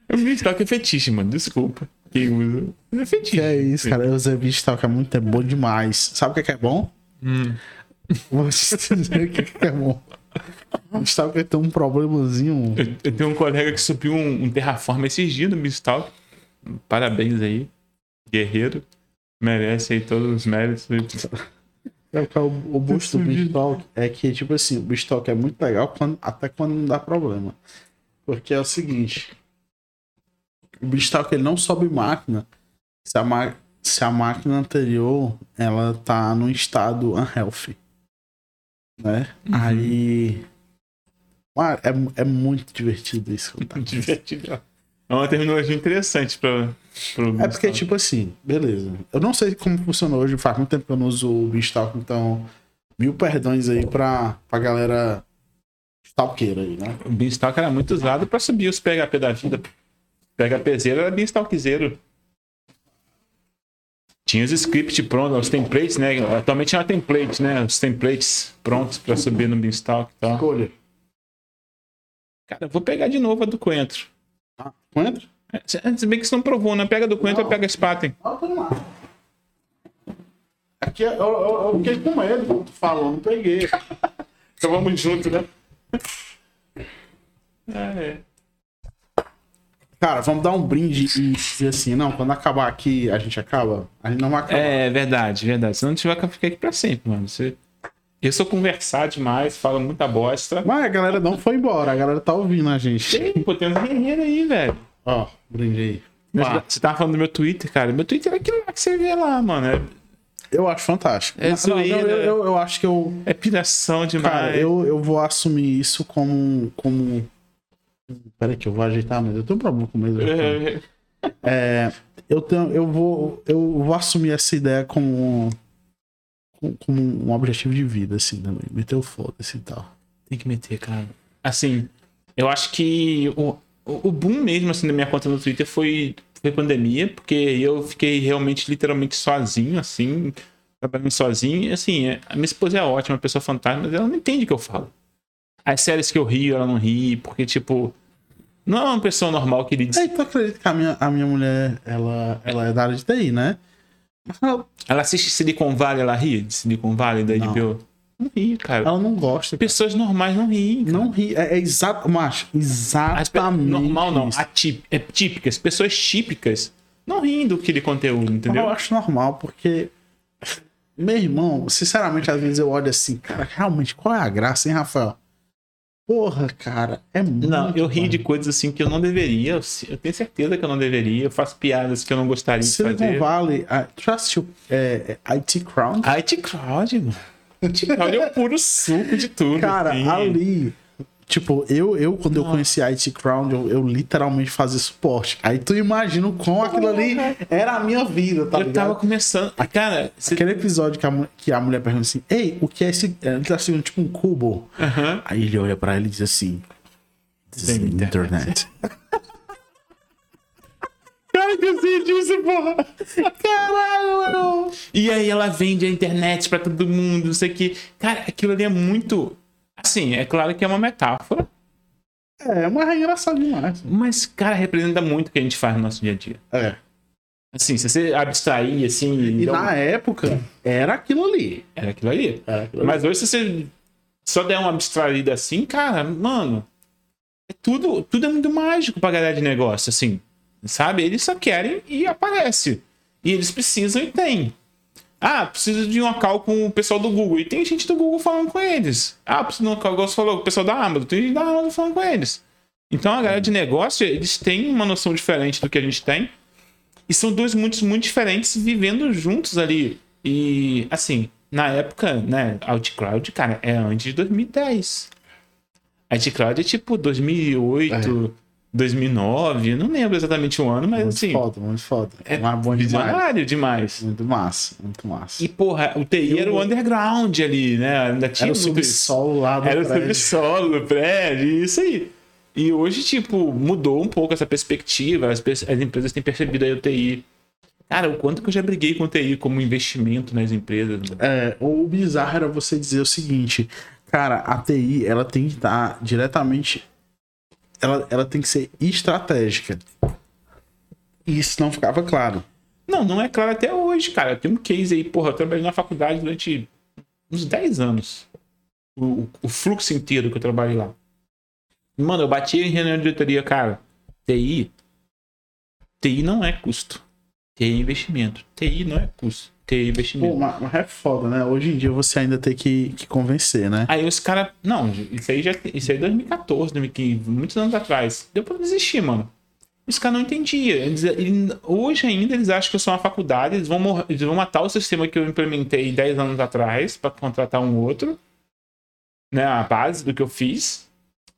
O Beanstalk é fetiche, mano. Desculpa. Quem usa. É fetiche. Que é isso, cara. Eu usei Beanstalk é muito é bom demais. Sabe o que é, que é bom? Vou te dizer o que é, bom. Tem um problemazinho. Eu, eu tenho um colega que subiu um, um Terraform esses dias no Beanstalk. Parabéns aí. Guerreiro. Merece aí todos os méritos. É o, o busto do Beanstalk é que, tipo assim, o Beanstalk é muito legal quando- até quando não dá problema. Porque é o seguinte: o Beanstalk ele não sobe máquina se a, ma- se a máquina anterior ela tá num estado unhealthy. Né? Aí. Mano, é, é muito divertido isso. <laughs> Divertido. É uma terminologia interessante pra, pro É porque, tipo assim, beleza. Eu não sei como funciona hoje, faz muito tempo que eu não uso o Beanstalk, então. Mil perdões aí pra, pra galera stalkeira aí, né? O Beanstalk era muito usado pra subir os PHP da vida. PHP zero era Beanstalk zero. Tinha os scripts prontos, os templates, né? Atualmente é uma template, né? Os templates prontos pra subir no Beanstalk e tal. Escolha. Cara, eu vou pegar de novo a do Coentro. Ah, Coentro? É, Se bem que você não provou, né? Pega do Coentro ou pega a Spaten. Ah, lá. Aqui eu, eu, eu fiquei com medo quando tu falou, não peguei. <laughs> Então vamos junto, né? É. Cara, vamos dar um brinde e dizer assim, não, quando acabar aqui, a gente acaba. A gente não vai acabar. É verdade, verdade. Senão a gente vai ficar aqui pra sempre, mano. Você... Eu sou conversar demais, falo muita bosta. Mas a galera não foi embora, a galera tá ouvindo a gente. Tem, pô, tem uns guerreiros aí, velho. Ó, brinde aí. Pá, Você tava falando do meu Twitter, cara. Meu Twitter é aquilo lá que você vê lá, mano. É, eu acho fantástico. É Não, não, eu, eu, eu acho que eu. é piração demais. Cara, eu, eu vou assumir isso como. como... Peraí que eu vou ajeitar, mas eu tenho um problema com medo. <laughs> É, eu, tenho, eu, vou, eu vou assumir essa ideia como, como, um objetivo de vida, assim, também. Meter o foda-se e tal. Tem que meter, cara. Assim, eu acho que o, o boom mesmo, assim, da minha conta no Twitter foi, foi pandemia, porque eu fiquei realmente, literalmente sozinho, assim, trabalhando sozinho. E, assim, é- a minha esposa é ótima, uma pessoa fantástica, mas ela não entende o que eu falo. As séries que eu rio, ela não ri, porque, tipo, não é uma pessoa normal que ele Aí tu acredita que a minha, a minha mulher, ela, ela é da área de TI, né? Ela, Ela assiste Silicon Valley, ela ri de Silicon Valley da Não. HBO? Não ri, cara. ela não gosta. Pessoas normais não riem. cara. Não ri. É, é exato, macho. Exatamente. normal não, atí- é típicas, pessoas típicas não riem do aquele conteúdo, entendeu? Eu acho normal, porque. Meu irmão, sinceramente, às vezes eu olho assim, cara, realmente, qual é a graça, hein, Rafael? Porra, cara, é muito. Não, eu rio de coisas assim que eu não deveria. Eu tenho certeza que eu não deveria. Eu faço piadas que eu não gostaria de Silicon fazer. Valley, ah, tu assistiu é, é, IT Crown? IT Crowd, mano. IT Crowd é o puro suco de tudo. Cara, assim. ali. Tipo, eu, eu quando eu conheci a IT Crown, eu, eu literalmente fazia suporte. Aí tu imagina como aquilo ali era a minha vida, tá Eu ligado? tava começando. Cara, você. Aquele episódio que a, que a mulher pergunta assim: Ei, o que é esse. Ele tá segurando tipo um cubo. Aí ele olha pra ela e diz assim: This is the internet. <laughs> Cara, que eu disso, porra. Caralho, mano. E aí ela vende a internet pra todo mundo, não sei o que. Cara, aquilo ali é muito. Assim, é claro que é uma metáfora, é, mas é engraçado demais. mas, cara, representa muito o que a gente faz no nosso dia a dia. É. Assim, se você abstrair, assim... E um- na época, era aquilo ali. Era aquilo aí. Era aquilo ali. Mas hoje, se você só der uma abstraída assim, cara, mano, é tudo, tudo é muito mágico pra galera de negócio, assim. Sabe? Eles só querem e aparece. E eles precisam e tem. Ah, preciso de uma call com o pessoal do Google. E tem gente do Google falando com eles. Ah, preciso de call, igual você falou, o pessoal da Amazon. Tem gente da Amazon falando com eles. Então a galera de negócio, eles têm uma noção diferente do que a gente tem. E são dois mundos muito diferentes vivendo juntos ali. E, assim, na época, né, OutCloud, cara, é antes de 2010. OutCloud é tipo 2008, 2009, eu não lembro exatamente o ano, mas muito assim, foda, muito foda. é bom demais. demais. Muito massa, muito massa. E, porra, o TI era o underground ali, né? Ainda tinha Era o subsolo lá do Era o prédio. subsolo do prédio, isso aí. E hoje, tipo, mudou um pouco essa perspectiva. As, as empresas têm percebido aí o TI. Cara, o quanto que eu já briguei com o TI como investimento nas empresas. mano. É, o bizarro era você dizer o seguinte, cara, a TI, ela tem que estar diretamente. Ela, ela tem que ser estratégica. E isso não ficava claro. Não, não é claro até hoje, cara. Tem um case aí, porra, eu trabalhei na faculdade durante uns 10 anos. O, o- fluxo inteiro que eu trabalhei lá. Mano, eu bati em reunião de diretoria, cara. TI. TI não é custo. TI é investimento. TI não é custo. TI é investimento. Pô, mas, mas é foda, né? Hoje em dia você ainda tem que, que convencer, né? Aí os caras. Não, isso aí já. Isso aí é 2014, 2015, muitos anos atrás. Deu pra desistir, mano. Os caras não entendiam. Eles- hoje ainda eles acham que eu sou uma faculdade, eles vão, morrer, eles vão matar o sistema que eu implementei 10 anos atrás pra contratar um outro. Né, a base do que eu fiz.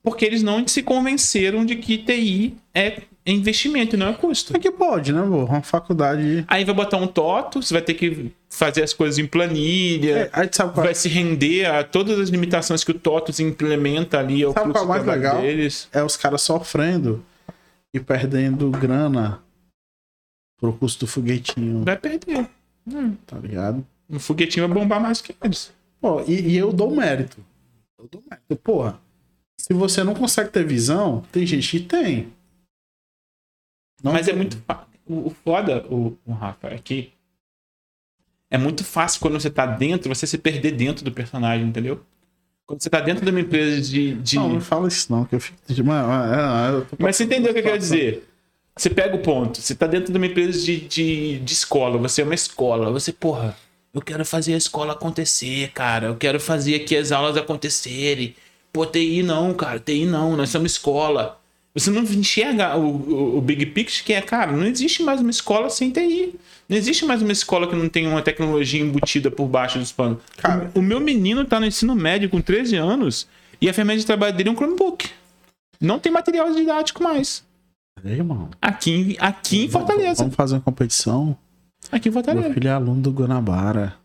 Porque eles não se convenceram de que TI é investimento e não é custo. É que pode, né, pô? Uma faculdade. Aí vai botar um TOTO, você vai ter que fazer as coisas em planilha É, aí tu sabe qual vai se render a todas as limitações que o TOTOS implementa ali ao Sabe qual é mais legal? deles. é os caras sofrendo e perdendo grana pro custo do foguetinho, Vai perder. tá ligado? O foguetinho vai bombar mais que eles. Pô, e, e eu dou mérito. Eu dou mérito. Porra, se você não consegue ter visão, tem gente que tem. Não Mas é tem. muito. fa- O, foda, o, o Rafa, é que é muito fácil quando você tá dentro, você se perder dentro do personagem, entendeu? Quando você tá dentro de uma empresa de. de... Não, não fala isso não, que eu fico. Mas, mas, eu tô Mas você entendeu o que eu quero dizer? Você pega o ponto, você tá dentro de uma empresa de, de, de escola, você é uma escola, você, porra, eu quero fazer a escola acontecer, cara, eu quero fazer aqui as aulas acontecerem. Pô, TI não, cara, TI não, nós somos escola. Você não enxerga o, o, o big picture que é, cara, não existe mais uma escola sem TI. Não existe mais uma escola que não tem uma tecnologia embutida por baixo dos panos. Cara- o, o meu menino tá no ensino médio com 13 anos e a ferramenta de trabalho dele é um Chromebook. Não tem material didático mais. Ei, irmão. Aqui, em- aqui em Fortaleza. Vamos fazer uma competição. Aqui em Meu Fortaleza. filho é aluno do Guanabara.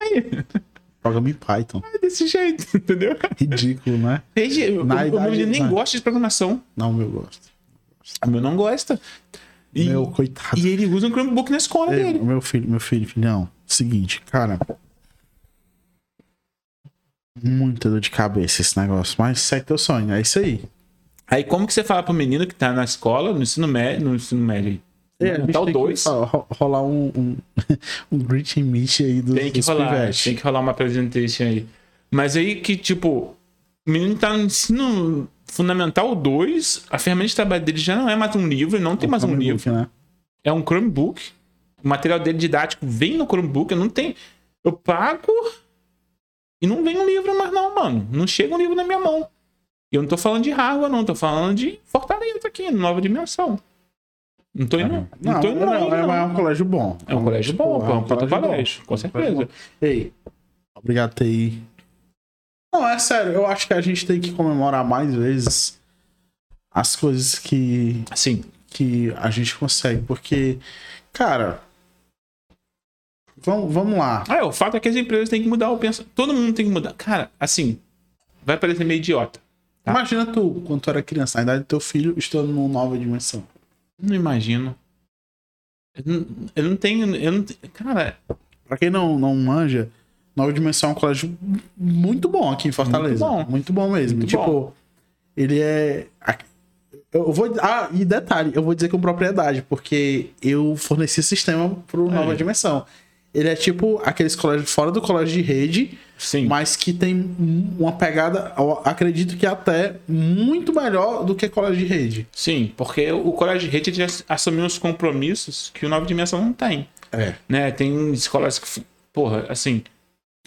<laughs> Programa em Python. É desse jeito, <laughs> entendeu? Ridículo, né? Desde, o, Na o meu idade- menino nem na- gosta de programação. Não, meu gosto. O meu não gosta. E, Meu, coitado. e ele usa um Chromebook na escola dele. meu filho, meu filho, filhão. Seguinte, cara. Muita dor de cabeça esse negócio. Mas segue teu sonho, é isso aí. Aí como que você fala pro menino que tá na escola, no ensino médio, no ensino médio? É, a gente o tem que 2. ro- ro- rolar um, um, <laughs> um greet and meet aí do, Tem que rolar, pivetes. tem que rolar uma presentation aí. Mas aí que, tipo, o menino tá no ensino fundamental 2, a ferramenta de trabalho dele já não é mais um livro, não tem mais um livro. Né? é um Chromebook. O material dele didático vem no Chromebook. Eu não tenho. Eu pago e não vem um livro mais, não, mano. Não chega um livro na minha mão. E eu não tô falando de Harvard, não. Tô falando de Fortaleza aqui, nova dimensão. Não tô indo. Não, Não, tô indo não, longe, é, não. é um colégio bom. É um colégio bom, pô, é um bom. colégio, com É certeza. colégio bom. Ei, obrigado, TI. Não, é sério, eu acho que a gente tem que comemorar mais vezes as coisas que, Assim, que a gente consegue, porque, cara, vamos, vamos lá. ah, o fato é que as empresas têm que mudar o pensamento. Todo mundo tem que mudar. Cara, assim, vai parecer meio idiota. Tá. Imagina tu, quando tu era criança, na idade do teu filho, estando numa nova dimensão. Não imagino. Eu não, tenho. Eu não, cara, Pra quem não, não manja, Nova Dimensão é um colégio muito bom aqui em Fortaleza. Muito bom. Muito bom mesmo. Muito tipo, bom. ele é. Eu vou. Ah, e detalhe, eu vou dizer com propriedade, porque eu forneci sistema pro Nova Aí. Dimensão. Ele é tipo aqueles colégios fora do colégio de rede, Sim. mas que tem uma pegada, acredito que até muito melhor do que colégio de rede. Sim, porque o colégio de rede já assumiu uns compromissos que o Nova Dimensão não tem. É. Né? Tem escolas que. Porra, assim.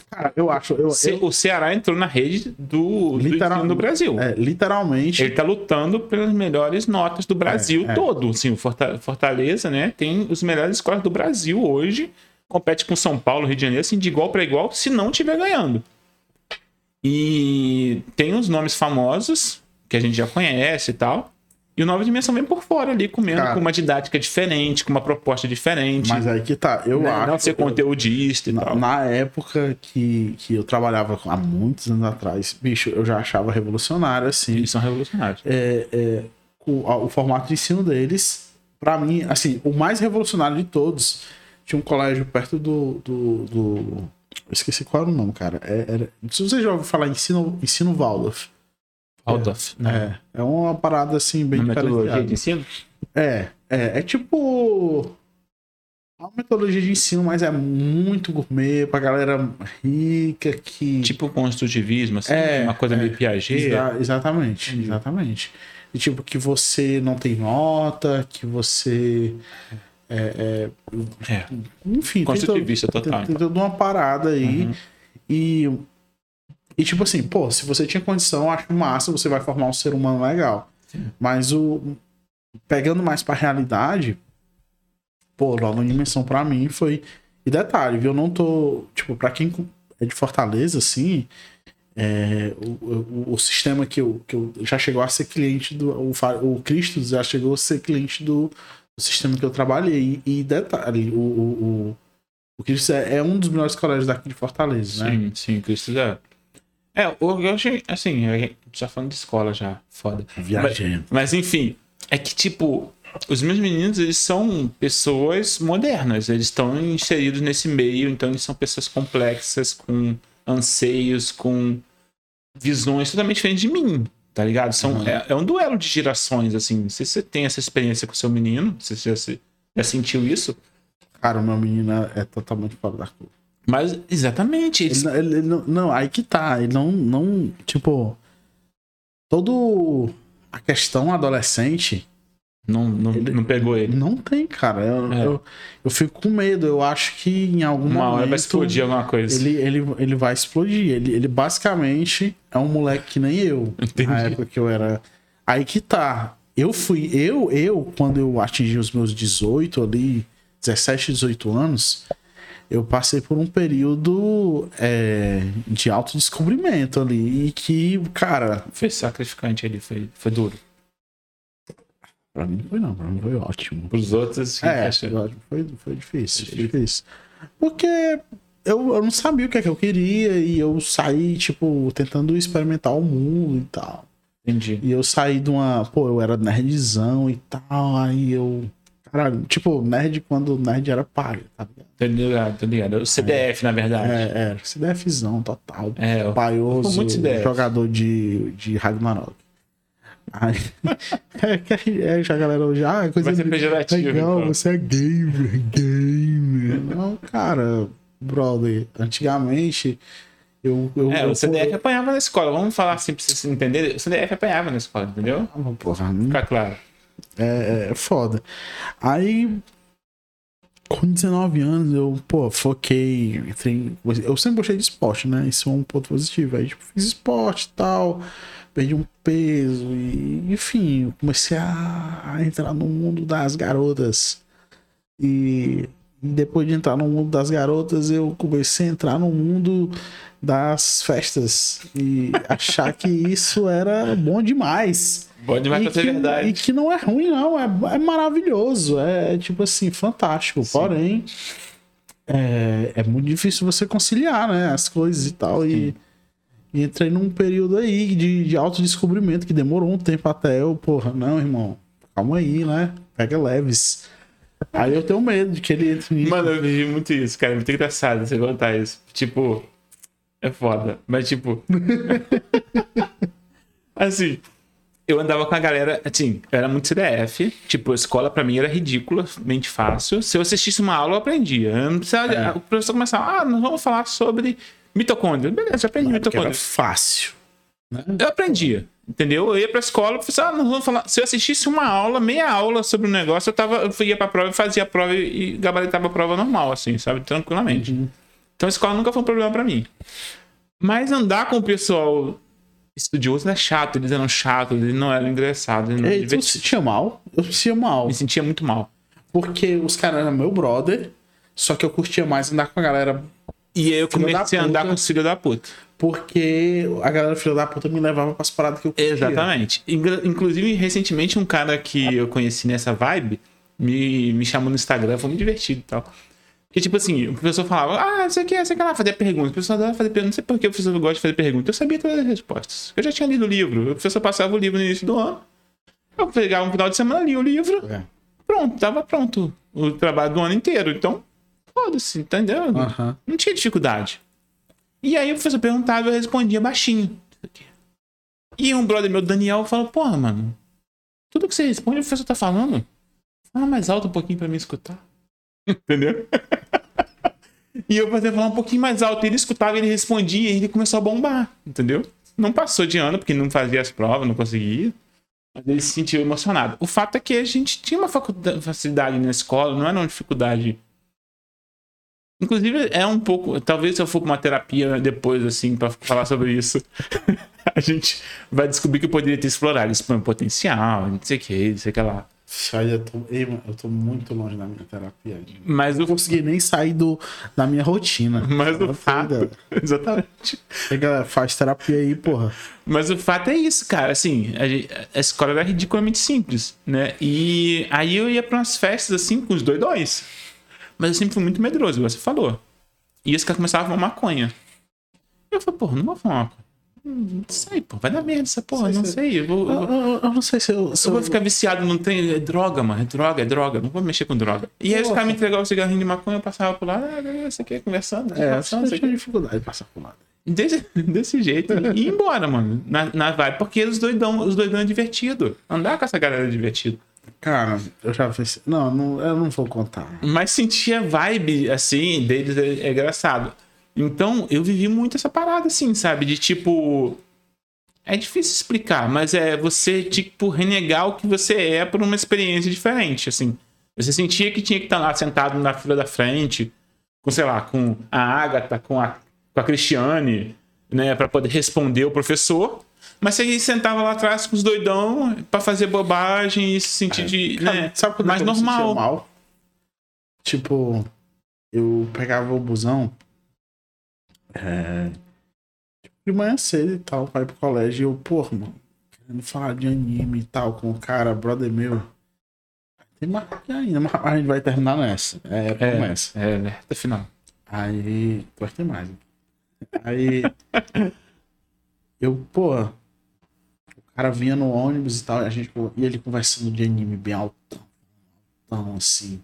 Cara, eu acho. Eu, eu- O Ceará entrou na rede do, do Literal- ensino do Brasil. é, literalmente. Ele tá lutando pelas melhores notas do Brasil É, é. todo. Assim, Fortaleza, né? Tem os melhores escolas do Brasil hoje. Compete com São Paulo, Rio de Janeiro, assim, de igual para igual, se não estiver ganhando. E tem os nomes famosos, que a gente já conhece e tal. E o Nova Dimensão vem por fora ali, comendo Cara. com uma didática diferente, com uma proposta diferente. Mas aí que tá. Eu né? acho. Não ser conteudista e Na, tal. na época que, que eu trabalhava há muitos anos atrás, bicho, eu já achava revolucionário, assim. Eles são revolucionários. é, é, o, o formato de ensino deles, pra mim, assim, o mais revolucionário de todos, tinha um colégio perto do. do, do- eu esqueci qual era o nome, cara. É, era, se você já ouviu falar ensino, ensino Waldorf. Waldorf, né? É, é uma parada assim, bem Uma metodologia de ensino? É, é, é tipo. É uma metodologia de ensino, mas é muito gourmet pra galera rica que. Tipo construtivismo, assim, É, uma coisa é. meio Piaget. Exa- exatamente, Entendi. exatamente. E tipo, que você não tem nota, que você. É, é, É. enfim, tem, Construtivista total. tem, tem toda uma parada aí. Uhum. E. E tipo assim, pô, se você tinha condição, eu acho massa, você vai formar um ser humano legal. Mas o. Pegando mais pra realidade, pô, Nova Dimensão pra mim foi. E detalhe, viu? Eu não tô. Tipo, pra quem é de Fortaleza, assim. é, o, o, o sistema que eu, que eu já chegou a ser cliente do. O, o Cristo já chegou a ser cliente do, do sistema que eu trabalhei. E, e detalhe, o, o, o, o Cristo é, é um dos melhores colégios daqui de Fortaleza, né? Sim, sim, Cristo é. É, o- eu achei, assim, a gente já falando de escola já, foda. Viajando. Mas enfim, é que tipo, os meus meninos, eles são pessoas modernas, eles estão inseridos nesse meio, então eles são pessoas complexas, com anseios, com visões totalmente diferentes de mim, tá ligado? São, Uhum. é, é um duelo de gerações, assim. Não sei se você tem essa experiência com seu menino, se você já, se- já sentiu isso, Cara, o meu menino é, totalmente fora da curva. mas exatamente, Ele, ele- ele não, não, aí que tá. Ele não, não. Tipo. Todo. A questão adolescente não, não, Ele- não pegou ele. não tem, cara. Eu, É. eu, eu fico com medo. Eu acho que em algum Uma momento. hora vai explodir alguma coisa. Ele, ele, ele vai explodir. Ele, ele basicamente é um moleque que nem eu. Entendi. Na época que eu era. Aí que tá. Eu fui. Eu, eu, quando eu atingi os meus 18 ali, 17, 18 anos, eu passei por um período é, de autodescobrimento ali. E que, cara, Foi sacrificante ali, foi, foi duro. Pra mim não foi não, pra mim foi ótimo. Pros outros, É, acho- foi, foi difícil, foi Difícil. Porque eu, eu não sabia o que é que eu queria e eu saí, tipo, tentando experimentar o mundo e tal. entendi. E eu saí de uma. Pô, eu era nerdzão e tal, aí eu. Caralho, tipo, nerd quando nerd era paga, tá ligado? Tô ligado, tô ligado. O CDF, na verdade. É, era CDFzão total. É, ó. Paioso, muito CDF. jogador de, de Ragnarok. <laughs> É, que é, já a galera hoje, ah, é coisa Vai pejorativo, legal, então. você é gamer, <laughs> gamer. Não, cara, brother, antigamente eu. eu É, eu, o CDF apanhava na escola. Vamos falar assim pra vocês entenderem. O CDF apanhava na escola, entendeu? eu, porra, não- Fica claro. é, é foda. Aí, com 19 anos, eu, pô, foquei. Entrei, eu sempre gostei de esporte, né? Isso é um ponto positivo. Aí, tipo, fiz esporte e tal, perdi um peso, e, enfim, eu comecei a, entrar no mundo das garotas. E, depois de entrar no mundo das garotas, eu comecei a entrar no mundo das festas e <laughs> achar que isso era bom demais. Pode demais E pra ser verdade. E que não é ruim, não. É, é maravilhoso. É, tipo assim, fantástico. Sim. Porém, é, é muito difícil você conciliar, né? As coisas e tal. E, e entrei num período aí de, de autodescobrimento que demorou um tempo até eu, porra, não, irmão, calma aí, né? Pega leves. Aí eu tenho medo de que ele entre nisso. Mano, eu vivi muito isso, cara. É muito engraçado você contar isso. Tipo, é foda. Mas, tipo. <laughs> assim, eu andava com a galera, assim, eu era muito CDF, tipo, a escola pra mim era ridiculamente fácil. Se eu assistisse uma aula, eu aprendia. Eu não precisava, É. O professor começava, ah, nós vamos falar sobre mitocôndria. Beleza, eu aprendi Porque era mitocôndria. fácil. né? Eu aprendia, entendeu? Eu ia pra escola, o professor, ah, nós vamos falar. Se eu assistisse uma aula, meia aula sobre um negócio, eu, tava, eu ia pra prova e fazia a prova e, gabaritava a prova normal, assim, sabe? Tranquilamente. Uhum. Então a escola nunca foi um problema pra mim. Mas andar com o pessoal estudioso é chato, eles eram chatos, eles não eram engraçados, eles não divertiam. se sentia mal? Eu me sentia mal. Me sentia muito mal. Porque os caras eram meu brother, só que eu curtia mais andar com a galera. E aí eu Filho comecei a andar com os filhos da puta. Porque a galera filha da puta me levava pras paradas que eu curtia. Exatamente. Inclu- Inclusive, recentemente, um cara que eu conheci nessa vibe me, me chamou no Instagram, foi muito divertido e tal. Que tipo assim, o professor falava, ah, isso aqui, isso aqui lá, fazia perguntas. O professor adora fazer perguntas. Não sei por que o professor gosta de fazer perguntas. Eu sabia todas as respostas. Eu já tinha lido o livro. O professor passava o livro no início do ano. Eu pegava um final de semana, lia o livro. É. Pronto, tava pronto. O trabalho do ano inteiro. Então, foda-se, entendeu? Não tinha dificuldade. E aí o professor perguntava e eu respondia baixinho. E um brother meu, Daniel, falou, porra, mano, tudo que você responde, o professor tá falando. Fala mais alto um pouquinho pra me escutar. <laughs> Entendeu? e eu fazia falar um pouquinho mais alto. Ele escutava, ele respondia e ele começou a bombar. Entendeu? Não passou de ano, porque não fazia as provas, não conseguia. Mas ele se sentiu emocionado. O fato é que a gente tinha uma facilidade na escola, não era uma dificuldade Inclusive, é um pouco. Talvez se eu for pra uma terapia depois, assim, pra falar sobre isso, <laughs> a gente vai descobrir que eu poderia ter explorado esse meu potencial, não sei o que, não sei o que lá. Eu tô, eu tô muito longe da minha terapia. Mas Eu não consegui nem sair do, da minha rotina. <laughs> mas o fato. <laughs> Exatamente. Galera, faz terapia aí, porra. Mas o fato é isso, cara. Assim, a, a escola era ridiculamente simples, né? E aí eu ia pra umas festas, assim, com os doidões. Mas eu sempre fui muito medroso, igual você falou. E os caras começavam a fumar maconha. Eu falei, porra, não vou fumar maconha. Hum, Não sei, pô, vai dar merda essa porra, Sei, não sei. sei. Eu vou, eu Eu, eu- não sei se eu. Se eu vou ficar viciado, não tem. É droga, mano. É droga, é droga. Não vou mexer com droga. E aí os caras me entregavam o cigarrinho de maconha, eu passava por lá, ah, você quer conversando? É, conversando, eu tinha dificuldade de passar por lá. Desse, <laughs> desse jeito. E ir embora, mano. Na, na vibe. Porque os doidão, os doidão é divertido. Andar com essa galera é divertido. Cara, eu já fiz. Não, não, eu não vou contar. Mas sentir a vibe, assim, deles é, é engraçado. Então, eu vivi muito essa parada, assim, sabe? De tipo. É difícil explicar, mas é você, tipo, renegar o que você é por uma experiência diferente, assim. Você sentia que tinha que estar lá sentado na fila da frente, com, sei lá, com a Agatha, com a, com a Cristiane, né, pra poder responder o professor. Mas você sentava lá atrás com os doidão pra fazer bobagem e se sentir de, Cara, né, sabe quando mais eu me normal. mal? Tipo, eu pegava o busão é, tipo, de manhã cedo e tal, pra ir pro colégio. E eu, porra, mano, querendo falar de anime e tal com o cara, brother meu. Tem mais ainda, mas a gente vai terminar nessa. É, começa. É, né? Até final. Aí. Vai ter mais. Aí. <laughs> eu, pô. O cara vinha no ônibus e tal, e a gente, e ele conversando de anime bem altão. Altão, assim.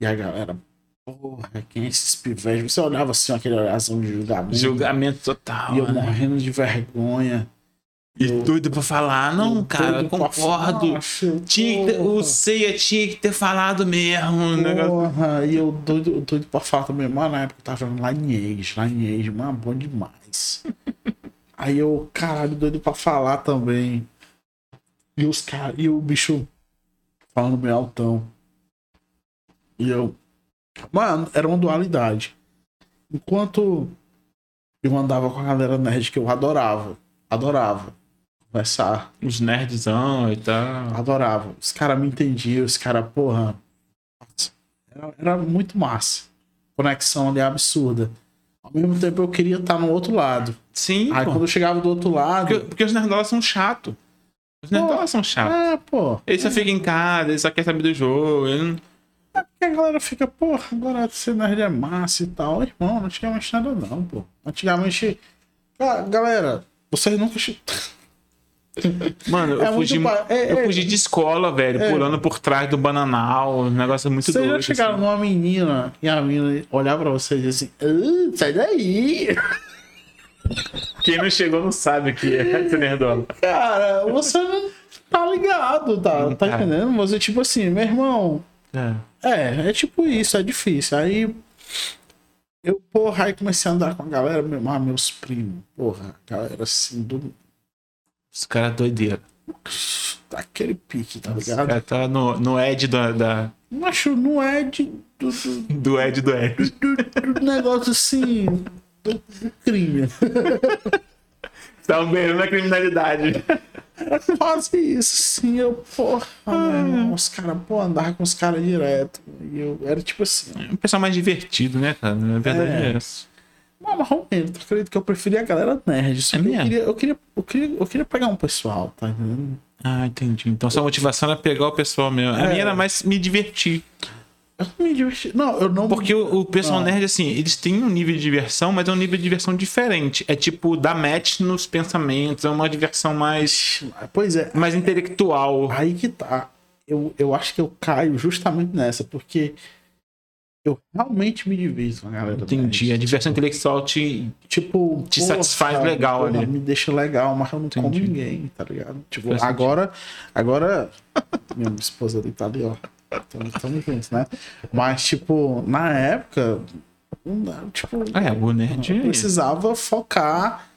E a galera, porra, quem é esses pivetes? Você olhava assim, aquele olharzão de julgamento. Julgamento total. E eu né? morrendo de vergonha. E doido pra falar, não, Eu cara, concordo. falar, "Nossa, Tinha ter- o Ceia tinha que ter falado mesmo. Porra, e eu doido, doido pra falar também. Mano, na época eu tava jogando Lineage, Lineage, mano, bom demais. <laughs> Aí eu, caralho, doido pra falar também. E os caras, e o bicho falando meio altão. E eu. Mano, era uma dualidade. Enquanto eu andava com a galera nerd que eu adorava. Adorava. Conversar. Os nerdzão e tal. Adorava. Os caras me entendiam, os caras, porra. Era, era muito massa. Conexão ali absurda. Ao mesmo tempo eu queria estar no outro lado. Sim, Aí pô. quando eu chegava do outro lado. Porque, porque os nerdolas são chatos. Os nerdolas são chatos. É, pô. Eles só ficam em casa, eles só querem saber do jogo. eles não- Porque a galera fica, porra, agora ser nerd é massa e tal. Irmão, antigamente nada não, pô. Antigamente. Ga- Galera, vocês nunca. <laughs> Mano, eu, É fugi, pa- é, eu é. fugi de escola, velho, É. pulando por trás do bananal. Um negócio muito Vocês doido. já chegaram assim. numa menina e a menina olhar pra vocês e dizer assim, "Ah, sai daí! <laughs> Quem não chegou não sabe o que é <laughs> nerdola. Cara, você não. tá ligado, tá, tá tá. entendendo? Você, tipo assim, meu irmão, É. é, é tipo isso, é difícil. Aí eu, porra, aí comecei a andar com a galera, meu, ah, meus primos, porra, galera assim, do, Os caras doideira. daquele pique, tá Os ligado? caras tá no, no Ed da, da- Macho, não é de, do, do, <laughs> do Ed do Ed. do- do negócio assim, do, do crime. <laughs> Estavam beirando a criminalidade. Era quase isso, assim, eu, porra, irmão, os caras, pô, andava com os caras direto. E eu era tipo assim, É um pessoal mais divertido, né, cara? Na verdade É. é, essa. Mas mais ou menos, tu acredita que eu preferia a galera nerd. Só É que eu, mesmo? queria, eu, queria, eu, queria, eu queria pegar um pessoal, tá entendendo? Ah, entendi. Então sua motivação era pegar o pessoal mesmo. A É. minha era mais me divertir. Eu não me diverti. Não, eu não. Porque o, o pessoal Não. nerd, assim, eles têm um nível de diversão, mas é um nível de diversão diferente. É tipo, dar match nos pensamentos, é uma diversão mais, Pois é, mais intelectual. aí que tá. Eu, eu acho que eu caio justamente nessa, porque eu realmente me divirto com a galera. Entendi. A nerd. diversão intelectual te. Tipo, Te satisfaz legal ali. Me deixa legal, mas eu não como Entendi. ninguém, tá ligado? Tipo, Faz sentido. agora. Agora. <laughs> minha esposa ali tá ali, ó. Estamos juntos, né? Mas, tipo, na época. Tipo, É, o nerd. eu precisava focar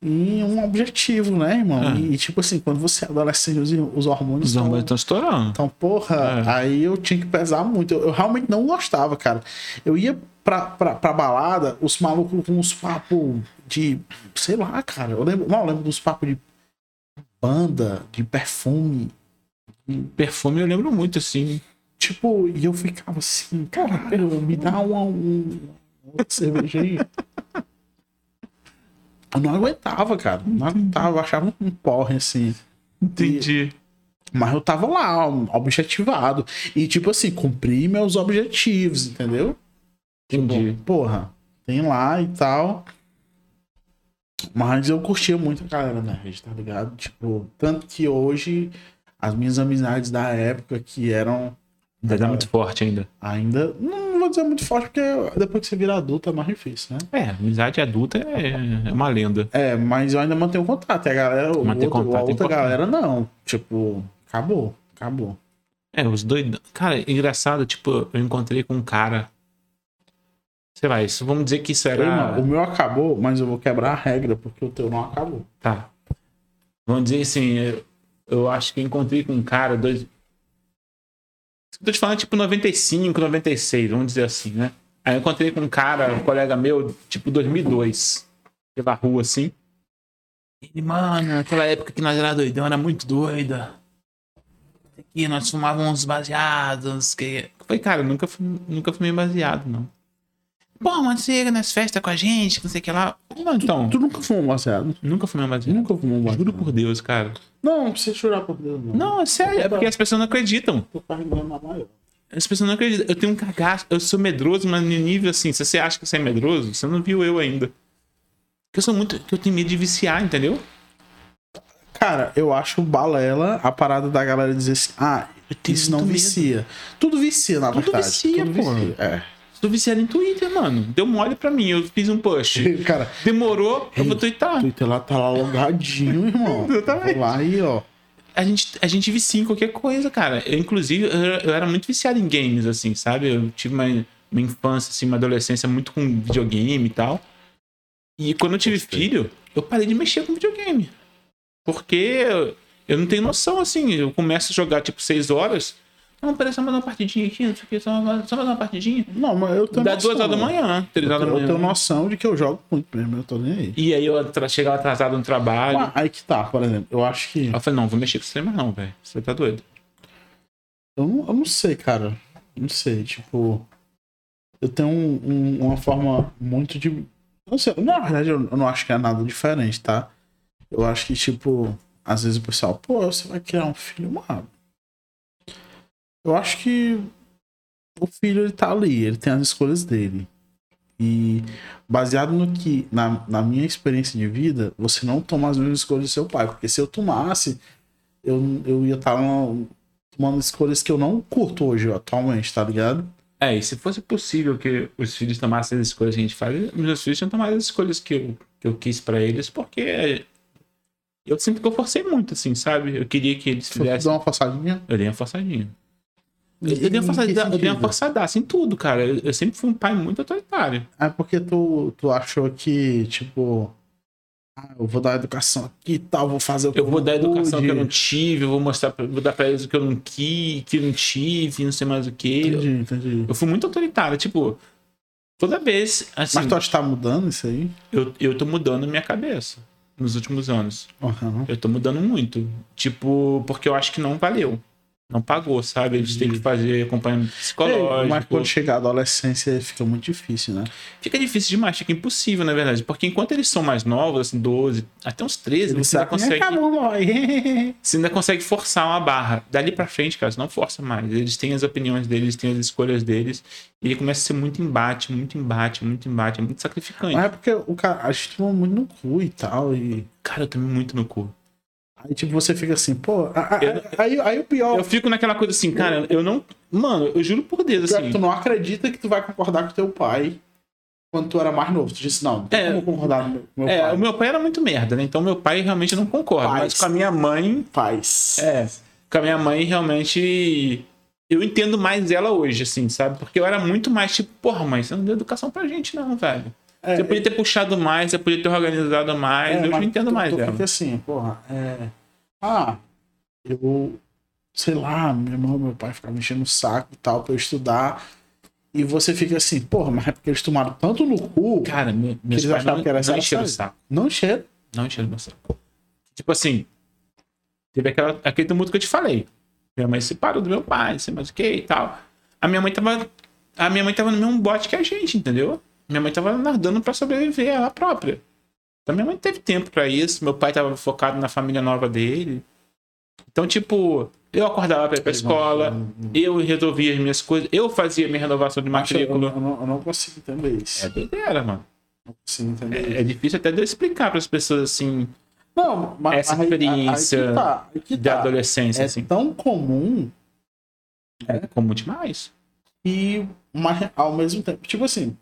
em um objetivo, né, irmão? É. E, tipo assim, quando você é adolescente, os, os hormônios Os hormônios estão estourando. então, porra, É. aí eu tinha que pesar muito. Eu, eu realmente não gostava, cara. Eu ia pra, pra, pra balada, os malucos com uns papos de. Sei lá, cara. Eu lembro. Não, eu lembro dos papos de banda, de perfume. Perfume eu lembro muito, assim. Tipo, e eu ficava assim, cara, me dá uma, um, uma cerveja aí. <laughs> Eu não aguentava, cara. Não aguentava, eu achava um porre assim. Entendi. Mas eu tava lá, objetivado. E, tipo assim, cumpri meus objetivos, entendeu? Entendi. Tipo, porra, tem lá e tal. Mas eu curtia muito a galera nerd, tá ligado? Tipo, tanto que hoje as minhas amizades da época que eram Ainda dá muito forte ainda. ainda. Não vou dizer muito forte, porque depois que você vira adulto é mais difícil, né? É, amizade adulta é, é uma lenda. É, mas eu ainda mantenho contato. E a galera, o Manter outro- contato é a outra importante. galera não. Tipo, acabou, acabou. É, os dois. Cara, engraçado, tipo, eu encontrei com um cara. Sei lá, isso, vamos dizer que isso era. mano, o meu acabou, mas eu vou quebrar a regra, porque o teu não acabou. Tá. Vamos dizer assim, eu, eu acho que encontrei com um cara. Dois... Tô te falando tipo 95, 96, vamos dizer assim, né? Aí eu encontrei com um cara, um colega meu, tipo 2002, pela rua assim. Ele, mano, naquela época que nós era doidão, era muito doida. Aqui nós fumávamos baseados. Que... Falei, cara, eu nunca, fui, nunca fumei baseado, não. Pô, mas você ia nas festas com a gente, que não sei o que lá. Não, então, Tu nunca fumou baseado? nunca fumei baseado. Nunca fumou baseado? Juro por Deus, cara. Não, não precisa chorar por Deus, não. Não, é sério, é porque as pessoas não acreditam. Maior. As pessoas não acreditam. Eu tenho um cagaço, eu sou medroso, mas no nível assim, se você acha que você é medroso, você não viu eu ainda. Porque eu sou muito. que eu tenho medo de viciar, entendeu? Cara, eu acho balela a parada da galera dizer assim, ah, tenho isso não medo. vicia. Tudo vicia, na Tudo verdade. vicia, Tudo vicia. É. Tô viciado em Twitter, mano. Deu mole pra mim, eu fiz um push. <laughs> Cara, Demorou, eu vou o twittar. Twitter lá tá lá logadinho, irmão. <laughs> Exatamente. Lá aí, ó. A gente, a gente vicia em qualquer coisa, cara. Eu, inclusive, eu, eu era muito viciado em games, assim, sabe? Eu tive uma, uma infância, assim, uma adolescência muito com videogame e tal. E quando eu tive filho, eu parei de mexer com videogame. Porque eu, eu não tenho noção, assim. Eu começo a jogar, tipo, seis horas. Não, peraí, só mais uma partidinha aqui, não sei o que, só, mais- uma partidinha. Não, mas eu tenho Dá noção. duas horas da manhã, três horas da tenho, eu tenho manhã. noção de que eu jogo muito mesmo, eu tô nem aí. E aí eu chegava atrasado no trabalho. Mas aí que tá, por exemplo, eu acho que. Eu falei, não, vou mexer com você mais não, velho. Você tá doido. Eu não, eu não sei, cara. Não sei, tipo. Eu tenho um- um- uma forma muito de. Não sei, na verdade, eu, eu não acho que é nada diferente, tá? Eu acho que, tipo, às vezes o pessoal, pô, você vai criar um filho, mano. Eu acho que o filho, ele tá ali, ele tem as escolhas dele. E baseado no que, na, na minha experiência de vida, você não toma as mesmas escolhas do seu pai. Porque se eu tomasse, eu, eu ia estar tomando escolhas que eu não curto hoje, atualmente, tá ligado? É, e se fosse possível que os filhos tomassem as escolhas que a gente faz, meus filhos tinham tomado as escolhas que eu, que eu quis pra eles, porque Eu sinto que eu forcei muito, assim, sabe? Eu queria que eles fizessem. dá uma forçadinha. Eu dei uma forçadinha. Eu, eu dei uma forçadinha, eu dei uma sentido? forçadaça em tudo, cara. Eu, eu sempre fui um pai muito autoritário. É porque tu, tu achou que, tipo, ah, eu vou dar educação aqui e tal, vou fazer o que Eu vou dar educação que eu não pude. tive, eu vou mostrar, vou dar pra eles o que eu não quis, que eu não tive, não sei mais o que. Eu, Entendi, entendi. eu fui muito autoritário, tipo, toda vez, assim, Mas tu acha que tá mudando isso aí? eu, eu tô mudando a minha cabeça nos últimos anos. Aham. Eu tô mudando muito. Tipo, porque eu acho que não valeu. Não pagou, sabe? Eles têm que fazer acompanhamento psicológico. Mas quando chegar a adolescência fica muito difícil, né? Fica difícil demais, fica impossível, na verdade. Porque enquanto eles são mais novos, assim, 12, até uns 13, Ele você ainda consegue. acabou. <laughs> Você ainda consegue forçar uma barra. Dali pra frente, cara, você não força mais. Eles têm as opiniões deles, têm as escolhas deles. E aí começa a ser muito embate, muito embate, muito embate. É muito sacrificante. Mas é porque o cara, a gente toma muito no cu e tal. E Cara, eu tomei muito no cu. Aí, tipo, você fica assim, pô. aí, aí o pior. Eu fico naquela coisa assim, cara, eu não. Mano, eu juro por Deus, é assim. tu não acredita que tu vai concordar com teu pai quando tu era mais novo. Tu disse, não, não tem É. como concordar com meu, meu É, pai. o meu pai era muito merda, né? Então meu pai realmente não concorda. Pai. Mas com a minha mãe, Faz. é. Com a minha mãe, realmente. Eu entendo mais ela hoje, assim, sabe? Porque eu era muito mais tipo, porra, mãe, você não deu educação pra gente, não, velho. É, Você podia ter puxado mais, você podia ter organizado mais. é, eu não entendo tu, mais tu fica assim, porra, é. Ah, eu. Sei lá, meu irmão, meu pai ficava me enchendo o saco e tal pra eu estudar. E você fica assim, porra, mas é porque eles tomaram tanto no cu. Cara, me- meus pais não, que era não encheram o saco. Não cheiro. Não encheram meu saco. Tipo assim, teve aquela, aquele tumulto que eu te falei. Minha mãe se separou do meu pai, não sei mais o que e tal. A minha mãe tava. A minha mãe tava no mesmo bote que a gente, entendeu? Minha mãe tava nadando pra sobreviver ela própria. Então minha mãe teve tempo pra isso. Meu pai tava focado na família nova dele. Então, tipo, eu acordava pra ir pra escola, eu resolvia as minhas coisas, eu fazia minha renovação de eu, matrícula. eu não, eu não consigo entender isso. É doideira, mano. Não consigo entender É, é difícil até de eu explicar pras pessoas assim, Não, mas Essa aí- aí- experiência aí que tá, aí que da tá. adolescência, É assim. tão comum É comum demais. e mas, ao mesmo tempo, tipo assim,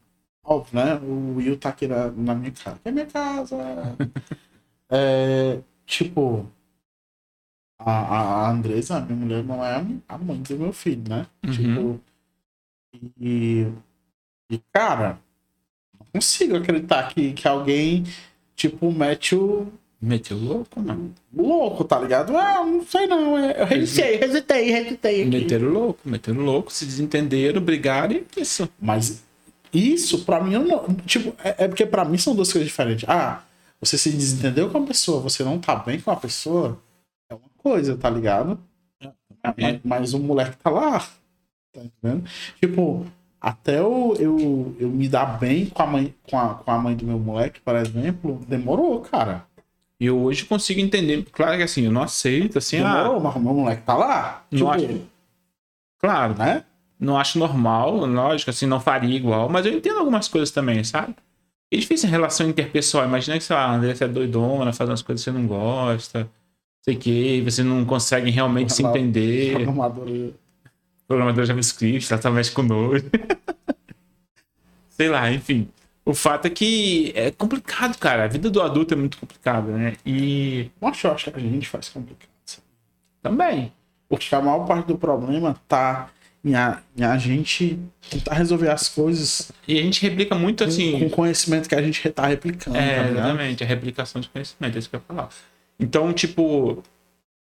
óbvio, né? O Will tá aqui na, na minha casa. É minha casa. <laughs> é, tipo, a, a Andresa, minha mulher, não é a mãe do meu filho, né? Uhum. Tipo, e, e cara, não consigo acreditar que, que alguém, tipo, mete o Meteu louco, mano. louco, tá ligado? Ah, não sei não. é- Eu resetei, resetei. aqui. Meteram louco, meteram louco, se desentenderam, brigaram e isso. Mas isso, pra mim, eu não. Tipo, é, é porque pra mim são duas coisas diferentes. Ah, você se desentendeu com a pessoa, você não tá bem com a pessoa, é uma coisa, tá ligado? Mas, mas o moleque tá lá. Tá entendendo? Tipo, até eu, eu, eu me dar bem com a, mãe, com, a, com a mãe do meu moleque, por exemplo, demorou, cara. E eu hoje consigo entender. Claro que assim, eu não aceito, assim, ah, Demorou, mas o meu moleque tá lá. Não Tipo, acho- claro, né? Não acho normal, lógico, assim, não faria igual, mas eu entendo algumas coisas também, sabe? É difícil em relação interpessoal. Imagina que, sei lá, a Andressa é doidona, faz umas coisas que você não gosta, sei que, você não consegue realmente se entender. Programador. programador JavaScript, ela tá mais com. <laughs> Sei lá, enfim. O fato é que é complicado, cara. A vida do adulto é muito complicada, né? E Mas eu acho que a gente faz complicado. sabe? também. Porque a maior parte do problema tá em a, gente tentar resolver as coisas E a gente replica muito com, assim. com conhecimento que a gente tá replicando. É, tá exatamente, a replicação de conhecimento, é isso que eu ia falar. Então, tipo,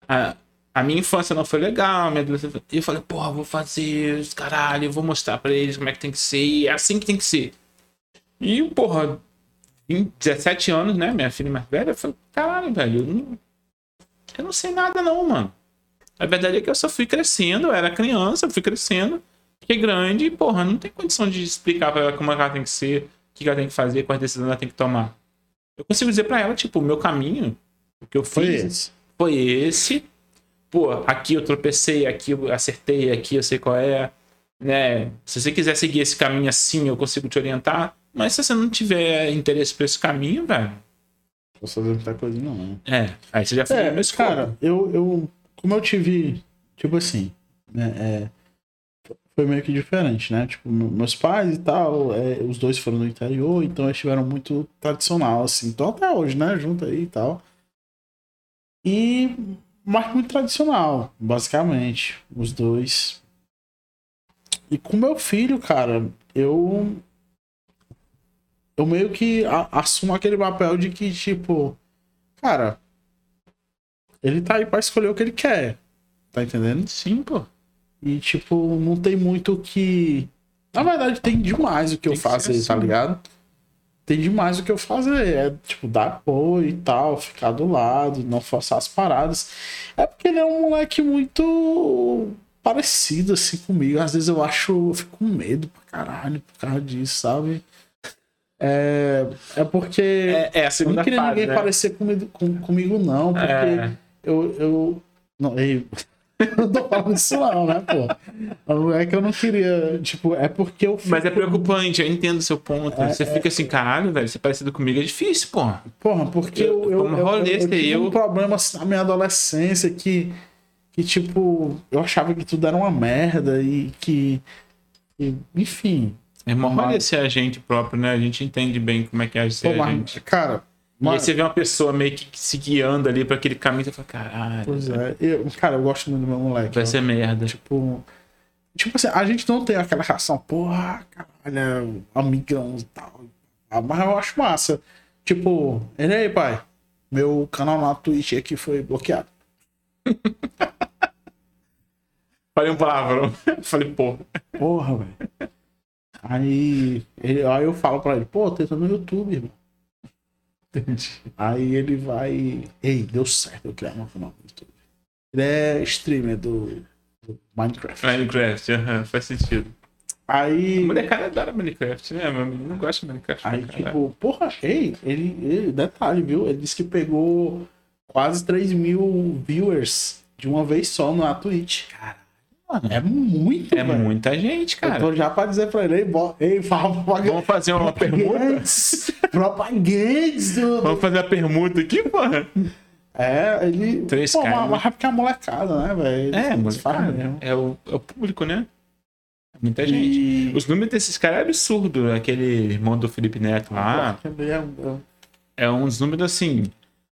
a, a minha infância não foi legal, minha adolescência. E eu falei, porra, vou fazer, caralho, eu vou mostrar pra eles como é que tem que ser, e é assim que tem que ser. E, porra, em 17 anos, né, minha filha mais velha, eu falei, caralho, velho, eu não, eu não sei nada não, mano. A verdade é que eu só fui crescendo, eu era criança, eu fui crescendo, fiquei grande e, porra, não tem condição de explicar pra ela como ela tem que ser, o que ela tem que fazer, quais decisões ela tem que tomar. Eu consigo dizer pra ela, tipo, o meu caminho, o que eu Foi fiz esse. foi esse. Pô, aqui eu tropecei, aqui eu acertei, aqui eu sei qual é. Né? Se você quiser seguir esse caminho assim, eu consigo te orientar. Mas se você não tiver interesse por esse caminho, velho, Vou fazer muita coisa, não. né? é, aí você já fez É, meu escopo. cara, eu, eu. Como eu tive. Tipo assim. Né, é, foi meio que diferente, né? Tipo, me- meus pais e tal, é, os dois foram do interior, então eles tiveram muito tradicional, assim. Então até hoje, né? Junto aí e tal. E mas muito tradicional, basicamente, os dois. E com meu filho, cara, eu eu meio que assumo aquele papel de que tipo, cara, ele tá aí pra escolher o que ele quer. Tá entendendo? Sim, pô. E, tipo, não tem muito o que. Na verdade, tem demais o que Tem eu que ser fazer, tá assim. ligado? Tem demais o que eu fazer. É, tipo, dar apoio e tal, ficar do lado, não forçar as paradas. É porque ele é um moleque muito parecido, assim, comigo. Às vezes eu acho. Eu fico com medo pra caralho por causa disso, sabe? É, é porque. É, é a eu não segunda queria fase, ninguém né? parecer comigo, com- comigo, não, porque É. eu, eu. Não, ei, <laughs> não tô falando isso, não, né, pô? É que eu não queria. Tipo, é porque eu. Mas é fico- preocupante, eu entendo o seu ponto. É, você fica assim, caralho, velho, ser parecido comigo é difícil, pô. Porra, porque eu, eu, Como eu, rolê, eu, eu tive eu- um problema assim, na minha adolescência que, que, tipo, eu achava que tudo era uma merda e que. e, enfim. É mó Mas- ser a gente próprio, né? A gente entende bem como é que é ser Pô, a mas, gente. cara. E Mano, aí você vê uma pessoa meio que se guiando ali pra aquele caminho, você fala, caralho, pois é. Eu, cara, eu gosto muito do meu moleque. vai ser merda. Tipo. Tipo assim, a gente não tem aquela reação, porra, caralho, amigão e tal. Ah, Mas eu acho massa. Tipo, ele aí, pai. Meu canal na Twitch aqui foi bloqueado. <laughs> Falei um palavrão. <laughs> Falei, pô. Porra, velho. Aí, ele, aí eu falo pra ele, pô, tenta no YouTube, irmão. Entendi. Aí ele vai. Ei, deu certo eu criar meu canal no YouTube. Ele é streamer do, do Minecraft. Minecraft, aham, faz sentido. Aí. Molecada adora Minecraft, né? Meu menino não gosta de Minecraft. Aí, caralho. tipo, porra, ei, ele, ele- detalhe, viu? Ele disse que pegou quase 3 mil viewers de uma vez só na Twitch. Mano, É muito, é velho. muita gente, Eu cara. tô já pra dizer pra ele, ei, bo... ei fala propaganda. Vamos fazer uma permuta? <laughs> Propagandas do... Vamos fazer a permuta aqui, porra. É, ele... Três Pô, caras, mas, é porque é a molecada, né, velho? É, cara, mesmo. é o, é o público, né? É Muita gente. E... Os números desses caras é absurdo. Aquele irmão do Felipe Neto lá Também é- é- é uns números assim.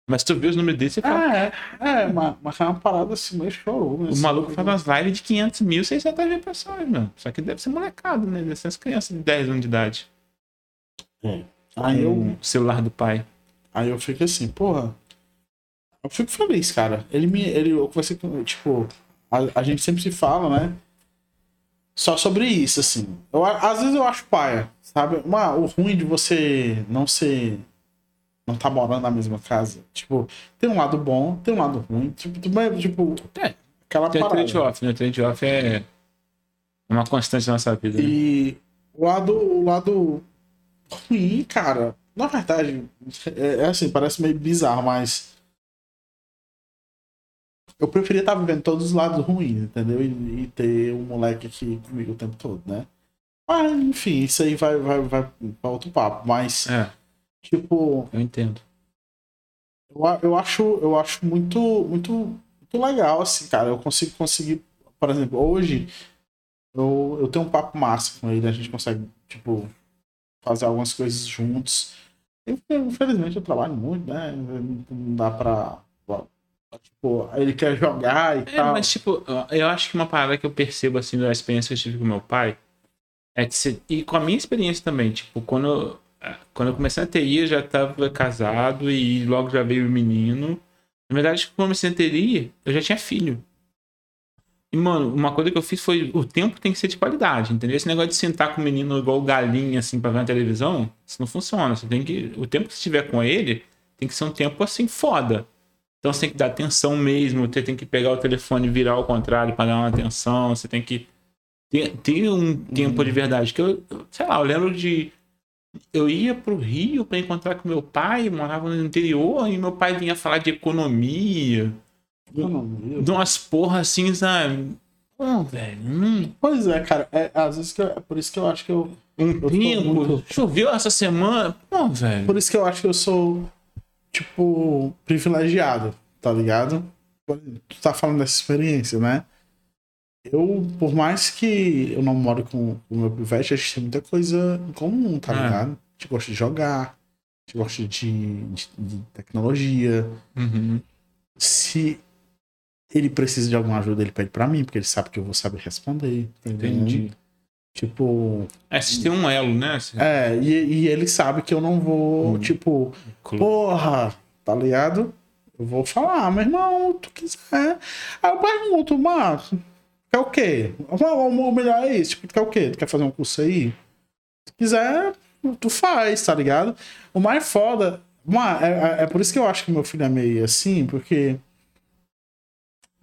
Mas tu vê os números desse, você fala. Ah, é, é, mas, mas é uma parada assim, meio chorou. o maluco faz umas lives de 500 mil, 600 mil pessoas, mano. Só que deve ser molecado, né? Deve ser as crianças de 10 anos de idade. Aí eu, O celular do pai. Aí eu fico assim, porra. Eu fico feliz, cara. Ele me. Ele, eu conversei com. Tipo, a, a gente sempre se fala, né? Só sobre isso, assim. Eu, às vezes eu acho paia, sabe? Uma, o ruim de você não ser. Não tá morando na mesma casa. Tipo, tem um lado bom, tem um lado ruim. Tipo, tipo É, aquela Tem parada. trade-off, né? Trade-off é uma constante na nossa vida. Né? E o lado, o lado ruim, cara, na verdade, é, é assim, parece meio bizarro, mas eu preferia estar vivendo todos os lados ruins, entendeu? E, e ter um moleque aqui comigo o tempo todo, né? Mas, enfim, isso aí vai, vai, vai pra outro papo. Mas, É, tipo, eu entendo. eu, eu acho, eu acho muito, muito, muito legal, assim, cara. Eu consigo conseguir, por exemplo, hoje eu, eu tenho um papo massa com ele, a gente consegue, tipo, fazer algumas coisas juntos. Eu, infelizmente eu trabalho muito, né? Não dá pra. Tipo, ele quer jogar e É, tal. mas tipo, eu acho que uma parada que eu percebo assim da experiência que eu tive com meu pai é que se, e com a minha experiência também, tipo, quando eu, quando eu comecei na TI, eu já tava casado e logo já veio o menino. Na verdade, quando eu comecei na TI, eu já tinha filho. E, mano, uma coisa que eu fiz foi o tempo tem que ser de qualidade, entendeu? Esse negócio de sentar com o menino igual galinha, assim, pra ver na televisão, isso não funciona. Você tem que. O tempo que você estiver com ele tem que ser um tempo assim foda. Então você tem que dar atenção mesmo, você tem que pegar o telefone e virar ao contrário para dar uma atenção, você tem que ter, ter um tempo de verdade. Que eu- sei lá, eu lembro de. Eu ia pro Rio para encontrar com meu pai, morava no interior, e meu pai vinha falar de economia, Eu vi. de umas porra assim, sabe? Pô, velho, hum, Pois é, cara. É, às vezes que eu- é por isso que eu acho que eu. um tô tempo. muito- Choveu essa semana. Pô, velho. Por isso que eu acho que eu sou, tipo, privilegiado, tá ligado? Tu tá falando dessa experiência, né? Eu, por mais que eu não moro com o meu pivete, a gente tem muita coisa em comum, tá Ah. ligado? A gente gosta de jogar, a gente gosta de, de- de tecnologia. Uhum. se ele precisa de alguma ajuda, ele pede pra mim, porque ele sabe que eu vou saber responder. entendeu? Entendi. Tipo, É, vocês têm um elo, né? É, e, e ele sabe que eu não vou, Hum. tipo, porra, tá ligado? Eu vou falar, "Ah, meu irmão, tu quiser. Aí eu pergunto, Marco, quer o quê? O melhor é isso, tipo, tu quer o quê? Tu quer fazer um curso aí? Se quiser, tu faz, tá ligado? O mais foda. É, é- é por isso que eu acho que meu filho é meio assim, porque.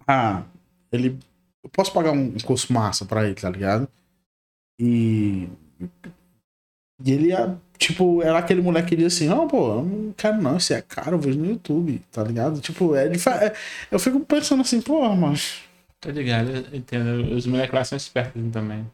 Ah, ele. Eu posso pagar um curso massa pra ele, tá ligado? E. E ele ia. Tipo, era aquele moleque que diz assim: Não, pô, eu não quero não, isso é caro, eu vejo no YouTube, tá ligado? Tipo, é, é- eu fico pensando assim, pô, mas. Tá ligado? Eu entendo. Os moleques lá são espertos também.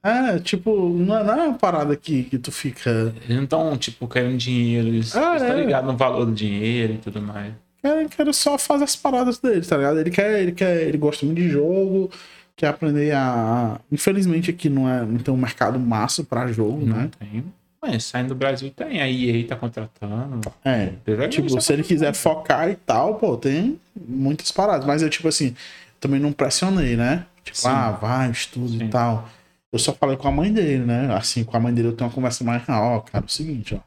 É, tipo, não é, não é uma parada que, que tu fica. Eles não estão, tipo, querendo dinheiro. Eles Ah, estão é. ligados no valor do dinheiro e tudo mais. Quero, quero só fazer as paradas dele, tá ligado? Ele quer, ele quer, ele gosta muito de jogo, quer aprender a. Infelizmente aqui não, é, não tem um mercado massa pra jogo, Não né? tem. Mas saindo do Brasil tem. A EA tá contratando. É. Apesar de Tipo, se ele estar quiser focar e tal, pô, tem muitas paradas. Mas eu, tipo assim, também não pressionei, né? Tipo, Sim. ah, vai, estuda Sim. e tal. Eu só falei com a mãe dele, né? Assim, com a mãe dele eu tenho uma conversa mais, ah, ó, cara, é o seguinte, ó.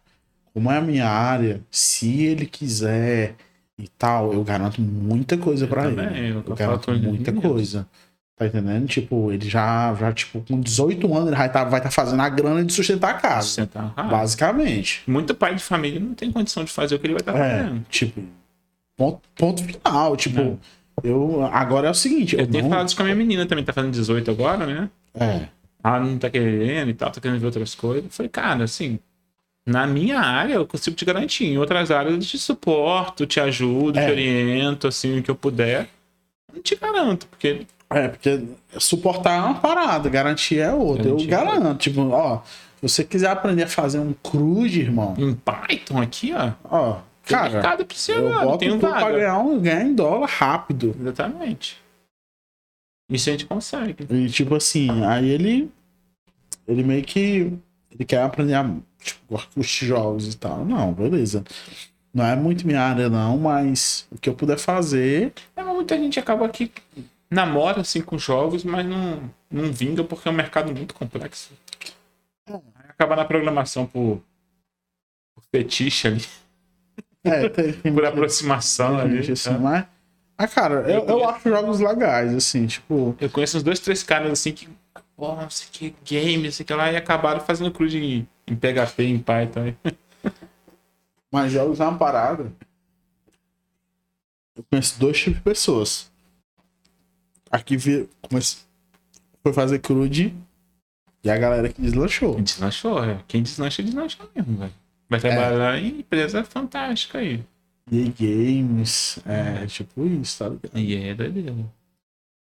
Como é a minha área, se ele quiser e tal, eu garanto muita coisa pra também, ele. eu Eu garanto muita mesmo. Tá entendendo? Tipo, ele já, já tipo, com 18 anos, ele vai estar vai tá fazendo a grana de sustentar a casa. Sustentar. Ah, Basicamente. Muito pai de família não tem condição de fazer o que ele vai estar É, fazendo. tipo, ponto, ponto final. Tipo, Não. eu. Agora é o seguinte. Eu Eu, tenho não, falado isso com a minha menina também, tá fazendo 18 agora, né? É. Ela não tá querendo e tal, tá querendo ver outras coisas. Eu falei, cara, assim, na minha área eu consigo te garantir. Em outras áreas eu te suporto, te ajudo, É. te oriento, assim, o que eu puder. Não te garanto, porque É, porque suportar é uma parada, garantia é outra. Eu é garanto. Tipo, ó, se você quiser aprender a fazer um crude, irmão, em Python aqui, ó, ó, tem cara, mercado pra você eu agora, boto tem um pra ganhar, um, ganhar em dólar rápido. Exatamente. Isso a gente consegue. E tipo assim, aí ele. Ele meio que. Ele quer aprender a. Tipo, os jogos e tal. Não, beleza. Não é muito minha área, não, mas o que eu puder fazer. É, mas muita gente acaba aqui namora assim com jogos, mas não, não vinga porque é um mercado muito complexo. Aí Acaba na programação por, por fetiche ali, É, tem, <laughs> tem por aproximação gente ali. assim, tá? mas. Ah, cara, eu, eu acho jogos legais, assim, tipo. Eu conheço uns dois, três caras assim que, pô, não sei que, game, sei que lá, e acabaram fazendo cruz em, em PHP, em Python. Mas jogos é uma parada. Eu conheço dois tipos de pessoas. Aqui vi, comece... foi fazer crude e a galera que deslanchou. E deslanchou, é. Quem deslancha, deslancha mesmo, velho. Vai trabalhar em empresa fantástica aí. EA Games, é, tipo isso, tá ligado? E aí é doideira.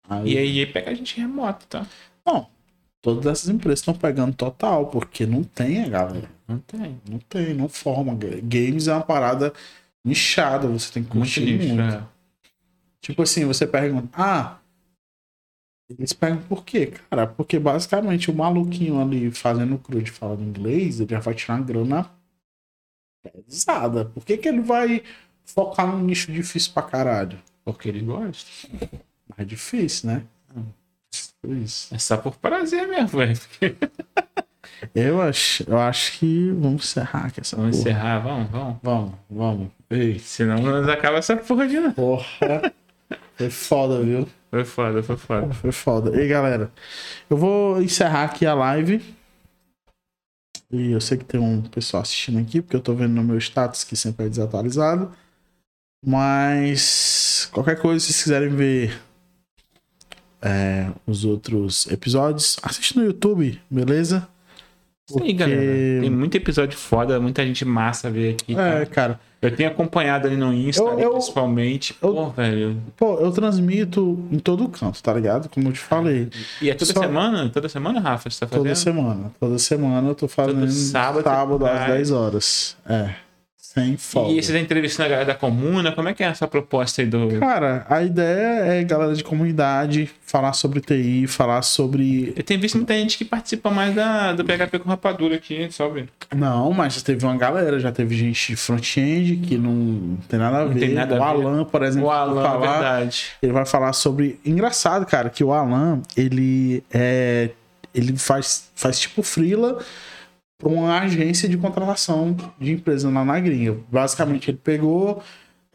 Aí, E aí pega a gente remoto, tá? Não, todas essas empresas estão pegando total, porque não tem a galera. Não tem. Não tem, não forma. Games é uma parada nichada, você tem que Muito curtir nicho, muito. é. Tipo assim, você pergunta, ah, eles perguntam por quê? Cara, porque basicamente o maluquinho ali fazendo crude falando inglês, ele já vai tirar uma grana pesada. Por que, que ele vai focar num nicho difícil pra caralho? Porque ele gosta. Mais difícil, né? Isso. É só por prazer mesmo, velho. <laughs> Eu acho, eu acho que vamos encerrar aqui essa Vamos porra. encerrar, vamos, vamos. Vamos, vamos. Ei, Senão nós acaba essa porra de novo. porra. Foi foda, viu? Foi foda, foi foda. Foi foda. E galera, eu vou encerrar aqui a live. E eu sei que tem um pessoal assistindo aqui, porque eu tô vendo no meu status que sempre é desatualizado. Mas qualquer coisa, se vocês quiserem ver é, os outros episódios, assiste no YouTube, beleza? Isso aí, galera. Tem muito episódio foda, muita gente massa ver aqui. É, cara. cara. Eu tenho acompanhado ali no Insta, Eu- ali, eu- principalmente. eu- Pô, velho. Pô, eu transmito em todo canto, tá ligado? Como eu te falei. E é toda Só- semana? Toda semana, Rafa? Você tá fazendo? Toda semana. Toda semana eu tô fazendo sábado sábado, você às faz. 10 horas. É. Sem folga. E vocês entrevistando a galera da comuna, como é que é essa proposta aí do. Cara, a ideia é galera de comunidade falar sobre TI, falar sobre. Eu tenho visto muita gente que participa mais da, do PHP com rapadura aqui, sabe? Não, mas já teve uma galera, já teve gente de front-end que não tem nada a Não ver. tem nada o a ver. Alan, por exemplo, O vai Alan, falar, verdade. ele vai falar sobre. Engraçado, cara, que o Alan, ele é. Ele faz, faz tipo freela para uma agência de contratação de empresa lá na gringa. Basicamente, ele pegou,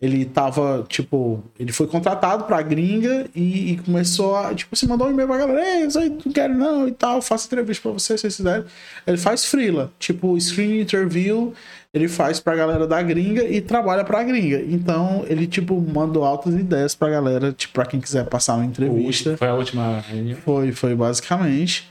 ele tava, tipo, ele foi contratado pra gringa e, e começou a, tipo, se mandou um e-mail pra galera, ei, isso aí não quero não e tal, faço entrevista pra vocês, se vocês quiserem. Ele faz freela, tipo, screen interview, ele faz pra galera da gringa e trabalha pra gringa. Então, ele, tipo, mandou altas ideias pra galera, tipo, pra quem quiser passar uma entrevista. Foi a última reunião. Foi, foi basicamente.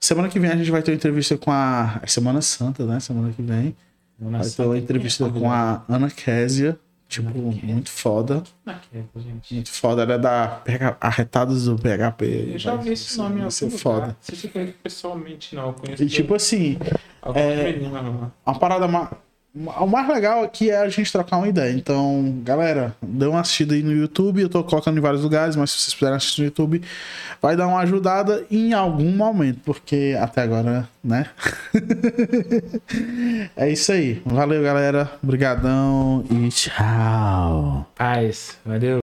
Semana que vem a gente vai ter uma entrevista com a. É Semana Santa, né? Semana que vem. Vai ter uma entrevista com a Ana Késia. Tipo, muito foda. gente. Muito foda. Ela é da PH... Arretados do PHP. Eu já vi esse nome em Vai ser foda. se eu conheço pessoalmente, não. Eu conheço E tipo assim, é- menina lá. a parada mais. O mais legal aqui é a gente trocar uma ideia. Então, galera, dê uma assistida aí no YouTube. Eu tô colocando em vários lugares, mas se vocês puderem assistir no YouTube, vai dar uma ajudada em algum momento, porque até agora, né? <laughs> é isso aí. Valeu, galera. Obrigadão e tchau. Paz, valeu.